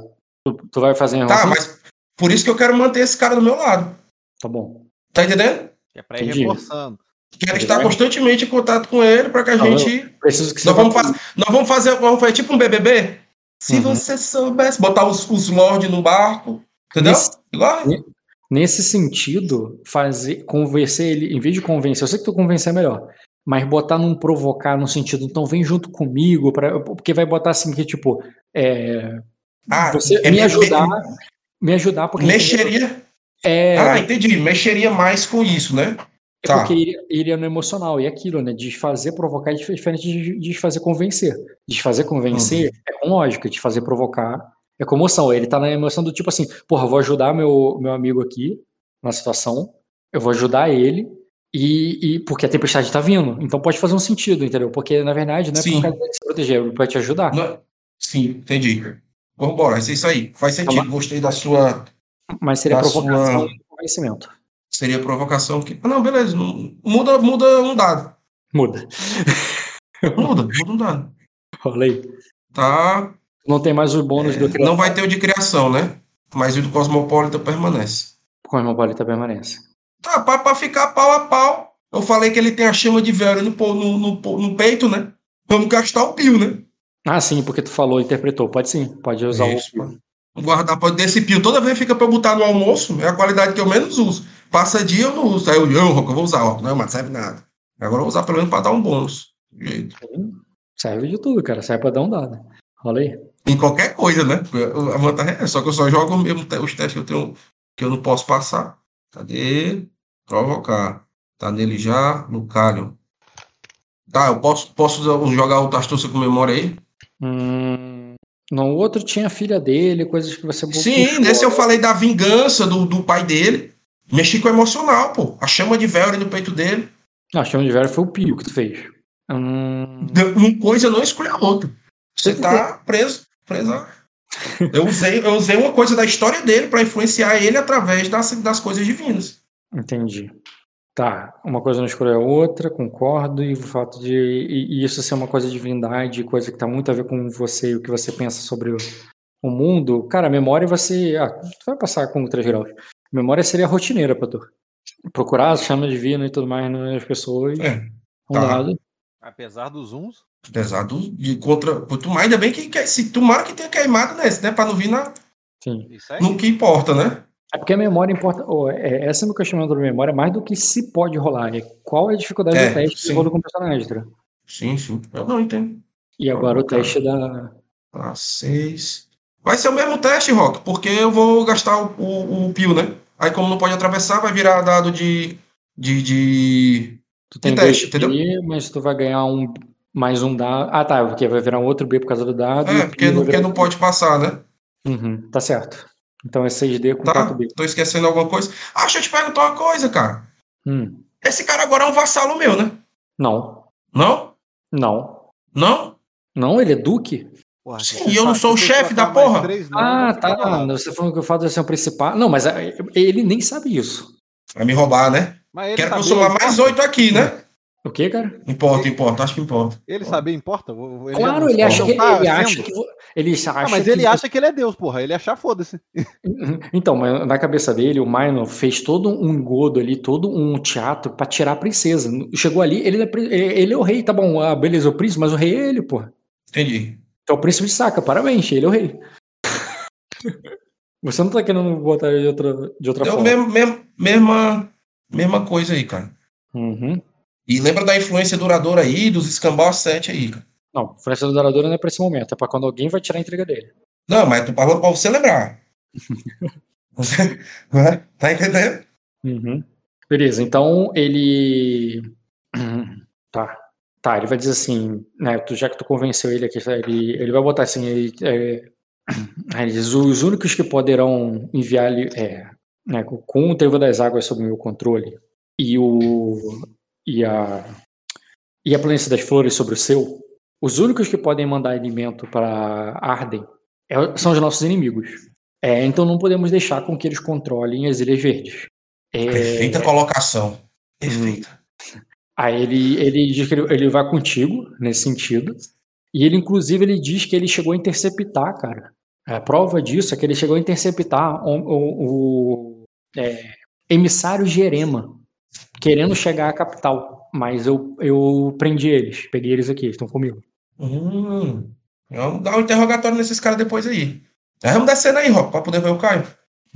Tu, tu vai fazer Tá, assim? mas por isso que eu quero manter esse cara do meu lado. Tá bom. Tá entendendo? É pra ir Entendi. reforçando. Quero estar constantemente em contato com ele para que a Não, gente. Não, gente. Preciso que você Nós vamos, fazer, nós vamos fazer. Vamos fazer tipo um BBB? Se Uhum. você soubesse. Botar os, os lords no barco. Entendeu? Nesse- Igual? Nesse sentido, fazer, convencer ele, em vez de convencer, eu sei que tu convencer é melhor, mas botar num provocar no sentido, então vem junto comigo, pra, porque vai botar assim que tipo, é, Ah, você é- me ajudar, me ajudar porque Mexeria. é, Ah, entendi. Mexeria mais com isso, né? É Tá. porque iria, iria no emocional e é aquilo, né? Desfazer, provocar é dif- diferente de desfazer, convencer. Desfazer, convencer Uhum. é com lógica, desfazer, provocar é com emoção. Ele tá na emoção do tipo assim, porra, vou ajudar meu, meu amigo aqui na situação, eu vou ajudar ele, e, e porque a tempestade tá vindo. Então pode fazer um sentido, entendeu? Porque na verdade não é Sim. por causa dele se proteger, é pra te ajudar. Não- Sim, entendi. Vamos embora. É isso aí. Faz sentido. Gostei da sua. Mas seria da provocação sua- e convencimento. Seria provocação que. Ah, não, beleza. não- Muda, muda um dado. Muda. Muda, muda um dado. Rola aí. Tá. Não tem mais o bônus do Não vai ter o de criação, né? Mas o do Cosmopolita permanece. Cosmopolita permanece. Tá, pra, pra ficar pau a pau. Eu falei que ele tem a chama de Velho no, no, no, no peito, né? Vamos gastar o pio, né? Ah, sim, porque tu falou, interpretou. Pode sim, pode usar Isso, o. mano. Guardar pode desse pio. Toda vez fica pra eu botar no almoço. É a qualidade que eu menos uso. Passa dia eu não uso. Aí eu, eu, eu vou usar, ó. Não, mas serve nada. Agora eu vou usar pelo menos pra dar um bônus. Jeito. Serve de tudo, cara. Serve pra dar um dado. Rola aí. Em qualquer coisa, né? A vantagem é só que eu só jogo mesmo os testes que eu tenho que eu não posso passar. Cadê? Provocar. Tá nele já, Lucário. Tá, eu posso, posso jogar o astúcia com memória aí? Hum, no outro tinha a filha dele, coisas que você Sim, nesse eu falei da vingança do, do pai dele. Mexi com o emocional, pô. A chama de Velry no peito dele. Não, chama de velho foi o Pio que tu fez. Hum, Uma coisa não exclui a outra. Você tá preso. preso. a- Eu usei, eu usei uma coisa da história dele para influenciar ele através das, das coisas divinas. entendi. Tá, uma coisa não escolheu a outra, concordo, e o fato de e, e isso ser uma coisa de divindade, coisa que tá muito a ver com você e o que você pensa sobre o, o mundo, cara, a memória ser. Ah, tu vai passar com três graus. Memória seria rotineira pra tu. Procurar as chamas divinas e tudo mais nas pessoas. É, um tá. lado. Apesar dos uns. Apesar do, de contra. Tu, mas ainda bem que, que se tomara que tenha queimado nesse, né? Pra não vir na, Sim. No que importa, né? É porque a memória importa. oh, é, essa é o meu questionamento da memória, mais do que se pode rolar. É qual é a dificuldade É, do teste sim. que rola com o personagem, tá? Sim, sim. Eu não entendo. E agora o Cara. teste da. Ah, seis. Vai ser o mesmo teste, Rock, porque eu vou gastar o, o, o pio, né? Aí, como não pode atravessar, vai virar dado de. de, de... Tu tem de teste, entendeu? B, mas tu vai ganhar um mais um dado. Ah, tá, porque vai virar um outro B por causa do dado. É, porque, não, porque não pode passar, né? Uhum, tá certo. Então é 6D com Tá? 4B. Tô esquecendo alguma coisa. Ah, deixa eu te perguntar uma coisa, cara. Hum, Esse cara agora é um vassalo meu, né? não, Não? não. Não? Não, ele é Duque? Porra, Sim, e eu não sou o chefe da porra. três, não, ah, ficar tá. Você falou que o fato de ser um principal. Não, mas é, ele nem sabe isso. Vai me roubar, né? Mas ele Quero que eu mais importa? oito aqui, né? O que, cara? Importa, importa. Acho que importa. Ele saber importa? O- ele Claro, não- ele acha não que tá ele acha que ele acha Ah, mas que ele acha que ele é Deus, porra. Ele achar, foda-se. Então, mas na cabeça dele, o Minor fez todo um engodo ali, todo um teatro pra tirar a princesa. Chegou ali, ele, é ele é o rei, tá bom, ah, beleza, o príncipe, mas o rei é ele, pô. Entendi. Então o príncipe de saca, parabéns, ele é o rei. Você não tá querendo botar ele de outra, de outra É o forma. mesmo, mesmo, mesma, mesma coisa aí, cara. Uhum. E lembra da influência duradoura aí, dos escambau 7 aí, cara. Não, influência do Doradora não é pra esse momento, é pra quando alguém vai tirar a entrega dele. Não, mas tu falou pra você lembrar. Você, né? Tá entendendo? Uhum. Beleza, então ele. Tá. Tá, ele vai dizer assim, né? Tu, já que tu convenceu ele aqui, ele, ele vai botar assim, ele, é, ele diz, os únicos que poderão enviar é, né, com o trevo das águas sob meu controle e o e a e a planície das flores sobre o seu, os únicos que podem mandar alimento para Arden é- são os nossos inimigos. É, então não podemos deixar com que eles controlem as Ilhas Verdes. É, Perfeita colocação. Perfeita. Aí ele, ele diz que ele, ele vai contigo nesse sentido. E ele, inclusive, ele diz que ele chegou a interceptar, cara. A prova disso é que ele chegou a interceptar o, o- o, é, emissário Jerema. querendo chegar à capital. Mas eu, eu prendi eles, peguei eles aqui, eles estão comigo. Hum, vamos dar um interrogatório nesses caras depois aí. É, vamos descendo aí, Rock, pra poder ver o Caio.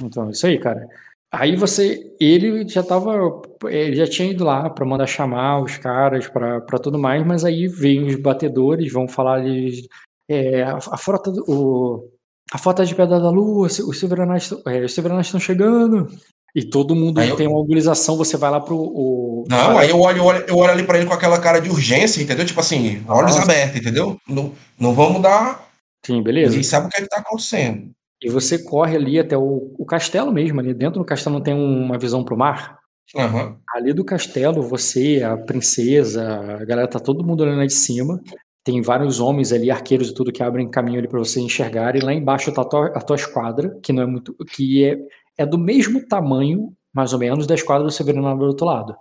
Então, isso aí, cara. Aí você, ele já tava, ele já tinha ido lá pra mandar chamar os caras pra pra tudo mais, mas aí vem os batedores, vão falar de, é, a, a frota do, o, a frota de Pedra da Lua, os Silveranais é, os estão chegando. E todo mundo Aí eu- tem uma mobilização, você vai lá pro. O, Não, aí eu olho, eu olho, eu olho ali pra ele com aquela cara de urgência, entendeu? Tipo assim, olhos Nossa. abertos, entendeu? Não, não vamos dar. Sim, beleza. Ele sabe o que, é que tá acontecendo. E você corre ali até o, o castelo mesmo, ali dentro do castelo não tem uma visão pro mar. Aham. Ali do castelo, você, a princesa, a galera tá todo mundo olhando lá de cima. Tem vários homens ali, arqueiros e tudo, que abrem caminho ali pra você enxergar. E lá embaixo tá a tua, a tua esquadra, que não é muito. que é, é do mesmo tamanho, mais ou menos, da esquadra do Severino do outro lado.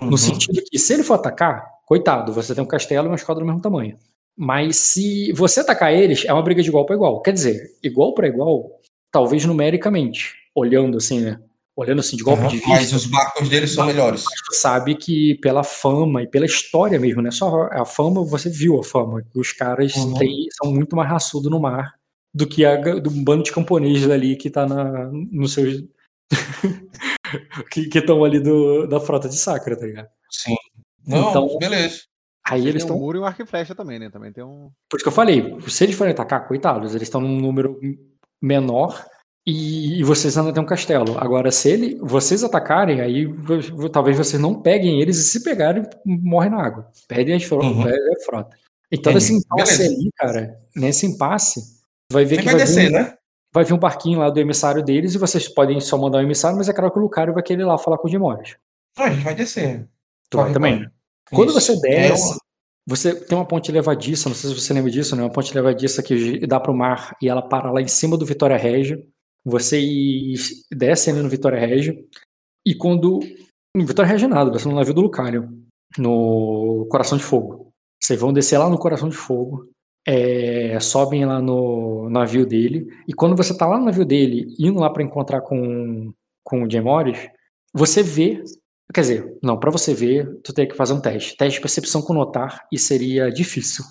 Uhum. No sentido que, se ele for atacar, coitado, você tem um castelo e uma esquadra do mesmo tamanho. Mas se você atacar eles, é uma briga de igual para igual. Quer dizer, igual para igual, talvez numericamente, olhando assim, né? Olhando assim de golpe Aham. de vista, Mas os barcos deles são melhores. sabe que pela fama e pela história mesmo, né? Só a fama, você viu a fama. que Os caras Uhum. têm- são muito mais raçudos no mar do que a, do bando de camponeses ali que tá na, no seu. que estão ali do, da frota de Sacra, tá ligado? Sim. Não, Então- beleza. Aí Tem eles um estão. muro e um arco e flecha também, né? Também tem um. Por isso que eu falei, se eles forem atacar, coitados, eles estão num número menor e, e vocês ainda têm um castelo. Agora, se ele, vocês atacarem, aí talvez vocês não peguem eles e se pegarem, morrem na água. Perdem, as fro Uhum. perdem a frota. Então, Entendi. nesse impasse Beleza. ali, cara, nesse impasse, vai ver Quem que vai vai, descer, vir, né? vai vir um barquinho lá do emissário deles e vocês podem só mandar um emissário, mas é claro que o Lucario vai querer ir lá falar com o Dimores. Ah, a gente vai descer. Tu vai Vai, também? vai. Quando Isso. você É desce, uma- você tem uma ponte levadiça, não sei se você lembra disso, né? Uma ponte levadiça que dá para o mar e ela para lá em cima do Vitória Régio. Você desce ali no Vitória Régio e quando. No Vitória Régio nada, você no navio do Lucario, no Coração de Fogo. Vocês vão descer lá no Coração de Fogo, é, sobem lá no navio dele, e quando você tá lá no navio dele, indo lá para encontrar com, com o Jay Morris, você vê Quer dizer, não, pra você ver, tu tem que fazer um teste. Teste de percepção com notar e seria difícil.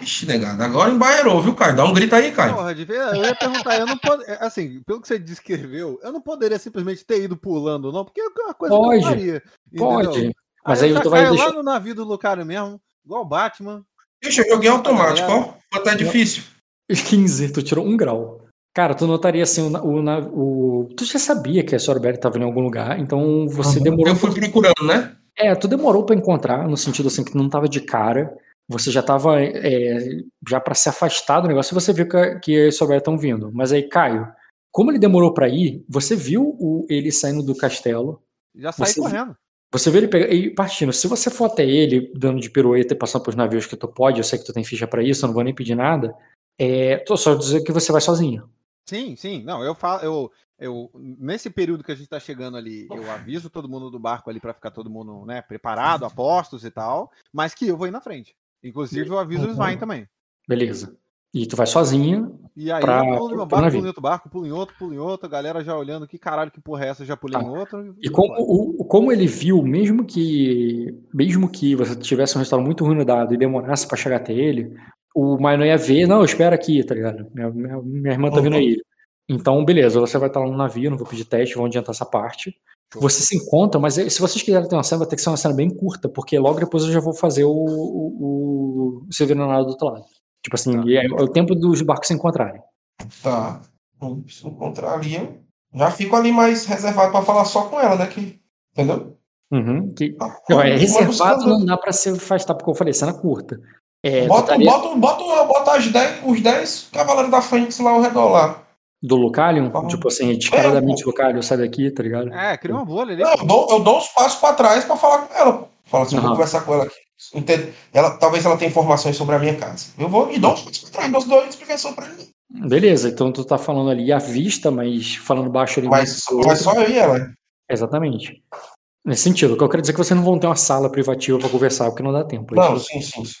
Ixi, negado. Agora embaerou, viu, Caio? Dá um grito aí, Caio. Porra, eu ia perguntar, eu não pod... é, assim, pelo que você descreveu, eu não poderia simplesmente ter ido pulando, não, porque é uma coisa Pode, que eu faria. Pode. entendeu? Mas aí, aí tu vai deixar. lá no navio do Lucario mesmo, igual o Batman. Ixi, eu joguei automático, ó. Quanto é difícil. 15, tu tirou um grau. Cara, tu notaria assim, o, o, o- tu já sabia que a Sorberry estava em algum lugar, então você Aham. demorou. Eu fui procurando, né? É, tu demorou pra encontrar, no sentido assim que não tava de cara. Você já tava é, já para se afastar do negócio, você viu que, a- que a Sorberry estão vindo. Mas aí, Caio, como ele demorou pra ir, você viu o- ele saindo do castelo. Já saí Você- correndo. Você vê ele pegar e partindo. Se você for até ele, dando de pirueta e passando pelos navios que tu pode, eu sei que tu tem ficha pra isso, eu não vou nem pedir nada. É, tô só dizer que você vai sozinho. Sim, sim. Não, eu falo, eu, eu nesse período que a gente tá chegando ali, eu aviso todo mundo do barco ali pra ficar todo mundo, né, preparado, a postos e tal, mas que eu vou ir na frente. Inclusive eu aviso o Svein também. Beleza. E tu vai sozinho. E aí Pra- eu pulo no barco, pulo em outro barco, pulo em outro, pulo em outro, a galera já olhando que caralho que porra é essa, eu já pulei Tá. em outro. E como, o, como ele viu, mesmo que mesmo que você tivesse um resultado muito ruim no dado e demorasse pra chegar até ele, o Maino ia ver, não, espera aqui, tá ligado? Minha, minha, minha irmã tá vindo aí. Então, beleza, você vai estar lá no navio, não vou pedir teste, vou adiantar essa parte. Você se encontra, mas se vocês quiserem ter uma cena, vai ter que ser uma cena bem curta, porque logo depois eu já vou fazer o, o, o Severino do outro lado. Tipo assim, e é o tempo dos barcos se encontrarem. Tá. Hum, Se encontrar ali, já fico ali mais reservado pra falar só com ela, né? Que... Entendeu? Uhum, que, Ah, não, é reservado não dá pra se afastar, porque eu falei, cena curta. É, Bota, estaria- bota, bota, bota as 10, os 10 cavaleiros da Fênix lá ao redor lá. Do Lucalion, Ah. tipo assim, descaradamente Lucalion, sai daqui, tá ligado? É, cria uma bolha ali. Não, eu dou, eu dou uns passos pra trás pra falar com ela. Fala assim, eu vou conversar com ela aqui. Entende? Ela, talvez ela tenha informações sobre a minha casa. Eu vou e dou uns passos pra trás, dou, dou explicação pra ela. Beleza, então tu tá falando ali à vista, mas falando baixo ali. Mas, mas só eu e ela. Exatamente. Nesse sentido, o que eu quero dizer é que vocês não vão ter uma sala privativa pra conversar, porque não dá tempo. Não, Isso- sim, sim. sim.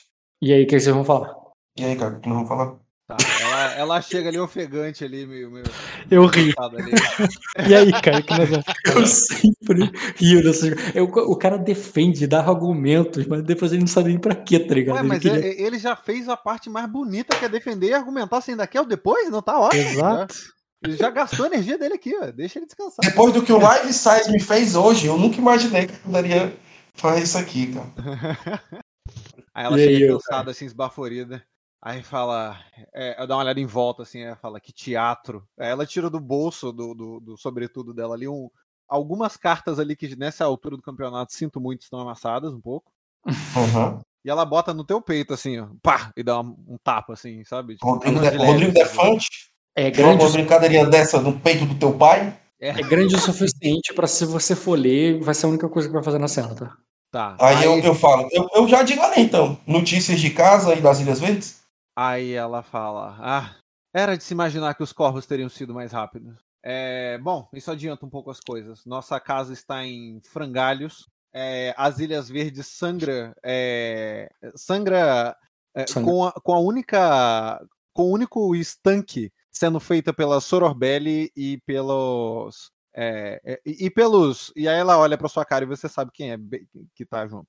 E aí, o que vocês vão falar? E aí, cara, o que nós vamos falar? Tá, ela, ela, chega ali ofegante ali, meio. meio Eu ri. E aí, cara, que nós vamos Eu sempre rio dessas. Eu- O cara defende, dá argumentos, mas depois ele não sabe nem pra quê, tá ligado? Ué, Ele mas queria- ele, ele já fez a parte mais bonita que é defender e argumentar sem daqui ao depois? Não tá ótimo. Exato. Já, ele já gastou a energia dele aqui, ó. Deixa ele descansar. Depois do que o Live Size me fez hoje, eu nunca imaginei que eu poderia fazer isso aqui, cara. Aí ela E chega aí, eu, cansada, assim, esbaforida. Aí fala, é, ela dá uma olhada em volta, assim, ela fala, que teatro. Aí ela tira do bolso, do, do, do sobretudo dela ali, um, algumas cartas ali que nessa altura do campeonato, sinto muito, estão amassadas um pouco. Uhum. E ela bota no teu peito, assim, ó, pá, e dá um, um tapa, assim, sabe? Tipo, Rodrigo, De, Rodrigo assim. Defante, É uma, grande, uma brincadeirinha dessa no peito do teu pai. É, é grande o suficiente pra se você for ler, vai ser a única coisa que vai fazer na cena, tá? Tá. Aí, eu, eu falo, eu, eu já digo ali então, notícias de casa e das Ilhas Verdes. Aí ela fala: Ah, era de se imaginar que os corvos teriam sido mais rápidos. É, bom, isso adianta um pouco as coisas. Nossa casa está em frangalhos. É, as Ilhas Verdes sangra. é, sangra é, Sangra. com, a, com a única. Com o único estanque sendo feita pela Sororbelli e pelos. É, é, e, e pelos. E aí ela olha pra sua cara e você sabe quem é que tá junto.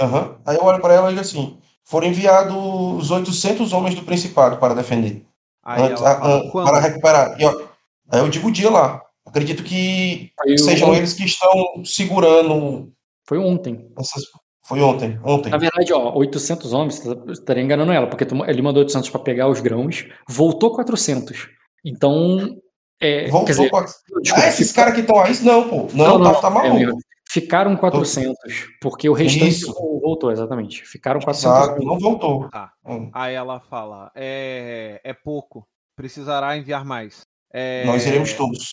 Aham. Aí eu olho para ela e digo assim: foram enviados 800 homens do Principado para defender, Aí antes- ela a- fala, a- para recuperar. E, ó, aí eu digo o dia lá. Acredito que o- sejam eles que estão segurando foi ontem. essas. Foi ontem, ontem. Na verdade, ó, 800 homens, você estaria enganando ela, porque ele mandou 800 pra pegar os grãos, voltou 400. Então, é, Voltou dizer, pra- desculpa, Ah, esses caras que estão aí, não, pô. Não, tá, tá é maluco. Ficaram 400, porque o restante Isso. voltou, exatamente. Ficaram 400. Exato, não voltou. Tá. Hum. Aí ela fala: é, é pouco, precisará enviar mais. É, Nós iremos todos.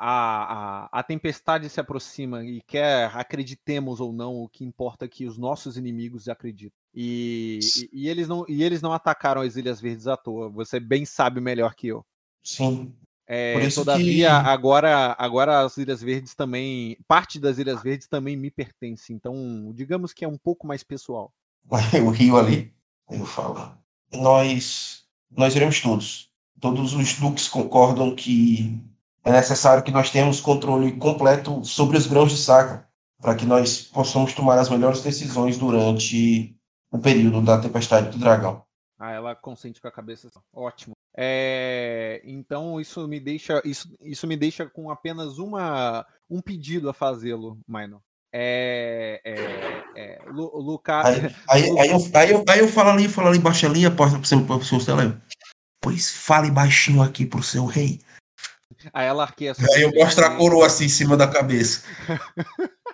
A, a, a tempestade se aproxima e quer acreditemos ou não, o que importa é que os nossos inimigos acreditam. E, e, e eles não, e eles não atacaram as Ilhas Verdes à toa. Você bem sabe melhor que eu. Sim. É, Por isso todavia, que- agora, agora as Ilhas Verdes também. Parte das Ilhas Verdes também me pertence. Então, digamos que é um pouco mais pessoal. o rio ali, eu falo, nós, nós iremos todos. Todos os duques concordam que é necessário que nós tenhamos controle completo sobre os grãos de saca, para que nós possamos tomar as melhores decisões durante o período da tempestade do dragão. Ah, ela consente com a cabeça. Ótimo. É, então isso me deixa isso, isso me deixa com apenas uma um pedido a fazê-lo, Minor. É, é, é, Lu, Luca, Aí, aí, aí, eu, aí, eu, aí eu falo ali, falo ali baixinho, posso você pro seu celular. Pois fale baixinho aqui pro seu rei. aí ela arqueia. Aí eu mostro a coroa assim em cima da cabeça.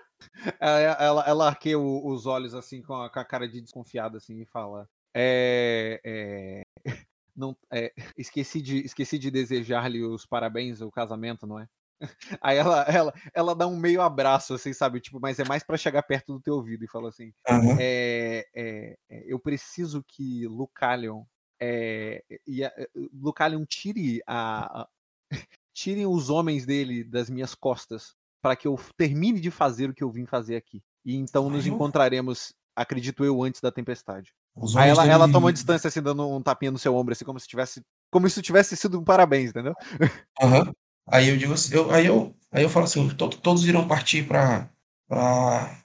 Ela, ela, ela arqueia os olhos assim com a, com a cara de desconfiada assim e fala: é, é, não, é, esqueci de esqueci de desejar-lhe os parabéns o casamento, não é? Aí ela, ela, ela dá um meio abraço, assim, sabe? Tipo, mas é mais pra chegar perto do teu ouvido e fala assim: Aham. é, é, eu preciso que Lucalion é, e a- Lucalion tire a, a- tirem os homens dele das minhas costas para que eu termine de fazer o que eu vim fazer aqui. E então nos encontraremos, acredito eu, antes da tempestade. Aí ela, ela toma distância, assim, dando um tapinha no seu ombro, assim, como se tivesse. Como se tivesse sido um parabéns, entendeu? Aham. Aí eu digo assim, eu, aí, eu, aí eu falo assim, to- todos irão partir para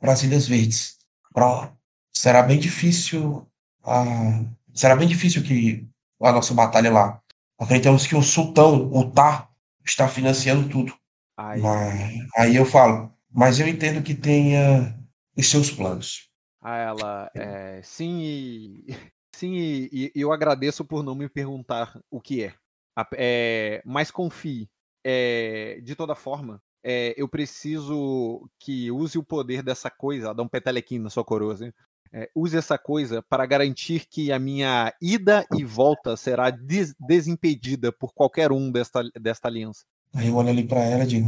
as Ilhas Verdes. Pra, será bem difícil, ah, será bem difícil que a nossa batalha lá. Acreditamos que o sultão, o Tar, está financiando tudo. Aí, Mas, aí eu falo, mas eu entendo que tenha os seus planos. Aí ela. é, sim, e, sim, e, eu agradeço por não me perguntar o que é. A- é, mas confie. é, de toda forma, é, eu preciso que use o poder dessa coisa. Dá um petelequim na sua coroa, assim. É, use essa coisa para garantir que a minha ida e volta será des- desimpedida por qualquer um desta, desta aliança. Aí eu olho ali para ela e digo: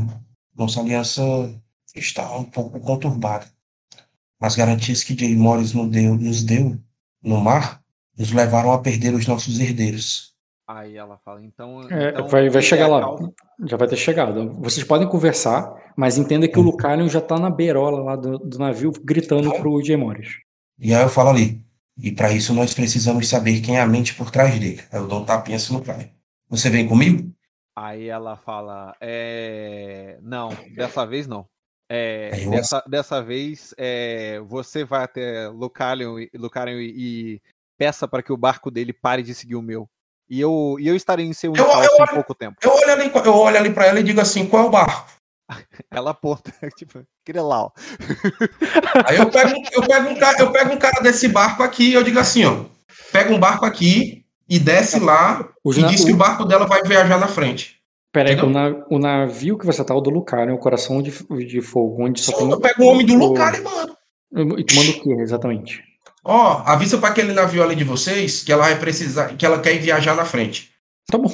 nossa aliança está um pouco conturbada. As garantias que Jay Morris nos deu, nos deu no mar nos levaram a perder os nossos herdeiros. Aí ela fala, então. É, então vai, vai chegar é lá. causa- Já vai ter chegado. Vocês podem conversar, mas entenda que o Lucalion já tá na beirola lá do, do navio gritando pro Jay Morris. E aí eu falo ali: e para isso nós precisamos saber quem é a mente por trás dele. Aí eu dou um tapinha assim no. Você vem comigo? Aí ela fala, é... não, dessa vez não. É, eu- dessa, dessa vez é, você vai até Lucarion, e- Lucarion e, e peça para que o barco dele pare de seguir o meu. E eu, e eu estarei em seu Eu- em pouco tempo. Eu olho ali, eu olho ali pra ela e digo assim, qual é o barco? Ela aponta, tipo, Crelau. Aí eu pego, eu pego, um, cara, eu pego um cara desse barco aqui e eu digo assim, ó. Pega um barco aqui e desce lá Os e diz que o barco dela vai viajar na frente. Peraí, Entendeu? o, na- o navio que você tá, o do Lucario, é o coração de, de fogo, onde só Só tem. eu pego o homem do o- lugar e mando. E tu manda o quê, exatamente? Ó, avisa pra aquele navio ali de vocês que ela vai precisar, que ela quer viajar na frente. Tá bom.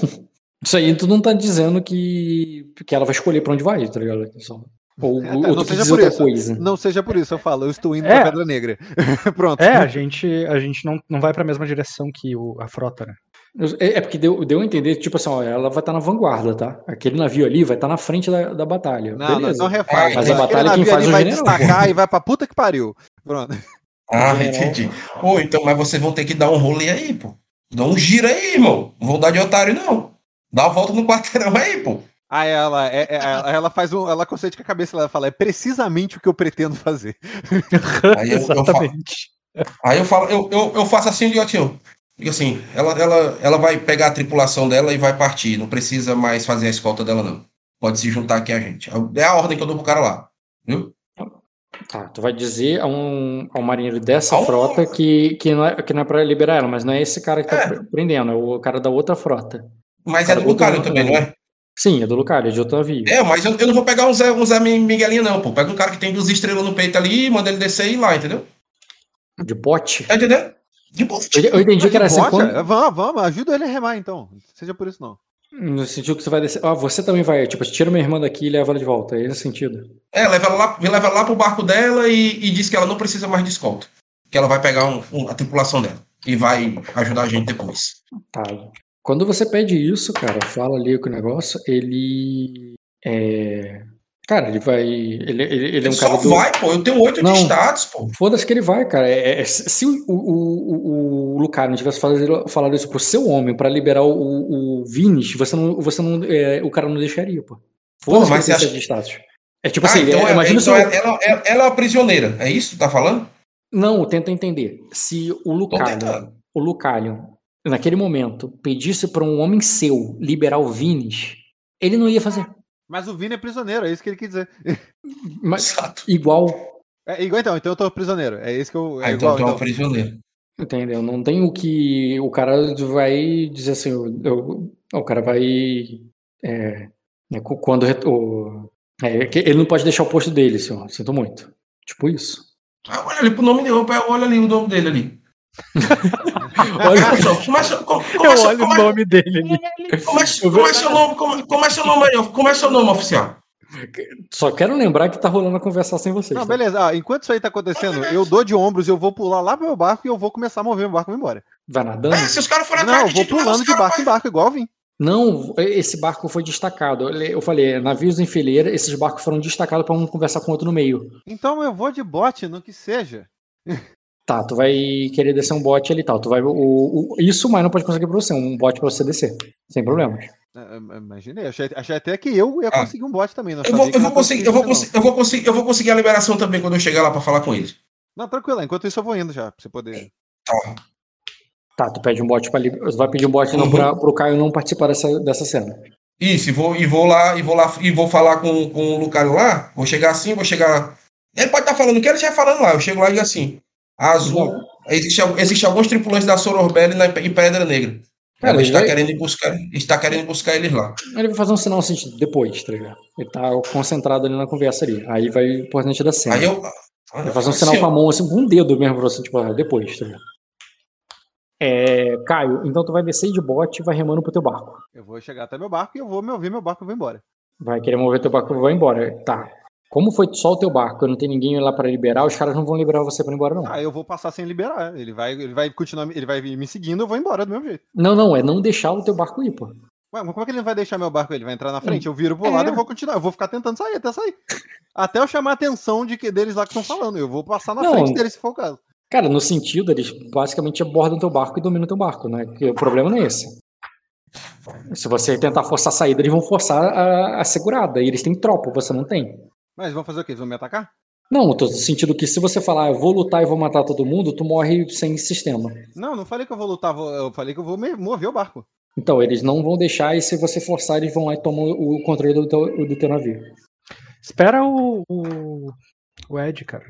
Isso aí tu não tá dizendo que, que ela vai escolher pra onde vai, tá ligado? Só- Ou, É, tá, ou não tu quis seja por outra isso. coisa. Não seja por isso, eu falo, eu estou indo É. pra Pedra Negra. Pronto. É, a gente, a gente não, não vai pra mesma direção que o, a frota, né? É, é porque deu, deu a entender, tipo assim, ó, ela vai estar na vanguarda, tá? Aquele navio ali vai estar na frente da, da batalha. Não, não, Beleza. então refaz. Mas a batalha quem faz é o vai general, destacar e vai pra puta que pariu. Pronto. Ah, entendi. Pô, então, mas vocês vão ter que dar um rolê aí, pô. Dá um giro aí, irmão. Não vou dar de otário, não. Dá uma volta no quarteirão aí, pô. Aí ela, é, é, ela ela faz um. Ela concede com a cabeça ela fala, é precisamente o que eu pretendo fazer. Aí eu, eu falo, Exatamente. aí eu falo, eu, eu, eu faço assim, digo digo assim, ela, ela, ela vai pegar a tripulação dela e vai partir. Não precisa mais fazer a escolta dela, não. Pode se juntar aqui a gente. É a ordem que eu dou pro cara lá. Viu? Tá, tu vai dizer a um, a um marinheiro dessa A um- frota que, que, não é, que não é pra liberar ela, mas não é esse cara que tá É. pre- prendendo, é o cara da outra frota. Mas é do Lucario também, não é? Sim, é do Lucario, é de outro navio. É, mas eu, eu não vou pegar um Zé, um Zé Miguelinho, não, pô. Pega um cara que tem duas estrelas no peito ali, manda ele descer e ir lá, entendeu? De bote? Tá entendendo? De. Eu, eu entendi que era assim, quando, Vamos, vamos, ajuda ele a remar então. Seja por isso não. no sentido que você vai descer. Ah, você também vai, tipo, tira minha irmã daqui e leva ela de volta. É esse sentido. É, leva ela lá, leva ela lá pro barco dela e, e diz que ela não precisa mais de escolta. Que ela vai pegar um- um- a tripulação dela. E vai ajudar a gente depois. Tá. Quando você pede isso, cara, fala ali com o negócio, ele. É. Cara, ele vai. Ele, ele, ele é um Só cara. do- vai, pô. Eu tenho oito de status, pô. Foda-se que ele vai, cara. É- é- se o, o, o, o Lucario não tivesse falado, falado isso pro seu homem pra liberar o, o, o Vinis, você não, você não, é, o cara não deixaria, pô. Foda-se que ele acha- de status. É tipo Ah, assim, então, é, ela, imagina então se o- ela, ela, ela- é uma prisioneira. É isso que tu tá falando? Não, tenta entender. Se o Lucario, o Lucario, naquele momento, pedisse pra um homem seu liberar o Vinis, ele não ia fazer. Mas o Vini é prisioneiro, é isso que ele quer dizer. Mas Exato. igual, É igual então, então eu tô prisioneiro. É isso que eu. É Ah, então igual, tu é uma então. prisioneira. entendeu? Não tem o que o cara vai dizer assim, eu- eu- o cara vai é, né, quando o, é, ele não pode deixar o posto dele, senhor. Sinto muito. Tipo isso. Ah, olha ali pro nome dele. Olha ali o nome dele ali. Olha, Começa, começa, como, Eu começa, olho o começa, nome dele ali. começa, começa seu nome, come- começa seu nome aí, ó. Começa seu nome oficial. só quero lembrar que tá rolando a conversa sem vocês. Não, tá? beleza. Ah, enquanto isso aí tá acontecendo, eu dou de ombros e eu vou pular lá pro meu barco e eu vou começar a mover meu barco e vou embora. Vai nadando? É, se os caras forem Não, atrás eu vou pulando de barco em vai- barco, igual eu vim. Não, esse barco foi destacado. Eu eu falei, navios em fileira, esses barcos foram destacados pra um conversar com o outro no meio. Então eu vou de bote, no que seja. Tá, tu vai querer descer um bote ali e tal. Tu vai, o, o- isso, mas não pode conseguir pra você, um bote pra você descer. Sem problemas. É, é, Imaginei, achei, achei até que eu ia Ah. conseguir um bote também. não Eu vou, eu, vou conseguir, eu, vou conseguir, eu, vou conseguir, eu vou conseguir a liberação também quando eu chegar lá pra falar com eles. não. não, tranquilo. Enquanto isso eu vou indo já, pra você poder. Tá. Tá, tu pede um bote pra. Tu vai pedir um não Uhum. pra, pro Caio não participar dessa, dessa cena. Isso, e vou, e vou lá, e vou lá, e vou falar com, com o Lucario lá. Vou chegar assim, vou chegar. Ele pode estar falando o que ele já falando lá. Eu chego lá e digo assim: Azul. Existe, al- existe alguns tripulantes da Sororbelli na, em Pedra Negra. Cara, Ela está vai- querendo buscar, está querendo buscar eles lá. Ele vai fazer um sinal assim, depois, tá ligado? Ele tá concentrado ali na conversa ali. Aí vai o importante da cena. Aí eu. Ele vai fazer um assim, sinal com a mão, assim, com um dedo mesmo, pra você, tipo, ah, depois, tá ligado? É, Caio, então tu vai descer de bote e vai remando pro teu barco. Eu vou chegar até meu barco e eu vou me ouvir meu barco e vou embora. Vai querer mover teu barco e vai embora. Tá. Como foi só o teu barco e não tem ninguém lá pra liberar, os caras não vão liberar você pra ir embora, não. Ah, eu vou passar sem liberar. Ele vai, ele vai continuar, ele vai me seguindo, eu vou embora do mesmo jeito. Não, não, é não deixar o teu barco ir, pô. Ué, mas como é que ele não vai deixar meu barco? Ele vai entrar na frente, eu viro pro É. lado e vou continuar. Eu vou ficar tentando sair até sair. Até eu chamar a atenção de que deles lá que estão falando. Eu vou passar na Não. frente deles se for o caso. Cara, no sentido, eles basicamente abordam teu barco e dominam teu barco, né? Que o problema não é esse. Se você tentar forçar a saída, eles vão forçar a, a segurada. E eles têm tropa, você não tem. Mas vão fazer o quê? Eles vão me atacar? Não, eu tô no sentido que se você falar, eu vou lutar e vou matar todo mundo, tu morre sem sistema. Não, não falei que eu vou lutar, eu falei que eu vou me- mover o barco. Então, eles não vão deixar, e se você forçar, eles vão lá e tomam o controle do teu, do teu navio. Espera o, o, o Ed, cara.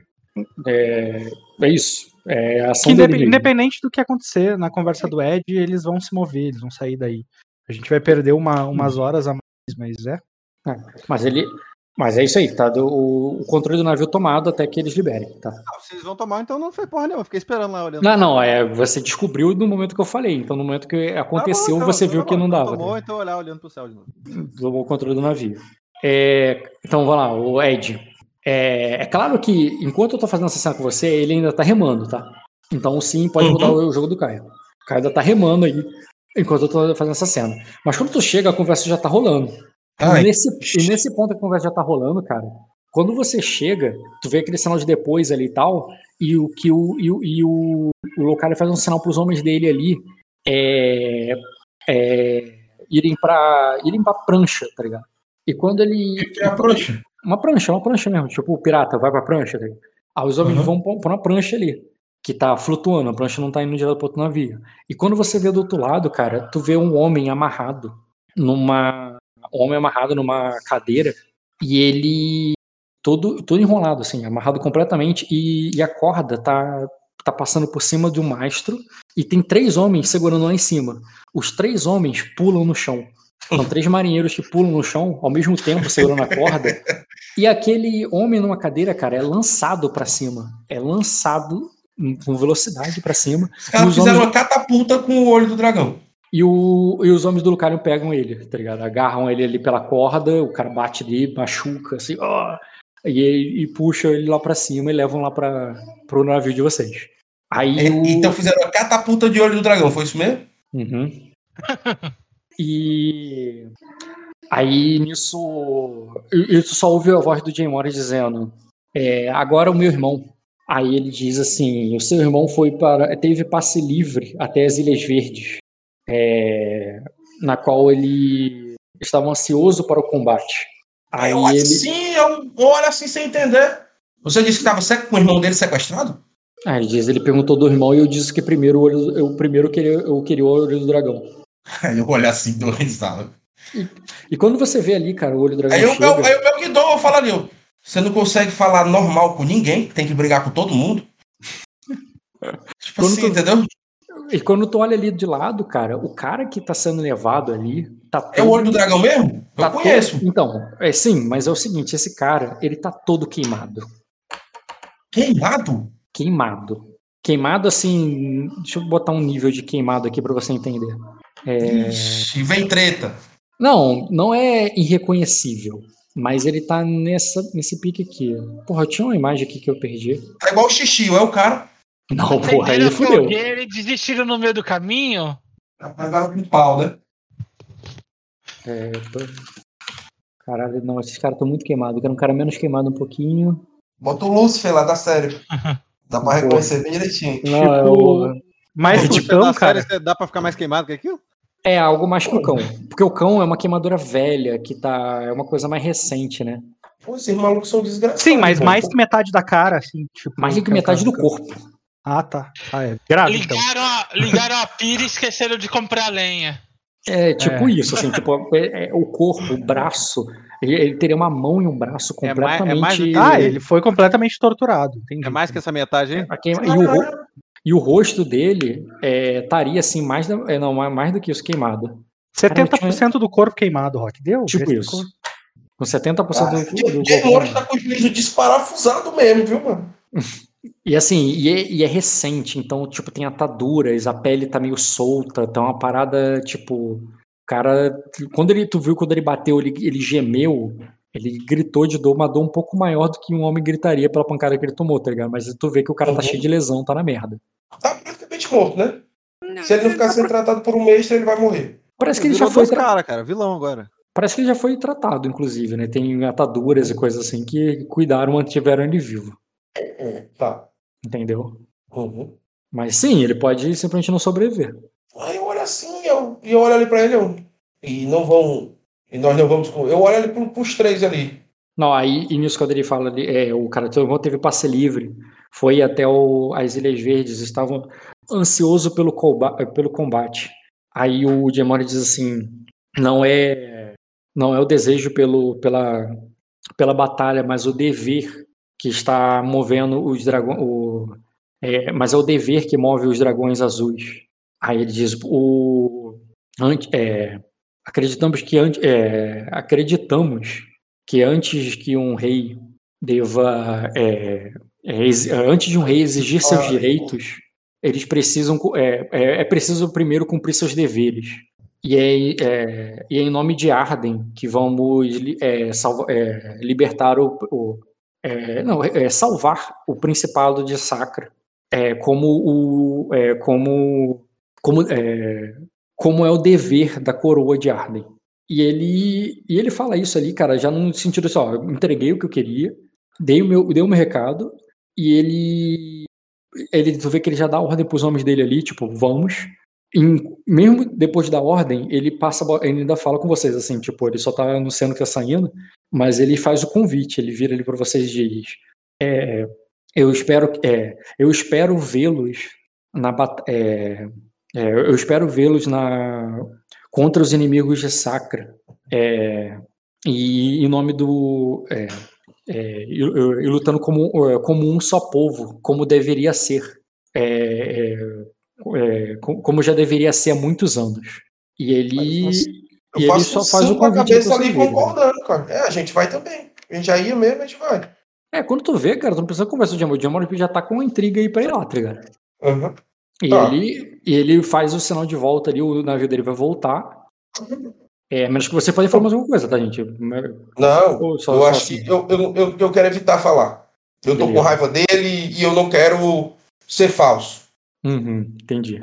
É, é isso. É a Que ação indep- dele mesmo. independente do que acontecer na conversa do Ed, eles vão se mover, eles vão sair daí. A gente vai perder uma- umas horas a mais, mas é. Mas ele. Mas é isso aí, tá? O, o controle do navio tomado até que eles liberem, tá? Ah, se eles vão tomar, então não foi porra nenhuma. eu Fiquei esperando lá olhando. Não, não, é, você descobriu no momento que eu falei. Então, no momento que aconteceu, Tá bom, você tá viu bom, que não então dava. Tomou, tá? então olhar olhando pro céu de novo. Tomou o controle do navio. É, então, vamos lá, o Ed. É, é claro que, enquanto eu tô fazendo essa cena com você, ele ainda tá remando, tá? Então, sim, pode Uhum. mudar o, o jogo do Caio. O Caio ainda tá remando aí, enquanto eu tô fazendo essa cena. Mas quando tu chega, a conversa já tá rolando. E nesse, e nesse ponto que a conversa já tá rolando, cara, quando você chega, tu vê aquele sinal de depois ali e tal, e o que o, e o, e o, o Locário faz um sinal pros homens dele ali é, é, irem pra irem pra prancha, tá ligado? E quando ele. que é a prancha? Uma prancha, uma prancha mesmo, tipo o pirata, vai pra prancha, tá ligado? Aí os homens Uhum. vão pra pra uma prancha ali, que tá flutuando, a prancha não tá indo direto pro outro navio. E quando você vê do outro lado, cara, tu vê um homem amarrado numa. Um homem amarrado numa cadeira e ele. Todo, todo enrolado, assim, amarrado completamente, e, e a corda tá, tá passando por cima de um mastro e tem três homens segurando lá em cima. Os três homens pulam no chão. São três marinheiros que pulam no chão ao mesmo tempo, segurando a corda. E aquele homem numa cadeira, cara, é lançado pra cima. É lançado com velocidade pra cima. Os caras fizeram homens- uma catapulta com o olho do dragão. E, o, e os homens do Lucario pegam ele, tá ligado? Agarram ele ali pela corda, o cara bate ali, machuca, assim, ó, e, e puxa ele lá pra cima e levam lá pra, pro navio de vocês. Aí E- o... Então fizeram uma catapulta de olho do dragão, foi isso mesmo? Uhum. e aí nisso, tu só ouve a voz do Jay Morris dizendo: é, agora o meu irmão. Aí ele diz assim: o seu irmão foi para, teve passe livre até as Ilhas Verdes, é, na qual ele estava ansioso para o combate. Aí eu ele, assim, eu olho assim sem entender. Você disse que estava com o irmão dele sequestrado? ah, ele diz, ele perguntou do irmão e eu disse que primeiro o olho, eu primeiro queria, eu queria o olho do dragão. Aí eu olho assim, dou risada. E quando você vê ali, cara, o olho do dragão Aí eu, chega, eu, aí eu pego que dou, eu falo ali, você não consegue falar normal com ninguém, tem que brigar com todo mundo. Tipo Quando assim, tu- entendeu? E quando tu olha ali de lado, cara, o cara que tá sendo levado ali tá É o olho do dragão mesmo? Eu tá conheço. todo- Então, é sim, mas é o seguinte, esse cara, ele tá todo queimado. Queimado? Queimado. Queimado assim, deixa eu botar um nível de queimado aqui pra você entender. É, Ixi, vem treta. Não, não é irreconhecível, mas ele tá nessa, nesse pique aqui. Porra, tinha uma imagem aqui que eu perdi. Tá igual o xixi, é o cara. Não, porra, aí fudeu. fogueira e desistiram no meio do caminho? Apagaram com pau, né? É, tô- Caralho, não, esses caras estão muito queimados. Eu quero um cara menos queimado um pouquinho. Bota o Lúcifer lá da série. Dá pra reconhecer bem direitinho. Não, é Tipo, o- Mais Se que você cão, dá cara. dá pra ficar mais queimado que aquilo? É algo mais que o cão. Porque o cão é uma queimadura velha, que tá. É uma coisa mais recente, né? Pô, esses malucos são desgraçados. Sim, mas mais que metade da cara, assim. Tipo, Mais do que é metade do corpo. Ah, tá. Ah, é. Grave, então. Ligaram a, ligaram a pira e esqueceram de comprar lenha. É tipo É. isso, assim, tipo, é- é o corpo, o braço. Ele, ele teria uma mão e um braço É mais- é completamente. mais que- Ah, ele foi completamente torturado. Entendi. É mais que essa metade aí? a queima- e, o, ro- e o rosto dele é, estaria assim, mais, da- é, não, mais mais do que isso, queimado. 70% do corpo queimado, Rock. Deu? Tipo isso. Com 70% Ah, do, corpo. Morris tá com os livros desparafusado mesmo, viu, mano? E assim, e é, e é recente, então, tipo, tem ataduras, a pele tá meio solta, tá uma parada, tipo, o cara, quando ele, tu viu quando ele bateu, ele, ele gemeu, ele gritou de dor, uma dor um pouco maior do que um homem gritaria pela pancada que ele tomou, tá ligado? Mas tu vê que o cara tá Uhum. cheio de lesão, tá na merda. Tá praticamente morto, né? Se ele não ficar sendo tratado por um mês, ele vai morrer. Parece que ele Virou já foi, tra- cara, cara. Vilão agora. parece que ele já foi tratado, inclusive, né? Tem ataduras e coisas assim que cuidaram, mantiveram ele vivo, Tá. entendeu? Uhum. Mas sim, ele pode simplesmente não sobreviver. Aí eu olho assim, eu. e eu olho ali pra ele, eu, e não vão, e nós não vamos, eu olho ali pro, pros três ali. Não, aí e nisso quando ele fala, ali, é, o cara todo teve passe livre, foi até o, as Ilhas Verdes, estavam ansioso pelo, pelo combate. Aí o Diemone diz assim, não é não é o desejo pelo, pela, pela batalha, mas o dever que está movendo os dragões, o, é, mas é o dever que move os dragões azuis. Aí ele diz, o, ante- é, acreditamos que é, acreditamos que antes que um rei deva é, é, exi- antes de um rei exigir seus Ah, direitos, eles precisam é, é, é preciso primeiro cumprir seus deveres. E é, é, e é em nome de Arden que vamos é, salva- é, libertar o, o- é, não, é, salvar o principado de Sacra, é, como o é, como como é, como é o dever da coroa de Arden. E ele e ele fala isso ali, cara, já no sentido assim, entreguei o que eu queria, dei o meu dei o meu recado e ele ele tu vê que ele já dá ordem pros homens dele ali, tipo, vamos. Em- mesmo depois da ordem, ele passa, ele ainda fala com vocês, assim, tipo, ele só tá anunciando que tá saindo, mas ele faz o convite, ele vira ali para vocês e diz: é, eu espero, é, eu espero vê-los na é, é, eu espero vê-los na contra os inimigos de Sacra, é, e em nome do é, é, e, e lutando como, é, como um só povo, como deveria ser, é, é, co- como já deveria ser há muitos anos. E ele, Mas e ele só faz o com convite cabeça ali amigos. concordando, cara. É, a gente vai também. A gente já ia mesmo, a gente vai. É, quando tu vê, cara, tu não precisa conversar com o Diamond. O Diamond já tá com uma intriga aí pra ir lá, tá ligado? Uhum. E Tá. ele, e ele faz o sinal de volta ali, o navio dele vai voltar. É, menos que você pode falar mais alguma coisa, tá, gente? Não, só- eu só acho assim? que eu, eu, eu, eu quero evitar falar. Eu tô com Beleza. raiva dele e eu não quero ser falso. Uhum, entendi.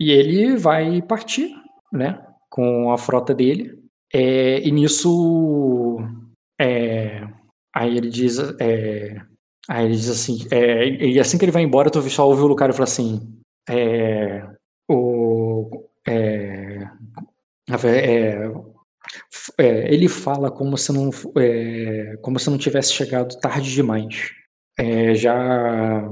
E ele vai partir, né? Com a frota dele. É, e nisso. é, aí ele diz. é, aí ele diz assim. é, e assim que ele vai embora, tu só ouve o Lucario falar assim. É, o, é, ele fala como se não como se não tivesse chegado tarde demais. Já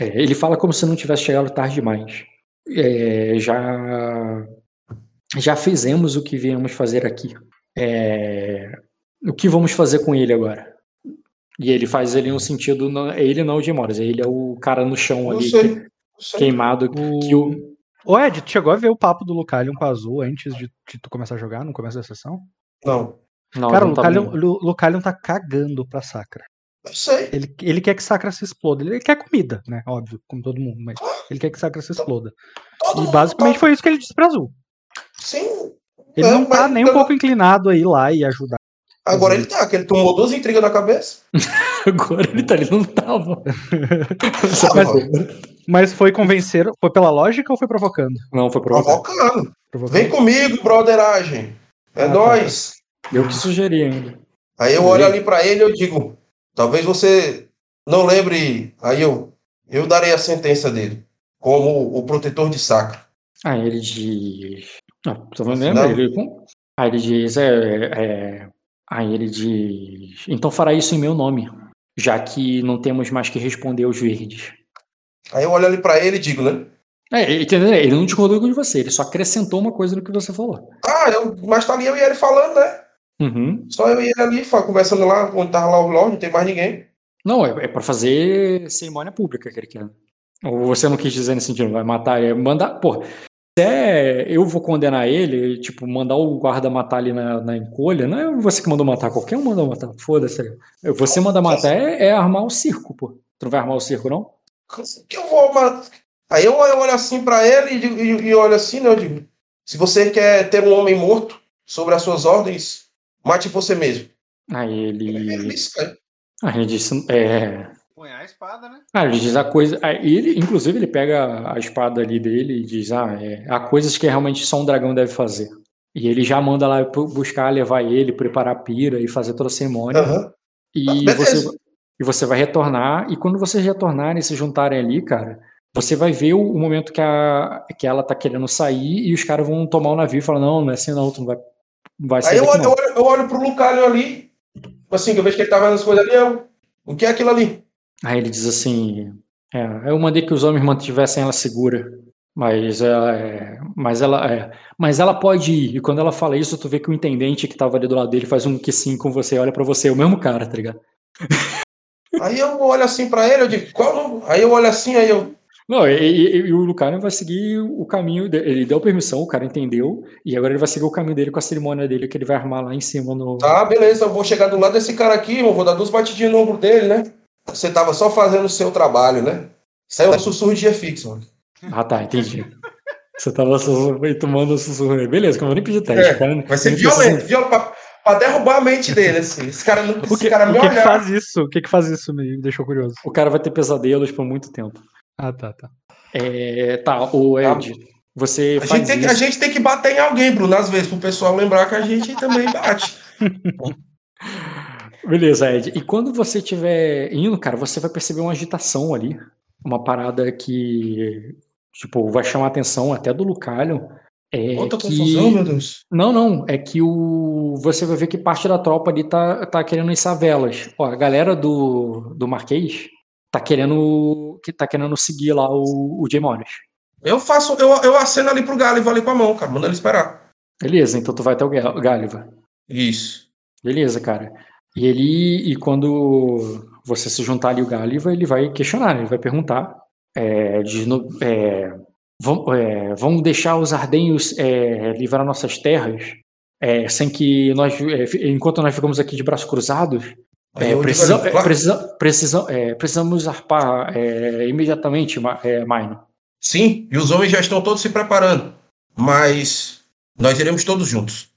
é, ele fala como se não tivesse chegado tarde demais. É, já já fizemos o que viemos fazer aqui. É, o que vamos fazer com ele agora? E ele faz ele no sentido, não- é ele não o de Morris, ele é o cara no chão Eu ali, sei. que- queimado, que o, Ô Ed, tu chegou a ver o papo do Lucalion com a Azul antes de, de tu começar a jogar, no começo da sessão? Não, não, Cara, o não tá Lucalion, Lucalion tá cagando pra Sacra. Eu sei. Ele, ele quer que Sacra se exploda. Ele quer comida, né? Óbvio, como todo mundo, mas ele quer que Sacra se exploda. Todo E basicamente tá- foi isso que ele disse pra Azul. Sim. Ele É, não tá mas nem um eu- pouco inclinado a ir lá e ajudar. Agora ele tá, que ele tomou duas intrigas na cabeça. Agora ele, tá, ele não tava. Mas, mas foi convencer, foi pela lógica ou foi provocando? Não, foi provocado. Provocando. Provocando. Vem comigo, broderagem. É Ah, tá. nóis. Eu que sugeri ainda. Aí eu olho ali pra ele e eu digo, talvez você não lembre. Aí eu, eu darei a sentença dele, como o protetor de Sacra. Aí ele diz. Não, tô Não. ele. Aí ele diz. É, é, aí ele diz. Então fará isso em meu nome, já que não temos mais que responder aos verdes. Aí eu olho ali pra ele e digo, né? É, ele- entendeu? Ele não discordou com você, ele só acrescentou uma coisa no que você falou. Ah, eu, mas tá ali eu e ele falando, né? Uhum. Só eu e ele ali, conversando lá, onde tava lá o Lorde, não tem mais ninguém. Não, é, é para fazer cerimônia pública que ele quer. Ou você não quis dizer nesse sentido, vai matar, é mandar. Pô, se é, eu vou condenar ele, tipo, mandar o guarda matar ali na, na encolha, não é você que mandou matar, qualquer um mandou matar, foda-se. Você mandar matar é, é armar o circo, pô. Tu não vai armar o circo, não? Que eu vou, mano. Aí eu olho, eu olho assim pra ele e, e, e olho assim, né? Eu digo, se você quer ter um homem morto sobre as suas ordens, mate você mesmo. Aí Ele ele. disse, cara, Aí ele disse. É, Põe a espada, né? Ah, ele diz a coisa. aí ele, inclusive, ele pega a espada ali dele e diz: Ah, é, há coisas que realmente só um dragão deve fazer. E ele já manda lá buscar, levar ele, preparar a pira e fazer toda a cerimônia. aham. E Ah, beleza. você, e você vai retornar. E quando vocês retornarem e se juntarem ali, cara, você vai ver o, o momento que, a, que ela tá querendo sair e os caras vão tomar o navio e falar, não, não é assim não, tu não vai, vai sair Aí eu, eu, olho, eu olho pro Lucalho ali, assim, que eu vejo que ele tá vendo as coisas ali, eu, o que é aquilo ali? Aí ele diz assim: é, eu mandei que os homens mantivessem ela segura, mas ela, é, mas ela, é, mas ela pode ir. E quando ela fala isso, tu vê que o intendente que tava ali do lado dele faz um que sim com você, olha pra você, é o mesmo cara, tá ligado? Aí eu olho assim pra ele, eu digo, qual? Aí eu olho assim, aí eu, Não, e, e- e o Lucario vai seguir o caminho, de- ele deu permissão, o cara entendeu, e agora ele vai seguir o caminho dele com a cerimônia dele que ele vai armar lá em cima no. tá, beleza, eu vou chegar do lado desse cara aqui, eu vou dar duas batidinhas no ombro dele, né? Você tava só fazendo o seu trabalho, né? Aí é um sussurro de fixo, mano. Ah, tá, entendi. Você tava tomando sussurro. Beleza, que eu vou nem pedir teste. É, cara, Vai ser ele precisa- violento, violento pra, pra derrubar a mente dele, assim. Esse cara, não, O que, cara o que, que faz isso? O que, que faz isso? Me deixou curioso. O cara vai ter pesadelos por muito tempo. Ah, tá, tá. É, tá, o Ed, você A faz gente, tem a gente tem que bater em alguém, Bruno, às vezes, pro pessoal lembrar que a gente também bate. Beleza, Ed. E quando você estiver indo, cara, você vai perceber uma agitação ali. Uma parada que, tipo, vai chamar a atenção até do Lucalho. É Outra que... confusão, meu Deus. Não, não. É que o você vai ver que parte da tropa ali tá, tá querendo içar velas. Ó, a galera do, do Marquês tá querendo que tá querendo seguir lá o, o Jay Morris. Eu faço, eu, eu aceno ali pro vou ali com a mão, cara. Manda ele esperar. Beleza, então tu vai até o Gáliva. Isso. Beleza, cara. E ele, e quando você se juntar ali o Gáliva, ele vai questionar, ele vai perguntar. É, de é, vão, é, vão deixar os ardenhos é, livrar nossas terras é, sem que nós, é, enquanto nós ficamos aqui de braços cruzados, é, eu digo precisa- ali, é, é, precisamos arpar é, imediatamente, é, Maino. Sim, e os homens já estão todos se preparando. Mas nós iremos todos juntos.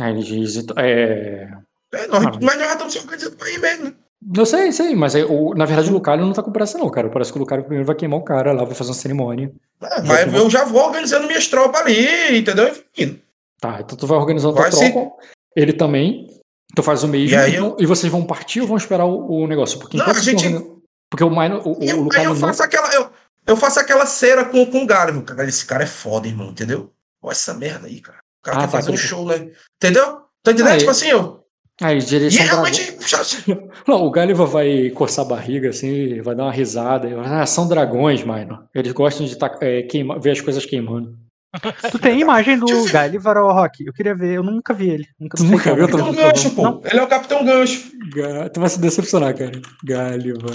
Aí ele diz, então, é, É, nós, Ah. mas nós já estamos se organizando pra ir mesmo, né? Eu sei, sei, mas é, o, na verdade o Lucario não tá com pressa, não, cara. Parece que o Lucario primeiro vai queimar o cara lá, vai fazer uma cerimônia. É, vai- eu já vou organizando minhas tropas ali, entendeu? Enfim. Tá, então tu vai organizando Vai tropa. Ele também. Tu faz o mesmo. E aí e, vão- e vocês vão partir ou vão esperar o, o negócio? Porque Não, a gente- estão Porque o, Maino, o, o, E eu, aí Lucario eu não. faço aquela. Eu, eu faço aquela cera com, com o Galo. Cara, esse cara é foda, irmão, entendeu? Olha essa merda aí, cara. O cara Ah, quer tá, fazer um show, né? Entendeu? Tá entendendo? Ah, tipo e- assim, eu. Aí, E direção realmente. dragão. Não, o Gáliva vai coçar a barriga, assim, vai dar uma risada. e Ah, são dragões, Maino. Eles gostam de tá, é, queima- ver as coisas queimando. Tu tem imagem do Deixa eu ver. Gálivar ou Rock? Eu queria ver, eu nunca vi ele. Nunca, Tu nunca quem é. viu? Capitão Gancho, pô. não. Ele é o Capitão Gancho. Ga- Tu vai se decepcionar, cara. Gáliva.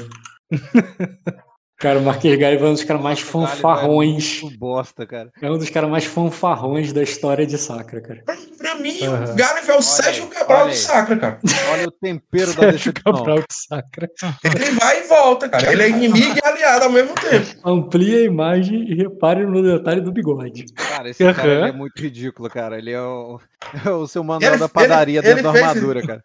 cara, o Marquês Gáliva é um dos caras mais fanfarrões. Muito bosta, cara. É um dos caras mais fanfarrões da história de Sacra, cara. Pra, pra mim, Aham. o Galo é o Sérgio aí, Cabral olha aí. Sacra, cara. Olha o tempero da Sérgio. Cabral de Sacra. Ele vai e volta, cara. Ele é inimigo e aliado ao mesmo tempo. Amplie a imagem e repare no detalhe do bigode. Cara, esse Aham. cara ele é muito ridículo, cara. Ele é o, é o seu manual Ele- da padaria ele- dentro ele da fez- armadura, cara.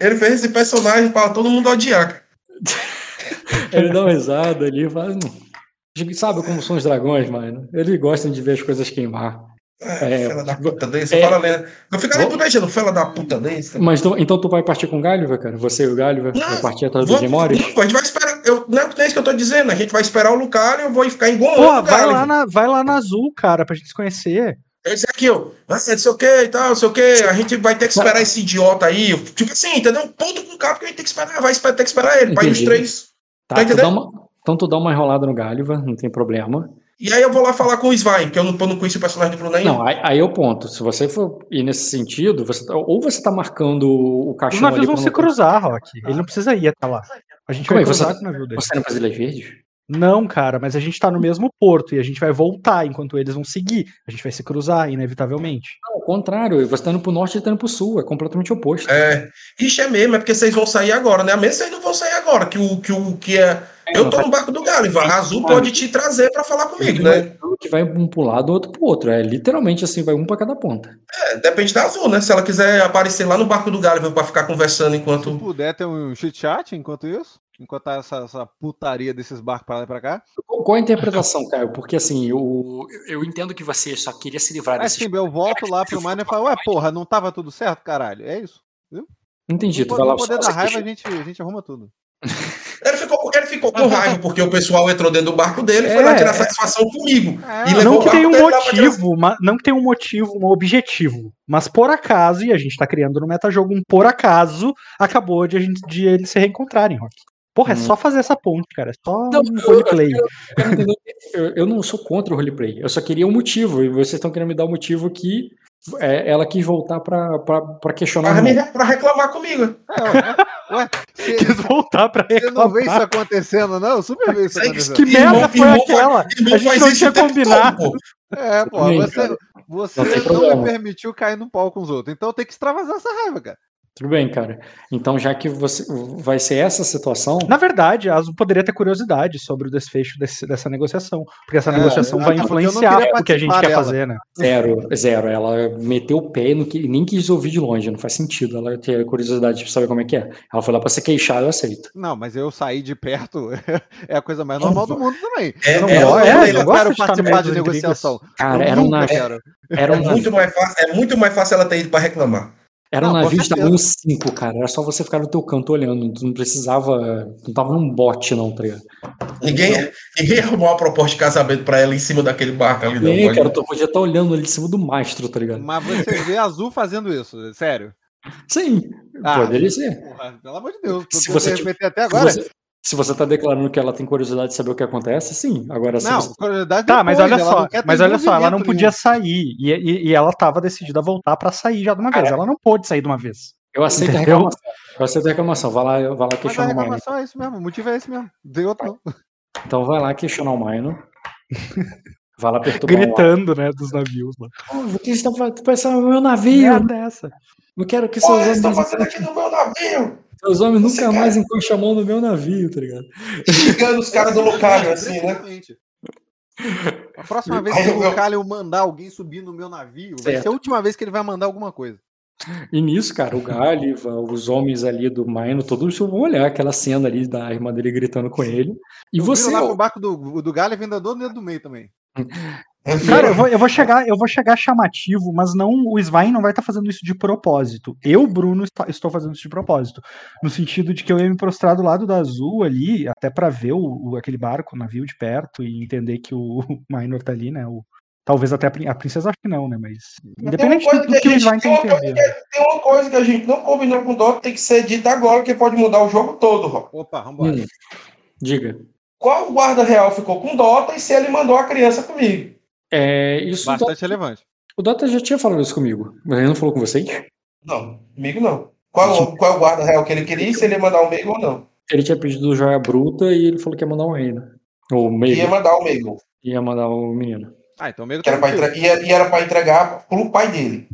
Ele fez esse personagem pra todo mundo odiar, cara. Ele dá uma risada ali e fala. "Hum, Sabe como são os dragões, mano? Eles gostam de ver as coisas queimar. É, fela da puta desse. é- Fala, né? Eu fico ali Vou- planejando, fela da puta desse. Mas tu- então tu vai partir com o Gáliva, cara? Você e o Gáliva? Não, vai partir atrás dos Vamos- Gemores? não, a gente vai esperar. Eu, não é isso que eu tô dizendo. A gente vai esperar o Lucario, eu vou ficar engolando Pô, o vai lá, na, vai lá na Azul, cara, pra gente se conhecer. Eu disse aqui, ó, ah, não sei o que e tal, não sei o que, a gente vai ter que esperar esse idiota aí. Eu, Tipo assim, entendeu? Ponto com o cara que a gente tem que esperar, vai ter que esperar ele, pra ir os três. Tá, Tá tu entendendo? uma, então tu dá uma enrolada no Gáliva, não tem problema. E aí eu vou lá falar com o Svein, que eu não, eu não conheço o personagem do Bruno ainda. Não, aí, aí o ponto. Se você for ir nesse sentido, você tá- ou você tá marcando o Os caixão navios ali vão se cruzar, Rock. Ele não precisa ir até lá. A gente Como vai é? Você- cruzar com o navio dele. Você não faz Ilhas Verdes? Não, cara, mas a gente tá no mesmo porto e a gente vai voltar enquanto eles vão seguir. A gente vai se cruzar, inevitavelmente. Não, ao contrário. Você tá indo pro norte e tá indo pro sul. É completamente oposto. É, ixi, é mesmo, é porque vocês vão sair agora, né? A menos vocês não vão sair agora, que o que, o, que é. Eu tô no barco do Galo, Ivan. A Azul pode te trazer pra falar comigo, né? Que vai um pro lado, outro pro outro. É literalmente assim, vai um pra cada ponta. É, depende da Azul, né? Se ela quiser aparecer lá no barco do Galo pra ficar conversando Se enquanto. puder ter um chit chat enquanto isso, enquanto tá essa, essa putaria desses barcos pra lá e pra cá. Qual a interpretação, Caio? Porque assim, eu, eu entendo que você só queria se livrar desses. sim, eu volto lá pro Miner e falo, ué, porra, não tava tudo certo, caralho? É isso. Entendi, tu vai lá poder da raiva, a gente, a gente arruma tudo. Ele ficou, ele ficou com raiva porque o pessoal entrou dentro do barco dele e foi É, lá tirar é. satisfação comigo. É, E Não que tenha um lá tirar- motivo, ma- não que tenha um motivo, um objetivo. Mas por acaso, e a gente tá criando no metajogo um por acaso, acabou de, a gente, de eles se reencontrarem, Rock. Porra, é Hum. só fazer essa ponte, cara. É só Não, um eu- roleplay. Eu, eu- eu não sou contra o roleplay. Eu só queria um motivo. E vocês estão querendo me dar o motivo que é, ela quis voltar pra, pra, pra questionar. Pra, me- pra reclamar comigo. É, ué, ué, você, Quis voltar pra você não vê isso reclamar. acontecendo, não? Eu super vejo isso acontecendo. Que Irmão- merda foi irmão aquela? Irmão A gente não tinha combinado. todo. É, pô, você, você Não não, me permitiu cair no pau com os outros. Então tem que extravasar essa raiva, cara. Tudo bem, cara. Então, já que você vai ser essa situação, Na verdade, a Azul poderia ter curiosidade sobre o desfecho desse- dessa negociação. Porque essa É, negociação vai influenciar o que a gente participar quer dela. fazer, né? zero, zero. Ela meteu o pé e nem quis ouvir de longe, não faz sentido. Ela tinha curiosidade de saber como é que é. Ela foi lá pra se queixar, eu aceito. Não, mas eu sair de perto é a coisa mais normal do mundo também. É, Eu não, é, gosto, é, eu não gosto quero de participar de intrigas. negociação. Cara, eu era um era um É navio, muito, mais fácil, é muito mais fácil ela ter ido pra reclamar. Era um navio de tamanho 5, cara. Era só você ficar no teu canto olhando. Tu não precisava. Não tava num bote, não, tá ligado? Ninguém, ninguém arrumou uma proposta de casamento pra ela em cima daquele barco ali, não. Nem, Pode- cara, tu podia estar olhando ali de cima do mastro, tá ligado? Mas você vê Azul fazendo isso, sério. Sim, Ah, poderia ser. Porra, pelo amor de Deus. Se você repetir até Se agora. você, se você tá declarando que ela tem curiosidade de saber o que acontece, sim. Agora, se Não, você- curiosidade Tá, mas depois, olha ela só, mas olha só, ela não podia nenhum. sair e, e, e ela tava decidida a voltar pra sair já de uma vez. Cara, Ela não pôde sair de uma vez. eu aceito a Entendeu? reclamação. Eu aceito a reclamação. Vai lá, vai lá Mas a questionar o Minor. reclamação é isso mesmo, o motivo é esse mesmo. Tem outro não. Então vai lá questionar o Minor. Vai lá perturbar Gritando, né, dos navios lá. o Minor. O que estão fazendo? Pensando no meu navio. Merda é essa? Não quero que seus estão homens, fazendo aqui no meu navio. seus homens Você nunca quer- mais encostam a mão no meu navio, tá ligado? Xingando os caras do Lucario, assim, né? A próxima vez que o Lucalho mandar alguém subir no meu navio, vai Certo. ser a última vez que ele vai mandar alguma coisa. E nisso, cara, o Gáliva, os homens ali do Minor, todos vão olhar aquela cena ali da irmã dele gritando com ele. E Eu você, lá pro barco do, do Galho e vendedor dentro do meio também. Cara, eu vou, eu vou chegar, eu vou chegar chamativo, mas não o Svein não vai estar fazendo isso de propósito. Eu, Bruno, está- estou fazendo isso de propósito. No sentido de que eu ia me prostrar do lado da azul ali, até pra ver o, o- aquele barco, o navio de perto e entender que o Minor tá ali, né? O, talvez até a, a princesa acho que não, né? Mas independente do, do que, que o Svein tem uma entendido. Tem uma coisa que a gente não combinou com o Dota, tem que ser dita agora, que pode mudar o jogo todo, Rock. Opa, vambora. Hum, diga. Qual guarda real ficou com Dota e se ele mandou a criança comigo? É, isso o Dota, Bastante relevante. o Dota já tinha falado isso comigo, mas ele não falou com vocês? Não, comigo não. Qual, qual é o guarda real que ele queria e se ele ia mandar o Meigo ou não? Ele tinha pedido joia bruta e ele falou que ia mandar um reino. Ou meio. Ia mandar o Meigo. Ia mandar o menino. Ah, então meio Que era pra contigo. entre... ia, e era pra entregar pro pai dele.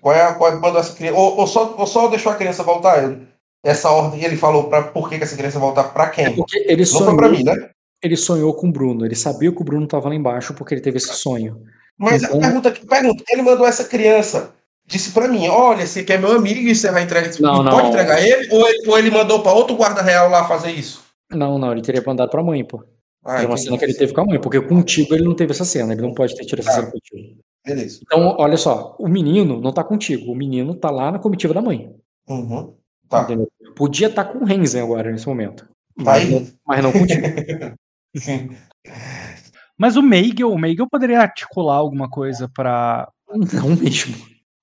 Qual é, a- qual é mandou essa criança? Ou, ou só, ou só deixou a criança voltar? Essa ordem ele falou pra por que, que essa criança voltar pra quem? Porque ele Não foi sonhou, pra mim, né? Ele sonhou com o Bruno. Ele sabia que o Bruno tava lá embaixo porque ele teve esse sonho. Mas Então- a pergunta, que- pergunta, ele mandou essa criança, disse pra mim, olha, você quer meu amigo e você vai entregar, Não, e não. pode entregar ele? Ou, ele? ou ele mandou pra outro guarda real lá fazer isso? Não, não, ele teria mandado pra mãe, pô. Ah, Era uma cena que ele teve com a mãe, porque contigo ele não teve essa cena, ele não pode ter tido essa Ah. cena contigo. Beleza. Então, olha só, o menino não tá contigo, o menino tá lá na comitiva da mãe. Uhum. Tá. Entendeu? Podia estar com o Renzen agora nesse momento. Tá Mas, não, mas não contigo. Mas o Meigel, o Meigel poderia articular alguma coisa pra. não mesmo.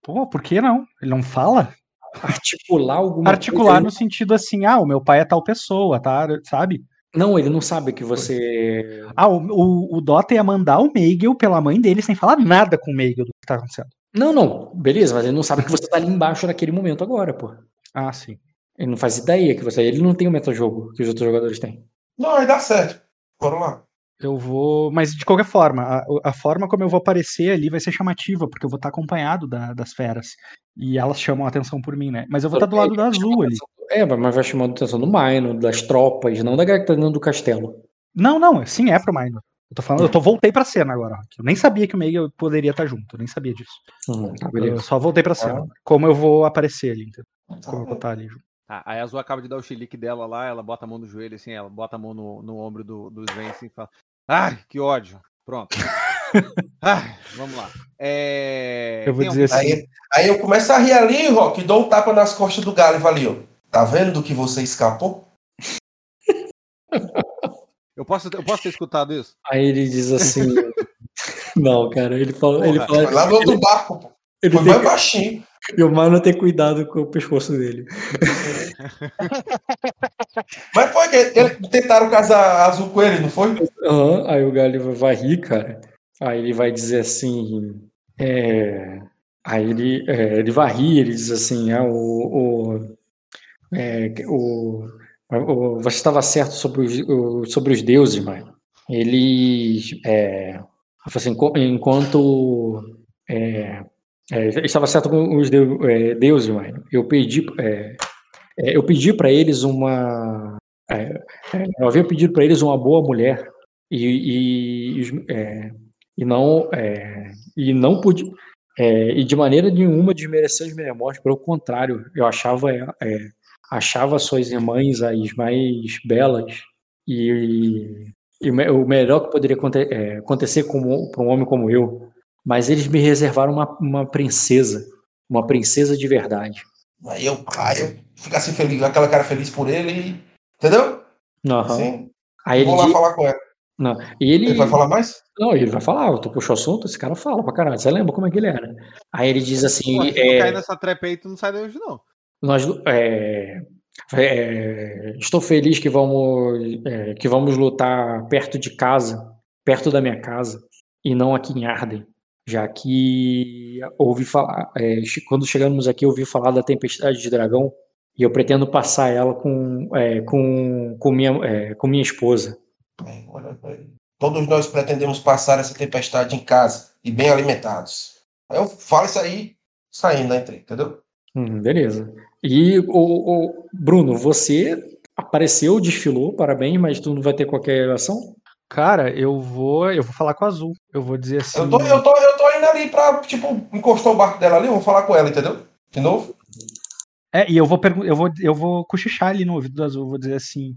Pô, por que não? Ele não fala? Articular alguma Articular coisa. no sentido assim, ah, o meu pai é tal pessoa, tá? Sabe? Não, ele não sabe que você. Ah, o, o, o Dota ia mandar o Meigel pela mãe dele sem falar nada com o Meigel do que tá acontecendo. Não, não, beleza, mas ele não sabe que você tá ali embaixo naquele momento agora, pô. Ah, sim. Ele não faz ideia que você. Ele não tem o metajogo que os outros jogadores têm. Não, aí dá certo. Bora lá. Eu vou. Mas de qualquer forma, a, a forma como eu vou aparecer ali vai ser chamativa, porque eu vou estar acompanhado da- das feras. E elas chamam a atenção por mim, né? Mas eu vou estar do lado da azul ali. É, mas vai chamando atenção do Mino, das tropas, não da galera que tá dentro do castelo. Não, não, sim, é pro Minor. Eu tô falando, eu tô, voltei pra cena agora. Eu nem sabia que o Meigel poderia estar junto, eu nem sabia disso. Hum, tá, Eu só voltei pra cena. Como eu vou aparecer ali, entendeu? Como eu vou estar ali junto. Aí a Azul acaba de dar o chilique dela lá, ela bota a mão no joelho, assim, ela bota a mão no, no ombro do, do Sven assim, e fala: Ai, que ódio. Pronto. Ai, vamos lá. É... Eu vou dizer algum- assim. Aí, aí eu começo a rir ali, Rock, e dou um tapa nas costas do Galo e falei, ó, tá vendo do que você escapou? Eu posso, eu posso ter escutado isso? Aí ele diz assim. Não, cara, ele fala. Ele fala lá no outro barco, pô. Ele Foi tem que- baixinho. e o Mano tem cuidado com o pescoço dele. Mas foi que ele, tentaram casar azul com ele, não foi? Aham, Aí o Galho vai rir, cara. Aí ele vai dizer assim. é, Aí ele, é, ele vai rir, ele diz assim: ah, o, o, é, o, o- você estava certo sobre os, o- sobre os deuses, mano. Eles. É, assim, enqu- enquanto. É, é, estava certo com os deu- é, deuses, mano. Eu pedi. é, é, eu pedi para eles uma. é, é, eu havia pedido para eles uma boa mulher e, e, e não e não pude e de maneira nenhuma desmerecer os Meremortes, pelo contrário, eu achava achava suas irmãs as mais belas e, e o me- o melhor que poderia aconte- é, acontecer para um homem como eu, mas eles me reservaram uma, uma princesa, uma princesa de verdade. Aí eu, aí eu ficasse feliz, aquela cara feliz por ele, e- entendeu? Aham. Sim. Aí ele, Vou lá di- falar com ela. não, e ele, Ele vai falar mais? Não, ele vai falar, tu puxou assunto, esse cara fala pra caralho. Você lembra como é que ele era? Aí ele diz assim, Pô, se é, cair nessa trepa aí, tu não sai daí hoje, não. nós, é, é, estou feliz que vamos, é, que vamos lutar perto de casa, perto da minha casa, e não aqui em Arden, já que ouvi falar, é, quando chegamos aqui, ouvi falar da tempestade de dragão, e eu pretendo passar ela com, é, com, com, minha, é, com minha esposa. Todos nós pretendemos passar essa tempestade em casa e bem alimentados. Aí eu falo isso aí saindo da entrega, entendeu? Hum, beleza. E o, o- Bruno, você apareceu, desfilou, parabéns, mas tu não vai ter qualquer ação? Cara, eu vou. Eu vou falar com a Azul. Eu vou dizer assim. Eu tô, eu, tô, eu tô indo ali pra, tipo, encostou o barco dela ali, eu vou falar com ela, entendeu? De novo. É, e eu vou, eu vou, eu vou cochichar ali no ouvido do Azul, vou dizer assim,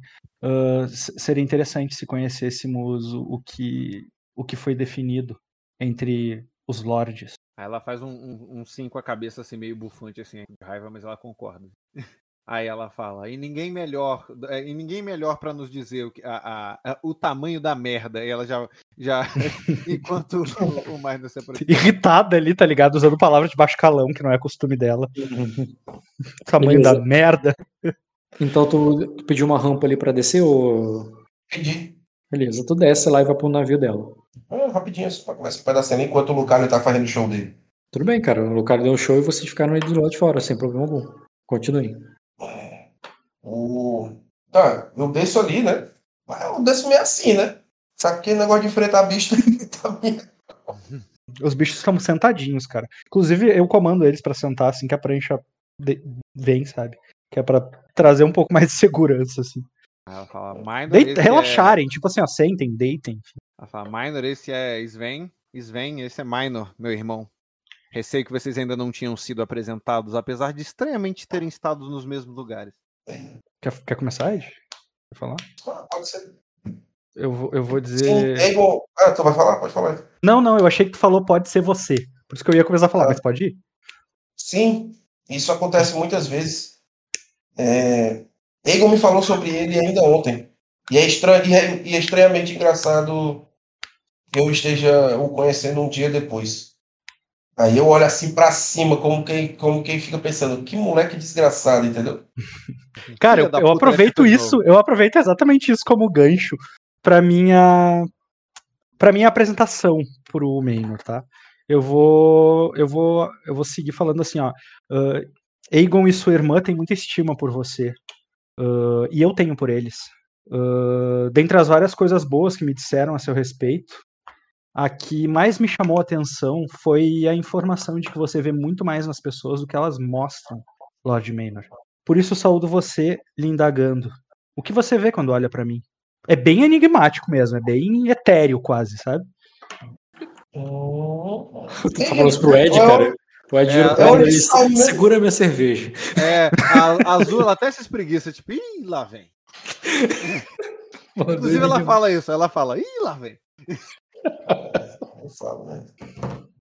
s- seria interessante se conhecêssemos o, o que, o que foi definido entre os lords. Aí ela faz um, um, um sim com a cabeça assim, meio bufante, assim, de raiva, mas ela concorda. Aí ela fala, e ninguém melhor, é, e ninguém melhor pra nos dizer o, que, a, a- a- o tamanho da merda. E ela já, já enquanto o, o Minor se aproxima. Irritada ali, tá ligado? Usando palavras de baixo calão, que não é costume dela. Tamanho Beleza. da merda. Então tu, tu pediu uma rampa ali pra descer ou... Pedi. Beleza, tu desce lá e vai pro navio dela. Ah, rapidinho, só pra começar um pedacinho enquanto o Lucario tá fazendo o show dele. Tudo bem, cara, o Lucario deu um show e vocês ficaram aí do lado de fora, sem problema algum. Continue. O... Tá, eu desço ali, né? Mas eu desço meio assim, né? Sabe que negócio de enfrentar bicho tá meio- Os bichos estão sentadinhos, cara. Inclusive, eu comando eles pra sentar assim que a prancha de- vem, sabe? Que é pra trazer um pouco mais de segurança, assim. Ela fala, Minor, Deita- é... relaxarem, tipo assim, ó, sentem, deitem. Ela fala, Minor, esse é Sven. Sven, esse é Minor, meu irmão. Receio que vocês ainda não tinham sido apresentados, apesar de estranhamente terem estado nos mesmos lugares. Quer, quer começar, Ed? Quer falar? Ah, pode ser. Eu vou, eu vou Sim, dizer. é. Ah, tu vai falar? Pode falar. Não, não, eu achei que tu falou pode ser você. Por isso que eu ia começar a falar, Ah. mas pode ir? Sim, isso acontece muitas vezes. É... Egon me falou sobre ele ainda ontem. E é, estran... e é- e é estranhamente engraçado que eu esteja o conhecendo um dia depois. Aí eu olho assim pra cima, como quem, como quem fica pensando, que moleque desgraçado, entendeu? Cara, eu, eu aproveito né, de isso, eu aproveito exatamente isso como gancho pra minha para minha apresentação pro Maynor, tá? Eu vou eu vou eu vou seguir falando assim, ó. ah, Aegon e sua irmã têm muita estima por você. ah, e eu tenho por eles. Ah, dentre as várias coisas boas que me disseram a seu respeito, a que mais me chamou a atenção foi a informação de que você vê muito mais nas pessoas do que elas mostram, Lord Maynor. Por isso saúdo você lhe indagando. O que você vê quando olha pra mim? É bem enigmático mesmo, é bem etéreo quase, sabe? Tu tá falando isso pro Ed, cara? O Ed É, pra onde ele segura minha cerveja. É, a, a Azul, ela até se espreguiça, tipo, ih, lá vem. Inclusive, ela fala isso, ela fala, ih, lá vem. Eu falo, né?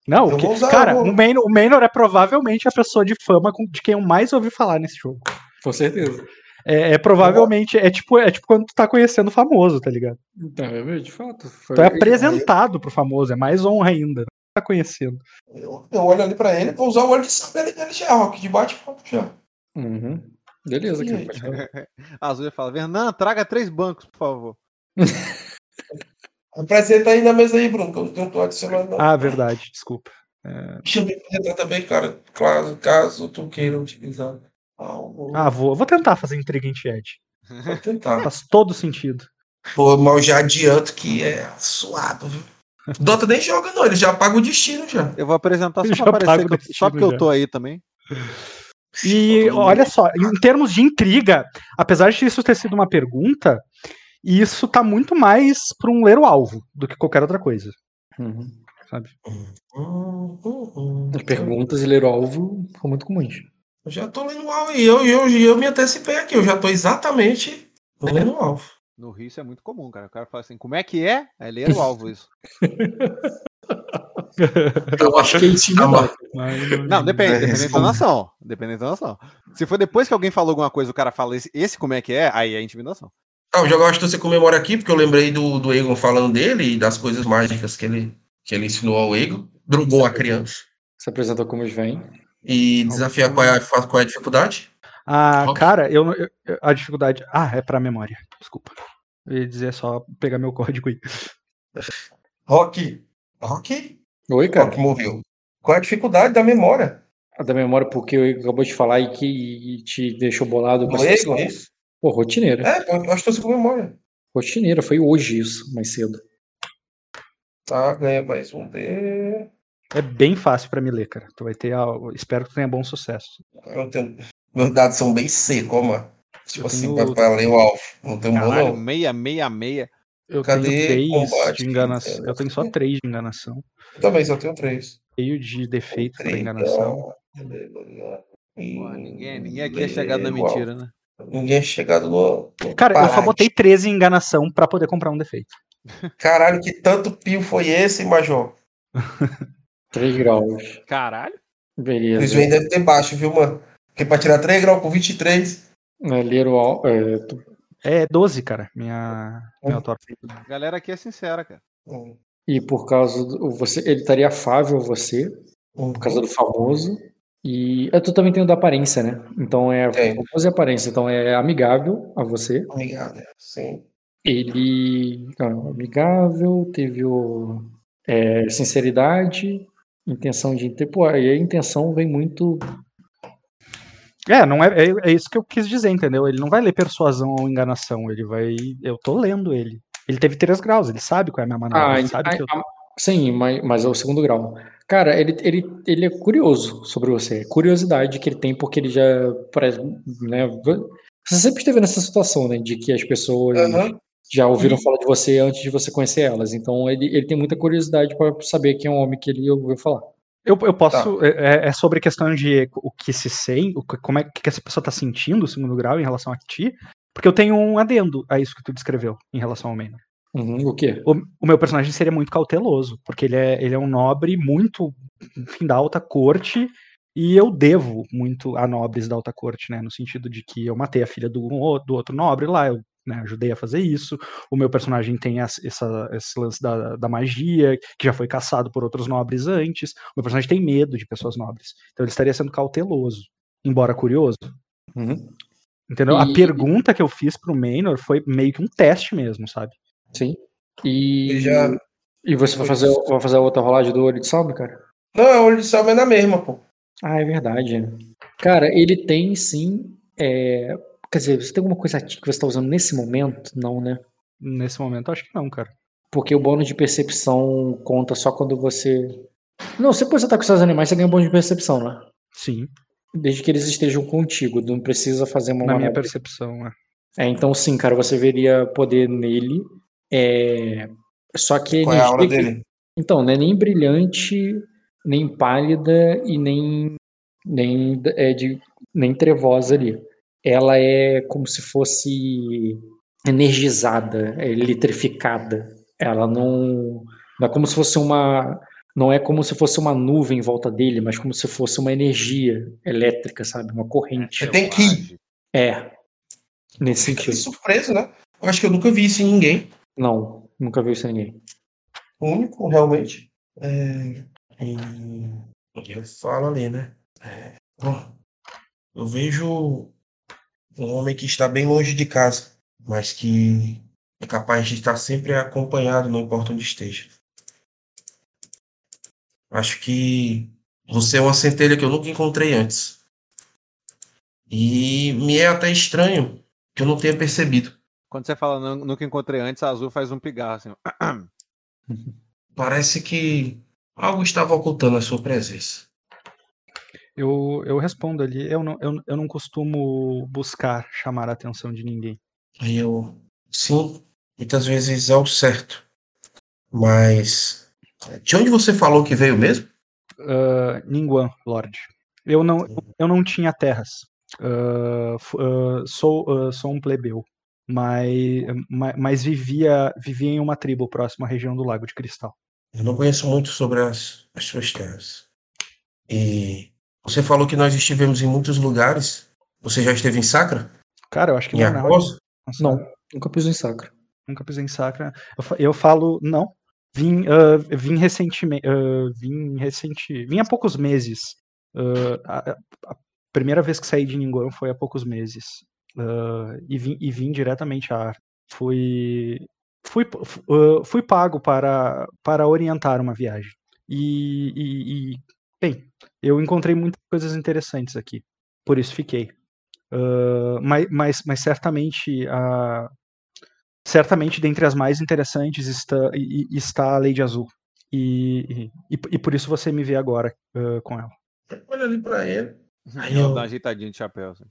Não, que- cara, o Maynor, o Maynor é provavelmente a pessoa de fama com- de quem eu mais ouvi falar nesse jogo. Com certeza. É, é provavelmente, é tipo, é tipo quando tu tá conhecendo o famoso, tá ligado? Então, é, de fato. Foi... Tu é apresentado pro famoso, é mais honra ainda. Tá conhecendo. Eu, eu olho ali pra ele, vou usar o olho de saber dele já, Rock, de bate papo já. Uhum. Beleza, E. A Azul fala, Vernan, traga três bancos, por favor. Apresenta aí na mesa aí, Bruno, que eu não tô adicionando. não. Ah, verdade, desculpa. Deixa eu me apresentar também, cara. Claro, caso tu queira utilizar algo. Ah, vou, vou tentar fazer intriga em chat. Vou tentar. Faz todo sentido. Pô, mas eu já adianto que é suado, viu? Dota nem joga, não, ele já paga o destino já. Eu vou apresentar só pra aparecer, eu- só porque eu já. tô aí também. E olha só, em termos de intriga, apesar de isso ter sido uma pergunta, isso tá muito mais pra um ler o alvo do que qualquer outra coisa, Uhum. sabe? Hum, hum, hum. As perguntas e ler o alvo são muito comuns. Eu já tô lendo o alvo e eu, eu, eu me antecipei aqui, eu já tô exatamente lendo o alvo. No Rio isso é muito comum, cara. O cara fala assim, como é que é? É ler o alvo isso. Eu acho que é intimidade. Não, depende, É, dependendo da nação. Dependendo da nação. Se for depois que alguém falou alguma coisa, o cara fala esse, esse como é que é, aí é intimidação. Ah, eu já gosto de você com memória aqui, porque eu lembrei do, do Egon falando dele e das coisas mágicas que ele, que ele ensinou ao Egon. Drogou a criança. Se apresentou como vem. E desafiar qual é, a, qual é a dificuldade? Ah, cara, eu, não- eu- a dificuldade. Ah, é pra memória. Desculpa. Eu ia dizer só pegar meu código aí. Rock. Rock? Oi, cara. Rock morreu. Qual é a dificuldade da memória? A da memória, porque eu acabou de falar e que te deixou bolado com Do a Egon, situação. isso? Pô, rotineira. É, pô, eu acho que tô com memória. Rotineira, foi hoje isso, mais cedo. Tá, ganha mais um D. É bem fácil pra me ler, cara. Tu vai ter. algo- Espero que tu tenha bom sucesso. Eu tenho- Meus dados são bem secos, ó, mano. Tipo Eu assim, tenho- pra, pra ler o alvo. Não tem bom, Caralho, não. meia, meia, meia. Eu Cadê tenho três combate? de enganação. Eu tenho só três de enganação. Eu também só tenho três. Cheio de defeitos pra enganação. Porra, ninguém, ninguém aqui é chegado na mentira, né? Ninguém é chegado no. no Cara, eu só botei 13 em enganação pra poder comprar um defeito. Caralho, que tanto pio foi esse, Major? 3 graus. Caralho. Eles Beleza. vêm deve ter baixo, viu, mano? Porque pra tirar 3 graus com 23. É, ler o alvo. É, tu- É 12, cara. Minha. Meu atual. A galera aqui é sincera, cara. Hum, e por causa do. Você, ele estaria afável a você, hum. por causa do famoso. E é, tu também tem o da aparência, né? Então é famoso e aparência. Então é amigável a você. Obrigado. Sim. Ele. ah, amigável, teve o. é, sinceridade, intenção de. Pô, aí a intenção vem muito. É, não é, é, é isso que eu quis dizer, entendeu? Ele não vai ler persuasão ou enganação. Ele vai. Eu tô lendo ele. Ele teve 3 graus, ele sabe qual é a minha maneira. Ah, ele sabe ah, que eu... sim, mas, mas é o segundo grau. Cara, ele, ele, ele é curioso sobre você. Curiosidade que ele tem, porque ele já. parece, Né, você sempre esteve nessa situação, né? De que as pessoas Aham. já ouviram E- falar de você antes de você conhecer elas. Então ele, ele tem muita curiosidade para saber quem é o homem que ele ouviu falar. Eu, eu posso. Tá. É, é sobre questão de o que se sente, o que- como é que essa pessoa tá sentindo o segundo grau em relação a ti. Porque eu tenho um adendo a isso que tu descreveu em relação ao Maynor. Uhum, o quê? O, o meu personagem seria muito cauteloso, porque ele é, ele é um nobre muito, enfim, da alta corte, e eu devo muito a nobres da alta corte, né? No sentido de que eu matei a filha do, do outro nobre lá, eu né, ajudei a fazer isso. O meu personagem tem essa, essa- esse lance da, da magia, que já foi caçado por outros nobres antes. O meu personagem tem medo de pessoas nobres. Então ele estaria sendo cauteloso, embora curioso. Uhum, Entendeu? A E- pergunta que eu fiz pro Maynor foi meio que um teste mesmo, sabe? Sim. E, Ele já. e você vai fazer, vai fazer a outra rolagem do olho de salme, cara? Não, é olho de salme é na mesma, pô. Ah, é verdade. Cara, ele tem sim. é, Quer dizer, você tem alguma coisa que você está usando nesse momento? Não, né? Nesse momento, acho que não, cara. Porque o bônus de percepção conta só quando você. Não, se você tá com seus animais, você ganha bônus de percepção, né? Sim, Desde que eles estejam contigo, não precisa fazer uma na minha manobra. percepção, é. É, então sim, cara, você veria poder nele. É... Só que Qual é a energia aura que- dele? Então, não é nem brilhante, nem pálida e nem nem é de nem trevosa ali. Ela é como se fosse energizada, é eletrificada. Ela não não é como se fosse uma não é como se fosse uma nuvem em volta dele, mas como se fosse uma energia elétrica, sabe? Uma corrente. Você tem ki. É. Nesse Fiquei sentido. surpreso, né? Eu acho que eu nunca vi isso em ninguém. Não, nunca vi isso em ninguém. O único, realmente. É... E eu falo ali, né? É, eu vejo um homem que está bem longe de casa, mas que é capaz de estar sempre acompanhado, não importa onde esteja. Acho que você é uma centelha que eu nunca encontrei antes. E me é até estranho que eu não tenha percebido. Quando você fala "Nu- nunca encontrei antes, a Azul faz um pigarro assim. Parece que algo estava ocultando a sua presença. Eu, eu respondo ali, eu não, eu, eu não costumo buscar chamar a atenção de ninguém. Aí eu, sim, muitas vezes é o certo. Mas de onde você falou que veio mesmo? Uh, Ningguan, Lorde. Eu não, eu não tinha terras. Uh, uh, sou, uh, sou um plebeu. Mas, ma- mas vivia, vivia em uma tribo próxima à região do Lago de Cristal. Eu não conheço muito sobre as, as suas terras. E você falou que nós estivemos em muitos lugares. Você já esteve em Sacra? Cara, eu acho que Em não é Não, nunca pisou em sacra. Nunca pisei em Sacra. Eu, eu falo, não. Vim, ah, vim recentemente. ah, vim recente. Vim há poucos meses. Ah, a, a primeira vez que saí de Ningguan foi há poucos meses. Ah, e, vim, e vim diretamente a Ar. Fui. Fui, fu- ah, fui pago para, para orientar uma viagem. E, e- e, bem, eu encontrei muitas coisas interessantes aqui. Por isso fiquei. Ah, mas, mas, mas certamente a, certamente dentre as mais interessantes está, está a Lady Azul. E, e, e por isso você me vê agora ah, com ela. Olha ali pra ele. Aí Ela eu dá uma ajeitadinha de chapéu. Assim.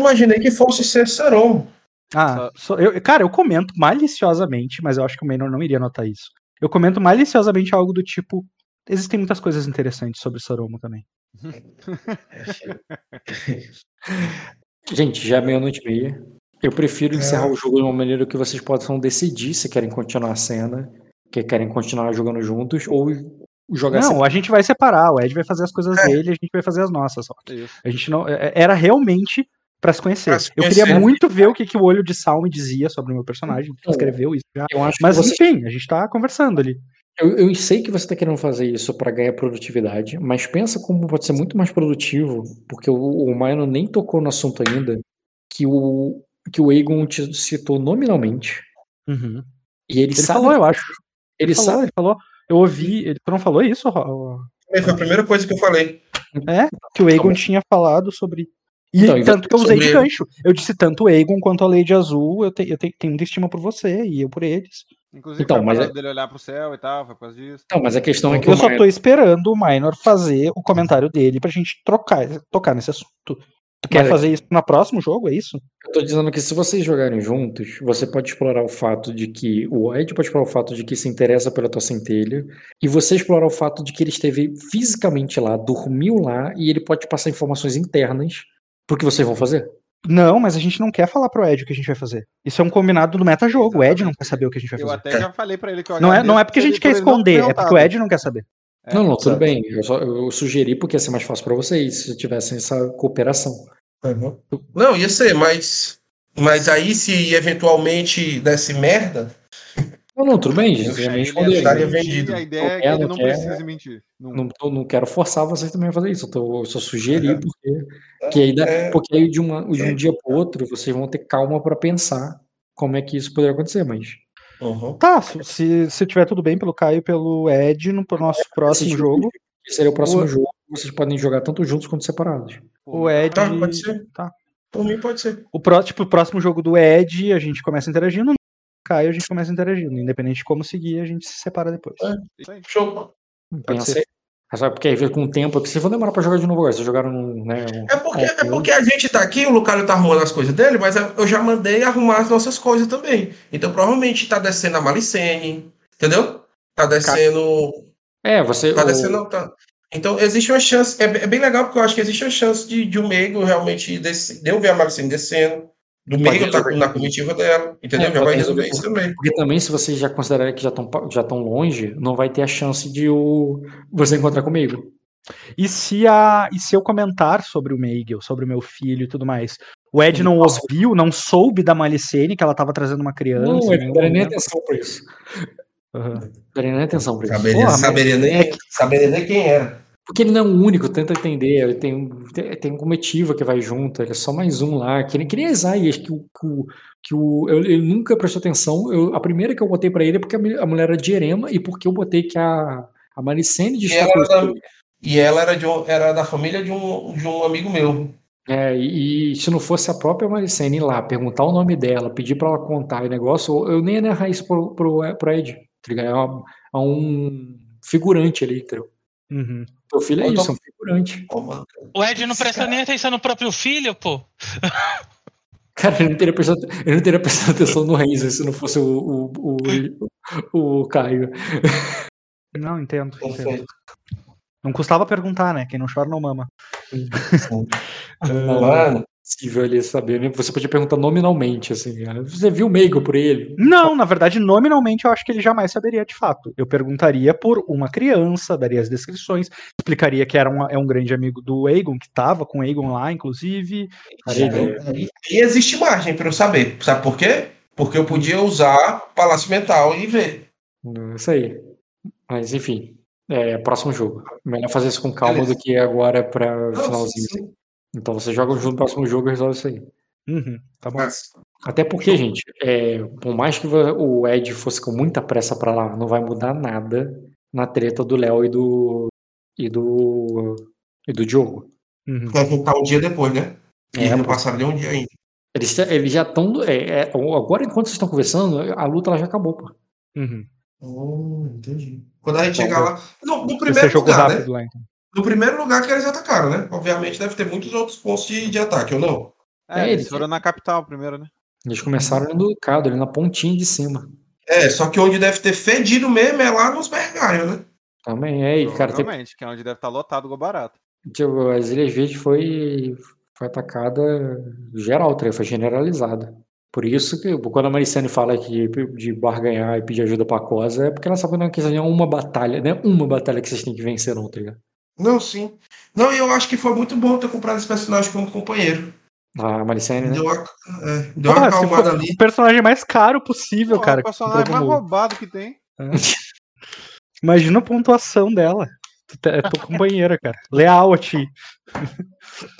Imaginei que fosse ser Saron. Ah, sou- eu, cara, eu comento maliciosamente, mas eu acho que o Menor não iria notar isso. Eu comento maliciosamente algo do tipo. Existem muitas coisas interessantes sobre Soromo também. Gente, já é meia-noite e meia. Eu prefiro É. encerrar o jogo de uma maneira que vocês possam decidir se querem continuar a cena, que querem continuar jogando juntos, ou jogar Não, a gente vai separar. O Ed vai fazer as coisas É. dele, a gente vai fazer as nossas. Só. A gente não. é- Era realmente pra se conhecer. Pra se Eu queria conhecer. muito ver o que, que o olho de Sal me dizia sobre o meu personagem. Então, Escreveu isso já. Eu acho Mas que você enfim, a gente tá conversando ali. Eu, eu sei que você está querendo fazer isso para ganhar produtividade, mas pensa como pode ser muito mais produtivo, porque o, o Maino nem tocou no assunto ainda, que o, que o Egon te citou nominalmente, Uhum. e ele, Ele sabe. falou, eu acho. Ele falou, sabe. ele falou. Eu ouvi. Ele tu não falou isso, Foi a primeira coisa que eu falei. É, que o Aegon tinha falado sobre. E Então, tanto que eu usei de sobre- gancho. Eu disse tanto o Aegon quanto a Lady Azul, eu, te- eu te- tenho muita estima por você e eu por eles. Inclusive, Então, mas é- dele olhar pro céu e tal, foi por causa disso. Não, mas a questão é que Eu só tô esperando o Minor fazer o comentário dele pra gente trocar, tocar nesse assunto. Tu quer Mas- fazer isso no próximo jogo, é isso? Eu tô dizendo que se vocês jogarem juntos, você pode explorar o fato de que. O Ed pode explorar o fato de que se interessa pela tua centelha. E você explorar o fato de que ele esteve fisicamente lá, dormiu lá, e ele pode passar informações internas pro que vocês vão fazer. Não, mas a gente não quer falar pro Ed o que a gente vai fazer. Isso é um combinado do metajogo. O Ed não quer saber o que a gente vai Eu fazer. até já falei pra ele que eu Não é, não é porque a gente quer esconder, é porque o Ed não quer saber. É, não, não, tudo exato. bem. Eu, só, eu sugeri porque ia ser mais fácil pra vocês se tivessem essa cooperação. Não, ia ser, mas. Mas aí, se eventualmente desse merda, Não, não, tudo bem, gente. Eu estaria vendido. A ideia é que ele não quer. precise mentir. Não- Não, não quero forçar vocês também a fazer isso. Eu, tô- eu só sugeri É. porque, que aí dá- É. porque aí de, uma, de um dia pro outro vocês vão ter calma pra pensar como é que isso poderia acontecer, mas Uhum. Tá, se, se, tiver tudo bem pelo Caio e pelo Ed no pro nosso próximo jogo, esse seria o próximo O- jogo. Vocês podem jogar tanto juntos quanto separados. o Ed. Tá, pode ser. Tá. Por mim, pode ser. O, pró, tipo, o próximo jogo do Ed, a gente começa interagindo. No Caio, a gente começa interagindo. Independente de como seguir, a gente se separa depois. É. Isso aí. Show. Pensa, é só porque aí com o tempo, porque vocês vão demorar pra jogar de novo agora. Vocês jogaram um, né, um- É porque, é um- porque a gente tá aqui, o Lucario tá arrumando as coisas dele, mas eu já mandei arrumar as nossas coisas também. Então provavelmente tá descendo a Malicene, entendeu? Tá descendo. É, você. Tá o- descendo. Tá... Então existe uma chance. É, é bem legal porque eu acho que existe uma chance de, de o Meigo realmente descer, de eu ver a Malicene descendo. Do tá resolver. na comitiva dela, entendeu? É, já vai resolver isso também. Porque também, se vocês já considerarem que já estão já tão longe, não vai ter a chance de o, você encontrar comigo. E se, a, e se eu comentar sobre o Meigel, sobre o meu filho e tudo mais, o Ed não ouviu, não soube da Malicene que ela tava trazendo uma criança? Não, ele nenhum não daria nem atenção pra isso. Não daria nem atenção pra isso. Saberia, Porra, saberia, nem, é que- saberia nem quem era. Porque ele não é o único, tenta entender. Ele tem, um- tem, tem um comitiva que vai junto, ele é só mais um lá. Que nem, que nem que o. Que o, que o eu- ele nunca prestou atenção. Eu- a primeira que eu botei pra ele é porque a, mulher era de Erema e porque eu botei que a, a Maricene E ela da, e ela era, de era da família de um, de um amigo meu. É, e, e se não fosse a própria Maricene ir lá, perguntar o nome dela, pedir pra ela contar o negócio, eu nem ia narrar isso pro, pro, pro Ed. tá ligado? É, uma- é um figurante ali, entendeu? Uhum. Teu filho é isso, é um figurante. O Ed não prestou nem atenção no próprio filho, pô. Cara, ele não teria prestado, ele não teria prestado atenção no Renzo se não fosse o, o, o, o Caio. Não, entendo, entendo. perfeito. Não custava perguntar, né? Quem não chora não mama. Não, Mano, possível ali saber, né? Você podia perguntar nominalmente, assim. ah, Você viu o Meigo por ele? Não, na verdade, nominalmente eu acho que ele jamais saberia de fato. Eu perguntaria por uma criança, daria as descrições, explicaria que era um, é um grande amigo do Aegon, que tava com o Aegon lá, inclusive. Aí existe margem para eu saber. Sabe por quê? Porque eu podia usar Palácio Mental e ver. Isso aí. Mas, enfim. É, próximo jogo. Melhor fazer isso com calma Beleza. do que agora pra Nossa, finalzinho. sim. Então você joga junto no próximo jogo e resolve isso aí. Uhum, tá bom. Mas, Até porque, gente, é, por mais que o Ed fosse com muita pressa pra lá, não vai mudar nada na treta do Léo e do. e do. e do Diogo. Uhum. Gente tá um dia depois, né? E É, eles não passaram nem um dia ainda. Eles, eles já estão. agora, enquanto vocês estão conversando, a luta ela já acabou, pô. Uhum. Hum, entendi. Quando a gente Bom, chegar lá. No, no Vai primeiro jogo lugar, né? rápido lá, então. No primeiro lugar que eles atacaram, né? Obviamente deve ter muitos outros pontos de, de ataque, ou não? É, É, eles ele- foram na capital primeiro, né? Eles começaram no Ducado, ali na pontinha de cima. É, só que onde deve ter fedido mesmo é lá nos Bergalhos, né? Também é, e cara, tem, Provavelmente, que é onde deve estar lotado o barato. tipo, as Ilhas Verdes foi, foi atacada geral, tá foi generalizada. Por isso que quando a Maricene fala que de barganhar e pedir ajuda pra Cosa, é porque ela sabe que não é uma batalha, não é uma batalha que vocês têm que vencer, não, tá ligado? Não, sim. Não, e eu acho que foi muito bom ter comprado esse personagem como companheiro. A Maricene, né? Deu uma, é, deu uma Porra, se acalmada ali. o personagem mais caro possível, Pô, cara. o personagem mais roubado que tem. Imagina a pontuação dela. Tu É tua companheira, cara. Leal a ti.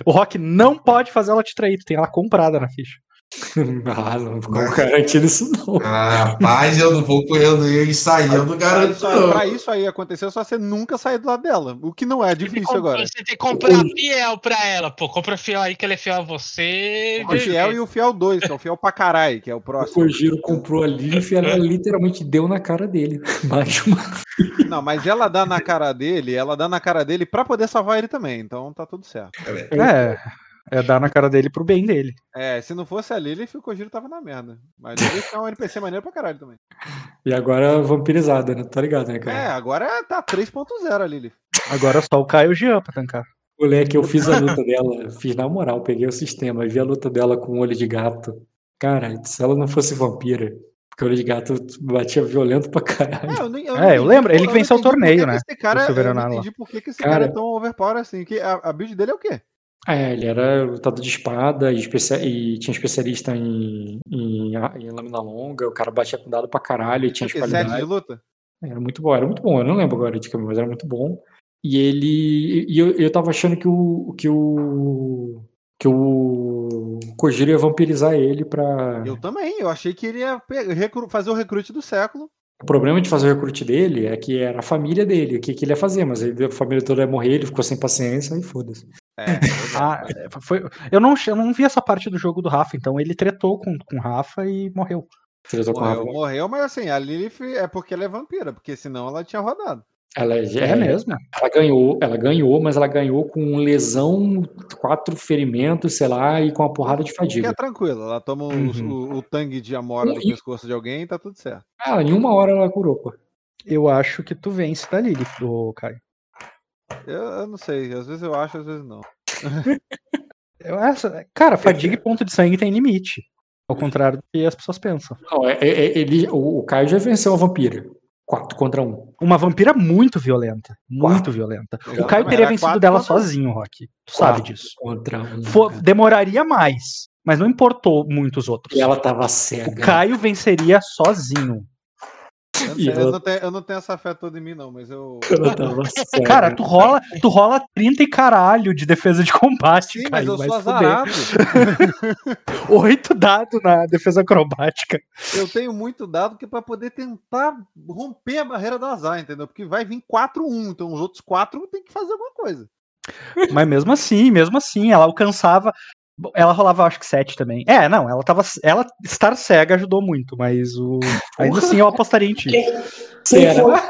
O Rock não pode fazer ela te trair. Tu tem ela comprada na ficha. ah, não vou garantir isso, não. Ah, rapaz, eu não vou não ia sair, eu não Pra garanto, isso, não. pra isso aí acontecer, só você nunca sair do lado dela. O que não é difícil agora. Você tem que comprar fiel pra ela, pô. Compra fiel aí que ele é fiel a você. O fiel e o fiel 2, que é o fiel pra caralho, que é o O próximo. Kojiro comprou a Lilith e ela literalmente deu na cara dele. Mais uma Não, mas ela dá na cara dele, ela dá na cara dele pra poder salvar ele também, então tá tudo certo. É. É dar na cara dele pro bem dele. É, se não fosse a Lilith, o Kojiro tava na merda. Mas ele é um NPC maneiro pra caralho também. E agora vampirizada, né? Tá ligado, né, É, cara? agora tá 3.0 a Lilith. Agora só o Caio e o Jean pra tancar. Moleque, eu fiz a luta dela, fiz na moral, peguei o sistema, vi a luta dela com o olho de gato. Cara, se ela não fosse vampira, porque o olho de gato batia violento pra caralho. É, eu, nem- É, eu não entendi lembro, ele que venceu eu o torneio, né, Esse cara, eu não entendi por que, que esse Cara- cara é tão overpower assim. Que a, a build dele é o quê? É, ele era lutador de espada e, especia- e tinha especialista em, em, em lâmina longa, o cara batia com dado pra caralho e tinha as set de qualidades. luta? Era muito bom, era muito bom. Eu não lembro agora de cabeça, mas era muito bom. E ele. E eu, eu tava achando que o. que o. que o Kojiro ia vampirizar ele pra. Eu também, eu achei que ele ia fazer o recrute do século. O problema de fazer o recrute dele é que era a família dele, o que, que ele ia fazer, mas aí a família toda ia morrer, ele ficou sem paciência e foda-se. É, Ah, é, foi, eu, não, eu não vi essa parte do jogo do Rafa, então ele tretou com, com o Rafa e morreu. Tretou com morreu, Rafa. morreu, mas assim, a Lilith é porque ela é vampira, porque senão ela tinha rodado. Ela, É, mesmo? Ela ganhou, ela ganhou, mas ela ganhou com lesão, quatro ferimentos, sei lá, e com uma porrada de Que fadiga. é tranquilo, ela toma o- Uhum. o, o tangue de amora do E- pescoço de alguém e tá tudo certo. Ah, em uma hora ela curou, pô. Eu acho que tu vence da Lilith, do Caio. Eu, eu não sei, às vezes eu acho, às vezes não. Eu, essa, cara, fadiga e ponto de sangue tem limite. Ao contrário do que as pessoas pensam. Não, é- é- é- ele, o, o Caio já venceu a vampira. Quatro contra um. Uma vampira muito violenta. Muito violenta. O Caio teria vencido quatro dela contra sozinho, Rock. Tu sabe Quatro disso. Contra um. Fo- cara. demoraria mais, mas não importou muitos outros. E ela tava O cega. Caio venceria sozinho. Eu não, sei, eu não tenho, eu não tenho essa fé toda em mim, não, mas eu. Cega. Cara, tu rola, tu rola 30 e caralho de defesa de combate, Sim, mas Caio. eu sou azarado. Oito dados na defesa acrobática. Eu tenho muito dado que é pra poder tentar romper a barreira do azar, entendeu? Porque vai vir 4-1, então os outros 4 tem que fazer alguma coisa. Mas mesmo assim, mesmo assim, ela alcançava. Ela rolava, acho que 7 também. É, não, ela tava. Ela estar cega ajudou muito, mas o. Ainda assim eu apostaria em ti. Quem, quem foi,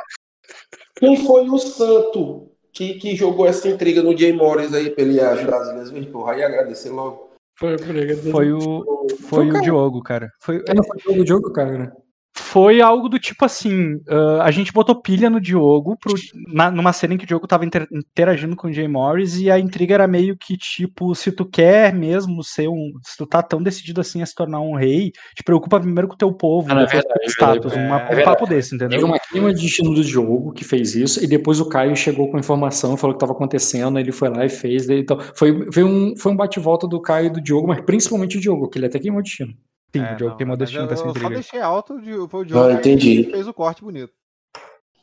quem foi o santo que, que jogou essa intriga no Jay Morris aí pra ele ajudar as ilhas verdes? Porra, aí agradecer logo. Foi, foi, Foi o. Foi o Diogo, cara. Foi, Não foi jogo, jogo, cara. Foi algo do tipo assim: ah, a gente botou pilha no Diogo pro, na- numa cena em que o Diogo tava inter- interagindo com o Jay Morris e a intriga era meio que tipo: se tu quer mesmo ser um. Se tu tá tão decidido assim a se tornar um rei, te preocupa primeiro com o teu povo, Ah, não, é depois com o verdade, teu é status. uma- É um verdade. papo desse, Teve entendeu? uma queima de destino do Diogo que fez isso, e depois o Caio chegou com informação, falou o que estava acontecendo, aí ele foi lá e fez. Então, foi, foi um, foi um bate-volta do Caio e do Diogo, mas principalmente o Diogo, que ele até queimou o destino. Sim, É, o Diogo não, tem mas destino eu, eu só deixei alto, o foi o Diogo Não, que entendi. fez o corte bonito.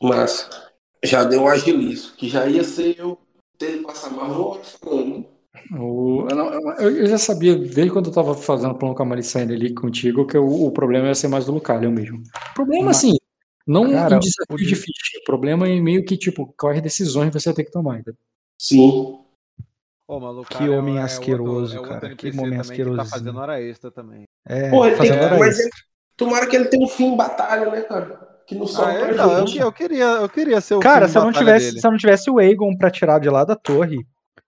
Mas já deu um agiliço, que já ia ser eu ter passar mais uma hora falando. O- eu, não- eu- eu já sabia, desde quando eu tava fazendo plano com a Maricene ali contigo, que o, o problema ia ser mais do Lucalho mesmo. O problema, Mas- assim, não Cara, em desafio o de- de ficha, o problema é meio que, tipo, quais decisões você vai ter que tomar. entendeu? Sim. Ô, maluco, Que cara, é- homem é asqueroso, é outro cara, que NPC homem que asquerosinho. tá fazendo hora extra também. É, Porra, ele tem, fazendo hora mas extra. ele, tomara que ele tenha um fim em batalha, né, cara? Que não só Ah, é, então, eu, que- eu queria, eu queria ser o Cara, fim se eu, não tivesse, dele. se eu não tivesse o Aegon pra tirar de lá da torre,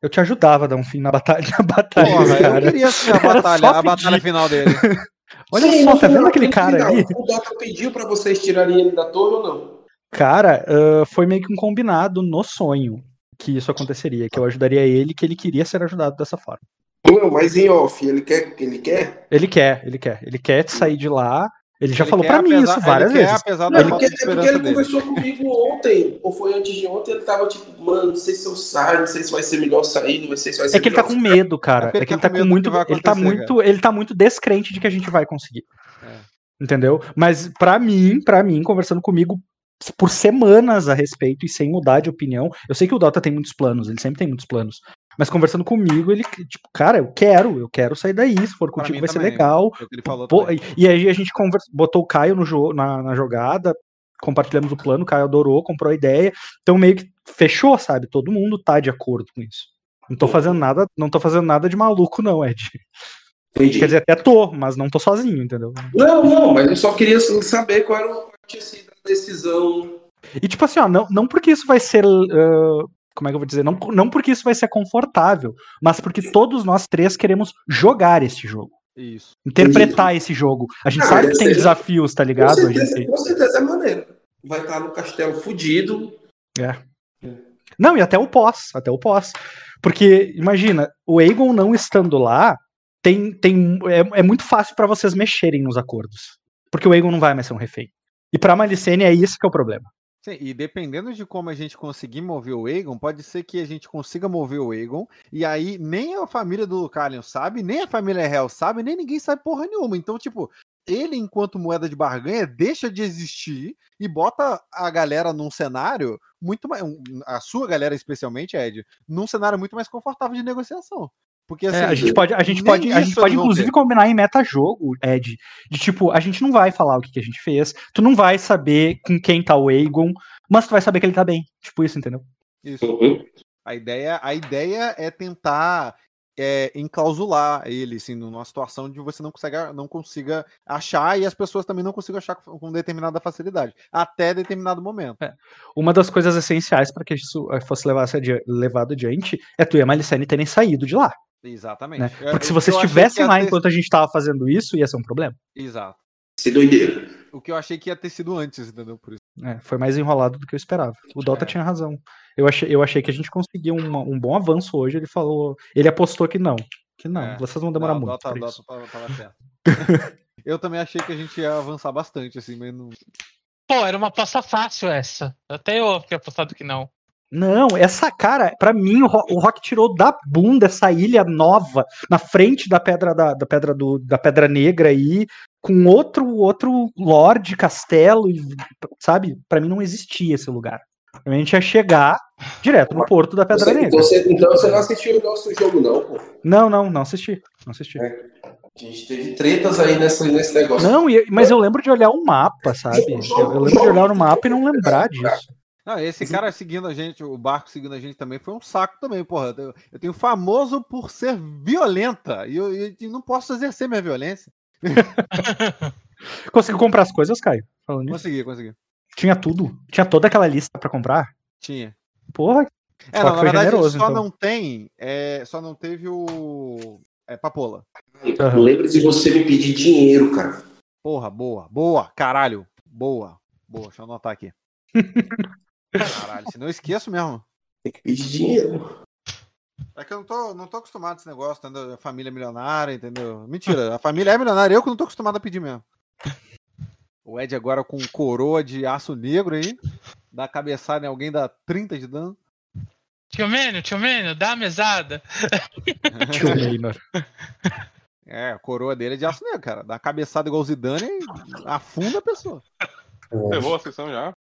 eu te ajudava a dar um fim na batalha, na batalha Porra, desse eu cara. queria ser a batalha, a batalha final dele. Olha Sim, só, tá vendo aquele cara final, ali? O Dota pediu pra vocês tirarem ele da torre ou não? Cara, ah, foi meio que um combinado no sonho que isso aconteceria, que eu ajudaria ele, que ele queria ser ajudado dessa forma. Não, mas em off, ele quer ele quer? Ele quer, ele quer, ele quer sair de lá. Ele já Ele falou quer, pra mim apesar- isso várias ele quer, vezes. apesar Não, é porque, de é porque ele dele. conversou comigo ontem, ou foi antes de ontem, ele tava tipo, mano, não sei se eu saio, não sei se vai ser melhor sair, não sei se vai ser É que ele tá com medo, cara. É É que ele ele tá tá com com muito, que vai ele tá muito, ele tá muito descrente de que a gente vai conseguir. É. Entendeu? Mas pra mim, para mim, conversando comigo por semanas a respeito e sem mudar de opinião, eu sei que o Dota tem muitos planos, ele sempre tem muitos planos. Mas conversando comigo, ele, tipo, cara, eu quero, eu quero sair daí, se for contigo vai ser também, legal. Pô, também. e, aí a gente conversa, botou o Caio no jo na, na jogada, compartilhamos o plano, o Caio adorou, comprou a ideia. Então meio que fechou, sabe? Todo mundo tá de acordo com isso. Não tô fazendo nada, não tô fazendo nada de maluco, não, Ed. Entendi. Quer dizer, até tô, mas não tô sozinho, entendeu? Não, não, mas eu só queria saber qual era o tinha sido a decisão. E tipo assim, ó, não, não porque isso vai ser. ah, como é que eu vou dizer? Não, não porque isso vai ser confortável, mas porque todos nós três queremos jogar esse jogo. Isso. Interpretar esse jogo. A gente Ah, sabe que tem seja- desafios, tá Com ligado? A certeza, gente... com certeza é maneiro. Vai estar no castelo fudido. Não, e até o pós, até o pós. Porque, imagina, o Aegon não estando lá, tem, tem, é, é muito fácil pra vocês mexerem nos acordos. Porque o Aegon não vai mais ser um refém. E pra Malicene é isso que é o problema. Sim, e dependendo de como a gente conseguir mover o Aegon, pode ser que a gente consiga mover o Aegon, e aí nem a família do Lucalion sabe, nem a família Hell sabe, nem ninguém sabe porra nenhuma. Então, tipo, ele, enquanto moeda de barganha, deixa de existir e bota a galera num cenário muito mais. A sua galera, especialmente, Ed, num cenário muito mais confortável de negociação. Porque assim, É, a gente pode, a gente pode, a gente pode inclusive ter. combinar em meta-jogo, Ed. De tipo, a gente não vai falar o que, que a gente fez, tu não vai saber com quem tá o Aegon, mas tu vai saber que ele tá bem. Tipo isso, entendeu? Isso. Uhum. A ideia, a ideia é tentar é, enclausular ele, assim, numa situação de você não consiga, não consiga achar e as pessoas também não consigam achar com, com determinada facilidade, até determinado momento. Uma das coisas essenciais para que isso eh, fosse levado adiante é tu e a Malicene terem saído de lá. Exatamente. Né? É, Porque se que ia lá ter- enquanto a gente tava fazendo isso, ia ser um problema. Exato. Se doideira. O que eu achei que ia ter sido antes, entendeu? Por isso. É, foi mais enrolado do que eu esperava. O Dota É. tinha razão. Eu achei, eu achei que a gente conseguiu uma- um bom avanço hoje. Ele falou. Ele apostou que não. Que não, É. vocês vão demorar Não, muito. Dota, pra Dota isso. tava, tava certo. eu também achei que a gente ia avançar bastante, assim, mas não. Pô, era uma aposta fácil essa. Até eu fiquei apostado que não. Não, essa cara, pra mim, o Ro- o Rock tirou da bunda essa ilha nova, na frente da pedra da, da pedra do, da pedra negra aí, com outro outro lorde castelo, e, sabe? Pra mim não existia esse lugar. A gente ia chegar direto no porto da pedra Você- negra. então, você, então você não assistiu o nosso jogo, não, pô. Não, não, não assisti, não assisti. A gente teve tretas aí nessa, nesse negócio. Não, mas eu lembro de olhar o mapa, sabe? Eu, eu lembro de olhar no mapa e não lembrar disso. Não, esse cara seguindo a gente, o barco seguindo a gente também foi um saco também, porra. Eu, eu tenho famoso por ser violenta e eu, e não posso exercer minha violência. Conseguiu comprar as coisas, Caio? Falando nisso. Consegui, consegui. Tinha tudo. Tinha toda aquela lista pra comprar. Tinha. Porra. É, Só não, que na foi verdade generoso, só então. não tem, é, só não teve o é, papola. Aham. Lembre de você me pedir dinheiro, cara. Porra, boa, boa, caralho, boa, boa. Deixa eu anotar aqui. Caralho, senão eu esqueço mesmo. Tem que pedir dinheiro. É que eu não tô, não tô acostumado a esse negócio, entendeu? A família é milionária, entendeu? Mentira, a família é milionária, eu que não tô acostumado a pedir mesmo. O Ed agora com coroa de aço negro aí, dá cabeçada em alguém, dá 30 de dano. Tio Mênio, tio Mênio, dá a mesada. Tio Neymar. É, a coroa dele é de aço negro, cara. Dá cabeçada igual o Zidane e afunda a pessoa. Levou a sessão já?